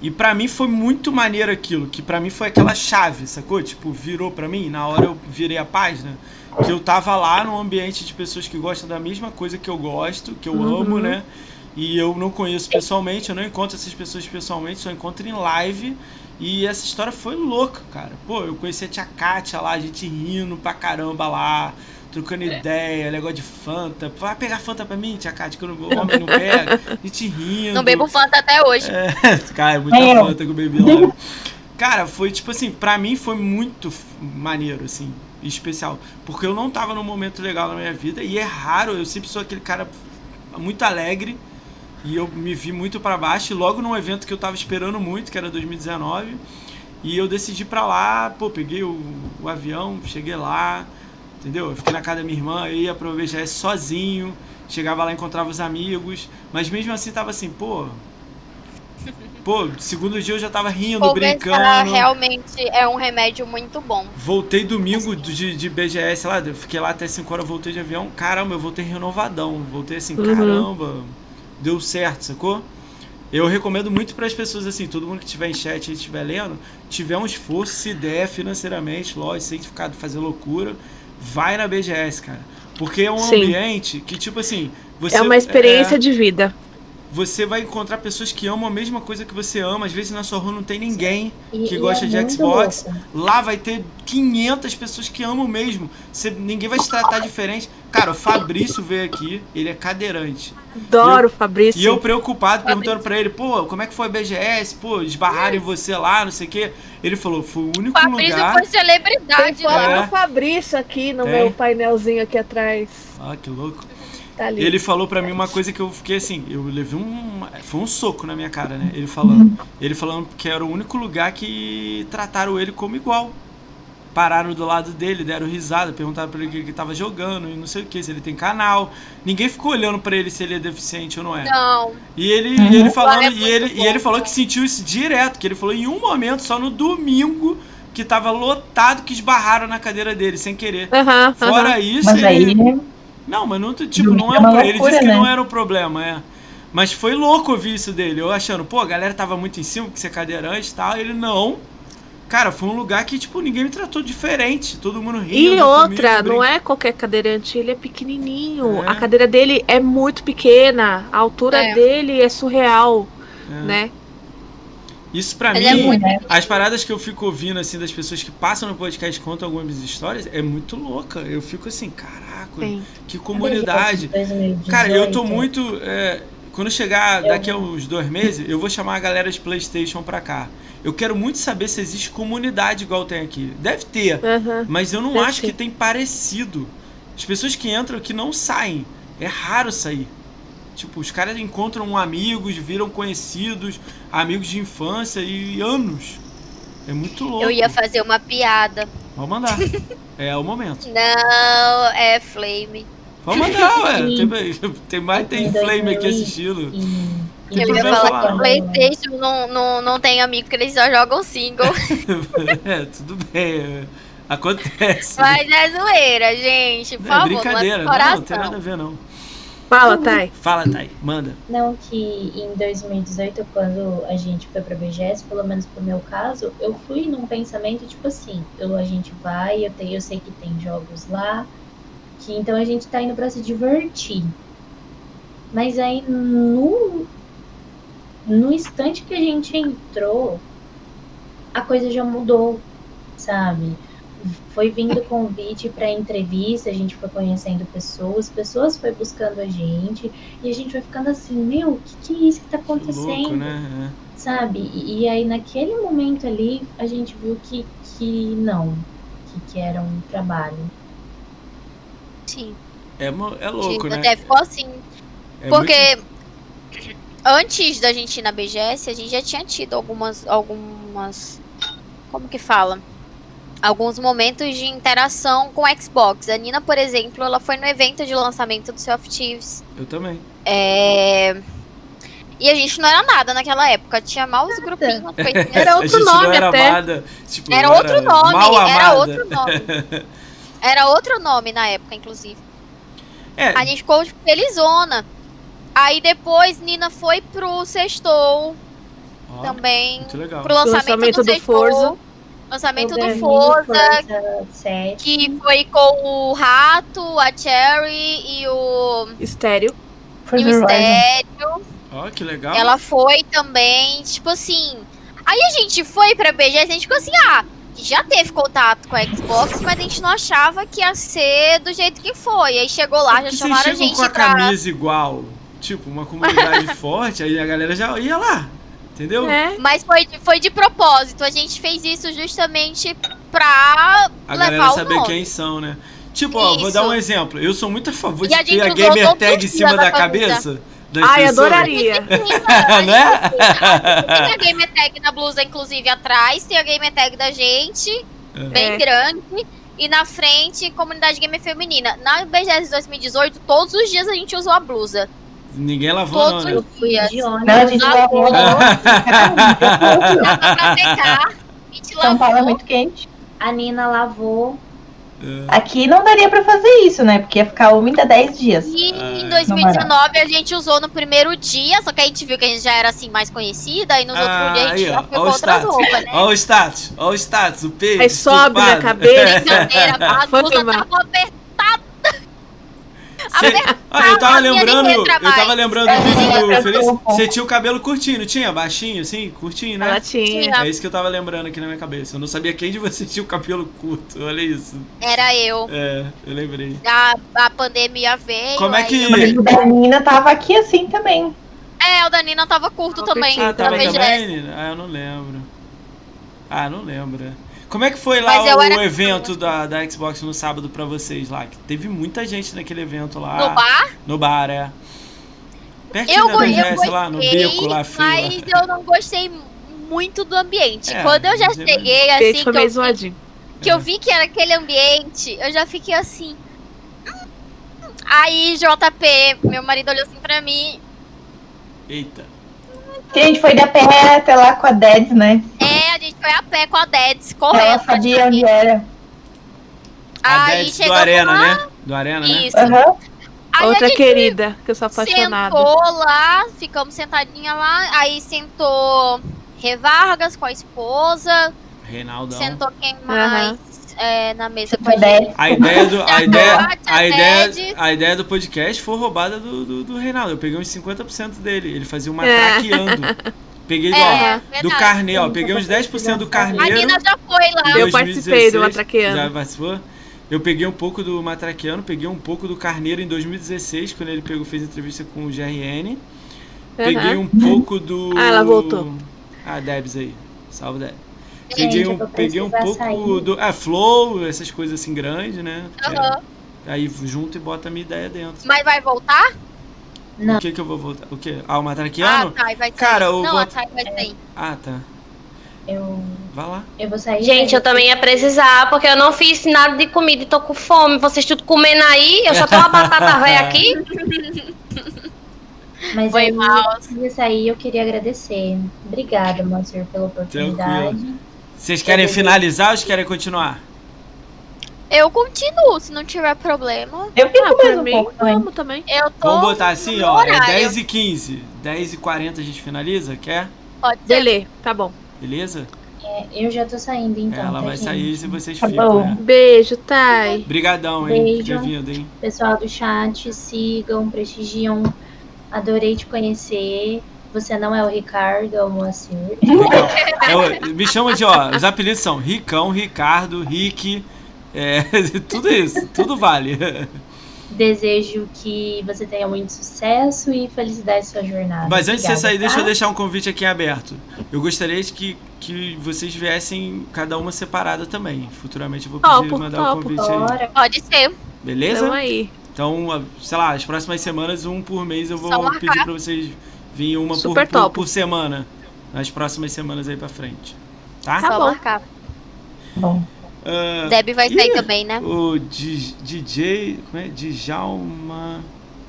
E pra mim foi muito maneiro aquilo, que pra mim foi aquela chave, sacou? Tipo, virou pra mim, na hora eu virei a página, que eu tava lá num ambiente de pessoas que gostam da mesma coisa que eu gosto, que eu amo, né? E eu não conheço pessoalmente, eu não encontro essas pessoas pessoalmente, só encontro em live. E essa história foi louca, cara. Pô, eu conheci a tia Kátia lá, a gente rindo pra caramba lá, trocando ideia, negócio de Fanta. Vai pegar Fanta pra mim, tia Kátia, que eu não- o homem não pega. A gente rindo. Não bebo Fanta até hoje. É, cara, muita É. Fanta que eu bebi lá. Cara, foi tipo assim, pra mim foi muito maneiro, assim, especial. Porque eu não tava num momento legal na minha vida e é raro, eu sempre sou aquele cara muito alegre e eu me vi muito pra baixo. E logo num evento que eu tava esperando muito, que era 2019, e eu decidi ir pra lá, pô, peguei o, o avião, cheguei lá, entendeu? Eu fiquei na casa da minha irmã, eu ia pro VGS sozinho, chegava lá, encontrava os amigos, mas mesmo assim tava assim, pô. Pô, segundo dia eu já tava rindo, Conversar brincando. realmente é um remédio muito bom. Voltei domingo do- de, de BGS lá, eu fiquei lá até 5 horas, voltei de avião. Caramba, eu voltei renovadão. Voltei assim, Uhum. caramba, deu certo, sacou? Eu recomendo muito para as pessoas assim, todo mundo que tiver em chat e estiver lendo, tiver um esforço, se der financeiramente, lógico, sem ficar fazer loucura, vai na BGS, cara. Porque é um Sim. ambiente que, tipo assim, você. é uma experiência é, de vida. Você vai encontrar pessoas que amam a mesma coisa que você ama. Às vezes na sua rua não tem ninguém E- que gosta é de Xbox. louco. Lá vai ter 500 pessoas que amam mesmo. Você, ninguém vai te tratar diferente. Cara, o Fabrício veio aqui, ele é cadeirante. Adoro, Fabrício. E eu preocupado, perguntando pra ele, pô, como é que foi a BGS? Pô, esbarraram em você lá, não sei o quê. Ele falou, foi o único Fabrício lugar. foi Tem celebridade foto lá. É. do Fabrício aqui no Tem. meu painelzinho aqui atrás. Ah, que louco. Tá ali. Ele falou pra mim uma coisa que eu fiquei assim, eu levei um. Foi um soco na minha cara, né? Ele falando. Ele falando que era o único lugar que trataram ele como igual. Pararam do lado dele, deram risada, perguntaram pra ele o que ele tava jogando e não sei o que, se ele tem canal. Ninguém ficou olhando pra ele se ele é deficiente ou não é. Não. E ele, Uhum. e ele falando, É e ele, e ele falou que sentiu isso direto, que ele falou em um momento, só no domingo, que tava lotado, que esbarraram na cadeira dele, sem querer. Aham, Fora isso, Mas aí, ele. Não, mas não, tipo, não é é um pro- Ele loucura, disse que né? não era um problema, é. Mas foi louco ouvir isso dele. Eu achando, pô, a galera tava muito em cima, porque você é cadeirante e tal. Ele, não. Cara, foi um lugar que, tipo, ninguém me tratou diferente. Todo mundo rindo. E outra, comigo, não é qualquer cadeirante, ele é pequenininho. É. A cadeira dele é muito pequena, a altura É. dele é surreal, É. né? Isso pra Ele é mim, muito as paradas que eu fico ouvindo, assim, das pessoas que passam no podcast e contam algumas histórias, é muito louca. Eu fico assim, caraca, Tem. que comunidade. 2018, Cara, eu tô muito. é, quando chegar daqui a uns dois meses, eu vou chamar a galera de PlayStation pra cá. Eu quero muito saber se existe comunidade igual tem aqui. Deve ter, Aham. mas eu não Deve acho ter. que tem parecido. As pessoas que entram que não saem. É raro sair. Tipo, os caras encontram amigos, viram conhecidos, amigos de infância e anos. É muito louco. Eu ia fazer uma piada. Vamos mandar. É o momento. Não, é Flame. Vamos mandar, ué. Tem, tem mais tem Em flame aqui 2000 assistindo. Tem Eu ia falar falar, que não. Playstation não, não, não tem amigo, que eles só jogam single. é, tudo bem. é. Acontece. Mas é zoeira, gente. Por Não, é favor, brincadeira. não é Não, tem nada a ver, não. Fala, Thay. Fala, Thay. Manda. Não, que em 2018, quando a gente foi pra BGS, pelo menos pro meu caso, eu fui num pensamento tipo assim, eu, a gente vai, eu, tenho, eu sei que tem jogos lá, que então a gente tá indo pra se divertir. Mas aí no, no instante que a gente entrou, a coisa já mudou, sabe? Foi vindo convite para entrevista, a gente foi conhecendo pessoas, pessoas foi buscando a gente, e a gente vai ficando assim, meu, o que, que é isso que tá Que acontecendo? louco, né? Sabe? E, e aí naquele momento ali a gente viu que, que não, que, que era um trabalho. Sim. É, é, é louco, né? Até ficou assim. É Porque antes da gente ir na BGS, a gente já tinha tido algumas. algumas. Como que fala? Alguns momentos de interação com o Xbox. A Nina, por exemplo, ela foi no evento de lançamento do Sea of Thieves. Eu também. É, E a gente não era nada naquela época. Tinha mal os grupinhos. Era A outro nome era até. amada, tipo, Era outro nome, mal era outro nome. Era outro nome na época, inclusive. É, A gente ficou tipo, felizona. Aí depois Nina foi pro Sextou ó, também. muito legal. Pro lançamento, lançamento do, do Sextou. Forza. Lançamento do Forza, Forza 7. que foi com o Rato, a Cherry e o, Estéreo. Foi e o. Estéreo. Ó, que legal. Ela foi também, tipo assim. Aí a gente foi pra BGS e a gente ficou assim, ah, já teve contato com a Xbox, mas a gente não achava que ia ser do jeito que foi. Aí chegou lá, já Porque chamaram a gente com a pra. camisa igual, tipo, uma comunidade forte, aí a galera já ia lá, entendeu? É. Mas foi, de- foi de propósito. A gente fez isso justamente pra A levar galera o saber nome. quem são, né? Tipo, ó, vou dar um exemplo. Eu sou muito a favor E de a ter gente a gamer tag em cima da a camisa. cabeça das Ai, adoraria. Não é? Tem a gamer tag da blusa, inclusive, atrás. Tem a gamer tag da gente, bem É. grande. E na frente, comunidade gamer feminina. Na BGS 2018, todos os dias a gente usou a blusa. Ninguém lavou, Todos não, né? os dias. De ônibus. Não, a gente Lavou. lavou. Dava pra secar. A gente São Paulo é lavou. muito quente. A Nina lavou. É. Aqui não daria pra fazer isso, né? Porque ia ficar úmida 10 dias. E Ah, em 2019 a gente usou no primeiro dia, só que a gente viu que a gente já era assim mais conhecida, e nos Ah, outros dias a gente aí, já ó com o outras status. roupas, né? Ó o status, ó o status, o peito. Aí sobe na cabeça. Brincadeira, a Foi blusa mal. tava apertada. Cê- Ah, eu tava nem lembrando, eu tava lembrando É, do Feliz. Você tinha o cabelo curtinho, não tinha? Baixinho, assim? Curtinho, né? Ela tinha. É isso que eu tava lembrando aqui na minha cabeça. Eu não sabia quem de vocês tinha o cabelo curto. Olha isso. Era eu. É, eu lembrei. A, a pandemia veio. Como é que- Mas o da Nina tava aqui assim também. É, o da Nina tava curto Tava também. Ah, tava também? Ah, eu não lembro. Ah, não lembro. Como é que foi lá o era evento da, da Xbox no sábado pra vocês lá? Que teve muita gente naquele evento lá. No bar, No bar, é. Pertinho eu, da BGS lá, no gostei, beco lá, fila. mas eu não gostei muito do ambiente. É, Quando eu já é- cheguei, assim, que meio eu, vi, que eu vi que era aquele ambiente, eu já fiquei assim... "Hum". Aí, JP, meu marido olhou assim pra mim, Eita. Que a gente foi da pé até lá com a Deds, né? é, a gente foi a pé com a Deds, Ela correndo. sabia onde era. A Aí Dedes do Arena, lá, né? Do Arena, né? Isso. Aham. Aí Outra a querida, que eu sou apaixonada. sentou lá, ficamos sentadinha lá, aí sentou Revargas com a esposa, Reinaldão. sentou quem mais é, na mesa com a gente. 10. A ideia do. A ideia, a a, ideia, a ideia do podcast foi roubada do, do, do Reinaldo. Eu peguei uns 50% dele. Ele fazia uma É. traqueando. Peguei ó, É, do carnê, ó. Peguei uns 10% do A carneiro. Nina já foi lá. Eu participei do 2016. Matraqueano. Já participou? Eu peguei um pouco do Matraqueano, peguei um pouco do Carneiro em 2016, quando ele pegou, fez entrevista com o GRN. Peguei Aham. um pouco do. Ah, ela voltou. Ah, Debs aí. Salve, Debs. Peguei eu um, peguei um pouco sair. do. Ah, Flow, essas coisas assim grandes, né? Aham. É, aí junto e bota a minha ideia dentro. Mas vai voltar? Não. O que que eu vou voltar? O quê? Ah, o Ah, Matraquiano? tá, e vai sair. Cara, eu Não, vou- a Thay vai sair. Ah, tá. Eu, Vai lá. eu vou sair. Gente, eu também ia precisar, porque eu não fiz nada de comida e tô com fome. Vocês tudo comendo aí, eu só tô uma batata velha aqui. Mas Foi aí, mal. antes de sair, eu queria agradecer. Obrigada, Moacir, pela oportunidade. Vocês querem finalizar ou vocês querem continuar? Eu continuo, se não tiver problema. Eu fico Ah, mais um mim, pouco também. vamos também. Eu tô. Vamos botar assim, ó. É horário. 10 e 15. 10 e 40 a gente finaliza, quer? Pode ser. Belê, tá bom. Beleza? É, eu já tô saindo, então. Ela tá, vai gente? sair se vocês Tá ficam, bom. né? Beijo, Thay. Brigadão, hein, por Beijo. ter vindo, hein? Pessoal do chat, sigam, prestigiam. Adorei te conhecer. Você não é o Ricardo, é o Moacir. É, me chama de, ó, os apelidos são Ricão, Ricardo, Rick, é, tudo isso, tudo vale. Desejo que você tenha muito sucesso e felicidade na sua jornada. Mas antes de você Obrigada, sair, deixa eu tá? deixar um convite aqui aberto. Eu gostaria de que, que vocês viessem cada uma separada também. Futuramente eu vou pedir Topo, mandar o topo. convite aí. Pode ser. Beleza? Aí. Então, a- sei lá, as próximas semanas, um por mês, eu vou pedir pra vocês virem uma por, Super por, por semana. Nas próximas semanas aí pra frente. Tá? Tá Só bom. marcar. Bom. Ah, Deb vai sair também, né? O DJ. Como é? Djalma.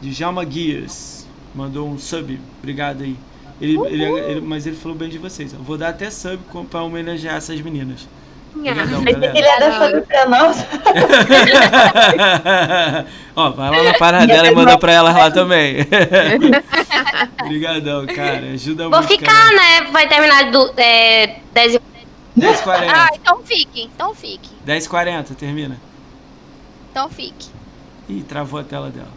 Djalma Guias. Mandou um sub. Obrigado aí. Ele, ele, ele- mas ele falou bem de vocês. Eu vou dar até sub pra homenagear essas meninas. Obrigadão, Pensei que ele galera. era sub pra nós. Ó, vai lá na parada dela e manda pra elas lá também. Obrigadão, cara. Ajuda Vou muito. ficar, né? Vai terminar do, é, 10 e 10h40. Ah, então fique, então fique, 10h40, termina. então fique. Ih, travou a tela dela.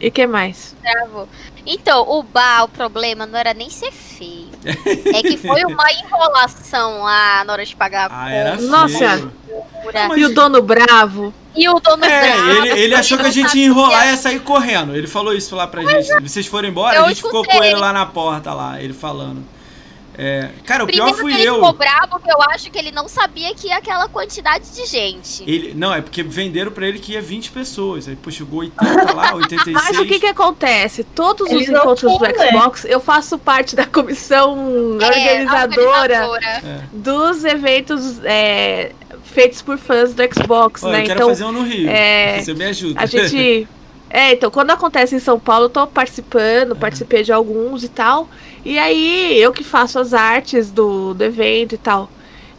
E que mais? Travou. Então, o bar, o problema não era nem ser feio. É que foi uma enrolação lá na hora de pagar a Ah. Nossa. Mas- E o dono bravo? E o dono É, bravo, ele, ele achou que a não gente ia enrolar e ia sair correndo. Ele falou isso lá pra gente. Se vocês forem embora, Eu a gente ficou com escutei. ele lá na porta lá, ele falando. É, cara, o pior Primeiro fui que ele eu. ficou bravo, porque eu acho que ele não sabia que ia aquela quantidade de gente. Ele, não, é porque venderam pra ele que ia 20 pessoas. Aí, pô, chegou 80 lá, 86. Mas o que que acontece? Todos Eles os encontros do? Xbox, eu faço parte da comissão É, organizadora organizadora. dos eventos é, feitos por fãs do Xbox, Ó, né? eu quero Então, fazer um no Rio. é, Você me ajuda. a gente. É, então, quando acontece em São Paulo, eu tô participando, participei de alguns e tal. E aí, eu que faço as artes do, do evento e tal.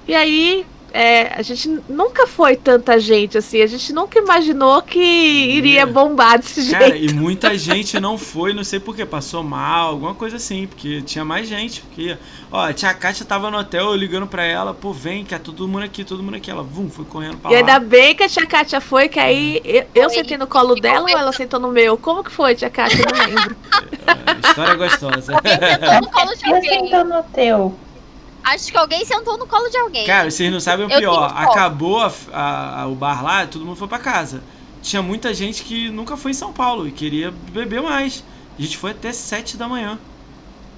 E aí, é, a gente nunca foi tanta gente, assim. A gente nunca imaginou que iria É. bombar desse Cara, jeito. e muita gente não foi, não sei porquê, passou mal, alguma coisa assim, porque tinha mais gente. Porque, ó, a tia Kátia tava no hotel, eu ligando pra ela, pô, vem, que é todo mundo aqui, todo mundo aqui. Ela, vum, foi correndo pra E lá. ainda bem que a tia Kátia foi, que aí eu, eu Foi. sentei no colo dela ou ela sentou no meu? Como que foi, tia Kátia? Eu não lembro. É, história gostosa. Alguém sentou no colo de Eu sentou no teu. Acho que alguém sentou no colo de alguém. Cara, vocês não sabem o Eu pior. Acabou a- a- a- o bar lá, todo mundo foi pra casa. Tinha muita gente que nunca foi em São Paulo e queria beber mais. A gente foi até 7 da manhã.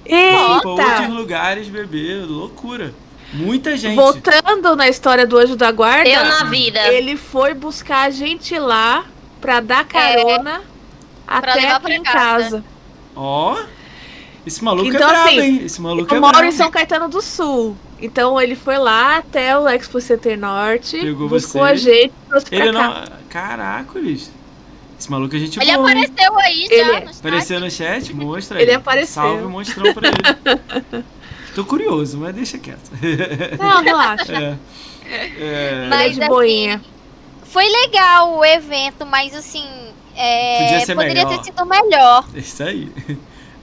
Foi pra outros Eita! lugares beber, loucura. Muita gente. Voltando na história do Anjo da Guarda, Eu na vida. ele foi buscar a gente lá pra dar carona até levar aqui pra em casa. casa. Ó. Esse maluco Então, é brabo, assim, hein? Esse maluco Eu é moro brabo. em São Caetano do Sul. Então ele foi lá até o Expo Center Norte, Pegou buscou você. a gente e trouxe pra Ele cá. não. Caraca, Liz. Esse maluco é gente Ele boa. hein? apareceu aí já Ele- no chat. Apareceu no chat? Mostra Ele aí. apareceu. Salve o monstrão pra ele. Tô curioso, mas deixa quieto. Não, relaxa. É. É, Mas, Ele é de assim, boinha. Foi legal o evento, mas assim. é, Podia ser poderia melhor. ter sido melhor. é isso aí.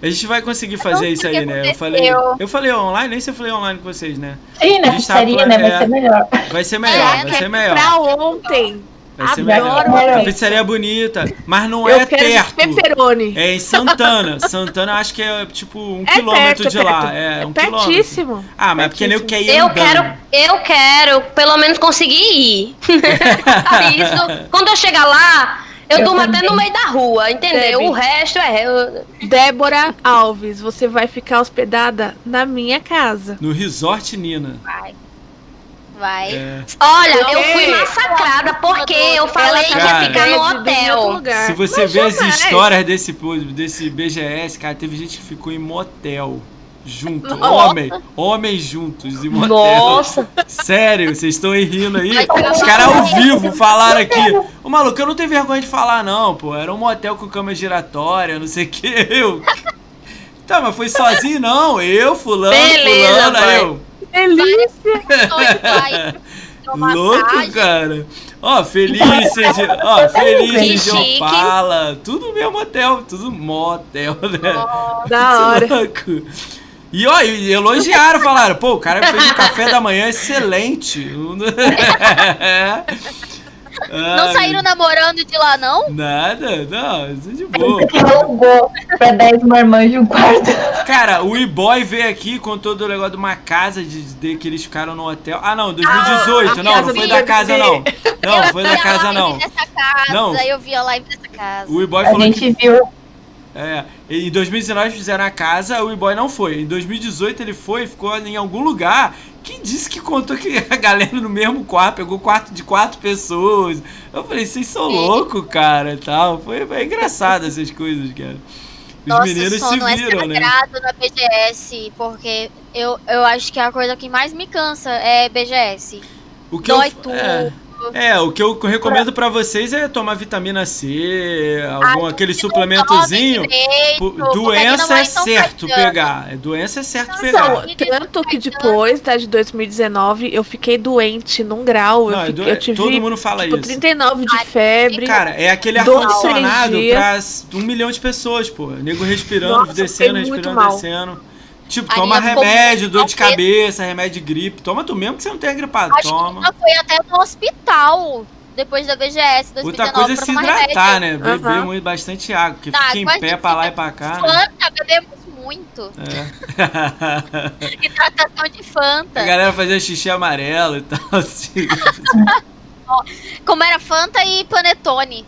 A gente vai conseguir fazer isso aí, né? Eu falei, eu falei online, nem se eu falei online com vocês, né? Sim, na tava pizzaria, né? Vai é. ser melhor. Vai ser melhor, É, vai ser é melhor. Pra ontem. Vai ser Adoro melhor. uma A pizza. pizzaria é bonita, mas não eu é quero de perto. pepperoni. É em Santana. Santana acho que é tipo um É quilômetro perto, de é lá. perto. É, É um quilômetro. pertíssimo. Ah, mas é porque nem eu quer ir Eu andando. quero, eu quero pelo menos conseguir ir. Isso, quando eu chegar lá, eu, Eu durmo até também. no meio da rua, entendeu? Debbie. O resto é. Débora Alves, você vai ficar hospedada na minha casa. No Resort Nina. Vai. Vai. É. Olha, eu fui massacrada porque eu falei que ia ficar no hotel. Se você Mas ver as jamais. histórias desse, desse BGS, cara, teve gente que ficou em motel. Junto, Nossa. homem, homens juntos em motel. Nossa. Sério, vocês estão aí rindo aí? Os caras ao vivo falaram aqui. Ô maluco, eu não tenho vergonha de falar, não, pô. Era um motel com cama giratória, não sei o que. Eu. Tá, mas foi sozinho, não. Eu, fulano, Beleza, fulano, aí pai. eu. Delícia! Louco, cara. Ó, Felice de. Ó, Que de. Opala. Tudo mesmo hotel, tudo motel, né? Da hora. Louco. E ó, elogiaram, falaram, pô, o cara fez um café da manhã excelente. Não saíram namorando de lá, não? Nada, não, isso é de boa. Alugou pra 10 marmanjos um quarto. Cara, o E-Boy veio aqui com todo o negócio de uma casa de, de que eles ficaram no hotel. Ah, não, 2018. Ah, não, a não casa foi do da casa, bebê. não. Não, eu foi vi da a casa, live não. Dessa casa, Não. eu vi a live dessa casa. O E-Boy A falou que gente viu. É, em 2019 fizeram a casa, o E-Boy não foi. Em 2018 ele foi e ficou em algum lugar. Quem disse que contou que a galera no mesmo quarto, pegou quarto de quatro pessoas? Eu falei, vocês são Sim. loucos, cara, e tal. Foi, foi engraçado essas coisas, cara. Os Nossa, meninos se é viram, né? sagrado na BGS, porque eu, eu acho que a coisa que mais me cansa é BGS. O que Dói eu, tudo, é, É, o que eu recomendo pra vocês é tomar vitamina C, algum Ai, aquele suplementozinho. direito, Pô, porque Doença é certo pegar. É, Doença é certo pegar. Tanto que depois da de 2019 eu fiquei doente num grau. Não, eu, é fiquei- do- eu tive todo mundo fala tipo, isso. 39 de febre. Cara, é aquele ar-condicionado pra um milhão de pessoas, pô. Nego respirando, Nossa, descendo, fiquei respirando, mal. descendo. Tipo, A toma remédio, dor de cabeça, remédio de gripe. Toma tu mesmo que você não tenha gripado. Acho Toma. que foi até no hospital depois da BGS 2019 Outra coisa é se hidratar, remédio. né? Beber Aham. muito, bastante água, porque Tá, fica em pé pra lá e pra cá, né? Fanta, bebemos muito. É. Hidratação de A Fanta. galera fazia xixi amarelo e tal. Assim. Como era Fanta e Panetone.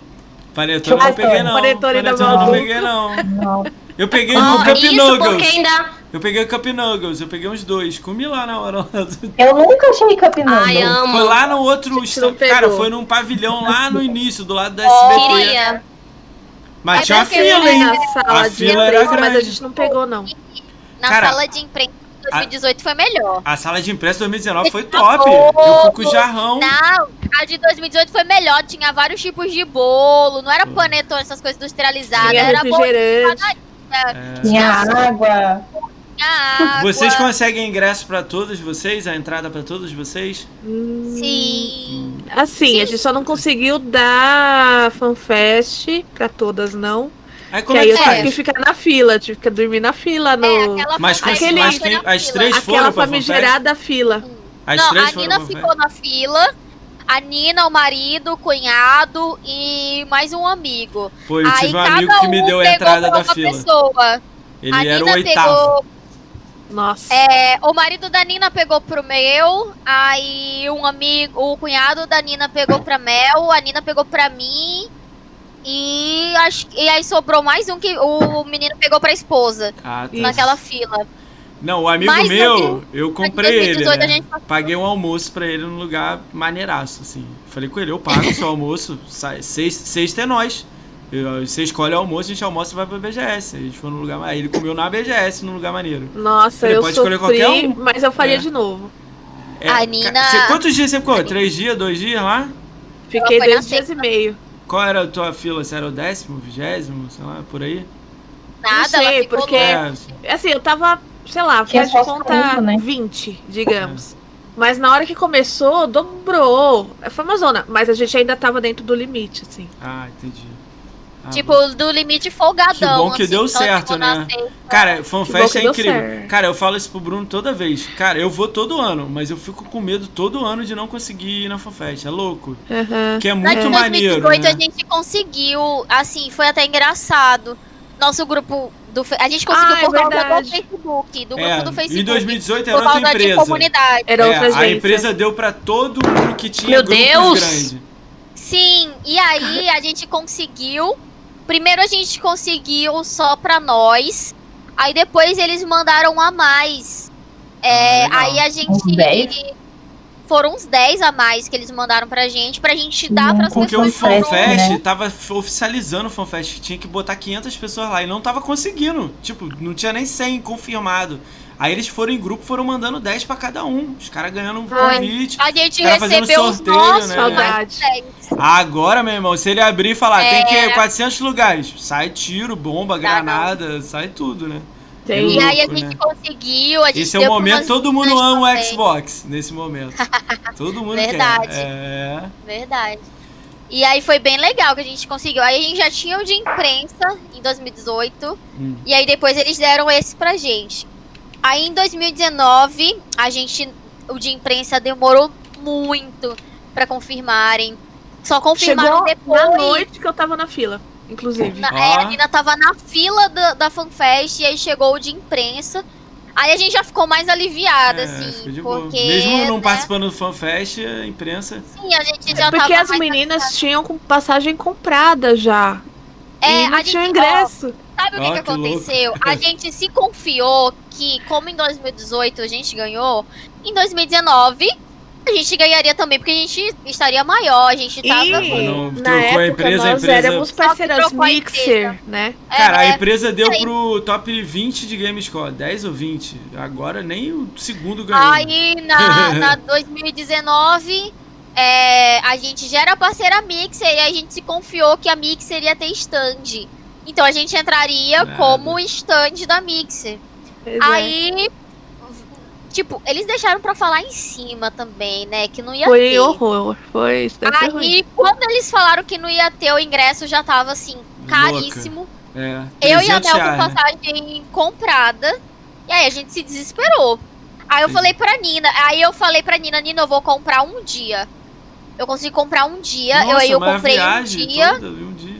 Panetone eu não peguei, não. Panetone da Panetone eu não Malduca. peguei, não. Não. Eu peguei Ó, no Cup isso porque ainda. Eu peguei o Cup Nuggles, eu peguei uns dois. Comi lá na hora. Eu nunca achei Cup Ai, Noodle. amo. Foi lá no outro. esta- Cara, foi num pavilhão lá no início, do lado da Oh, SBT. Queria. Mas É tinha uma porque fila, hein? na sala A de fila era imprensa, mas a grande. gente não pegou, não. Na Cara, sala de imprensa de 2018 foi melhor. A sala de imprensa 2019 foi top. Eu fui com o jarrão. Não, a de 2018 foi melhor. Tinha vários tipos de bolo. Não era panetone, essas coisas industrializadas. Tinha Era bolo refrigerante. É. Tinha água. Água. Vocês conseguem ingresso pra todos vocês? A entrada pra todos vocês? Hum, Sim. Assim, a gente só não conseguiu dar fanfest pra todas, não. Aí Que como é aí que eu tive que ficar na fila, tive que dormir na fila. No... É, aquela Mas, com, Aquele- mas quem- as três Aquela foram pra famigerada fila. As Não, três a Nina ficou na fila. A Nina, o marido, o cunhado e mais um amigo. Pô, eu Aí tive um cada amigo que me um deu a entrada da fila. pessoa. Ele a era o Nina oitavo. pegou. Nossa. é, o marido da Nina pegou pro meu. Aí um amigo, o cunhado da Nina pegou pra Mel. A Nina pegou pra mim. E, acho, e aí sobrou mais um que o menino pegou pra esposa. Ah, tá. Isso. Naquela fila. Não, o amigo Mas meu, eu comprei ele, 2018 a né? Paguei um almoço pra ele num lugar maneiraço, assim. Falei com ele, eu pago o seu almoço, seis, sexta é nós. Eu- Você escolhe o almoço, a gente almoça e vai pra BGS. A gente foi num lugar. Ele comeu na BGS, num lugar maneiro. Nossa, Ele eu pode sofri, escolher qualquer um. mas eu faria É. de novo. É, A Nina- você- quantos dias você ficou? Três dias, dois dias lá? Fiquei dois dias sexta. e meio. Qual era a tua fila? Você era o décimo, vigésimo, sei lá, por aí? Nada, sei, ela ficou porque-. É, Assim, eu tava, sei lá, Tinha faz de conta cinco, né? 20, digamos. Mas na hora que começou, dobrou. Foi uma zona, mas a gente ainda tava dentro do limite, assim. Ah, entendi. Ah, Tipo, bom. do limite folgadão. Que bom que assim, deu ela certo, né? Cara, FanFest é incrível. certo. Cara, eu falo isso pro Bruno toda vez. Cara, eu vou todo ano, mas eu fico com medo todo ano de não conseguir ir na FanFest. É louco. Aham. Que é muito de maneiro, 2018 né? a gente conseguiu, assim, foi até engraçado. Nosso grupo do a gente conseguiu Ah, é por causa verdade. do Facebook, do É, grupo do Facebook. em 2018 por era outra empresa. comunidade. Era É, outra a agência. empresa deu pra todo mundo que tinha Meu grupos Deus! grandes. Sim, e aí a gente conseguiu. Primeiro a gente conseguiu só pra nós. Aí depois eles mandaram a mais. É, Ah, aí a gente. Uns 10? Foram uns 10 a mais que eles mandaram pra gente, pra gente dar Não, pras Porque o pessoas. que FanFest, foram- FanFest né? tava oficializando o FanFest, que tinha que botar 500 pessoas lá e não tava conseguindo. Tipo, não tinha nem 100 confirmado. Aí eles foram em grupo, foram mandando 10 pra cada um. Os caras ganhando um Foi. convite. A gente Cara fazendo recebeu os sorteio, nossos, né? Saudade. mais 10. Agora, meu irmão, se ele abrir e falar, tem que É. 400 lugares, sai tiro, bomba, granada, sai tudo, né? Tem. E aí a louco, gente né? conseguiu, a gente Esse é o momento, todo mundo ama o. Xbox nesse momento. Todo mundo Verdade. quer. É. Verdade. E aí foi bem legal que a gente conseguiu. Aí a gente já tinha o de imprensa em 2018. Hum. E aí depois eles deram esse pra gente. Aí em 2019, a gente. O de imprensa demorou muito pra confirmarem. Só confirmaram Chegou depois. na noite que eu tava na fila, inclusive. Na, Ó. é, a Nina tava na fila da, da FanFest e aí chegou o de imprensa. Aí a gente já ficou mais aliviada, É, assim. ficou de boa. porque. Mesmo não né, participando do FanFest, a imprensa. Sim, a gente já Porque tava as mais meninas tinham com passagem comprada já. É, e não a tinha gente- ingresso. Sabe o que, que que louco. aconteceu? A gente se confiou que, como em 2018 a gente ganhou, em 2019 a gente ganharia também, porque a gente estaria maior, a gente tava. E Não, na trocou a época empresa, a nós empresa- éramos parceiras a Mixer, né? Cara, a É, empresa deu aí- pro top 20 de Gamescore, 10 ou 20. Agora nem o segundo ganhou. Aí na, na 2019, é, a gente já era parceira Mixer e a gente se confiou que a Mixer ia ter stand. Então a gente entraria Nada. como stand da Mixer. Pois é. Aí, tipo, eles deixaram pra falar em cima também, né? Que não ia Foi ter. horror. Foi isso ser ruim. Aí, quando eles falaram que não ia ter, o ingresso já tava assim, caríssimo. É, Eu e a 300 Mel com né? passagem comprada. E aí a gente se desesperou. Aí eu Sim. falei pra Nina, aí eu falei pra Nina, Nina, eu vou comprar um dia. Eu consegui comprar um dia. eu, Nossa, aí eu mas a comprei um dia. toda, um dia.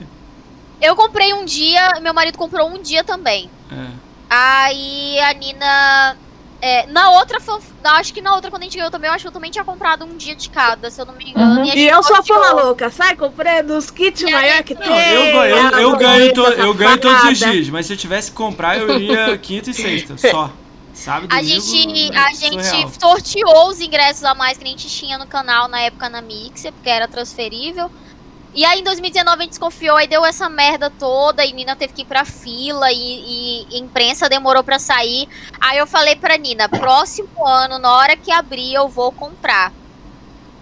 Eu comprei um dia, meu marido comprou um dia também. É. Aí a Nina. é, na outra, acho que na outra, quando a gente ganhou também, eu acho que eu também tinha comprado um dia de cada, se eu não me engano. Uhum. E gente eu sou a porra louca, sai comprando os kits E maior que não, tem. Eu, eu, eu, ganho, to- eu ganho todos os dias, mas se eu tivesse que comprar, eu iria quinta e sexta, só. Sábado, A gente, é a gente surreal. sorteou os ingressos a mais que a gente tinha no canal na época na Mixer, porque era transferível. E aí em 2019 a gente desconfiou, aí deu essa merda toda, e Nina teve que ir pra fila, e, e imprensa demorou pra sair. Aí eu falei pra Nina, próximo ano, na hora que abrir, eu vou comprar.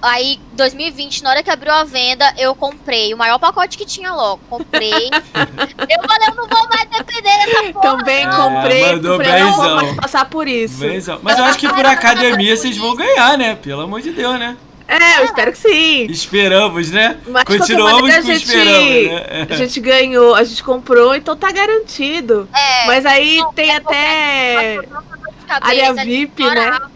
Aí, 2020, na hora que abriu a venda, eu comprei o maior pacote que tinha logo. Comprei. eu falei, eu não vou mais depender dessa porra. Também comprei, mandou falei, não vou mais passar por isso. Benzão. Mas eu acho que por academia vocês vão ganhar, né? Pelo amor de Deus, né? É, eu espero que sim. Esperamos, né? Mas Continuamos maneira, com a gente, esperamos, né? a gente ganhou, a gente comprou, então tá garantido. É, Mas aí não, tem é até cabeça, área VIP, né? chorava.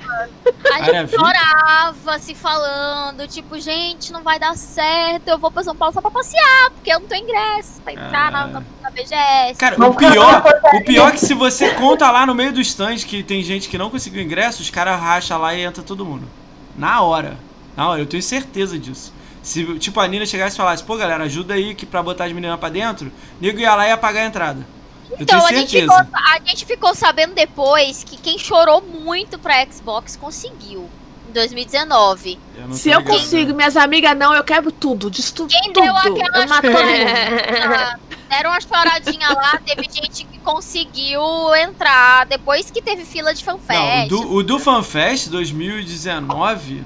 A gente VIP? chorava se falando, tipo, gente, não vai dar certo, eu vou pra São Paulo só pra passear, porque eu não tenho ingresso pra entrar na, na, na BGS. Cara, o pior, o pior é que se você conta lá no meio do stand que tem gente que não conseguiu ingresso, os caras racham lá e entra todo mundo. Na hora. Na hora, eu tenho certeza disso. Se, tipo, a Nina chegasse e falasse, pô, galera, ajuda aí que pra botar as meninas pra dentro, nego ia lá e ia pagar a entrada. Eu então, a gente, ficou, a gente ficou sabendo depois que quem chorou muito pra Xbox conseguiu. Em 2019. Eu não Se eu ligado, consigo, minhas amigas não, eu quebro tudo, destruo Quem tudo. deu aquela. Ah, Deram uma choradinha lá, teve gente que conseguiu entrar depois que teve fila de Não, o fanfest. do, o do FanFest 2019,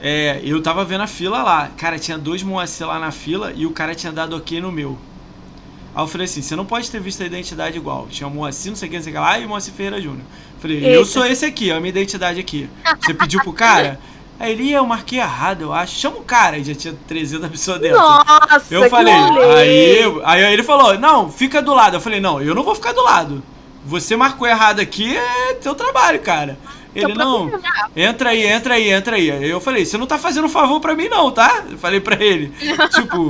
é, eu tava vendo a fila lá. Cara, tinha dois Moacir lá na fila e o cara tinha dado ok no meu. Aí eu falei assim, você não pode ter visto a identidade igual. Tinha o Moacir, não sei o que, não sei o que lá, e o Moacir Ferreira Júnior. Falei, eu Eita. sou esse aqui, a minha identidade aqui. Você pediu pro cara? Aí ele, "Ih, eu marquei errado, eu acho. Chama o cara, já tinha 300 pessoas dentro. Nossa, Eu falei, aí, aí ele falou, não, fica do lado. Eu falei, não, eu não vou ficar do lado. Você marcou errado aqui, é teu trabalho, cara. Ele, não, entra aí, entra aí, entra aí. Aí eu falei, você não tá fazendo favor pra mim não, tá? Eu falei pra ele. tipo,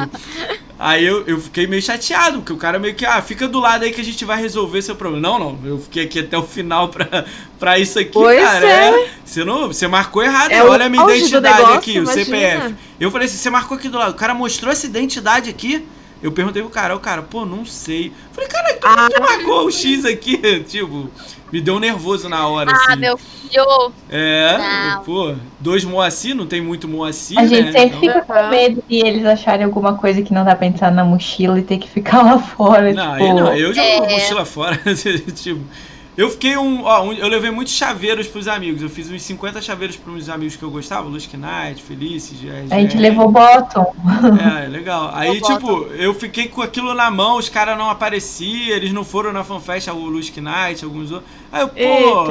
aí eu, eu fiquei meio chateado, porque o cara meio que, ah, fica do lado aí que a gente vai resolver seu problema. Não, não, eu fiquei aqui até o final pra, pra isso aqui, Pois cara. é. Você, não, você marcou errado, É o olha a minha identidade negócio, aqui, o imagina. CPF. Eu falei assim, você marcou aqui do lado. O cara mostrou essa identidade aqui. Eu perguntei pro cara, o cara, pô, não sei. Falei, cara, tu, Ah. tu marcou o X aqui? tipo, me deu um nervoso na hora, Ah, assim. meu filho. É, Não. pô, dois Moacir, não tem muito Moacir, A né? gente sempre Então- fica com medo de eles acharem alguma coisa que não dá pra entrar na mochila e ter que ficar lá fora. Não, tipo, aí não, eu jogo É. mochila fora. tipo, eu fiquei um, ó, um- Eu levei muitos chaveiros pros amigos. Eu fiz uns 50 chaveiros pros amigos que eu gostava, Lusk Knight, Felices, GR. A gente levou bottom. É, legal. Aí, tipo, eu fiquei com aquilo na mão, os caras não apareciam, eles não foram na FanFest, o Lusk Knight, alguns outros. Aí eu, pô,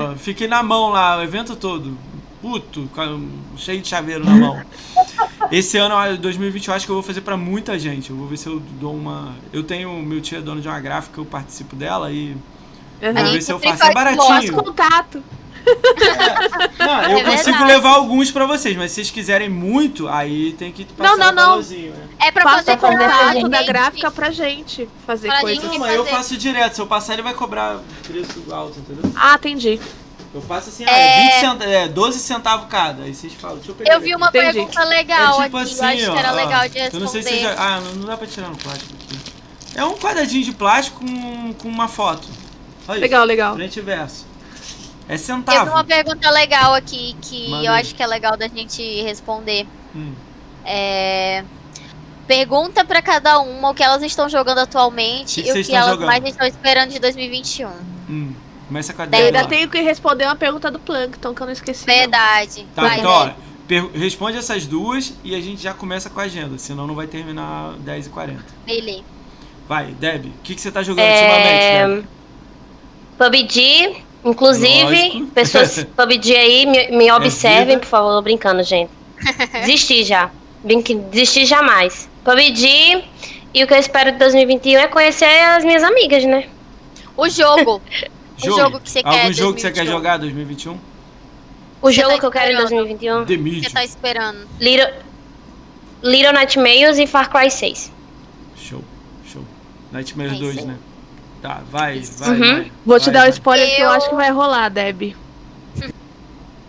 Eita. fiquei na mão lá, o evento todo. Puto, cheio de chaveiro na mão. Esse ano, ó, 2020, eu acho que eu vou fazer pra muita gente. Eu vou ver se eu dou uma. Eu tenho. Meu tio é dono de uma gráfica, eu participo dela e. Uhum. Vou ver se eu faço. É baratinho. contato. Não, eu É consigo verdade. levar alguns pra vocês, mas se vocês quiserem muito, aí tem que passar Não, não, um não. né? É pra Faça fazer contato da gráfica pra gente fazer Pra coisas. gente. Não, mas eu fazer- faço direto. Se eu passar, ele vai cobrar preço alto, entendeu? Ah, entendi. Eu faço assim, É. ah, 20 cent... é, 12 centavos cada. Aí vocês falam, deixa eu pegar. Eu vi uma Entendi. pergunta legal é tipo aqui, assim, eu acho ó, que era ó, legal de Eu responder. não sei se você já... Ah, não, não dá pra tirar no plástico aqui. É um quadradinho de plástico com, com uma foto. Olha Legal, legal. Frente e verso. É Teve centavo. uma pergunta legal aqui que Manda eu acho que é legal da gente responder. Hum. É... Pergunta pra cada uma o que elas estão jogando atualmente Que que e o vocês que elas jogando? mais estão esperando de 2021. Hum. Começa com a Débora. ainda tenho que responder uma pergunta do Plankton que eu não esqueci. não. Verdade. Tá, Vai, então, ó, né? responde essas duas e a gente já começa com a agenda, senão não vai terminar 10h40. Beleza. Vai, Deb, o que, que você tá jogando É, ultimamente, Deb? PUBG, inclusive, Lógico. pessoas PUBG aí, me, me observem, vida. por favor, tô brincando, gente. Desisti já. Brinque, desisti jamais. PUBG, e o que eu espero de 2021 é conhecer as minhas amigas, né? O jogo. O jogo que você quer Algum jogo que você quer 2021? jogar 2021? O Você jogo tá que eu quero em esperando? 2021, The Você Medium. tá esperando? Little, Little Nightmares e Far Cry 6. Show, show. Nightmares É isso 2, aí. né? Tá, vai, vai, Uhum. vai. Vou te vai, dar um spoiler que eu Eu- acho que vai rolar, Deb.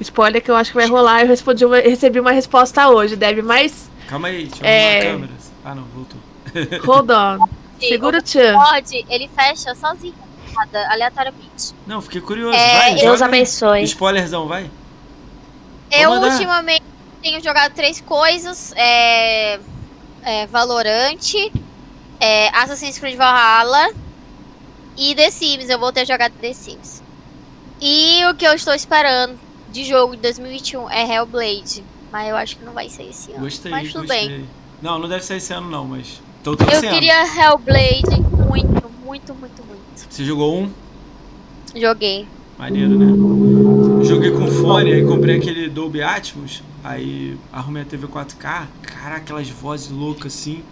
Spoiler que eu acho que vai rolar. Eu respondi uma- recebi uma resposta hoje, Deb, mas Calma aí, deixa eu É. arrumar a câmera. Ah, não, voltou. hold on. Segura o tchan. Pode, ele fecha sozinho, nada, aleatoriamente. Não, fiquei curioso. É, vai, Deus abençoe. Spoilerzão, vai. Eu ultimamente tenho jogado três coisas. É, é Valorant, é, Assassin's Creed Valhalla e The Sims. Eu voltei a jogar The Sims. E o que eu estou esperando de jogo de 2021 é Hellblade. Mas eu acho que não vai ser esse ano. Gostei, mas tudo gostei. bem. Não, não deve ser esse ano não, mas tô Eu torcendo. queria Hellblade muito, muito, muito, muito. Você jogou um? Joguei. Maneiro, né? Joguei com fone, aí comprei aquele Dolby Atmos, aí arrumei a TV 4K. Caraca, aquelas vozes loucas assim.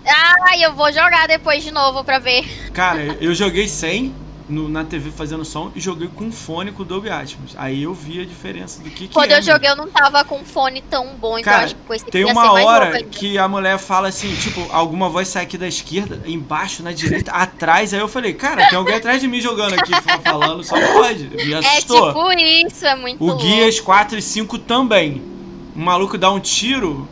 Ai, eu vou jogar depois de novo pra ver. Cara, eu joguei sem no- na TV fazendo som e joguei com fone com o Dolby Atmos. Aí eu vi a diferença do que, que Quando é, eu joguei, eu não tava com fone tão bom, então Cara, acho que com esse Tem uma hora que a mulher fala assim, tipo, alguma voz sai aqui da esquerda, embaixo, na direita, atrás. Aí eu falei, cara, tem alguém atrás de mim jogando aqui, falando, só pode. Me É assustou. tipo isso, é muito o. Guias 4 e 5 também. O maluco dá um tiro.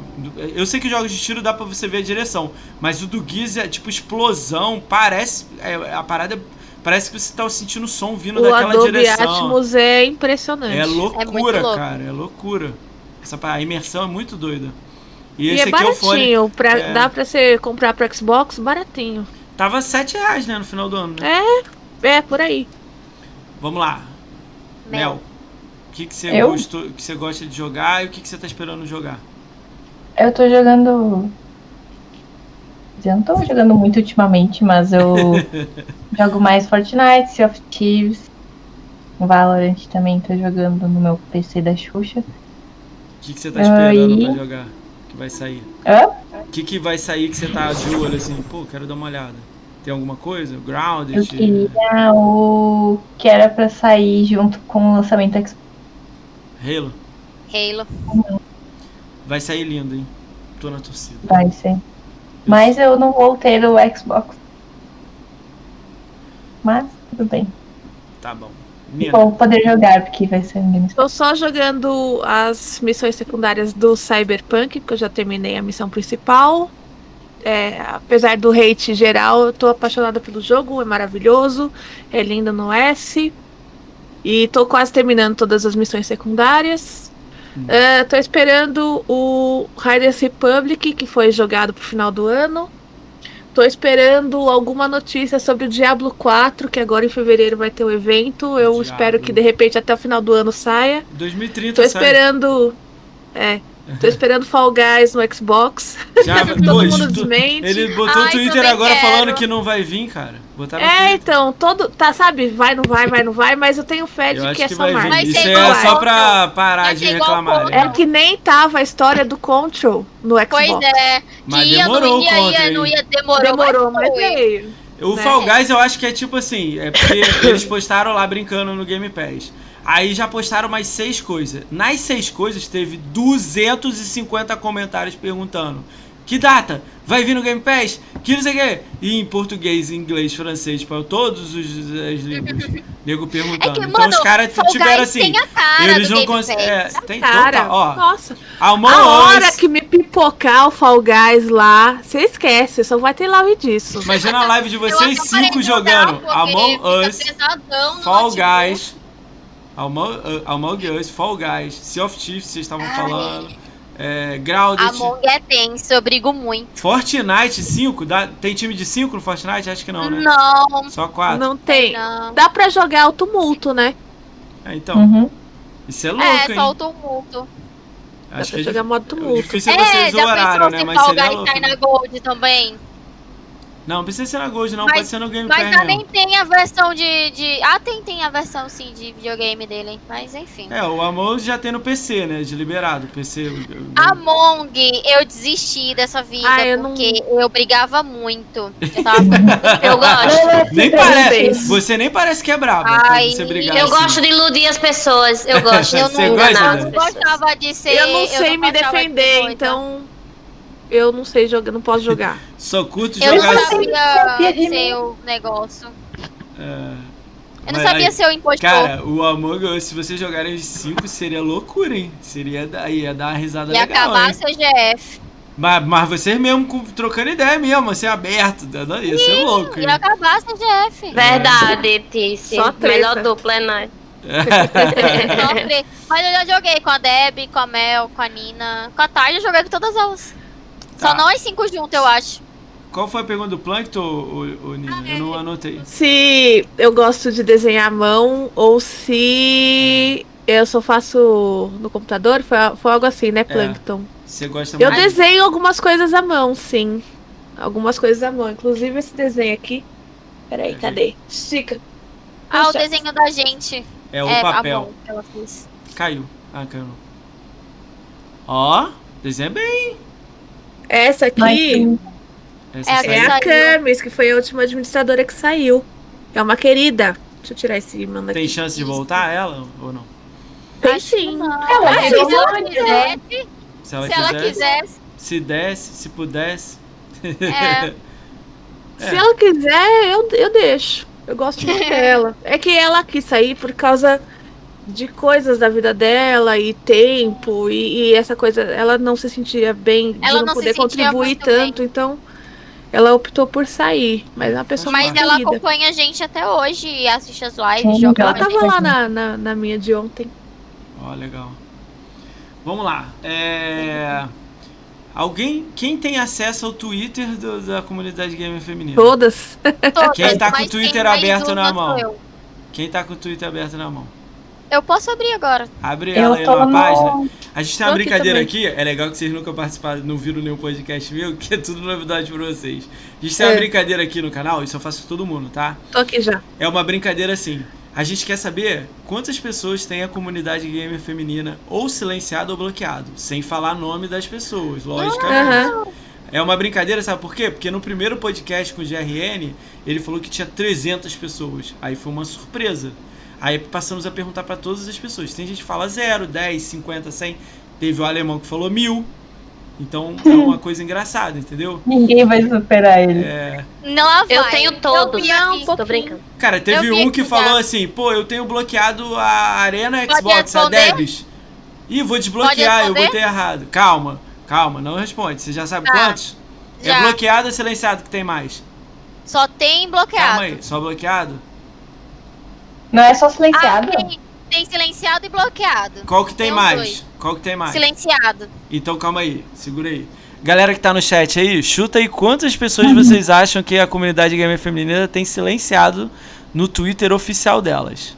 Eu sei que jogos de tiro dá pra você ver a direção, mas o do Guias é tipo explosão, parece. é- a parada. Parece que você tá sentindo o som vindo O daquela Adobe direção. Atmos é impressionante. É É loucura, louco. cara. É loucura. Essa a imersão é muito doida. E, E esse é aqui é o fone. baratinho. pra- é. Dá pra você comprar pro Xbox baratinho. Tava 7 reais, né, no final do ano, né? É, por aí. Vamos lá. Mel. Mel. O que, que você Eu? gostou, que você gosta de jogar e o que, que você tá esperando jogar? Eu tô jogando. Eu não tô jogando muito ultimamente, mas eu jogo mais Fortnite, Sea of Thieves, Valorant também tô jogando no meu PC da Xuxa. O que, que você tá esperando Aí. pra jogar? Que vai sair? Hã? O que, que vai sair que você tá de olho assim? Pô, quero dar uma olhada. Tem alguma coisa? Grounded? Eu queria o que era pra sair junto com o lançamento Xbox. Halo? Halo. Vai sair lindo, hein? Tô na torcida. Vai ser. Mas eu não vou ter o Xbox. Mas tudo bem. Tá bom. Nina, Vou poder jogar, porque vai ser um game Tô só jogando as missões secundárias do Cyberpunk, porque eu já terminei a missão principal. É, apesar do hate geral, eu tô apaixonada pelo jogo, é maravilhoso, é lindo no S. E tô quase terminando todas as missões secundárias. Hum. É, tô esperando o Riders Republic, que foi jogado pro final do ano. Tô esperando alguma notícia sobre o Diablo 4, que agora em fevereiro vai ter o evento. Eu Diablo. espero que de repente até o final do ano saia. 2030 Tô sai. esperando. É. Tô esperando Fall Guys no Xbox. Já, Todo mundo desmente. Ele botou Ai, no Twitter agora quero. falando que não vai vir, cara. Botaram É, Twitter. então, todo. Tá, sabe? Vai, não vai, vai, não vai, mas eu tenho fé de Eu acho que é que só ser Isso igual é só Control. pra parar Vai de igual reclamar. Control. É que nem tava a história do Control no Xbox. Pois é. Que Mas ia, demorou não o ia, contra, ia, não ia, demorou, Demorou, mas foi. veio. O né? Fall Guys eu acho que é tipo assim, é porque eles postaram lá brincando no Game Pass. Aí já postaram mais seis coisas. Nas seis coisas teve 250 comentários perguntando: Que data? Vai vir no Game Pass? Que não sei o quê. E em português, inglês, francês, espanhol, todos os as línguas. Nego É perguntando. que, então mano, os caras tiveram assim. tem a cara Eles do não conseguem. É, tem Cara, total. Ó, nossa. Among A hora que me pipocar o Fall Guys lá, você esquece, só vai ter live disso. Imagina a live de vocês cinco jogando Among Us. Fall notebook. Guys, Among, uh, Among Us, Fall Guys, Sea of Thieves, vocês estavam falando, é, Grounded, Among é tenso, eu brigo muito. Fortnite 5, dá, tem time de 5 no Fortnite? Acho que não, né? Não, Só 4. Não tem. não. Dá pra jogar o tumulto, né? É, então, Uhum. isso é louco, É, hein? só o tumulto. Dá Acho pra que é jogar modo O tumulto. difícil é É, vocês o já horário, pensou né? Mas Fall seria Guys louco. cai na Gold também? Não, não precisa ser na Gold, não. Mas- Pode ser no Game Mas também mesmo. tem a versão de, de. Ah, tem, tem a versão sim de videogame dele. Mas enfim. É, o Among já tem no PC, né? De liberado. PC. Among, eu desisti dessa vida Ah, eu não- porque eu brigava muito. Eu tava Eu gosto. Não, não, Nem não, parece. não. Você nem parece que é braba Ai, quando você brigar Eu assim. gosto de iludir as pessoas. Eu gosto Eu de não, gosta, né? não gostava de ser. Eu não sei me gostava de defender, ser então eu não sei jogar, não posso jogar. Só curto Eu jogar não assim. sabia Copia de ser o negócio. É, Eu não mas sabia ser o impostor. Cara, o Among Us, se vocês jogarem os 5, seria loucura, hein? Seria da- ia dar uma risada Ia legal, acabar hein? seu GF. Mas, mas vocês mesmo com- trocando ideia mesmo, assim, aberto. da- Ia ser louco, hein? Ia acabar seu GF. Verdade, Tice. Só treta. Melhor dupla é nós. Só três. Mas eu já joguei com a Deb, com a Mel, com a Nina. Com a Tarja eu joguei com todas elas. Tá. Só nós cinco juntos, eu acho. Qual foi a pergunta do Plankton, o, o, Nina? Eu não anotei. Se eu gosto de desenhar à mão ou se eu só faço no computador, foi, foi algo assim, né, Plankton? Você gosta Eu mais? desenho algumas coisas à mão, sim. Algumas coisas à mão, inclusive esse desenho aqui. Peraí, cadê? Estica. Ah, o Puxa. desenho da gente. É o é, a papel. mão que ela fez. Caiu. Ah, caiu não. Ó, desenha bem. Essa aqui. Essa É a é. Camis, que foi a última administradora que saiu. É uma querida. Deixa eu tirar esse manda Tem aqui. chance de voltar ela ou não? Tem sim. Ela Ah, se ela quisesse, Se ela se ela quisesse. quisesse. Se desse, se pudesse. É. Se ela quiser, eu, eu deixo. Eu gosto muito dela. É que ela quis sair por causa de coisas da vida dela e tempo e, e essa coisa. Ela não se sentia bem de Ela não, não se poder contribuir tanto, então ela optou por sair. Mas é uma pessoa Mas ela querida. acompanha a gente até hoje e assiste as lives, joga Ela tava lá na, na, na minha de ontem. Ó, legal. Vamos lá. É... Alguém. Quem tem acesso ao Twitter do- da comunidade gamer feminina? Todas. Todas, Quem tá com o Twitter aberto na mão? Eu. Quem tá com o Twitter aberto na mão? Eu posso abrir agora. Abre Eu ela aí no- página. A gente tem uma Tô aqui brincadeira também. aqui. É legal que vocês nunca participaram, não viram nenhum podcast meu, que é tudo novidade pra vocês. A gente tem uma É. brincadeira aqui no canal, isso eu faço com todo mundo, tá? Tô aqui já. É uma brincadeira assim. A gente quer saber quantas pessoas tem a comunidade gamer feminina ou silenciado ou bloqueado, sem falar nome das pessoas, logicamente. É uma brincadeira, sabe por quê? Porque no primeiro podcast com o GRN, ele falou que tinha 300 pessoas. Aí foi uma surpresa. Aí passamos a perguntar pra todas as pessoas. Tem gente que fala 0, 10, 50, 100. Teve o alemão que falou mil. Então é uma coisa engraçada, entendeu? Ninguém vai superar ele. É, Não vai. Eu tenho todos. aqui. um Tô brincando. Cara, teve Eu um que falou assim, pô, eu tenho bloqueado a Arena Xbox, a? Debs. Ih, vou desbloquear, eu botei errado. Calma, calma, não responde. Você já sabe Tá. quantos? Já. É bloqueado ou silenciado que tem mais? Só tem bloqueado. Calma aí, só bloqueado? Não é só Ah, silenciado? tem, tem silenciado e bloqueado. Qual que tem, Tem mais? dois. Qual que tem mais? Silenciado. Então calma aí, segura aí. Galera que tá no chat aí, chuta aí quantas pessoas vocês acham que a comunidade gamer feminina tem silenciado no Twitter oficial delas.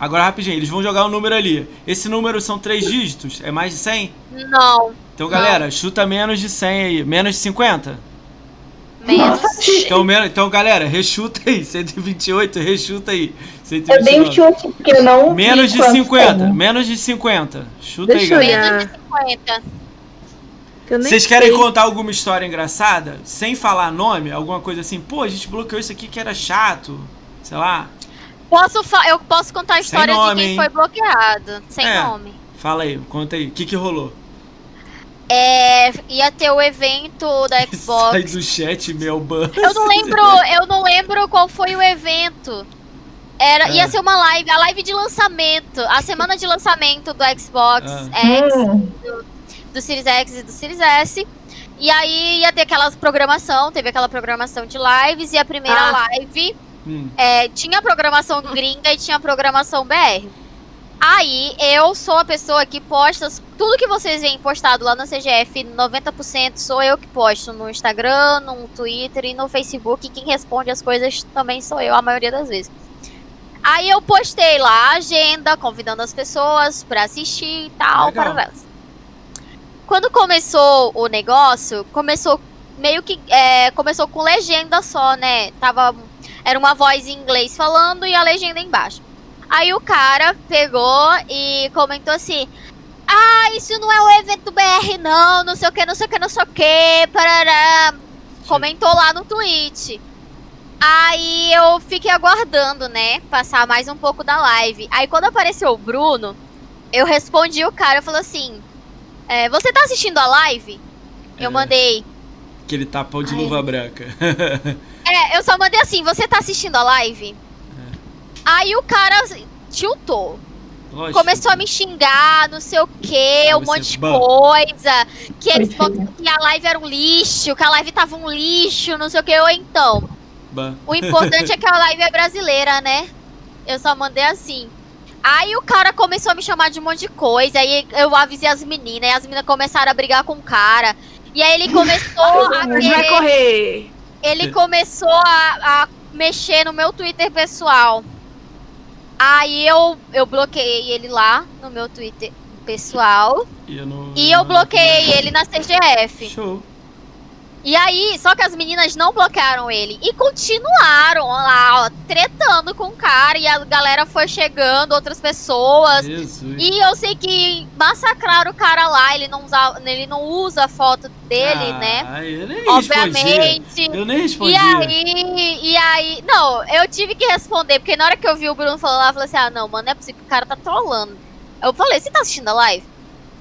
Agora rapidinho, eles vão jogar o número ali. Esse número são três dígitos? É mais de 100? Não. Então galera, chuta menos de 100 aí. Menos de 50? Menos. Então, menos, então galera, rechuta aí. 128, rechuta aí. Eu dei um 129. chute porque eu não. Menos de quantos 50, tem. menos de 50. Chuta Deixa eu aí, galera. Menos de 50. que eu nem Vocês querem sei. contar alguma história engraçada? Sem falar nome? Alguma coisa assim? Pô, a gente bloqueou isso aqui que era chato. Sei lá. Posso eu posso contar a história nome, de quem hein? foi bloqueado. Sem É. nome. Fala aí, conta aí. O que que rolou? É, ia ter o evento da Sai Xbox. do chat, meu ban. Eu não lembro, eu não lembro qual foi o evento. Era, É. ia ser uma live, a live de lançamento, a semana de lançamento do Xbox Ah. X, Hum, do Series X e do Series S. E aí ia ter aquela programação, teve aquela programação de lives e a primeira Ah. live Hum, é, tinha programação gringa e tinha programação BR. Aí eu sou a pessoa que posta tudo que vocês veem postado lá no CGF, 90% sou eu que posto no Instagram, no Twitter e no Facebook. E quem responde as coisas também sou eu, a maioria das vezes. Aí eu postei lá a agenda, convidando as pessoas pra assistir e tal, para elas. Quando começou o negócio, começou meio que é, começou com legenda só, né? Tava era uma voz em inglês falando e a legenda embaixo. Aí o cara pegou e comentou assim: "Ah, isso não é o evento BR não, não sei o que, não sei o que, não sei o que, parará". Comentou lá no tweet. Aí eu fiquei aguardando, né? Passar mais um pouco da live. Aí quando apareceu o Bruno, eu respondi o cara, eu falei assim: é, Você tá assistindo a live? Eu É. mandei. Aquele tapão de Ai. luva branca. É, eu só mandei assim: Você tá assistindo a live? Aí o cara tiltou. Lógico. Começou a me xingar, não sei o que, Aí um monte de coisa. Que eles botam que a live era um lixo, que a live tava um lixo, não sei o que. Ou então, Bah. O importante é que a live é brasileira, né? Eu só mandei assim. Aí o cara começou a me chamar de um monte de coisa. Aí eu avisei as meninas. E as meninas começaram a brigar com o cara. E aí ele começou a Mas vai querer, correr. Ele começou a, a mexer no meu Twitter pessoal. Aí eu, eu bloqueei ele lá no meu Twitter pessoal. E eu, não, E eu bloqueei ele na CGF. Show. E aí, só que as meninas não bloquearam ele. E continuaram lá, ó, tretando com o cara. E a galera foi chegando, outras pessoas. Jesus. E eu sei que massacraram o cara lá. Ele não usa, ele não usa a foto dele, ah, né? Eu nem respondia. Obviamente. Eu nem E respondia. aí, e aí, não, eu tive que responder, porque na hora que eu vi o Bruno falando lá, eu falei assim: ah, não, mano, não é possível que o cara tá trolando. Eu falei: você tá assistindo a live?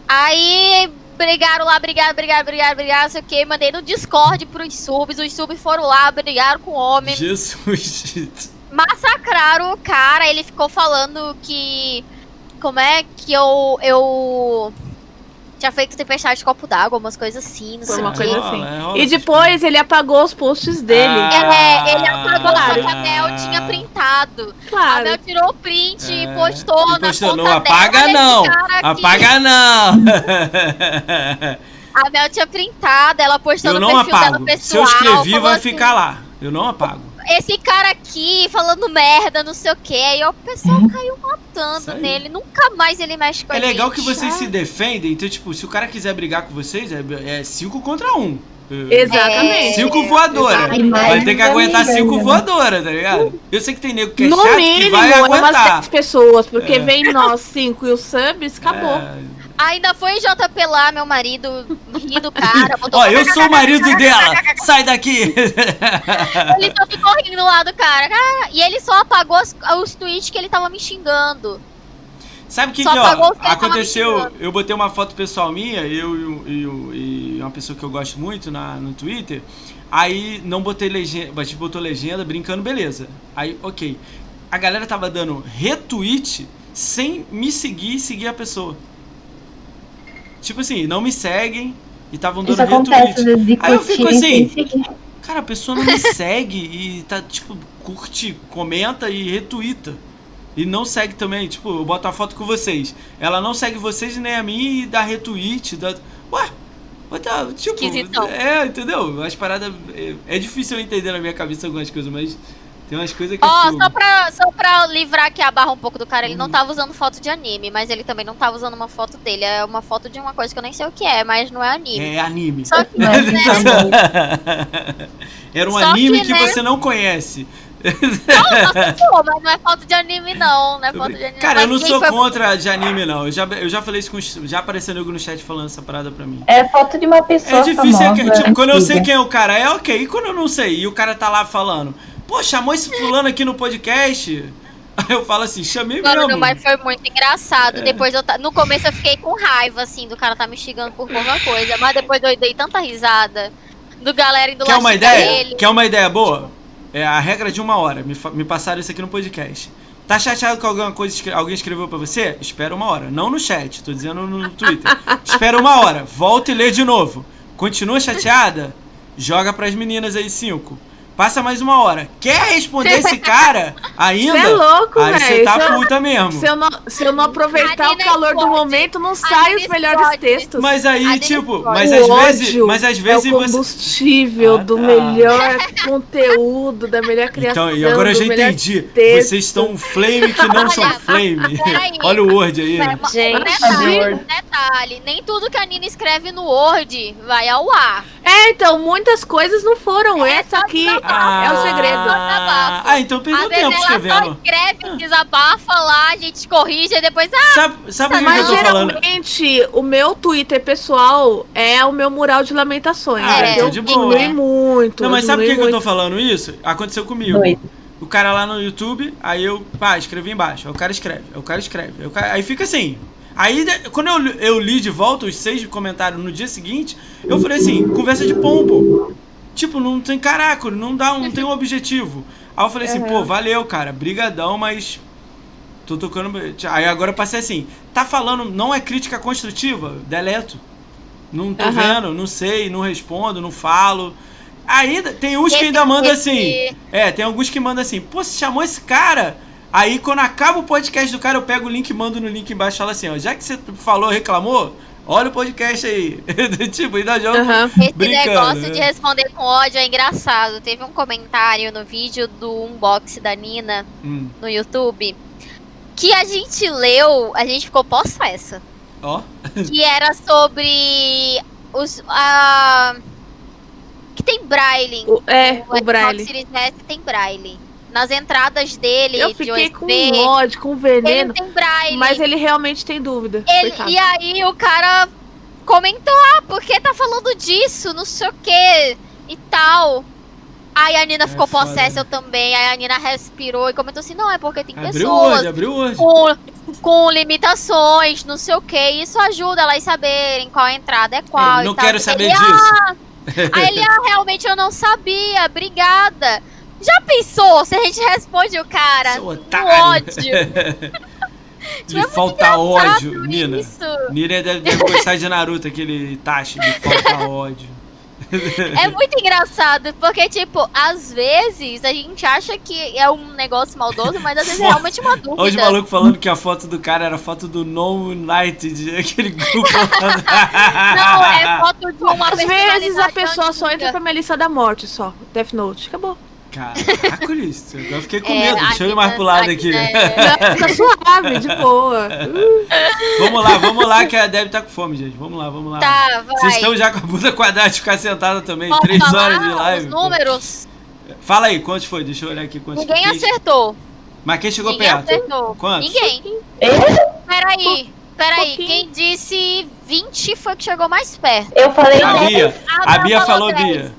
Aí brigaram lá, brigaram, brigaram, brigaram, brigaram, não sei o que. Mandei no Discord pros subs, os subs foram lá, brigaram com o homem, Jesus. massacraram o cara. Ele ficou falando que. Como é que eu. Eu. Tinha feito tempestade de copo d'água, umas coisas assim, não Foi sei uma o coisa quê. assim. é, rola E depois ele apagou os posts dele. Ah. É, ele apagou, só que a Ah. Mel tinha printado. A Claro. Mel tirou o print e É, postou e na postou, conta não apaga dela, não, esse cara aqui. Apaga não! A Mel tinha printado, ela postou eu no não perfil dela apago. pessoal. Se eu escrevi, vai assim, ficar lá. Eu não apago. Esse cara aqui falando merda, não sei o que. Aí o pessoal caiu Isso matando nele. Nunca mais ele mexe com É a legal gente. que vocês se defendem, então, tipo, se o cara quiser brigar com vocês, é, é cinco contra um. Exatamente. Cinco voadora. Exato. Vai ter que aguentar cinco né? voadora, tá ligado? Eu sei que tem nego que é no chato que mínimo, vai é umas aguentar. 10 pessoas, porque É. vem nós cinco e os subs, acabou. É. Ainda foi JP lá, meu marido, ri do cara. Ó, eu sou o marido dela! Sai daqui! Ele só ficou rindo lá do cara. Ah, E ele só apagou os, os tweets que ele tava me xingando. Sabe o que, que ó, aconteceu? Eu botei uma foto pessoal minha, eu e, uma pessoa que eu gosto muito na, no Twitter. Aí não botei legenda, a gente botou legenda brincando, beleza. Aí, ok. A galera tava dando retweet sem me seguir e seguir a pessoa. Tipo assim, não me seguem e estavam dando retweet. Aí eu fico assim, seguir. Cara, a pessoa não me segue e tá, tipo, curte, comenta e retuita. E não segue também, tipo, eu boto a foto com vocês. Ela não segue vocês nem a mim e dá retweet. Dá... Ué, tá, tipo. Esquisitão. É, entendeu? As paradas. É, é difícil eu entender na minha cabeça algumas coisas, mas tem umas coisas que Ó, eu fico- só pra, só pra livrar aqui a barra um pouco do cara, ele Hum. não tava usando foto de anime, mas ele também não tava usando uma foto dele. É uma foto de uma coisa que eu nem sei o que é, mas não é anime. É anime. Só que, né, Era um Só anime que, que, né? você não conhece. não, só se for, mas não é foto de anime, não. Não é foto de anime. Cara, eu não sou foi- contra de anime, não. Eu já, eu já falei isso com. Já apareceu nego no chat falando essa parada pra mim. É foto de uma pessoa É difícil, é que- famosa, tipo, quando eu sei quem é o cara, é ok. E quando eu não sei, e o cara tá lá falando, pô, chamou esse fulano aqui no podcast? Aí eu falo assim, chamei Mano, mesmo. mas foi muito engraçado. É. Depois eu No começo eu fiquei com raiva, assim, do cara tá me xingando por alguma coisa. Mas depois eu dei tanta risada do galera indo Quer lá uma ideia? ele. Quer uma ideia boa? É a regra de uma hora. Me, me passaram isso aqui no podcast. Tá chateado com alguma coisa que alguém escreveu pra você? Espera uma hora. Não no chat, tô dizendo no Twitter. Espera uma hora. Volta e lê de novo. Continua chateada? Joga pras meninas aí cinco. Passa mais uma hora. Quer responder esse cara ainda? Você é louco, Aí você velho. tá Se eu- puta mesmo. Se eu não, se eu não aproveitar o calor do momento, não Nina os melhores textos. Mas aí, A tipo, mas o às vezes, mas às é vezes o você combustível Ah, do tá. melhor conteúdo, da melhor criação. Então, e agora eu já entendi. texto. Vocês estão um flame que não são flame. Olha o Word aí. Gente. detalhe, um detalhe, nem tudo que a Nina escreve no Word vai ao ar. É, então, muitas coisas não foram. É, Essa só aqui desabafo. é o segredo. Ah, ah, então perdeu tempo ela só escrevendo. escreve, desabafa lá, a gente corrige e depois, ah, Sabe, sabe o que, eu Mas tô falando? geralmente o meu Twitter pessoal é o meu mural de lamentações. Ah, então eu de boa. diminui muito. Não, mas sabe por que, que eu tô falando isso? Aconteceu comigo. O cara lá no YouTube, aí eu, pá, escrevi embaixo. Aí o cara escreve, aí o cara escreve. aí o cara- Aí fica assim. Aí, quando eu, li- eu li de volta os seis comentários no dia seguinte, eu falei assim, conversa de pombo. Tipo, não tem caraca, não dá, não tem um objetivo. Aí eu falei assim, pô, valeu, cara, brigadão, mas tô tocando... Aí agora eu passei assim, tá falando, não é crítica construtiva? Deleto. Não tô Aham. vendo, não sei, não respondo, não falo. Ainda, tem uns que ainda mandam assim... É, tem alguns que mandam assim, pô, você chamou esse cara? Aí quando acaba o podcast do cara, eu pego o link e mando no link embaixo e falo assim, ó, já que você falou, reclamou, olha o podcast aí. tipo, ainda jogo Aham. esse brincando. negócio né? de responder com ódio é engraçado. Teve um comentário no vídeo do unbox da Nina Hum, no YouTube que a gente leu, a gente ficou possessa. ó, que era sobre os a que tem braille. O- é, o Xbox Braille. Series S tem braille. Nas entradas dele Eu fiquei com ódio, com ele veneno. tem braille. Mas ele realmente tem dúvida. Ele- e aí o cara comentou, ah, por que tá falando disso, não sei o que e tal. Aí a Nina É ficou foda, possessa eu também. Aí a Nina respirou e comentou assim, não, é porque tem abriu pessoas hoje, abriu hoje. com, com limitações, não sei o que. Isso ajuda elas saberem qual entrada é qual. não e tal. quero saber Ele, disso. Aí ele, ah, realmente eu não sabia, obrigada. Já pensou se a gente responde o cara Seu otário. ódio? De falta ódio, Nina. Isso. Nina deve, deve gostar de Naruto, aquele Itachi de falta ódio. É muito engraçado, porque, tipo, às vezes a gente acha que é um negócio maldoso, mas às vezes é realmente uma Olha os dúvida. malucos falando que a foto do cara era foto do No United, aquele grupo. Não, é foto de uma Às vezes a pessoa só antiga. entra pra minha lista da morte, só. Death Note. Acabou. Caraca, isso. Eu fiquei com É, medo. Deixa eu ir mais pro lado aqui. Nina Não, Fica suave, de boa. Vamos lá, vamos lá, que a Deb tá com fome, gente. Vamos lá, vamos lá. Tá, vai. Vocês estão já com a bunda quadrada de ficar sentada também, Posso três falar horas de live. Os pô. números, Fala aí, quantos foi? Deixa eu olhar aqui quantos ninguém quem- acertou. Mas quem chegou ninguém perto? acertou. Quantos? Ninguém. Peraí, peraí. Quem disse 20 foi o que chegou mais perto. Eu falei A. Bia. A Mel Bia falou 10. Bia.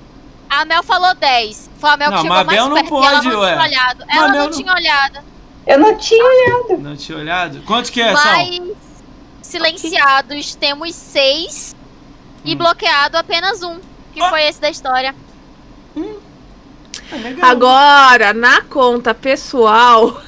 A Mel falou 10. Foi a Mel Não, que chegou a mais não perto. e ela não ué. tinha olhado. Ela não não- tinha olhado. Eu não tinha olhado. Não tinha olhado? Quantos que é, são? Mas silenciados temos 6 e Hum. bloqueado apenas um. Que Ó. foi esse da história. Ah, legal. Agora, na conta pessoal,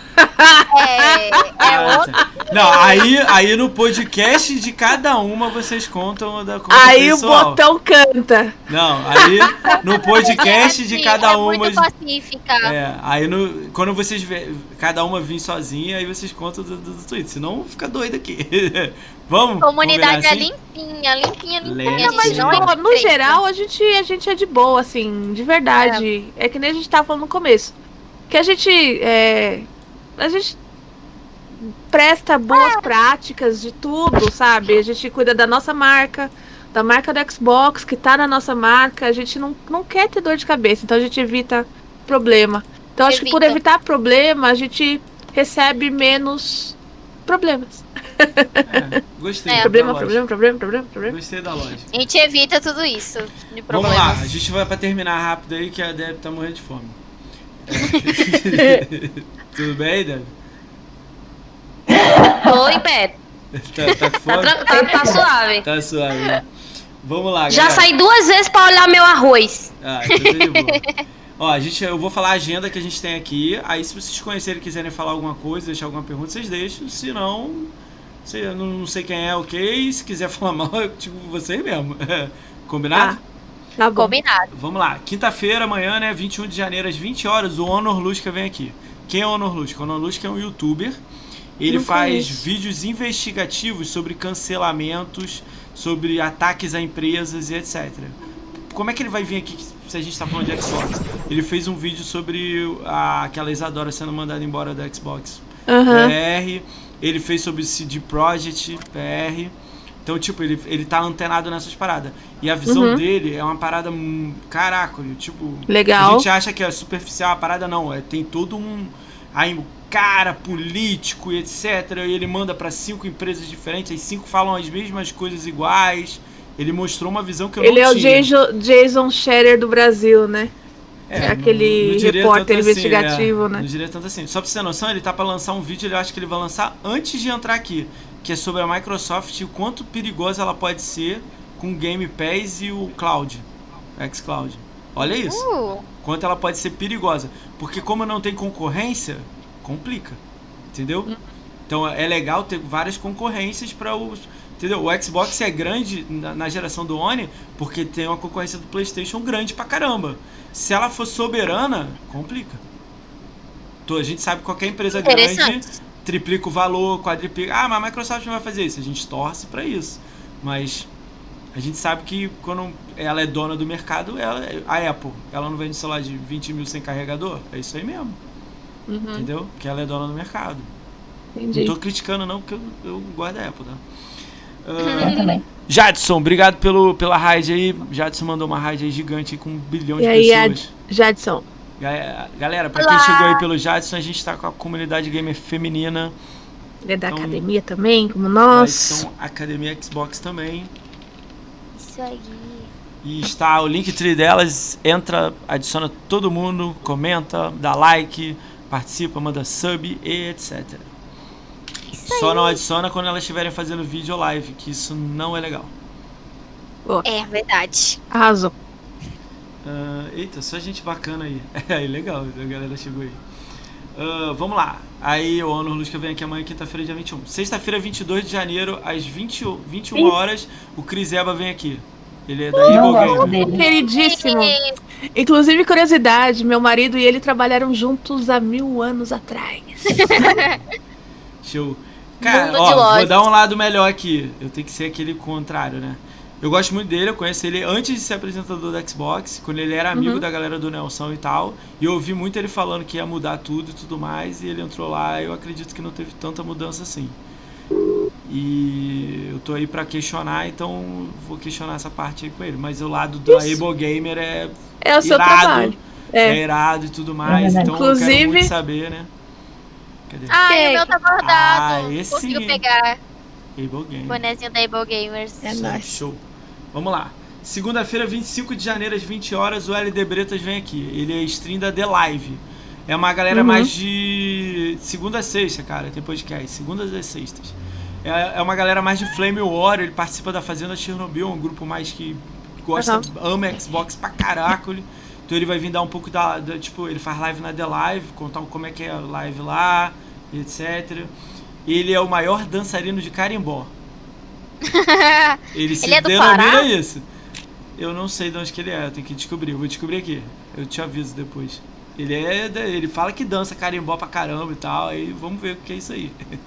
É, é Ah, outro. Não, aí, aí no podcast de cada uma vocês contam da conta aí o pessoal. botão canta. Não, aí no podcast de Assim, cada é uma. muito pacífica. É, aí no, quando vocês vê, cada uma vir sozinha, aí vocês contam do, do, do Twitter. Senão fica doido aqui. Vamos? Comunidade é assim? limpinha, limpinha, limpinha. Lembra, a gente Mas, não é no geral, a gente, a gente é de boa, assim, de verdade. É, que nem a gente tava falando no começo. Que a gente. É, a gente presta boas práticas de tudo, sabe? A gente cuida da nossa marca, da marca do Xbox, que tá na nossa marca. A gente não, não quer ter dor de cabeça, então a gente evita problema. Então acho que por Evita. evitar problema, a gente recebe menos problemas. É, gostei. É. da Problema, problema, problema, problema, problema. Gostei da lógica. A gente evita tudo isso de Vamos problemas. lá, a gente vai pra terminar rápido aí que a Deb tá morrendo de fome. Tudo bem? Tô em pé. Tá, tá com Tá, fome? tá- tá suave. Tá suave. né? Vamos lá, Já galera. saí duas vezes pra olhar meu arroz. Ah, então tá de boa. Ó, a gente, eu vou falar a agenda que a gente tem aqui. Aí, se vocês conhecerem e quiserem falar alguma coisa, deixar alguma pergunta, vocês deixam. Se não, se, eu não, não sei quem é, ok. Se quiser falar mal, é tipo vocês mesmo. Combinado? Tá bom. Combinado. Vamos lá. Quinta-feira, amanhã, né? 21 de janeiro, às 20 horas, o Honor Lusca vem aqui. Quem é o Honor Lusca? O Honor Lusca é um youtuber. Ele Não faz conheço. vídeos investigativos sobre cancelamentos, sobre ataques a empresas e etc. Como é que ele vai vir aqui se a gente tá falando de Xbox? Ele fez um vídeo sobre a, aquela Isadora sendo mandada embora da Xbox Aham. PR. Ele fez sobre o CD Projekt PR. Então, tipo, ele, ele tá antenado nessas paradas. E a visão Uhum. dele é uma parada. Caraca, tipo. Legal. A gente acha que é superficial a parada, não. É, tem todo um. Aí, um cara político e etc. E ele manda pra cinco empresas diferentes. As cinco falam as mesmas coisas iguais. Ele mostrou uma visão que eu Ele não é o tinha. Jason, Jason Scherer do Brasil, né? É, aquele não diria repórter assim, investigativo, é, né? Não diria tanto assim. Só pra você ter noção, ele tá pra lançar um vídeo, ele acha que ele vai lançar antes de entrar aqui. Que é sobre a Microsoft e o quanto perigosa ela pode ser com o Game Pass e o Cloud. xCloud. Olha isso. Uh, Quanto ela pode ser perigosa. Porque como não tem concorrência, complica. Entendeu? Então é legal ter várias concorrências para os. Entendeu? O Xbox é grande na, na geração do One porque tem uma concorrência do PlayStation grande pra caramba. Se ela for soberana, complica. Então, a gente sabe que qualquer empresa grande. Triplica o valor, quadriplica. Ah, mas a Microsoft não vai fazer isso. A gente torce pra isso. Mas a gente sabe que quando ela é dona do mercado, ela, a Apple, ela não vende celular de 20 mil sem carregador? É isso aí mesmo. Uhum, Entendeu? Que ela é dona do mercado. entendi. Não tô criticando não, porque eu, eu gosto da Apple, tá? Eu Ah, também. Jadson, obrigado pelo, pela raid aí. Jadson mandou uma raid gigante aí com um bilhão de E aí, pessoas. Jadson? Ga- Galera, pra Olá. quem chegou aí pelo Jadson, a gente tá com a comunidade gamer feminina. Ele é da Então- academia também, como Nós nós. são Academia Xbox também. Isso aí. E está o Linktree delas. Entra, adiciona todo mundo, comenta, dá like, participa, manda sub e etc. Isso Só aí. não adiciona quando elas estiverem fazendo vídeo live, que isso não é legal. É verdade. Arrasou. Ah, eita, só gente bacana aí. É, legal, a galera chegou aí. Ah, vamos lá. Aí o Honor Lusca vem aqui amanhã, quinta-feira, dia 21. Sexta-feira, 22 de janeiro, às 20, 21 Sim. horas, o Cris Eba vem aqui. Ele é da Gamer. dele. Queridíssimo. Inclusive, curiosidade, meu marido e ele trabalharam juntos há mil anos atrás. Show. Cara, ó, vou dar um lado melhor aqui. Eu tenho que ser aquele contrário, né? Eu gosto muito dele, eu conheci ele antes de ser apresentador da Xbox, quando ele era amigo Uhum. da galera do Nelson e tal. E eu ouvi muito ele falando que ia mudar tudo e tudo mais, e ele entrou lá, eu acredito que não teve tanta mudança assim. E eu tô aí pra questionar, então vou questionar essa parte aí com ele. Mas o lado da. Able Gamer é É o seu irado, trabalho. é. É. irado e tudo mais, verdade. então eu quero Inclusive- muito saber, né? Cadê? Ai, o meu tá bordado. Ah, esse Conseguiu sim. pegar Able Gamer. o bonezinho da Able Gamers. É nóis. Show. Vamos lá. Segunda-feira, 25 de janeiro, às 20 horas, o LD Bretas vem aqui. Ele é stream da The Live. É uma galera Uhum. mais de segunda a sexta, cara, tem podcast. Segundas e sextas. É, é uma galera mais de Flame War, ele participa da Fazenda Chernobyl, um grupo mais que gosta, ama Xbox pra caraca. Então ele vai vir dar um pouco da, da- Tipo, ele faz live na The Live, contar como é que é a live lá, etc. Ele é o maior dançarino de carimbó. Ele se Ele é do denomina Pará? isso. Eu não sei de onde que ele é, eu tenho que descobrir. Eu vou descobrir aqui. Eu te aviso depois. Ele é. Ele fala que dança carimbó pra caramba e tal. Aí vamos ver o que é isso aí.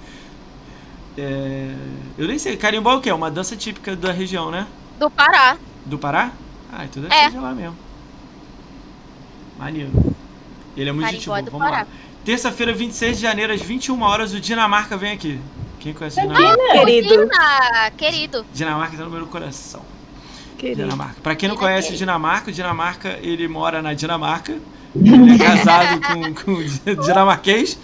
É, eu nem sei. Carimbó é o quê? É uma dança típica da região, né? Do Pará. Do Pará? Ah, então deve É. ser de lá mesmo. Maneiro. Ele é muito gente Carimbó é boa. do Vamos lá. Pará. Terça-feira, 26 de janeiro, às 21 horas, o Dinamarca vem aqui. Quem conhece o Dinamarca? Querido. Ah, querido. Dinamarca tá no meu coração. Querido. Dinamarca. Pra quem não conhece o. Dinamarca, o Dinamarca, ele mora na Dinamarca. Ele é casado com, com um dinamarquês.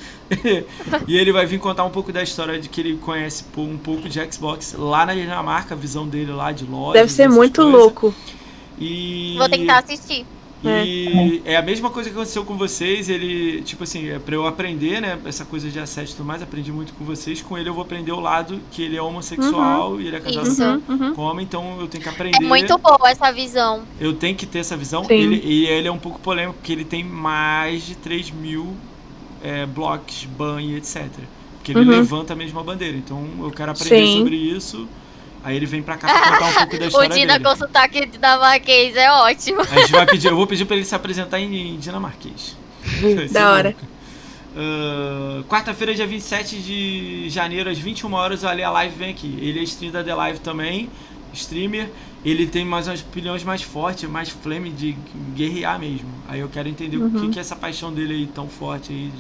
e ele vai vir contar um pouco da história de que ele conhece um pouco de Xbox lá na Dinamarca, a visão dele lá de loja. Deve ser muito coisas. louco. E... Vou tentar assistir. E é a mesma coisa que aconteceu com vocês. Ele, tipo assim, é pra eu aprender, né? Essa coisa de assédio e tudo mais, aprendi muito com vocês. Com ele eu vou aprender o lado que ele é homossexual e ele é casado Isso. Uhum, uhum. com homem, então eu tenho que aprender. É muito boa essa visão. Eu tenho que ter essa visão. Ele, e ele é um pouco polêmico, porque ele tem mais de 3 mil é, blocos, ban e etc. Porque ele Uhum. levanta a mesma bandeira. Então eu quero aprender Sim. sobre isso Aí ele vem pra cá pra contar um pouco da O história Dina dele. com sotaque dinamarquês é ótimo. A gente vai pedir, eu vou pedir pra ele se apresentar em, em dinamarquês. Da hora. Ah, Quarta-feira, dia 27 de janeiro, às 21 horas, o Ali a Live vem aqui. Ele é stream da The Live também, streamer. Ele tem mais umas opiniões mais fortes, mais flame de guerrear mesmo. Aí eu quero entender o que, que é essa paixão dele aí tão forte aí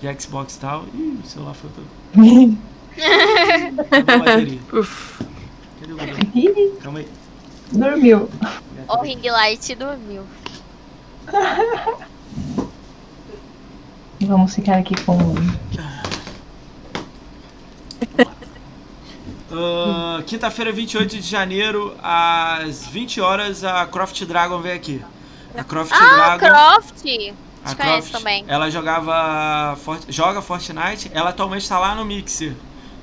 de, de Xbox e tal. Ih, o celular foi todo. Uf. Calma aí. Dormiu. O ring light dormiu. Vamos ficar aqui com. Ah, Quinta-feira, 28 de janeiro, às 20 horas, a Croft Dragon vem aqui. A Croft Ah, Dragon. Croft! a conheço também. Ela jogava. Joga Fortnite. Ela atualmente tá lá no Mixer.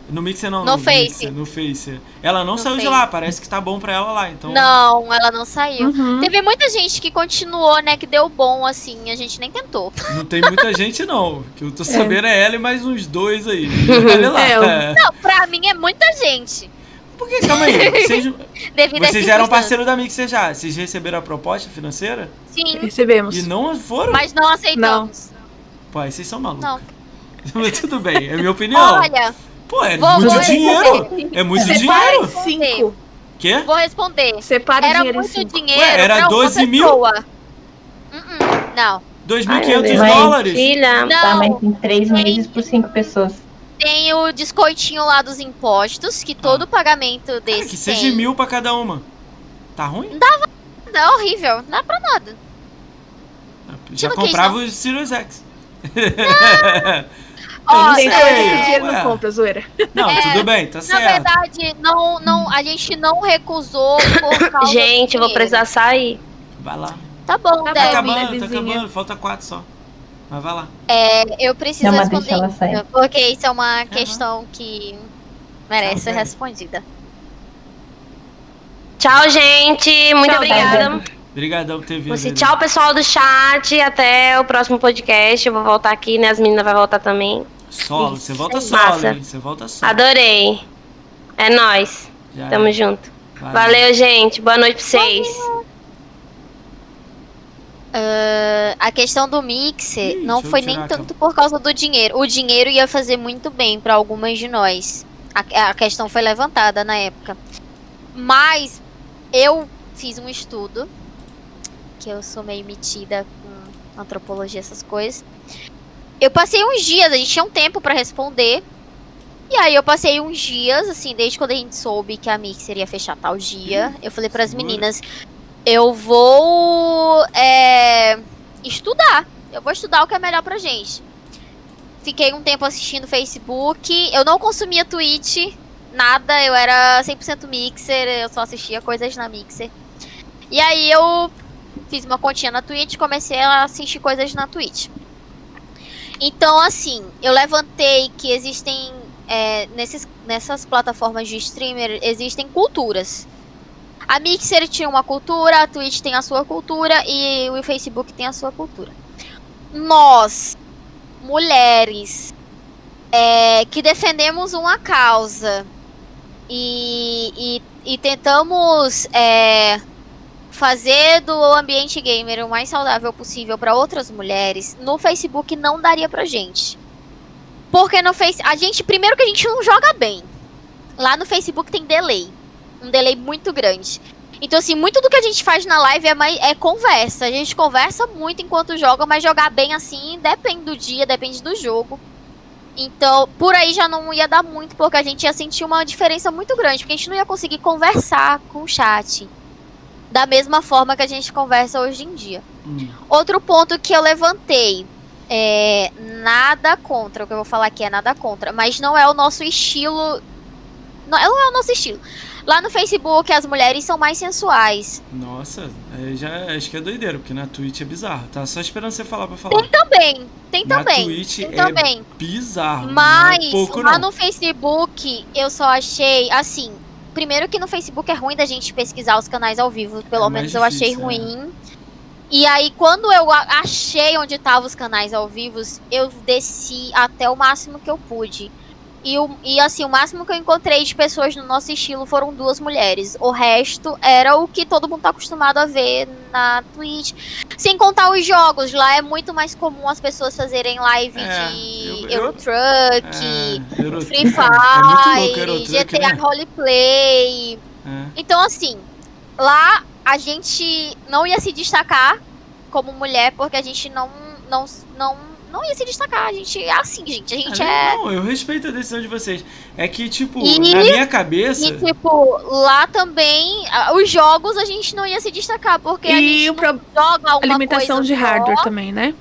No Mixer não, No Face. Mixer, no Face. Ela não No saiu de Face. lá, parece que tá bom pra ela lá. Então. Não, ela não saiu. Uhum. Teve muita gente que continuou, né? Que deu bom, assim. A gente nem tentou. Não tem muita gente, não. Que eu tô sabendo é ela e mais uns dois aí. Olha lá. É, É. Não, pra mim é muita gente. Por que? Calma aí. Vocês, vocês eram parceiro da Mixer já. Vocês receberam a proposta financeira? Sim, Recebemos. E não foram? mas não aceitamos. Pô, aí vocês são malucos. Não. Mas tudo bem, é minha opinião. Olha, Pô, é vou- muito vou dinheiro. É muito dinheiro. cinco. Quê? vou responder. Separe o Era dinheiro muito cinco. dinheiro Ué, era pra uma 12 mil? pessoa. Uh-uh, Não. 2.500 Deus. dólares? Filha. Tá, Não, mas em três meses por cinco pessoas. tem o descontinho lá dos impostos, que todo pagamento Cara, desse Ah. que seja tem. mil pra cada uma. Tá ruim? É horrível, não dá pra nada. Já não quis, comprava o Sirius X. Ó, Tem sei, dinheiro ué. não compra, zoeira. Não, É, tudo bem, tá Na certo. verdade, não, não, a gente não recusou por causa Gente, eu vou precisar sair. Vai lá. Tá bom, Tá Tá bom, Debbie. acabando, tá acabando. Falta quatro só. Mas vai lá. É, eu preciso Não, responder isso, porque isso é uma questão que merece Tá ser bem. respondida. Tchau, gente. Muito Tchau, obrigada. Debbie. Obrigadão por ter vindo. Você, tchau, pessoal do chat. Até o próximo podcast. Eu vou voltar aqui, né? As meninas vão voltar também. Solo, você volta É solo, massa. hein? Você volta solo. Adorei. É nóis. Já Tamo é. junto. Valeu. Valeu, gente. Boa noite pra vocês. Ah, a questão do mixer Ih, não foi nem tanto por causa do dinheiro. O dinheiro ia fazer muito bem pra algumas de nós. A, a questão foi levantada na época. Mas eu fiz um estudo, que eu sou meio metida com antropologia, essas coisas. Eu passei uns dias, a gente tinha um tempo pra responder. E aí eu passei uns dias, assim, desde quando a gente soube que a Mixer ia fechar tal dia. Eu falei pras segura. meninas, eu vou é, estudar. Eu vou estudar o que é melhor pra gente. Fiquei um tempo assistindo Facebook. Eu não consumia Twitch, nada. Eu era 100% Mixer. Eu só assistia coisas na Mixer. E aí eu fiz uma continha na Twitch e comecei a assistir coisas na Twitch. Então, assim, eu levantei que existem. é, nesses, nessas plataformas de streamer, existem culturas. A Mixer tinha uma cultura, a Twitch tem a sua cultura e o Facebook tem a sua cultura. Nós, mulheres, é, que defendemos uma causa e, e, e tentamos é, fazer do ambiente gamer o mais saudável possível para outras mulheres, no Facebook não daria pra gente. Porque no Face, a gente primeiro que a gente não joga bem. Lá no Facebook tem delay, um delay muito grande. Então assim, muito do que a gente faz na live é, mais, é conversa. A gente conversa muito enquanto joga, mas jogar bem assim depende do dia, depende do jogo. Então, por aí já não ia dar muito, porque a gente ia sentir uma diferença muito grande, porque a gente não ia conseguir conversar com o chat da mesma forma que a gente conversa hoje em dia. Hum. Outro ponto que eu levantei é nada contra, o que eu vou falar aqui é nada contra, mas não é o nosso estilo. Não, não é o nosso estilo. Lá no Facebook as mulheres são mais sensuais. Nossa, já acho que é doideira, porque na Twitch é bizarro. Tá só esperando você falar pra falar. Também, tem Na também. Twitch Tem é também. bizarro. Mas não é pouco, lá no Facebook eu só achei assim. Primeiro que no Facebook é ruim da gente pesquisar os canais ao vivo, pelo É menos eu achei difícil, é. ruim. E aí quando eu achei onde estavam os canais ao vivo, eu desci até o máximo que eu pude. E, o, e assim, o máximo que eu encontrei de pessoas no nosso estilo foram duas mulheres. O resto era o que todo mundo tá acostumado a ver na Twitch. Sem contar os jogos, lá é muito mais comum as pessoas fazerem live É, de eu- eu- Eurotruck, É, Euro- Free é louco Fire, Eurotruck, GTA né? Roleplay. É. Então, assim, lá a gente não ia se destacar como mulher, porque a gente não, não, não, não ia se destacar. A gente é assim, gente. A gente Ah, é. Não, eu respeito a decisão de vocês. É que, tipo, E- na minha cabeça. E, tipo, lá também, os jogos a gente não ia se destacar, porque a E gente o não pro- joga a alguma limitação coisa de só. hardware também, né?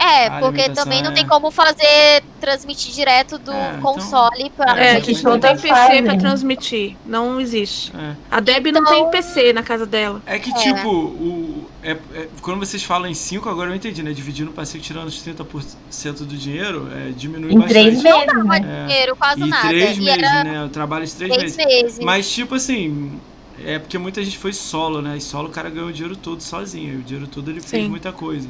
É, A porque também não é- tem como fazer, transmitir direto do É, então- console pra... É, É, a a gente gente não não tem PC pra fazendo. transmitir. Não existe. é. A Deb não Então- tem PC na casa dela. É que, É. tipo, o, é, é- quando vocês falam em 5, agora eu entendi, né? Dividindo o passeio, tirando os 30% do dinheiro, é, diminui Em bastante. três meses, Não né? dava dinheiro, quase E nada. três e meses, era né? Eu trabalho de três, três meses. meses. Mas, tipo assim, é porque muita gente foi solo, né? E solo o cara ganhou o dinheiro todo sozinho. E o dinheiro todo ele fez Sim. muita coisa.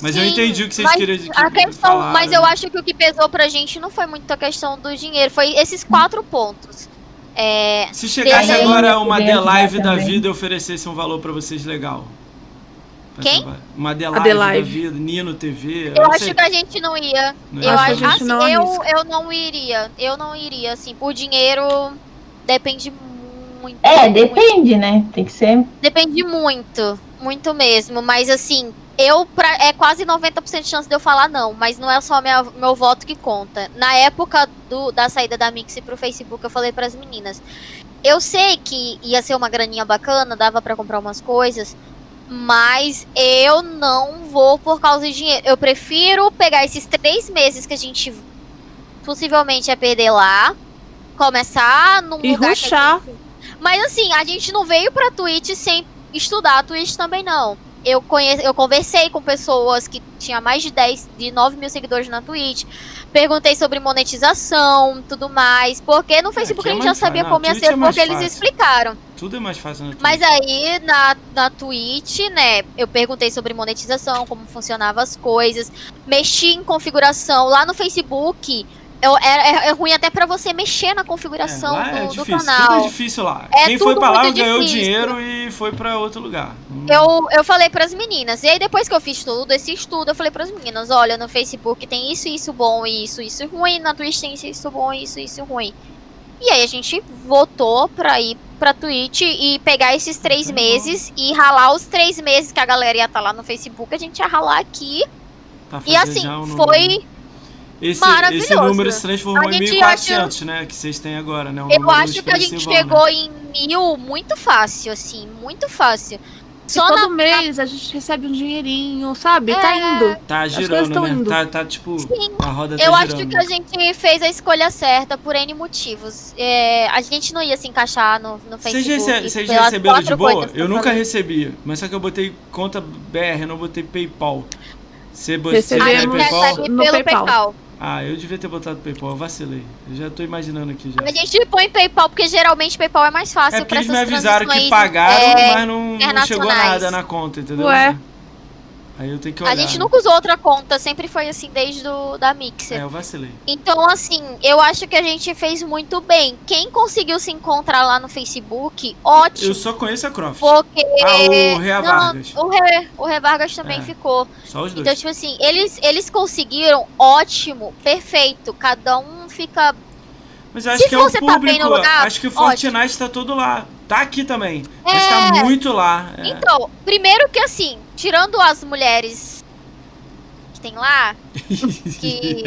Mas eu Sim, entendi o que vocês mas queriam que a questão, falaram, Mas eu né? acho que o que pesou pra gente não foi muito a questão do dinheiro, foi esses quatro pontos. É, Se chegasse agora uma The Live também. da vida e oferecesse um valor pra vocês legal. Quem? Uma The A Live, The da vida, Nino TV. eu acho sei. que a gente não ia. Não Eu ia. Acho assim, não eu, eu não iria. Eu não iria, assim, por dinheiro depende muito. É, muito. depende, né? Tem que ser. Depende muito, muito mesmo. Mas assim, eu pra, é quase 90% de chance de eu falar não, mas não é só minha, meu voto que conta. Na época do, da saída da Mixi pro Facebook, eu falei pras meninas. Eu sei que ia ser uma graninha bacana, dava pra comprar umas coisas, mas eu não vou por causa de dinheiro. Eu prefiro pegar esses três meses que a gente possivelmente ia perder lá, começar num E lugar ruxar. mas assim, a gente não veio pra Twitch sem estudar a Twitch também, não. Eu, conhe... eu conversei com pessoas que tinham mais de 10, de 9 mil seguidores na Twitch. Perguntei sobre monetização, tudo mais. Porque no Facebook é a gente já sabia fácil. como ia ser, é porque eles fácil. explicaram. Tudo é mais fácil na Twitch. Mas aí, na, na Twitch, né, eu perguntei sobre monetização, como funcionavam as coisas. Mexi em configuração. Lá no Facebook, é, é- é ruim até pra você mexer na configuração é do, do difícil, canal. Tudo é difícil lá. É Quem foi pra lá ganhou dinheiro e foi pra outro lugar. Hum. Eu, eu falei pras meninas. E aí, depois que eu fiz tudo, esse estudo, eu falei pras meninas: olha, no Facebook tem isso, isso bom e isso, isso ruim. Na Twitch tem isso, isso bom e isso, isso ruim. E aí, a gente votou pra ir pra Twitch e pegar esses três Tá bom. meses e ralar os três meses que a galera ia estar lá no Facebook. A gente ia ralar aqui. Pra E assim, um número. Esse, maravilhoso. esse número se transformou A em gente 1.400, né? Que vocês têm agora, né? Um Eu acho que a gente expressivo, né? em mil muito fácil, assim, muito fácil. Só Todo na. mês a gente recebe um dinheirinho, sabe? Tá É. indo. Tá girando, né? indo. Tá, tá tipo. Sim. A roda tá Eu acho girando. que a gente fez a escolha certa por N motivos. É, a gente não ia se encaixar no, no Vocês, Facebook. rece vocês pelas receberam de boa? Eu nunca falei. recebi. Mas só que eu botei conta BR, eu não botei PayPal. Você botou você A tem Recebemos gente PayPal? recebe no pelo PayPal. PayPal. Ah, eu devia ter botado PayPal, eu vacilei. Eu já tô imaginando aqui já. A gente põe PayPal porque geralmente PayPal é mais fácil É porque pra eles essas me avisaram que pagaram, é, mas não, não chegou nada na conta, entendeu? Ué. Aí eu tenho que olhar. A gente né? nunca usou outra conta, sempre foi assim desde do, da Mixer. É, eu vacilei. Então, assim, eu acho que a gente fez muito bem. Quem conseguiu se encontrar lá no Facebook, ótimo. Eu só conheço a Croft. Porque. Ah, o Rea Não, Vargas. O Rê, o Rê Vargas também É. ficou. Só os dois. Então, tipo assim, eles, eles conseguiram ótimo, perfeito. Cada um fica. Mas eu acho se que é o você tá bem público. no lugar, acho que o Fortnite tá todo lá. Tá aqui também. Mas É. tá muito lá. É. Então, primeiro que assim, tirando as mulheres que tem lá, que,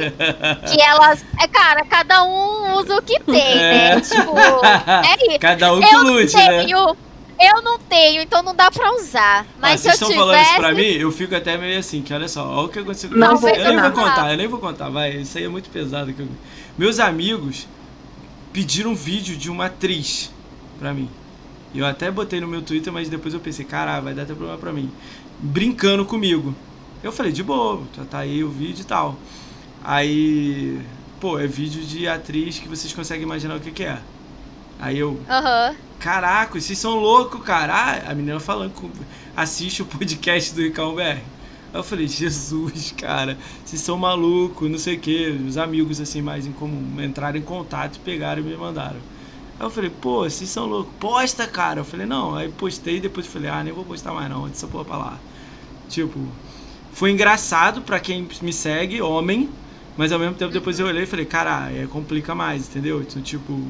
que elas. É, cara, cada um usa o que tem, É. né? Tipo, é isso. Cada um que Eu não lute, né? tenho. Eu não tenho, então não dá pra usar. Mas Ah, se eu vocês estão tivesse. falando isso pra mim, eu fico até meio assim, que olha só, olha o que aconteceu Não você. vou Eu nem vou contar. contar, eu nem vou contar, vai. Isso aí é muito pesado. que eu- Meus amigos pediram um vídeo de uma atriz pra mim. E Eu até botei no meu Twitter, mas depois eu pensei, caralho, vai dar até problema pra mim. Brincando comigo. Eu falei, de boa, já tá aí o vídeo e tal. Aí, pô, é vídeo de atriz que vocês conseguem imaginar o que, que é. Aí eu. Caraca, vocês são loucos, cara. Ah, a menina falando, com- assiste o podcast do Ricão BR. Aí eu falei, Jesus, cara, vocês são malucos, não sei o que. Os amigos, assim, mais em comum, entraram em contato, pegaram e me mandaram. Aí eu falei, pô, vocês são loucos, posta, cara. Eu falei, não. Aí postei, depois falei, ah, nem vou postar mais não, essa porra pra lá. Tipo, foi engraçado pra quem me segue, homem, mas ao mesmo tempo depois eu olhei e falei, cara, é, complica mais, entendeu? Então, tipo,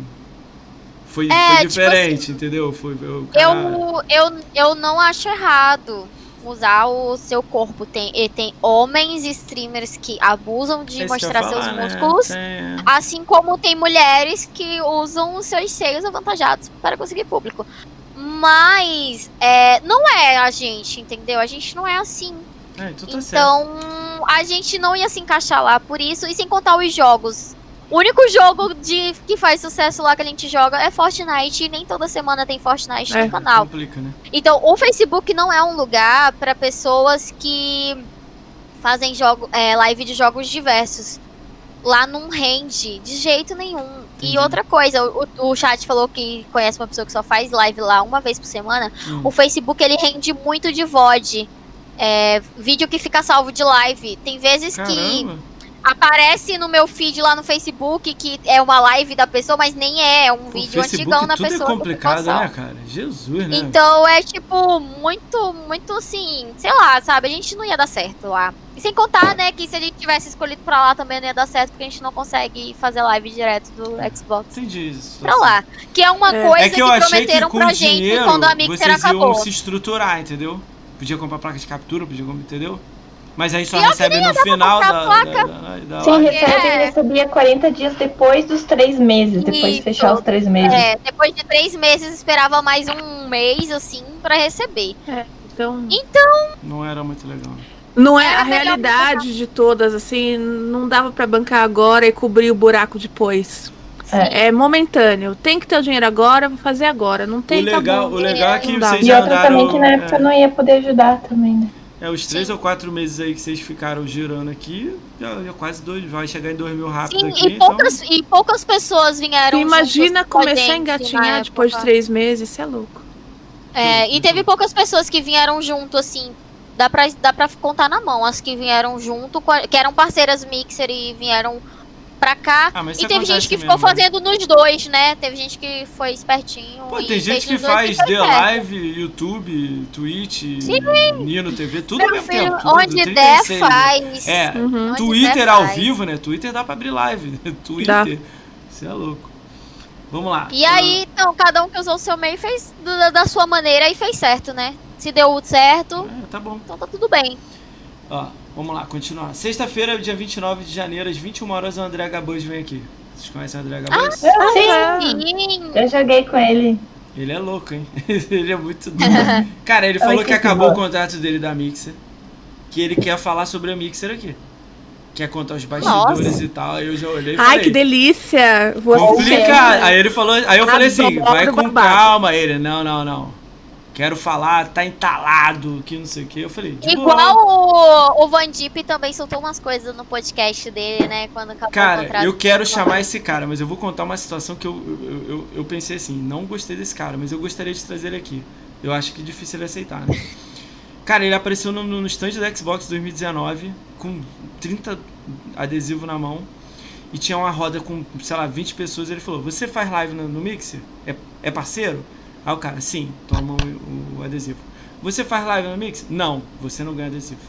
foi, É, foi tipo diferente, assim, entendeu? Foi, eu, cara, Eu, eu, eu não acho errado usar o seu corpo. Tem, e tem homens streamers que abusam de mostrar seus falar, né? músculos. É. Assim como tem mulheres que usam os seus seios avantajados para conseguir público. Mas é, não é a gente, entendeu? A gente não é assim. É, então tá certo. Então a gente não ia se encaixar lá por isso. E sem contar os jogos. O único jogo de, que faz sucesso lá que a gente joga é Fortnite. E nem toda semana tem Fortnite É. no canal. Complica, né? Então, o Facebook não é um lugar para pessoas que fazem jogo, é, live de jogos diversos. Lá não rende de jeito nenhum. E outra coisa, o, o chat falou que conhece uma pessoa que só faz live lá uma vez por semana. Hum. O Facebook ele rende muito de VOD. É, vídeo que fica salvo de live. Tem vezes que Caramba. Aparece no meu feed lá no Facebook que é uma live da pessoa, mas nem é. É um Pô, vídeo Facebook antigão da tudo pessoa. é que complicado, né, cara? Jesus, né? Então é tipo muito, muito assim, sei lá, sabe? A gente não ia dar certo lá. E sem contar, né, que se a gente tivesse escolhido pra lá também não ia dar certo, porque a gente não consegue fazer live direto do Xbox Entendi isso. pra lá. Que é uma É. coisa É que eu achei que prometeram com pra dinheiro gente quando a Mixer vocês acabou. iam se estruturar, entendeu? Podia comprar placa de captura, podia comprar, entendeu? Mas aí só que recebe no final da, da, placa. da, da Sim, live. recebe É. recebia 40 dias depois dos três meses, depois de Isso. fechar os três meses. É, depois de três meses esperava mais um mês, assim, pra receber. Então, Não era muito legal. não é Era a realidade de todas, assim, não dava pra bancar agora e cobrir o buraco depois. É. É momentâneo. Tem que ter o dinheiro agora, vou fazer agora. Não O tem legal, acabou. o legal é que vocês E outra andaram. também que na época é, não ia poder ajudar também, né? É, os três Sim. ou quatro meses aí que vocês ficaram girando aqui, já, já quase dois, vai chegar em dois mil rápido Sim, aqui. e poucas, e poucas pessoas vieram. Imagina começar a engatinhar na depois de três meses, isso é louco. É, e teve poucas pessoas que vieram junto, assim. Dá pra, dá pra contar na mão as que vieram junto, que eram parceiras Mixer e vieram pra cá. Ah, E teve gente que mesmo, ficou né? fazendo nos dois, né? Teve gente que foi espertinho. Pô, e tem gente que faz The. Live, YouTube, Twitch, Nino TV, tudo ao Meu mesmo filho, tempo. tudo, onde 36, der, né? faz. É, Uhum. Onde Twitter der, ao faz. vivo, né? Twitter dá pra abrir live. Twitter. Isso é louco. Vamos lá. E aí, então, cada um que usou o seu meio fez da, da sua maneira e fez certo, né? Se deu certo, É, tá bom. então tá tudo bem. Ó, vamos lá, continuar. Sexta-feira, dia 29 de janeiro, às 21 horas, o André Gabuz vem aqui. Vocês conhecem o André Gabuz? Sim, Ah, Sim. eu joguei com ele. Ele é louco, hein? ele é muito doido. Cara, ele falou Ai, que acabou o contrato dele da Mixer. Que ele quer falar sobre a Mixer aqui. Quer contar os bastidores Nossa. e tal. Aí eu já olhei e Ai, falei. que delícia! Vou Complicado. Aí ele falou, aí eu falei assim, vai com babado. calma. Ele, não, não, não. Quero falar, tá entalado, que não sei o que. Eu falei, de boa. Igual o, o Van Dip também soltou umas coisas no podcast dele, né? Quando acabou o Cara, contrato. eu quero chamar esse cara, mas eu vou contar uma situação que eu, eu, eu, eu pensei assim, não gostei desse cara, mas eu gostaria de trazer ele aqui. Eu acho que é difícil ele aceitar, né? Cara, ele apareceu no, no stand da Xbox 2019 com 30 adesivo na mão e tinha uma roda com, sei lá, 20 pessoas. Ele falou: Você faz live no, no Mixer? É, é parceiro? Aí o cara, sim, toma o, o adesivo. Você faz live no Mixer? Não, você não ganha adesivo.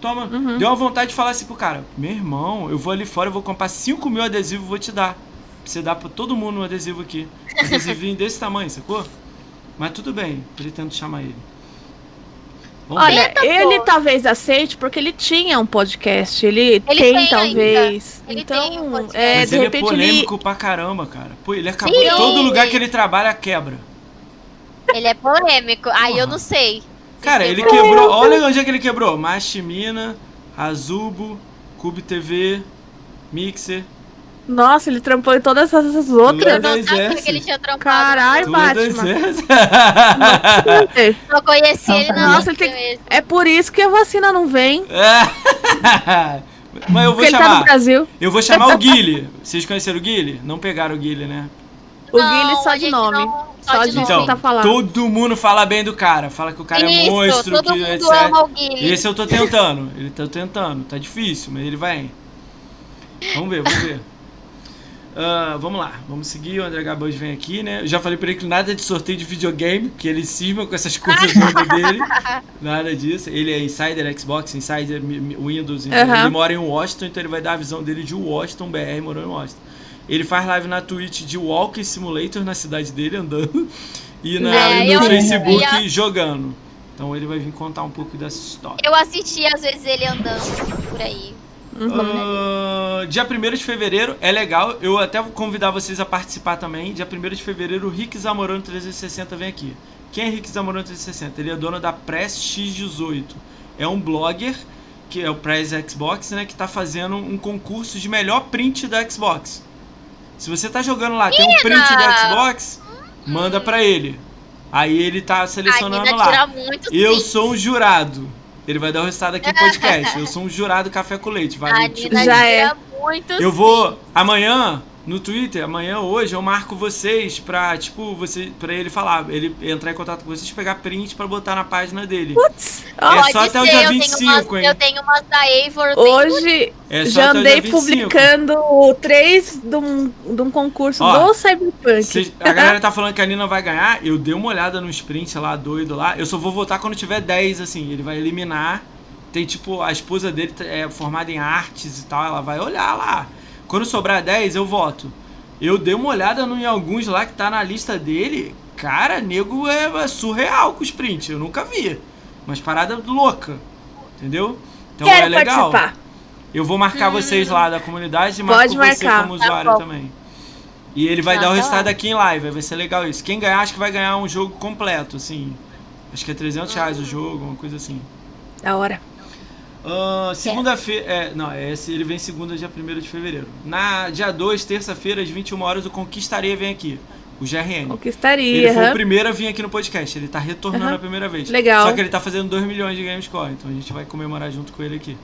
Toma, Uhum. deu uma vontade de falar assim pro cara: Meu irmão, eu vou ali fora, eu vou comprar 5 mil adesivos e vou te dar. Você dar pra todo mundo um adesivo aqui. Um adesivinho desse tamanho, sacou? Mas tudo bem, ele tenta chamar ele. Vamos. Olha, ele pô. talvez aceite porque ele tinha um podcast. Ele, Ele tem, tem talvez. Ele então, tem um podcast. é, Mas de ele é repente polêmico pra caramba, cara. Pô, ele acabou. Sim. Todo lugar que ele trabalha quebra. Ele é polêmico. Aí eu não sei. Se Cara, ele quebrou. Olha onde é que ele quebrou: Machimina, Azubo, Cube TV, Mixer. Nossa, ele trampou em todas essas outras. Eu não sabia que ele tinha trampado. Caralho. Batman. Eu conheci ele na Nossa, ele tem-. É por isso que a vacina não vem. Mas eu vou Porque ele tá no chamar. Brasil. Eu vou chamar o Guile. Vocês conheceram o Guile? Não pegaram o Guile, né? O Guilherme Não, só de nome. não- Só de então. Todo mundo fala bem do cara. Fala que o cara é Isso, monstro, todo que mundo etc. ama o Guile. Esse eu tô tentando. Ele tá tentando. Tá difícil, mas ele vai. Vamos ver, vamos ver. Ah, vamos lá, vamos seguir. O André Gabos vem aqui, né? Eu já falei pra ele que nada de sorteio de videogame, porque ele cisma com essas coisas todas dele. Nada disso. Ele é insider Xbox, insider Windows. Aham. Ele mora em Washington, então ele vai dar a visão dele de Washington, BR, morou em Washington. Ele faz live na Twitch de Walking Simulator na cidade dele, andando. E na, É, no eu- Facebook eu- jogando. Então ele vai vir contar um pouco dessa história. Eu assisti às vezes ele andando por aí. Ah, dia 1 de fevereiro é legal. Eu até vou convidar vocês a participar também. Dia 1 de fevereiro, o Rick Zamorano 360 vem aqui. Quem é Rick Zamorano 360? Ele é dono da Press X18. É um blogger, que é o Press Xbox, né? Que tá fazendo um concurso de melhor print da Xbox. Se você tá jogando lá, tem um print do Xbox, manda pra ele. Aí ele tá selecionando lá. Eu sou um jurado. Ele vai dar o resultado aqui no podcast. Eu sou um jurado café com leite. A Vale. Nina Já é. Eu vou amanhã no Twitter, amanhã hoje eu marco vocês pra, tipo, você para ele falar, ele entrar em contato com vocês, pegar print pra botar na página dele. Putz, É só até o dia eu tenho 25, umas, hein? Eu tenho umas da Eivor. hoje É só já andei dia 25. publicando três de um, de um concurso Ó, do Cyberpunk. Cês- a galera tá falando que a Nina vai ganhar. Eu dei uma olhada no sprint lá, doido lá. Eu só vou votar quando tiver 10, assim. Ele vai eliminar. Tem tipo, a esposa dele é formada em artes e tal. Ela vai olhar lá. Quando sobrar 10, eu voto. Eu dei uma olhada no, em alguns lá que tá na lista dele. Cara, nego é, é surreal com o sprint. Eu nunca vi. Umas paradas louca. Entendeu? Então Quero é legal. participar. Eu vou marcar vocês lá da comunidade e marco Pode você marcar. como Tá usuário bom. também. E ele vai Ah, dar o tá resultado lá. aqui em live, vai ser legal isso. Quem ganhar, acho que vai ganhar um jogo completo, assim. Acho que é 300 reais o jogo, uma coisa assim. Da hora. Ah, Segunda-feira. É, não, é esse, ele vem segunda, dia 1 de fevereiro. Na dia 2, terça-feira, às 21 horas, o Conquistaria vem aqui. O GRN. Conquistaria. Ele foi o primeiro a vir aqui no podcast. Ele tá retornando Aham. a primeira vez. Legal. Só que ele tá fazendo 2 milhões de Gamescore. Então a gente vai comemorar junto com ele aqui.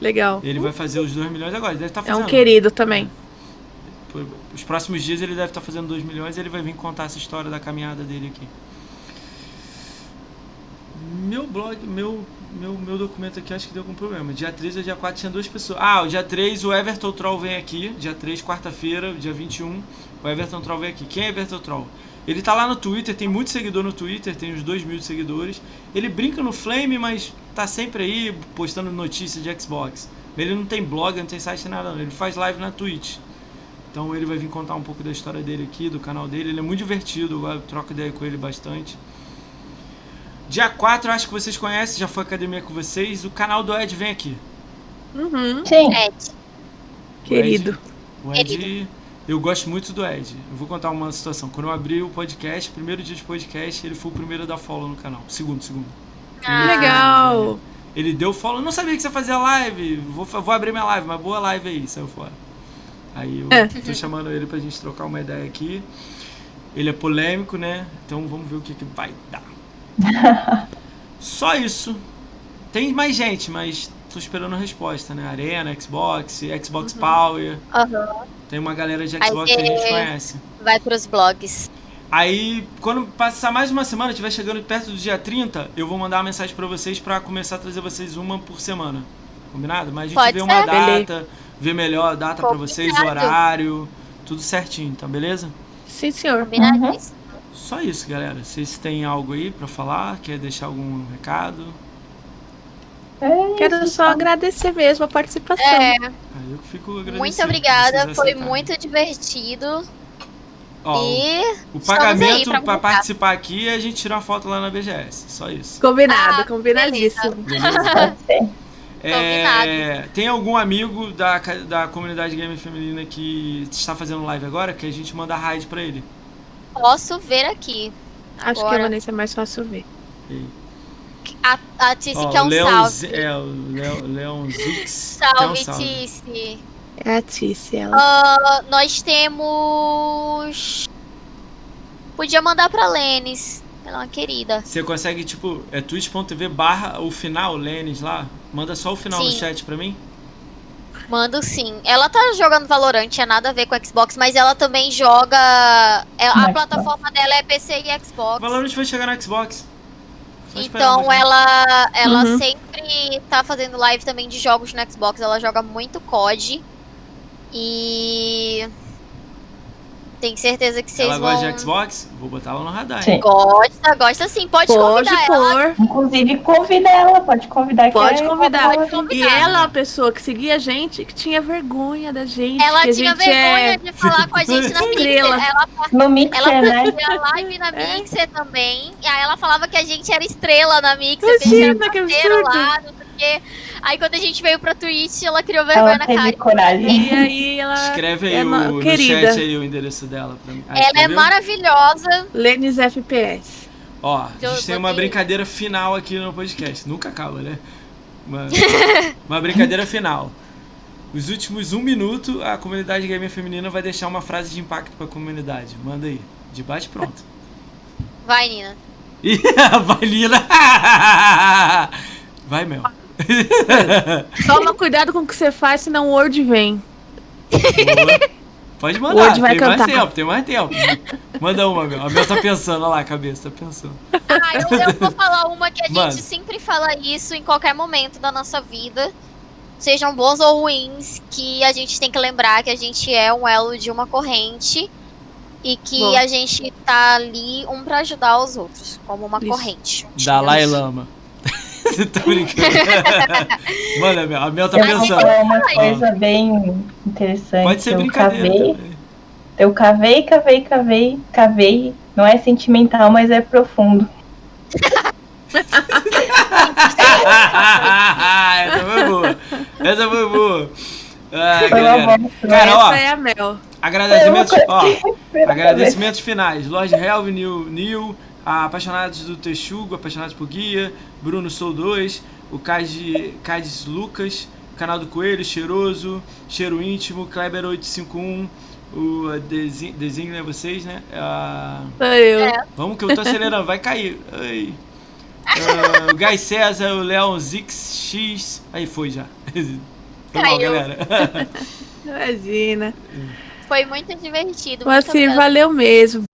Legal. Ele vai fazer os 2 milhões agora. Ele deve estar É fazendo. um querido também. Os próximos dias ele deve estar fazendo 2 milhões e ele vai vir contar essa história da caminhada dele aqui. Meu blog, meu, meu, meu documento aqui acho que deu algum problema. Dia 3 ou dia 4 tinha duas pessoas. Ah, o dia 3 o Everton Troll vem aqui. Dia 3, quarta-feira, dia 21, o Everton Troll vem aqui. Quem é Everton Troll? Ele tá lá no Twitter, tem muito seguidor no Twitter, tem uns 2 mil seguidores. Ele brinca no Flame, mas tá sempre aí postando notícias de Xbox. Ele não tem blog, não tem site, nada não. Ele faz live na Twitch. Então ele vai vir contar um pouco da história dele aqui, do canal dele. Ele é muito divertido, eu troco ideia com ele bastante. Dia 4, eu acho que vocês conhecem, já foi academia com vocês. O canal do Ed vem aqui. Uhum. Sim. Ed. O Querido. Ed, o Ed, eu gosto muito do Ed. Eu vou contar uma situação. Quando eu abri o podcast, primeiro dia de podcast, ele foi o primeiro a dar follow no canal. Segundo, segundo. Ah, Legal. Ele deu follow, não sabia que você fazia live. Vou, vou abrir minha live, mas boa live aí, saiu fora. Aí eu É. tô chamando ele pra gente trocar uma ideia aqui. Ele é polêmico, né? Então vamos ver o que, que vai dar. Só isso. Tem mais gente, mas tô esperando a resposta, né? Arena, Xbox, Xbox Power. aham. Tem uma galera de Aí Xbox que a gente é- conhece. Vai pros blogs. Aí, quando passar mais uma semana, estiver chegando perto do dia 30, eu vou mandar uma mensagem pra vocês pra começar a trazer vocês uma por semana. Combinado? Mas a gente Pode vê ser. uma data, vê melhor a data pra vocês, o horário, tudo certinho, tá beleza? Sim, senhor. Combinadíssimo. Só isso, galera. Vocês têm algo aí pra falar? Quer deixar algum recado? É Quero só agradecer mesmo a participação. É, Aí eu fico agradecido. muito obrigada. Foi muito divertido. Ó, e o pagamento contar. participar aqui é a gente tirar uma foto lá na BGS. Só isso. Combinado, Ah, combinadíssimo. Beleza? É, tem algum amigo da, da comunidade game feminina que está fazendo live agora que a gente manda raid pra ele? Posso ver aqui. Acho que a. Vanessa é mais fácil ver. A, a Tice Ó, quer um Leon salve. É, o Leon, Leon Zix. quer um Salve, salve. Tice. É a Tice, ela. Ah, nós temos. Podia mandar pra Lênis. Ela é uma querida. Você consegue, tipo, é twitch.tv barra o final, Lênis lá? Manda só o final no Sim. chat pra mim? Mando sim. Ela tá jogando Valorant, tinha nada a ver com Xbox, mas ela também joga. é, A plataforma dela é PC e Xbox. Valorant vai chegar no Xbox. Só Então ela, ela Uhum. sempre tá fazendo live também de jogos no Xbox. Ela joga muito COD. E. Tenho certeza que vocês Ela vão. gosta de Xbox? Vou botar ela no radar. Sim. hein? Gosta, gosta sim. Pode, Pode convidar ela. pôr. Inclusive, convida ela, pode convidar. Pode que é- convidar. Pode E convidar. ela é uma pessoa que seguia a gente, que tinha vergonha da gente. Ela que a tinha gente vergonha é... de falar com a gente na Mixer. Ela, No Mixer, ela né? fazia live na Mixer também. E aí ela falava que a gente era estrela na Mixer. Imagina, que a gente que era absurdo. lá, quê. Aí quando a gente veio pra Twitch, ela criou vergonha Ela na cara. coragem. E aí ela Escreve aí é o, no- no querida. chat aí o endereço dela pra mim. Ah, Ela é escreveu? maravilhosa. Lênis FPS. Ó, a Eu gente tem uma botei- brincadeira final aqui no podcast. Nunca acaba, né? Uma, uma brincadeira final. Os últimos um minuto, a comunidade gamer feminina vai deixar uma frase de impacto pra comunidade. Manda aí. Debate pronto. Vai, Nina. Vai, Lina! Vai, Mel. Toma cuidado com o que você faz, senão o Word vem. Boa. Pode mandar, Hoje vai tem mais cantar. tempo, tem mais tempo. Manda uma, Mel. A Mel tá pensando, olha lá a cabeça, tá pensando. Ah, eu, eu vou falar uma que a Mano. gente sempre fala isso em qualquer momento da nossa vida. Sejam bons ou ruins, que a gente tem que lembrar que a gente é um elo de uma corrente e que Bom. a gente tá ali um pra ajudar os outros, como uma Isso. corrente. Dalai Lama. Você tá brincando? Mel. A Mel tá Eu pensando. falar uma coisa bem interessante. Pode ser eu brincadeira cavei, também. eu cavei, cavei, cavei, cavei. Não é sentimental, mas é profundo. Essa foi boa. Essa foi boa. Ai, Foi uma galera. Cara, ó, Essa é a Mel. agradecimentos, ó, agradecimentos finais. Lord Helve, Nil, Nil, a apaixonados do Texugo, apaixonados por Guia, Bruno Sou 2, o Cade- Cades Lucas, canal do Coelho, Cheiroso, Cheiro Íntimo, Kleber 851, o uh, Desi- Designa vocês, né? A- Sou eu. É. Vamos que eu tô acelerando, vai cair. Ai. Ah, o Gai César, o Leon Zix X. Aí foi já. Foi mal, galera. Imagina. Foi muito divertido. Mas muito assim, valeu mesmo.